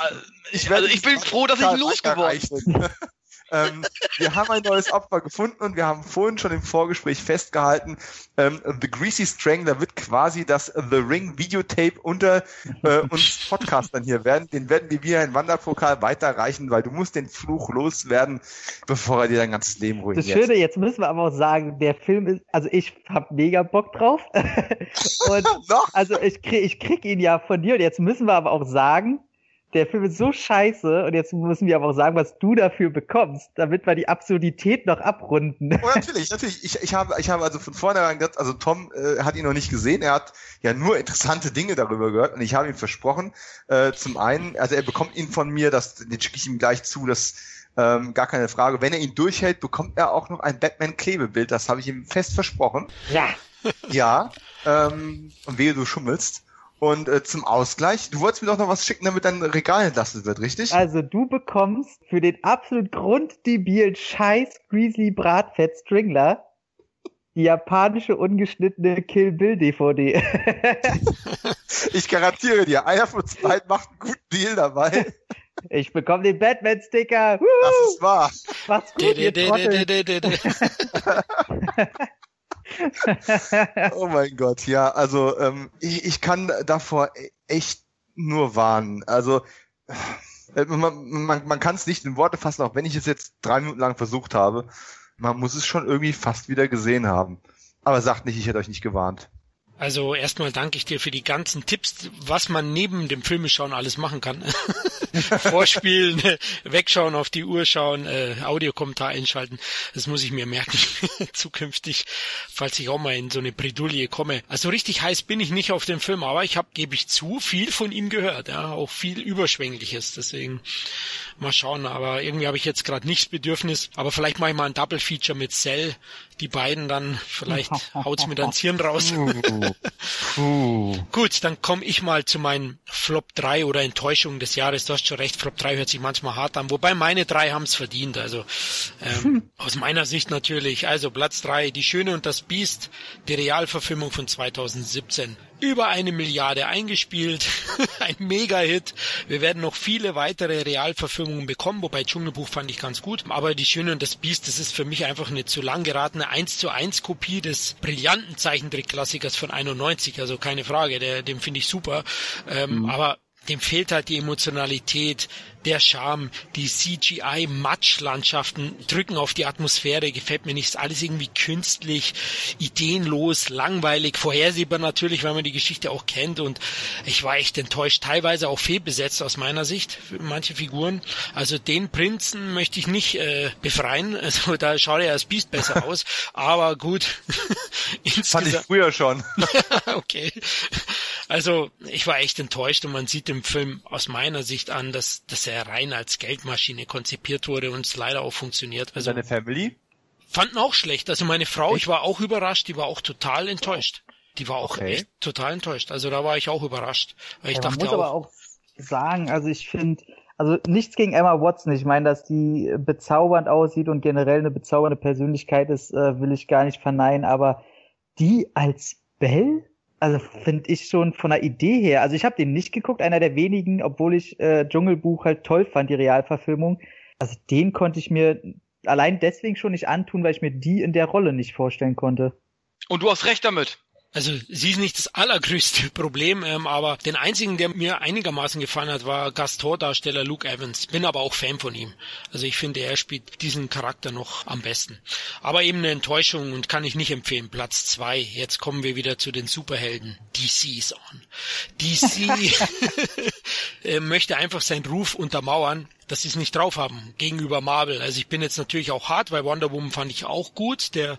S3: ich, also ich bin froh, dass ich losgeworden bin.
S2: ähm, wir haben ein neues Opfer gefunden und wir haben vorhin schon im Vorgespräch festgehalten, ähm, The Greasy Strangler wird quasi das The Ring Videotape unter äh, uns Podcastern hier werden. Den werden wir wie ein Wanderpokal weiterreichen, weil du musst den Fluch loswerden, bevor er dir dein ganzes Leben ruiniert.
S4: Das Schöne, jetzt müssen wir aber auch sagen, der Film ist, also ich hab mega Bock drauf. und also ich krieg, ich krieg ihn ja von dir und jetzt müssen wir aber auch sagen, der Film ist so scheiße und jetzt müssen wir aber auch sagen, was du dafür bekommst, damit wir die Absurdität noch abrunden.
S2: Oh, natürlich, natürlich. Ich, ich, habe, ich habe also von vornherein gesagt, also Tom äh, hat ihn noch nicht gesehen, er hat ja nur interessante Dinge darüber gehört und ich habe ihm versprochen, äh, zum einen, also er bekommt ihn von mir, das den schicke ich ihm gleich zu, das ähm, gar keine Frage. Wenn er ihn durchhält, bekommt er auch noch ein Batman-Klebebild, das habe ich ihm fest versprochen.
S4: Ja.
S2: Ja, ähm, und wehe, du schummelst. Und äh, zum Ausgleich, du wolltest mir doch noch was schicken, damit dein Regal entlastet wird, richtig?
S4: Also du bekommst für den absolut grunddebilen Scheiß Grizzly Bratfett Stringler die japanische ungeschnittene Kill Bill DVD.
S2: ich garantiere dir, einer von uns beiden macht einen guten Deal dabei.
S4: Ich bekomme den Batman-Sticker.
S2: Das ist wahr.
S4: Mach's gut, ihr Trottel.
S2: oh mein Gott, ja, also ähm, ich, ich kann davor e- echt nur warnen. Also äh, man, man, man kann es nicht in Worte fassen, auch wenn ich es jetzt drei Minuten lang versucht habe. Man muss es schon irgendwie fast wieder gesehen haben. Aber sagt nicht, ich hätte euch nicht gewarnt.
S1: Also erstmal danke ich dir für die ganzen Tipps, was man neben dem Filmeschauen alles machen kann. Vorspielen, wegschauen, auf die Uhr schauen, äh, Audiokommentar einschalten. Das muss ich mir merken zukünftig, falls ich auch mal in so eine Bredouille komme. Also richtig heiß bin ich nicht auf den Film, aber ich habe, gebe ich zu, viel von ihm gehört. Ja, auch viel Überschwängliches. Deswegen mal schauen. Aber irgendwie habe ich jetzt gerade nichts Bedürfnis. Aber vielleicht mache ich mal ein Double Feature mit Cell. Die beiden dann, vielleicht haut's mir dann Hirn raus. Gut, dann komme ich mal zu meinen Flop 3 oder Enttäuschungen des Jahres. Du hast schon recht, Flop 3 hört sich manchmal hart an, wobei meine drei haben es verdient. Also ähm, aus meiner Sicht natürlich. Also Platz 3, Die Schöne und das Biest, die Realverfilmung von 2017 über eine Milliarde eingespielt. Ein Mega-Hit. Wir werden noch viele weitere Realverfilmungen bekommen, wobei Dschungelbuch fand ich ganz gut. Aber Die Schöne und das Biest, das ist für mich einfach eine zu lang geratene 1 zu 1 Kopie des brillanten Zeichentrick-Klassikers von 91. Also keine Frage, der, den finde ich super. Ähm, mhm. Aber dem fehlt halt die Emotionalität, der Charme, die CGI-Matschlandschaften drücken auf die Atmosphäre, gefällt mir nicht. Alles irgendwie künstlich, ideenlos, langweilig, vorhersehbar natürlich, weil man die Geschichte auch kennt und ich war echt enttäuscht, teilweise auch fehlbesetzt aus meiner Sicht, manche Figuren. Also den Prinzen möchte ich nicht äh, befreien, also da schaut er als Biest besser aus, aber gut.
S2: Fand ich früher schon.
S1: okay. Also ich war echt enttäuscht und man sieht im Film aus meiner Sicht an, dass, dass er rein als Geldmaschine konzipiert wurde und es leider auch funktioniert.
S2: Also Seine Family?
S1: Fanden auch schlecht. Also meine Frau, echt? ich war auch überrascht, die war auch total enttäuscht. Die war auch okay. echt total enttäuscht. Also da war ich auch überrascht. Weil ich ja, dachte
S4: man muss auch, aber auch sagen, also ich finde, also nichts gegen Emma Watson. Ich meine, dass die bezaubernd aussieht und generell eine bezaubernde Persönlichkeit ist, äh, will ich gar nicht verneinen, aber die als Belle also finde ich schon von der Idee her, also ich habe den nicht geguckt, einer der wenigen, obwohl ich äh, Dschungelbuch halt toll fand, die Realverfilmung. Also den konnte ich mir allein deswegen schon nicht antun, weil ich mir die in der Rolle nicht vorstellen konnte.
S3: Und du hast recht damit.
S1: Also sie ist nicht das allergrößte Problem, ähm, aber den einzigen, der mir einigermaßen gefallen hat, war Gastordarsteller Luke Evans. Bin aber auch Fan von ihm. Also ich finde, er spielt diesen Charakter noch am besten. Aber eben eine Enttäuschung und kann ich nicht empfehlen. Platz zwei. Jetzt kommen wir wieder zu den Superhelden. DC ist on. DC äh, möchte einfach seinen Ruf untermauern dass sie es nicht drauf haben gegenüber Marvel. Also ich bin jetzt natürlich auch hart, weil Wonder Woman fand ich auch gut. Der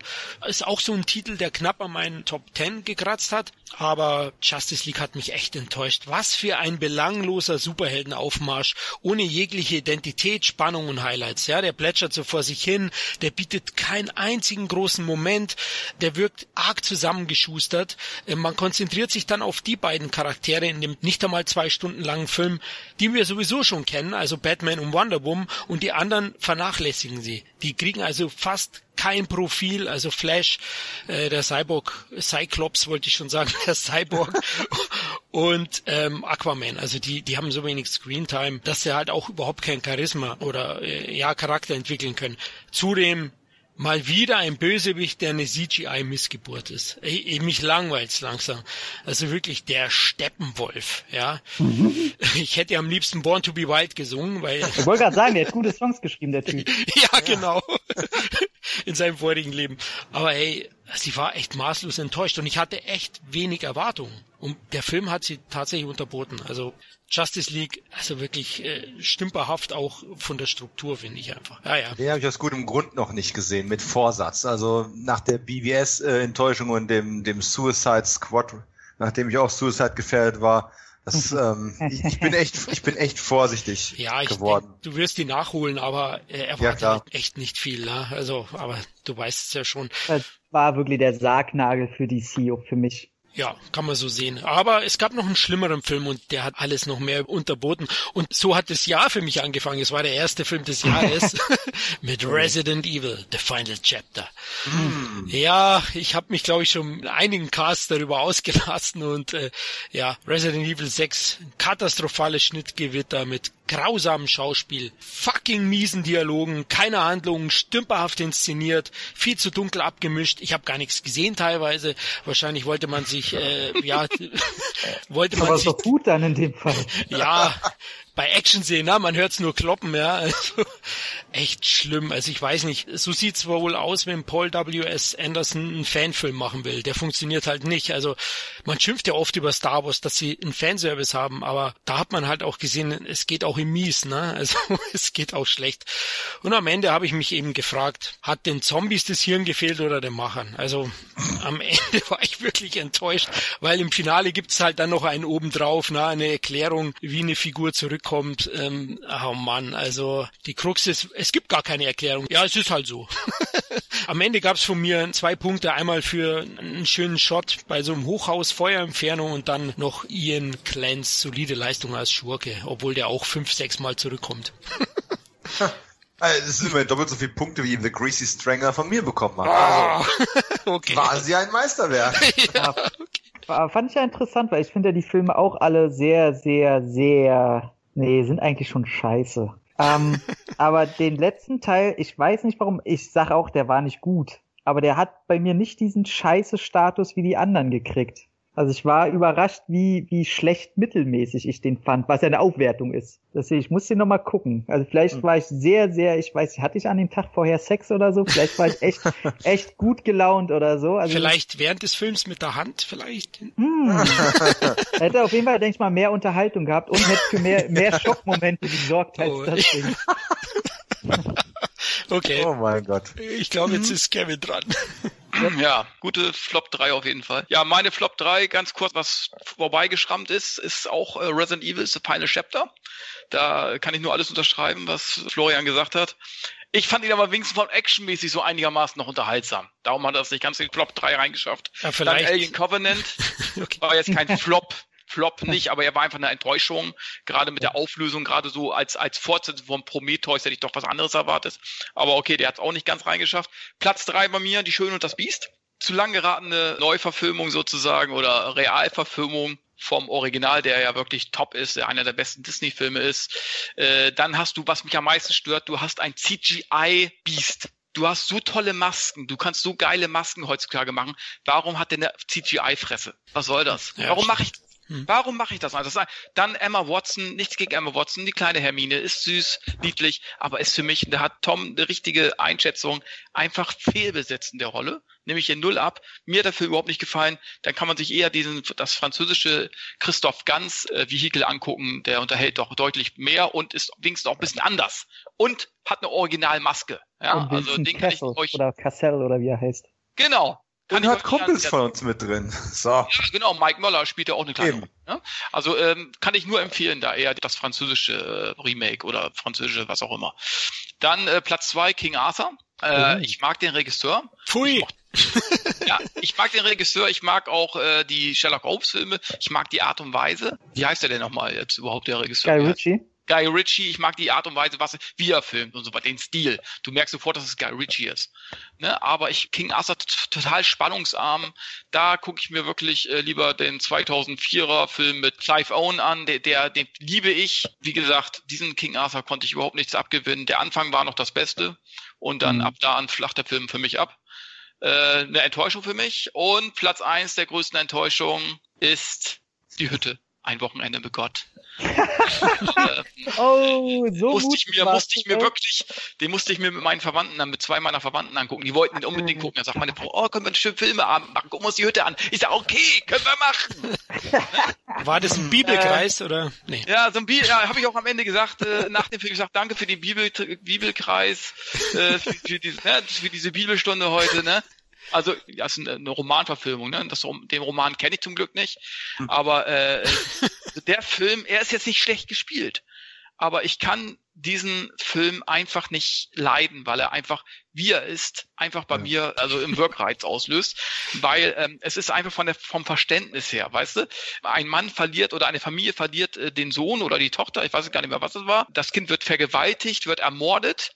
S1: ist auch so ein Titel, der knapp an meinen Top 10 gekratzt hat. Aber Justice League hat mich echt enttäuscht. Was für ein belangloser Superheldenaufmarsch ohne jegliche Identität, Spannung und Highlights. Ja, der plätschert so vor sich hin, der bietet keinen einzigen großen Moment, der wirkt arg zusammengeschustert. Äh, man konzentriert sich dann auf die beiden Charaktere in dem nicht einmal zwei Stunden langen Film, die wir sowieso schon kennen, also Batman um Wonder Woman und die anderen vernachlässigen sie. Die kriegen also fast kein Profil, also Flash, äh, der Cyborg, Cyclops wollte ich schon sagen, der Cyborg und ähm, Aquaman. Also die, die haben so wenig Screentime, dass sie halt auch überhaupt kein Charisma oder äh, ja Charakter entwickeln können. Zudem mal wieder ein Bösewicht, der eine CGI-Missgeburt ist. Ich, ich, mich langweilt's langsam. Also wirklich der Steppenwolf, ja. Mhm. Ich hätte am liebsten Born to be Wild gesungen, weil...
S4: Ich wollte gerade sagen, der hat gute Songs geschrieben, der Typ.
S1: ja, genau. In seinem vorigen Leben. Aber hey, sie war echt maßlos enttäuscht und ich hatte echt wenig Erwartungen. Und der Film hat sie tatsächlich unterboten. Also Justice League, also wirklich äh, stümperhaft auch von der Struktur, finde ich einfach. Ja, ja.
S2: Den habe ich aus gutem Grund noch nicht gesehen, mit Vorsatz. Also nach der BBS-Enttäuschung und dem, dem Suicide Squad, nachdem ich auch Suicide gefährdet war, das, ähm, ich bin echt, ich bin echt vorsichtig ja, ich geworden.
S1: Denk, du wirst die nachholen, aber äh, er war ja, echt nicht viel. Ne? Also, aber du weißt es ja schon.
S4: War wirklich der Sargnagel für die CEO für mich.
S1: Ja, kann man so sehen. Aber es gab noch einen schlimmeren Film und der hat alles noch mehr unterboten. Und so hat das Jahr für mich angefangen. Es war der erste Film des Jahres mit Resident Evil, The Final Chapter. Mm. Ja, ich habe mich, glaube ich, schon einigen Casts darüber ausgelassen und äh, ja, Resident Evil 6, katastrophales Schnittgewitter mit grausamen Schauspiel, fucking miesen Dialogen, keine Handlungen, stümperhaft inszeniert, viel zu dunkel abgemischt. Ich habe gar nichts gesehen teilweise. Wahrscheinlich wollte man sich, äh, ja, wollte man
S4: Aber
S1: sich.
S4: Aber so gut dann in dem Fall.
S1: Ja, bei Action sehen, na, man hört's nur kloppen, ja. Also, echt schlimm. Also ich weiß nicht, so sieht's wohl aus, wenn Paul W.S. Anderson einen Fanfilm machen will. Der funktioniert halt nicht. Also man schimpft ja oft über Star Wars, dass sie einen Fanservice haben, aber da hat man halt auch gesehen, es geht auch im Mies, ne? Also es geht auch schlecht. Und am Ende habe ich mich eben gefragt, hat den Zombies das Hirn gefehlt oder den Machern? Also am Ende war ich wirklich enttäuscht, weil im Finale gibt's halt dann noch einen obendrauf, ne? Eine Erklärung, wie eine Figur zurück kommt, ähm, oh Mann, also die Krux ist, es gibt gar keine Erklärung. Ja, es ist halt so. Am Ende gab's von mir zwei Punkte, einmal für einen schönen Shot bei so einem Hochhaus, Feuerentfernung und dann noch Ian Clans solide Leistung als Schurke, obwohl der auch fünf, sechs Mal zurückkommt.
S2: Also, das sind immerhin doppelt so viele Punkte, wie ihm The Greasy Stranger von mir bekommen hat. Also, oh, okay. War sie ein Meisterwerk. ja,
S4: okay. Fand ich ja interessant, weil ich finde ja die Filme auch alle sehr, sehr, sehr Nee, sind eigentlich schon scheiße. ähm, aber den letzten Teil, ich weiß nicht warum, ich sag auch, der war nicht gut. Aber der hat bei mir nicht diesen scheiße Status wie die anderen gekriegt. Also ich war überrascht, wie, wie schlecht mittelmäßig ich den fand, was ja eine Aufwertung ist. Deswegen, ich muss den nochmal gucken. Also vielleicht mhm. war ich sehr, sehr, ich weiß, hatte ich an dem Tag vorher Sex oder so? Vielleicht war ich echt, echt gut gelaunt oder so. Also
S1: vielleicht während des Films mit der Hand, vielleicht.
S4: Hm. hätte auf jeden Fall, denke ich mal, mehr Unterhaltung gehabt und hätte für mehr, mehr Schockmomente gesorgt als oh. das Ding.
S1: okay.
S2: Oh mein Gott.
S1: Ich glaube, jetzt ist Kevin dran.
S3: Ja, gute Flop 3 auf jeden Fall. Ja, meine Flop 3, ganz kurz, was vorbeigeschrammt ist, ist auch äh, Resident Evil, The Final Chapter. Da kann ich nur alles unterschreiben, was Florian gesagt hat. Ich fand ihn aber wenigstens von actionmäßig so einigermaßen noch unterhaltsam. Darum hat er es nicht ganz in Flop 3 reingeschafft.
S1: Ja, vielleicht.
S3: Dann Alien Covenant okay. war jetzt kein Flop, Flop nicht, aber er war einfach eine Enttäuschung, gerade mit der Auflösung, gerade so als, als Fortsetzung von Prometheus hätte ich doch was anderes erwartet. Aber okay, der hat es auch nicht ganz reingeschafft. Platz drei bei mir, Die Schöne und das Biest. Zu lang geratene Neuverfilmung sozusagen oder Realverfilmung vom Original, der ja wirklich top ist, der einer der besten Disney-Filme ist. Äh, dann hast du, was mich am meisten stört, du hast ein CGI-Biest du hast so tolle Masken, du kannst so geile Masken heutzutage machen. Warum hat der eine CGI-Fresse? Was soll das? Ja, Warum mache ich hm. Warum mache ich das? Also dann Emma Watson, nichts gegen Emma Watson, die kleine Hermine ist süß, niedlich, aber ist für mich, da hat Tom eine richtige Einschätzung, einfach fehlbesetzen der Rolle, nämlich in Null ab. Mir hat dafür überhaupt nicht gefallen. Dann kann man sich eher diesen, das französische Christoph Ganz äh, Vehikel angucken, der unterhält doch deutlich mehr und ist wenigstens auch ein bisschen anders und hat eine Originalmaske. Ja,
S4: also den kann ich euch oder Cassell oder wie er heißt.
S3: Genau,
S2: und hat Kumpels von uns mit drin. So.
S3: Ja, genau, Mike Möller spielt ja auch eine kleine Rolle. Ne? Also ähm, kann ich nur empfehlen, da eher das französische äh, Remake oder französische, was auch immer. Dann äh, Platz zwei King Arthur. Äh, mhm. Ich mag den Regisseur.
S1: Pfui.
S3: Ich ja, ich mag den Regisseur, ich mag auch die Sherlock Holmes Filme, ich mag die Art und Weise. Wie heißt der denn nochmal jetzt überhaupt, der Regisseur?
S4: Guy Ritchie.
S3: Guy Ritchie, ich mag die Art und Weise, was wie er filmt und so weiter, den Stil. Du merkst sofort, dass es Guy Ritchie ist. Ne? Aber ich King Arthur total spannungsarm. Da gucke ich mir wirklich äh, lieber den 2004er Film mit Clive Owen an, der, der den liebe ich. Wie gesagt, diesen King Arthur konnte ich überhaupt nichts abgewinnen. Der Anfang war noch das Beste und dann mhm. ab da an flacht der Film für mich ab. Äh, eine Enttäuschung für mich und Platz eins der größten Enttäuschungen ist die Hütte. Ein Wochenende mit Gott.
S4: oh, so
S3: musste ich mir, musste ich mir wirklich, den musste ich mir mit meinen Verwandten dann, mit zwei meiner Verwandten angucken. Die wollten unbedingt gucken. Da sagt meine Frau, oh, können wir einen schönen Filmeabend machen, gucken wir uns die Hütte an. Ich sage, okay, können wir machen.
S1: War das ein Bibelkreis äh, oder?
S3: Nee. Ja, so ein Bibel, ja, habe ich auch am Ende gesagt, äh, nach dem Film gesagt, danke für den Bibel, Bibelkreis, äh, für, für, diese, ne, für diese Bibelstunde heute, ne? Also, das ist eine Romanverfilmung, ne? Das, den Roman kenne ich zum Glück nicht. Hm. Aber äh, der Film, er ist jetzt nicht schlecht gespielt. Aber ich kann diesen Film einfach nicht leiden, weil er einfach, wie er ist, einfach bei ja. mir, also im Wirkreiz auslöst, weil ähm, es ist einfach von der, vom Verständnis her, weißt du, ein Mann verliert oder eine Familie verliert äh, den Sohn oder die Tochter, ich weiß gar nicht mehr, was es war, das Kind wird vergewaltigt, wird ermordet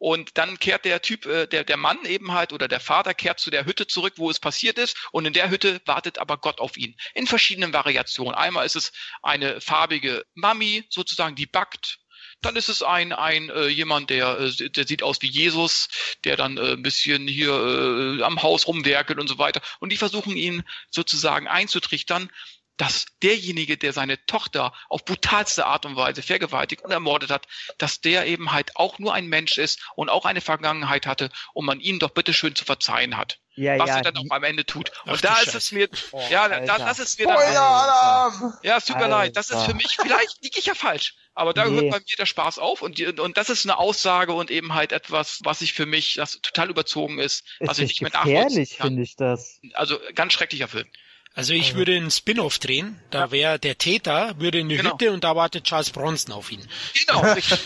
S3: und dann kehrt der Typ, äh, der, der Mann eben halt oder der Vater kehrt zu der Hütte zurück, wo es passiert ist. Und in der Hütte wartet aber Gott auf ihn. In verschiedenen Variationen. Einmal ist es eine farbige Mami sozusagen, die backt dann ist es ein ein äh, jemand, der äh, der sieht aus wie Jesus, der dann äh, ein bisschen hier äh, am Haus rumwerkelt und so weiter. Und die versuchen ihn sozusagen einzutrichtern, dass derjenige, der seine Tochter auf brutalste Art und Weise vergewaltigt und ermordet hat, dass der eben halt auch nur ein Mensch ist und auch eine Vergangenheit hatte und man ihn doch bitteschön zu verzeihen hat. Ja, was ja, er dann auch am Ende tut. Ach, und da ist Scheiße. es mir, oh, ja, da, das ist mir dann,
S2: Alarm!
S3: ja, es tut mir Alter. leid, das ist für mich, vielleicht liege ich ja falsch, aber da nee. hört bei mir der Spaß auf und, und das ist eine Aussage und eben halt etwas, was ich für mich, das total überzogen ist, was
S4: ist
S3: ich nicht mehr nachvollziehen
S4: kann. finde ich das.
S3: Also ganz schrecklicher Film.
S1: Also ich würde einen Spin-off drehen. Da wäre der Täter, würde in eine genau. Hütte und da wartet Charles Bronson auf ihn.
S3: Genau, richtig.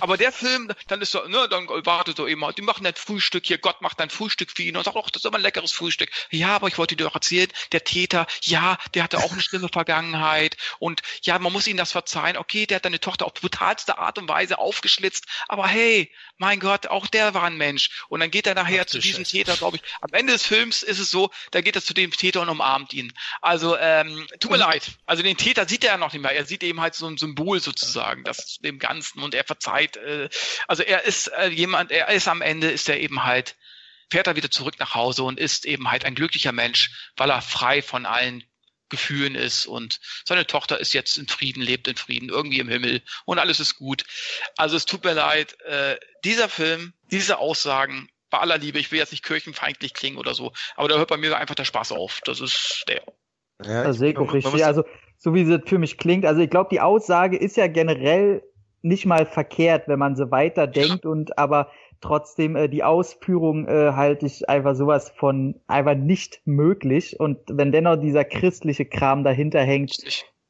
S3: Aber der Film, dann ist so, ne, dann wartet so eben, die machen ein Frühstück hier, Gott macht ein Frühstück für ihn und sagt, ach, das ist aber ein leckeres Frühstück. Ja, aber ich wollte dir doch erzählen, der Täter, ja, der hatte auch eine schlimme Vergangenheit und ja, man muss ihm das verzeihen. Okay, der hat deine Tochter auf brutalste Art und Weise aufgeschlitzt, aber hey, mein Gott, auch der war ein Mensch. Und dann geht er nachher ach, zu diesem Scheiße. Täter, glaube ich. Am Ende des Films ist es so, da geht er zu dem Täter und umarmt umarmt ihn. Also, ähm, tut mir leid. Also den Täter sieht er ja noch nicht mehr. Er sieht eben halt so ein Symbol sozusagen, das dem Ganzen und er verzeiht. Äh, also er ist äh, jemand, er ist am Ende, ist er eben halt, fährt er wieder zurück nach Hause und ist eben halt ein glücklicher Mensch, weil er frei von allen Gefühlen ist und seine Tochter ist jetzt in Frieden, lebt in Frieden, irgendwie im Himmel und alles ist gut. Also es tut mir leid, äh, dieser Film, diese Aussagen bei aller Liebe, ich will jetzt nicht kirchenfeindlich klingen oder so, aber da hört bei mir einfach der Spaß auf. Das ist der.
S4: Ja, das sehe ich auch richtig. Also, so wie es für mich klingt, also ich glaube, die Aussage ist ja generell nicht mal verkehrt, wenn man so weiterdenkt ja. und aber trotzdem äh, die Ausführung äh, halte ich einfach sowas von einfach nicht möglich und wenn dennoch dieser christliche Kram dahinter hängt,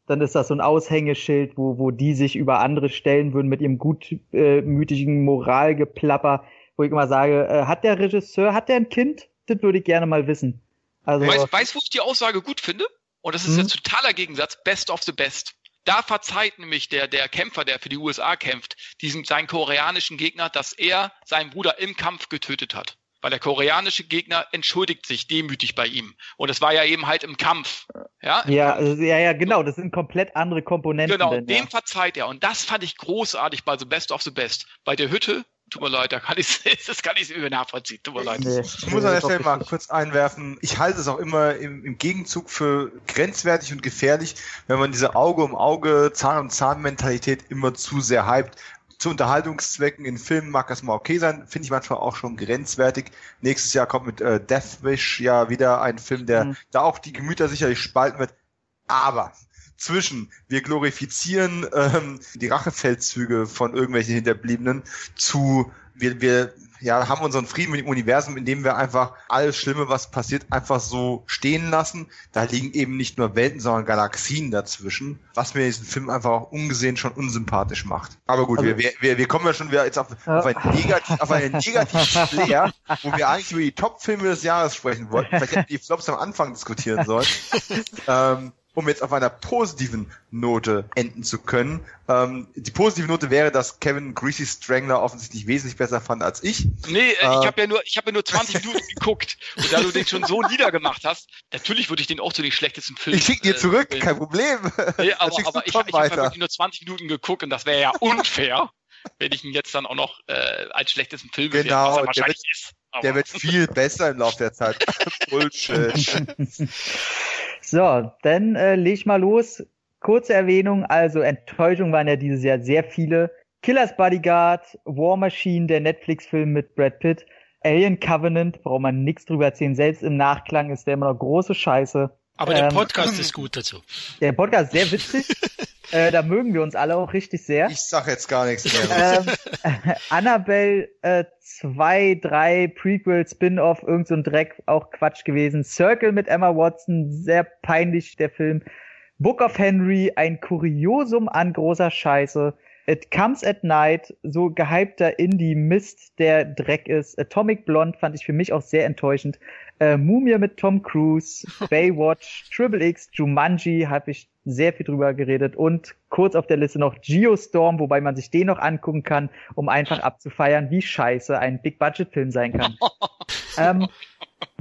S4: dann ist das so ein Aushängeschild, wo wo die sich über andere stellen würden mit ihrem gutmütigen Moralgeplapper wo ich immer sage, äh, hat der Regisseur, hat der ein Kind? Das würde ich gerne mal wissen.
S3: Also, weißt, weißt wo ich die Aussage gut finde? Und das ist mhm. jetzt totaler Gegensatz, best of the best. Da verzeiht nämlich der, der Kämpfer, der für die USA kämpft, diesem, seinen koreanischen Gegner, dass er seinen Bruder im Kampf getötet hat. Weil der koreanische Gegner entschuldigt sich demütig bei ihm. Und es war ja eben halt im Kampf. Ja,
S4: ja, also, ja, ja, genau. Das sind komplett andere Komponenten.
S3: Genau, denn, dem ja. verzeiht er. Und das fand ich großartig bei The Best of the Best. Bei der Hütte Tut mir leid, da kann ich das kann ich übel nachvollziehen. Tut mir leid. Nee,
S2: ich muss an der Stelle mal kurz einwerfen. Ich halte es auch immer im, im, Gegenzug für grenzwertig und gefährlich, wenn man diese Auge um Auge, Zahn um Zahn Mentalität immer zu sehr hypt. Zu Unterhaltungszwecken in Filmen mag das mal okay sein, finde ich manchmal auch schon grenzwertig. Nächstes Jahr kommt mit äh, Death Wish ja wieder ein Film, der mhm. da auch die Gemüter sicherlich spalten wird. Aber zwischen wir glorifizieren ähm, die Rachefeldzüge von irgendwelchen Hinterbliebenen zu wir, wir ja, haben unseren Frieden mit dem Universum, indem wir einfach alles Schlimme, was passiert, einfach so stehen lassen. Da liegen eben nicht nur Welten, sondern Galaxien dazwischen, was mir diesen Film einfach auch ungesehen schon unsympathisch macht. Aber gut, also, wir, wir, wir kommen ja schon wieder jetzt auf, auf, ein negativ, auf einen negativen Flair, wo wir eigentlich über die Top-Filme des Jahres sprechen wollten. Vielleicht hätten die Flops am Anfang diskutieren sollen. ähm, um jetzt auf einer positiven Note enden zu können. Ähm, die positive Note wäre, dass Kevin Greasy Strangler offensichtlich wesentlich besser fand als ich.
S3: Nee, äh, ich habe ja nur, ich habe ja nur 20 Minuten geguckt. Und da du den schon so niedergemacht hast, natürlich würde ich den auch zu den schlechtesten Filmen.
S2: Ich schicke dir zurück, äh, kein Problem.
S3: Nee, aber, aber ich, ich habe ja wirklich nur 20 Minuten geguckt und das wäre ja unfair, wenn ich ihn jetzt dann auch noch äh, als schlechtesten Film
S2: genau, was er wahrscheinlich der wird, ist. Aber. Der wird viel besser im Laufe der Zeit. Bullshit.
S4: So, dann äh, leg ich mal los. Kurze Erwähnung, also Enttäuschung waren ja dieses Jahr sehr viele. Killers Bodyguard, War Machine, der Netflix-Film mit Brad Pitt, Alien Covenant, braucht man nichts drüber erzählen. Selbst im Nachklang ist der immer noch große Scheiße.
S1: Aber der ähm, Podcast ist gut dazu.
S4: Der Podcast ist sehr witzig. äh, da mögen wir uns alle auch richtig sehr.
S2: Ich sag jetzt gar nichts mehr.
S4: ähm, Annabelle 2, äh, 3, Prequel, Spin-off, irgend so ein Dreck, auch Quatsch gewesen. Circle mit Emma Watson, sehr peinlich der Film. Book of Henry, ein Kuriosum an großer Scheiße. It Comes at Night, so gehypter Indie-Mist, der Dreck ist. Atomic Blonde fand ich für mich auch sehr enttäuschend. Äh, Mumie mit Tom Cruise, Baywatch, Triple X, Jumanji, habe ich sehr viel drüber geredet. Und kurz auf der Liste noch Geostorm, wobei man sich den noch angucken kann, um einfach abzufeiern, wie scheiße ein Big-Budget-Film sein kann. ähm,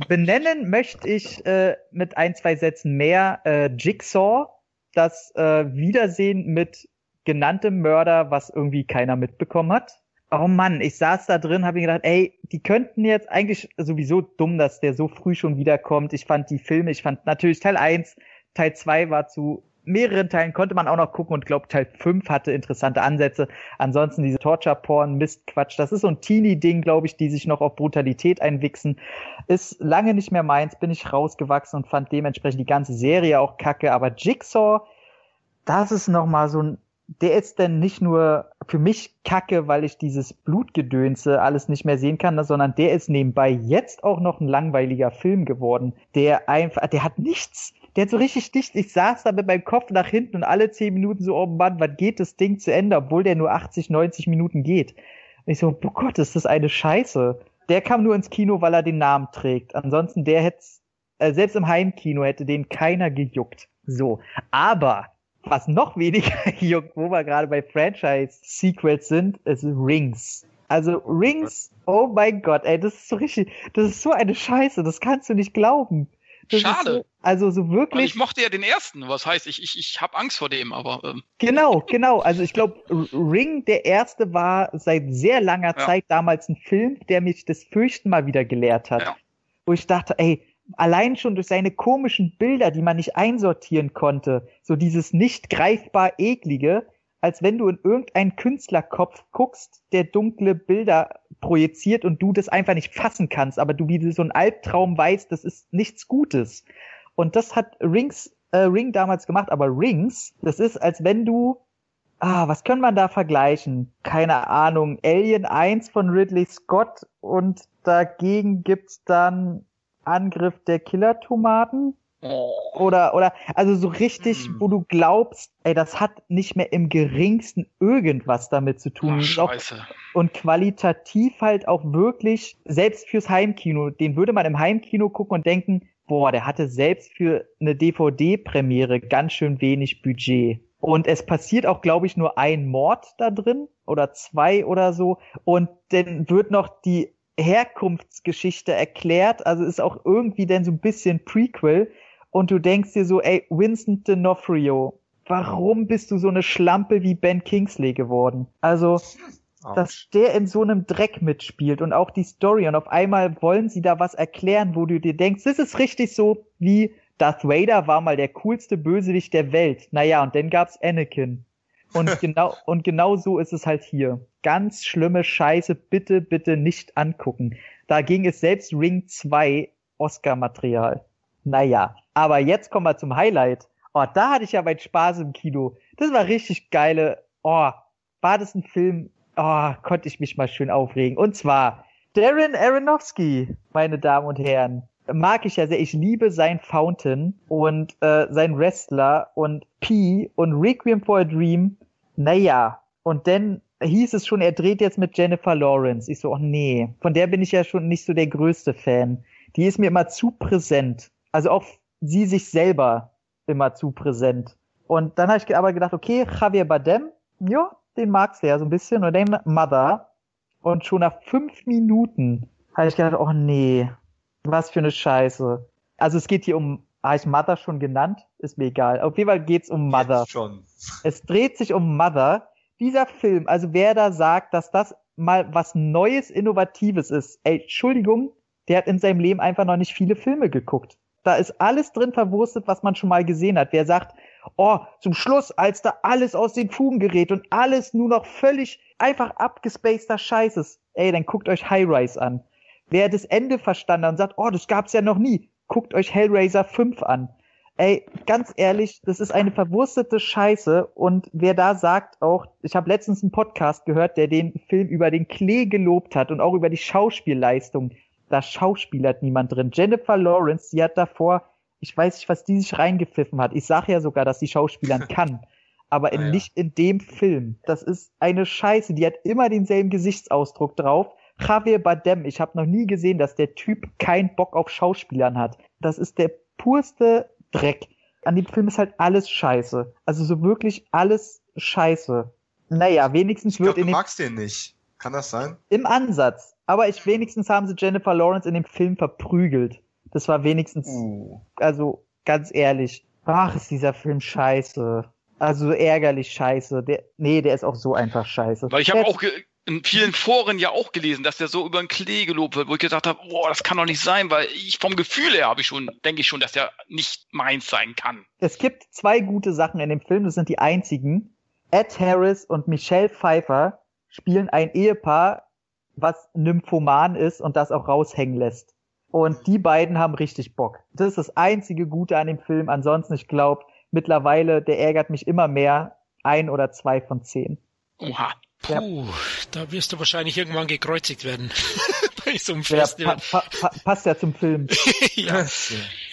S4: benennen möchte ich äh, mit ein, zwei Sätzen mehr äh, Jigsaw, das äh, Wiedersehen mit genannte Mörder, was irgendwie keiner mitbekommen hat. Oh Mann, ich saß da drin, habe mir gedacht, ey, die könnten jetzt eigentlich sowieso dumm, dass der so früh schon wiederkommt. Ich fand die Filme, ich fand natürlich Teil 1, Teil 2 war zu mehreren Teilen konnte man auch noch gucken und glaube Teil 5 hatte interessante Ansätze. Ansonsten diese Torture Porn Mist Quatsch, das ist so ein Teenie Ding, glaube ich, die sich noch auf Brutalität einwichsen. Ist lange nicht mehr meins, bin ich rausgewachsen und fand dementsprechend die ganze Serie auch kacke, aber Jigsaw das ist noch mal so ein der ist denn nicht nur für mich kacke, weil ich dieses Blutgedönse alles nicht mehr sehen kann, sondern der ist nebenbei jetzt auch noch ein langweiliger Film geworden. Der einfach, der hat nichts. Der hat so richtig dicht. Ich saß da mit meinem Kopf nach hinten und alle zehn Minuten so, oh Mann, wann geht das Ding zu Ende, obwohl der nur 80, 90 Minuten geht. Und ich so, oh Gott, ist das eine Scheiße. Der kam nur ins Kino, weil er den Namen trägt. Ansonsten, der hätte, äh, selbst im Heimkino hätte den keiner gejuckt. So. Aber was noch weniger juckt, wo wir gerade bei Franchise-Sequels sind, ist Rings. Also Rings, oh mein Gott, ey, das ist so richtig, das ist so eine Scheiße, das kannst du nicht glauben. Das
S3: Schade.
S4: So, also so wirklich. Weil
S3: ich mochte ja den ersten, was heißt, ich, ich, ich habe Angst vor dem, aber. Ähm.
S4: Genau, genau. Also ich glaube, Ring, der erste, war seit sehr langer ja. Zeit damals ein Film, der mich das Fürchten mal wieder gelehrt hat. Ja. Wo ich dachte, ey, allein schon durch seine komischen Bilder, die man nicht einsortieren konnte, so dieses nicht greifbar eklige, als wenn du in irgendeinen Künstlerkopf guckst, der dunkle Bilder projiziert und du das einfach nicht fassen kannst, aber du wie so ein Albtraum weißt, das ist nichts Gutes. Und das hat Rings, äh, Ring damals gemacht, aber Rings, das ist, als wenn du, ah, was können man da vergleichen? Keine Ahnung, Alien 1 von Ridley Scott und dagegen gibt's dann Angriff der Killer-Tomaten. Oder, oder, also so richtig, hm. wo du glaubst, ey, das hat nicht mehr im geringsten irgendwas damit zu tun.
S3: Ach,
S4: und qualitativ halt auch wirklich, selbst fürs Heimkino, den würde man im Heimkino gucken und denken, boah, der hatte selbst für eine DVD-Premiere ganz schön wenig Budget. Und es passiert auch, glaube ich, nur ein Mord da drin oder zwei oder so. Und dann wird noch die Herkunftsgeschichte erklärt, also ist auch irgendwie dann so ein bisschen Prequel und du denkst dir so, ey, Vincent D'Onofrio, warum bist du so eine Schlampe wie Ben Kingsley geworden? Also, Ouch. dass der in so einem Dreck mitspielt und auch die Story und auf einmal wollen sie da was erklären, wo du dir denkst, das ist richtig so wie Darth Vader war mal der coolste Bösewicht der Welt. Naja, und dann gab's Anakin. Und genau, und genau so ist es halt hier. Ganz schlimme Scheiße, bitte, bitte nicht angucken. Da ging es selbst Ring 2 Oscar-Material. Naja, aber jetzt kommen wir zum Highlight. Oh, da hatte ich ja meinen Spaß im Kino. Das war richtig geile. Oh, war das ein Film? Oh, konnte ich mich mal schön aufregen. Und zwar Darren Aronofsky, meine Damen und Herren mag ich ja sehr. Ich liebe sein Fountain und äh, sein Wrestler und P und Requiem for a Dream. Naja, und dann hieß es schon, er dreht jetzt mit Jennifer Lawrence. Ich so, ach nee, von der bin ich ja schon nicht so der größte Fan. Die ist mir immer zu präsent. Also auch sie sich selber immer zu präsent. Und dann habe ich aber gedacht, okay, Javier Bardem, ja, den magst du ja so ein bisschen. Und dann Mother. Und schon nach fünf Minuten habe ich gedacht, oh nee, was für eine Scheiße. Also es geht hier um, habe ich Mother schon genannt? Ist mir egal. Auf jeden Fall geht's um Mother.
S2: Jetzt schon.
S4: Es dreht sich um Mother. Dieser Film, also wer da sagt, dass das mal was Neues, Innovatives ist, ey, Entschuldigung, der hat in seinem Leben einfach noch nicht viele Filme geguckt. Da ist alles drin verwurstet, was man schon mal gesehen hat. Wer sagt, oh, zum Schluss, als da alles aus den Fugen gerät und alles nur noch völlig einfach abgespaceter Scheiß ist, ey, dann guckt euch High Rise an. Wer das Ende verstanden hat und sagt, oh, das gab's ja noch nie, guckt euch Hellraiser 5 an. Ey, ganz ehrlich, das ist eine verwurstete Scheiße und wer da sagt auch, ich habe letztens einen Podcast gehört, der den Film über den Klee gelobt hat und auch über die Schauspielleistung. Da schauspielert niemand drin. Jennifer Lawrence, die hat davor, ich weiß nicht, was die sich reingepfiffen hat. Ich sage ja sogar, dass sie Schauspielern kann. Aber in,
S2: Ah, ja.
S4: nicht in dem Film. Das ist eine Scheiße. Die hat immer denselben Gesichtsausdruck drauf. Javier Bardem, ich habe noch nie gesehen, dass der Typ keinen Bock auf Schauspielern hat. Das ist der purste Dreck. An dem Film ist halt alles scheiße. Also so wirklich alles scheiße. Naja, wenigstens
S2: Ich
S4: wird
S2: du
S4: in dem,
S2: magst den nicht. Kann das sein?
S4: im Ansatz. Aber ich wenigstens haben sie Jennifer Lawrence in dem Film verprügelt. Das war wenigstens,
S2: Uh.
S4: also ganz ehrlich. Ach, ist dieser Film scheiße. Also ärgerlich scheiße. Der, nee, der ist auch so einfach scheiße.
S3: Weil ich habe auch ge in vielen Foren ja auch gelesen, dass der so über den Klee gelobt wird, wo ich gesagt habe, boah, das kann doch nicht sein, weil ich vom Gefühl her habe ich schon, denke ich schon, dass der nicht meins sein kann.
S4: Es gibt zwei gute Sachen in dem Film, das sind die einzigen. Ed Harris und Michelle Pfeiffer spielen ein Ehepaar, was Nymphoman ist und das auch raushängen lässt. Und die beiden haben richtig Bock. Das ist das einzige Gute an dem Film. Ansonsten, ich glaube, mittlerweile, der ärgert mich immer mehr. Ein oder zwei von zehn.
S3: Oha.
S4: Ja.
S1: Puh, da wirst du wahrscheinlich irgendwann gekreuzigt werden. Bei so einem
S4: Ja, pa
S1: Festival.
S4: pa pa passt ja zum Film.
S1: ja.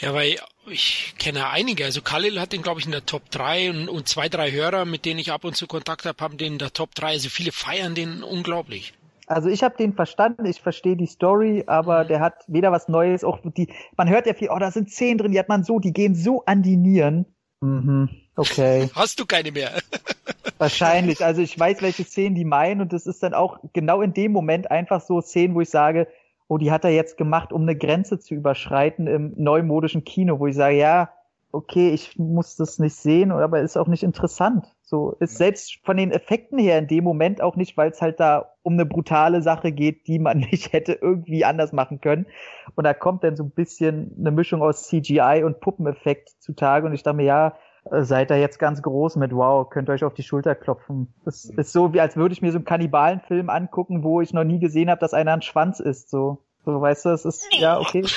S1: ja, weil ich kenne einige. Also Khalil hat den, glaube ich, in der Top 3 und, und zwei, drei Hörer, mit denen ich ab und zu Kontakt habe, haben den in der Top 3. Also viele feiern den unglaublich.
S4: Also ich habe den verstanden, ich verstehe die Story, aber der hat weder was Neues, auch die, man hört ja viel, oh, da sind zehn drin, die hat man so, die gehen so an die Nieren. Mhm, okay,
S1: Hast du keine mehr?
S4: wahrscheinlich. Also ich weiß, welche Szenen die meinen und das ist dann auch genau in dem Moment einfach so Szenen, wo ich sage, oh, die hat er jetzt gemacht, um eine Grenze zu überschreiten im neumodischen Kino, wo ich sage, ja, okay, ich muss das nicht sehen, aber ist auch nicht interessant. So ist selbst von den Effekten her in dem Moment auch nicht, weil es halt da um eine brutale Sache geht, die man nicht hätte irgendwie anders machen können. Und da kommt dann so ein bisschen eine Mischung aus CGI und Puppeneffekt zutage. Und ich dachte mir, ja, seid da jetzt ganz groß mit, wow, könnt ihr euch auf die Schulter klopfen. Das ist so, wie als würde ich mir so einen Kannibalenfilm angucken, wo ich noch nie gesehen habe, dass einer ein Schwanz ist. So, so weißt du, es ist, ja, okay.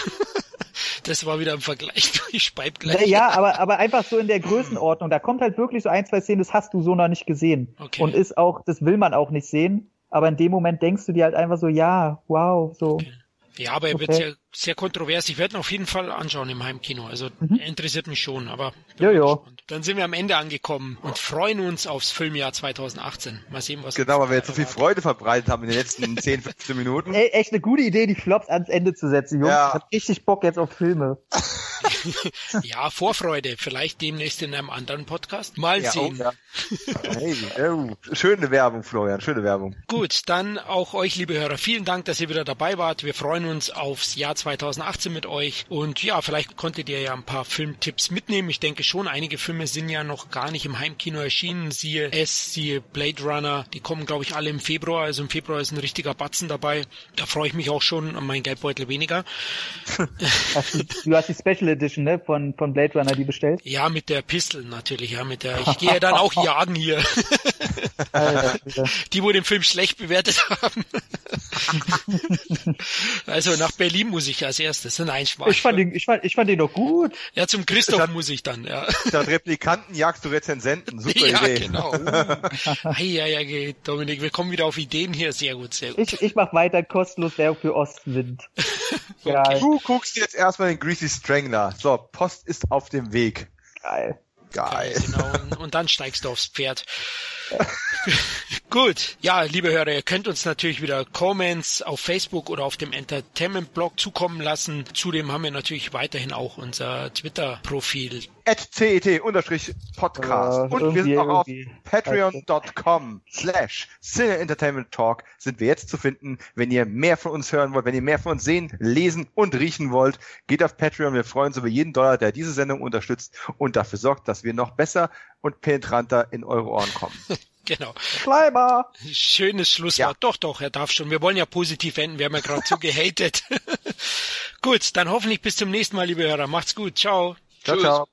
S1: Das war wieder ein Vergleich. Ich speib gleich.
S4: Ja, aber, aber einfach so in der Größenordnung. Da kommt halt wirklich so ein, zwei Szenen, das hast du so noch nicht gesehen.
S1: Okay.
S4: Und ist auch, das will man auch nicht sehen. Aber in dem Moment denkst du dir halt einfach so, ja, wow, so.
S1: Ja, aber er wird
S4: Okay.
S1: sehr, sehr kontrovers. Ich werde ihn auf jeden Fall anschauen im Heimkino. Also
S4: Mhm.
S1: er interessiert mich schon, aber
S4: Jojo.
S1: Dann sind wir am Ende angekommen und freuen uns aufs Filmjahr 2018. Mal sehen, was
S2: Genau, weil wir jetzt so viel. Freude verbreitet haben in den letzten 10, 15 Minuten.
S4: Ey, echt eine gute Idee, die Flops ans Ende zu setzen, Jungs.
S2: Ja.
S4: Ich hab richtig Bock jetzt auf Filme.
S1: Ja, Vorfreude. Vielleicht demnächst in einem anderen Podcast. Mal
S2: Ja,
S1: sehen.
S2: oh, ja. Hey, oh, schöne Werbung, Florian, schöne Werbung.
S1: Gut, dann auch euch, liebe Hörer, vielen Dank, dass ihr wieder dabei wart. Wir freuen uns aufs Jahr 2018 mit euch. Und ja, vielleicht konntet ihr ja ein paar Filmtipps mitnehmen. Ich denke schon, einige Filme sind ja noch gar nicht im Heimkino erschienen. Siehe S, siehe Blade Runner. Die kommen, glaube ich, alle im Februar. Also im Februar ist ein richtiger Batzen dabei. Da freue ich mich auch schon an meinen Geldbeutel weniger.
S4: Hast du, du hast die Special Edition, ne, von, von Blade Runner, die bestellt?
S1: Ja, mit der Pistol natürlich. Ja, mit der. Ich gehe ja dann auch jagen hier.
S4: Alter.
S1: Die, wo den Film schlecht bewertet haben. also nach Berlin muss ich als erstes. Nein, Spaß.
S4: ich fand den, ich fand, ich fand den doch gut.
S1: Ja, zum Christoph muss ich dann, ja.
S2: Statt Replikanten jagst du Rezensenten. Super
S1: ja,
S2: Idee.
S1: genau. Uh. Ja, ja, ja, Dominik, wir kommen wieder auf Ideen hier. Sehr gut, sehr gut.
S4: Ich, ich mach weiter kostenlos Werbung für Ostwind. Geil,
S2: Du guckst jetzt erstmal den Greasy Strangler. So, Post ist auf dem Weg.
S4: geil.
S2: Geil.
S1: Genau, und, und dann steigst du aufs Pferd. Gut, ja, liebe Hörer, ihr könnt uns natürlich wieder Comments auf Facebook oder auf dem Entertainment-Blog zukommen lassen. Zudem haben wir natürlich weiterhin auch unser Twitter-Profil.
S2: At CET-Podcast.
S4: Äh,
S2: und wir sind auch auf patreon.com slash Cine Entertainment Talk sind wir jetzt zu finden. Wenn ihr mehr von uns hören wollt, wenn ihr mehr von uns sehen, lesen und riechen wollt, geht auf Patreon. Wir freuen uns über jeden Dollar, der diese Sendung unterstützt und dafür sorgt, dass wir noch besser und penetranter in eure Ohren kommen.
S1: Genau.
S4: Schleimer!
S1: Schönes Schlusswort. Doch, doch, er darf schon. Wir wollen ja positiv enden. Wir haben ja gerade so gehatet. gut, dann hoffentlich bis zum nächsten Mal, liebe Hörer. Macht's gut. Ciao.
S2: Ciao,
S3: Tschüss.
S2: ciao.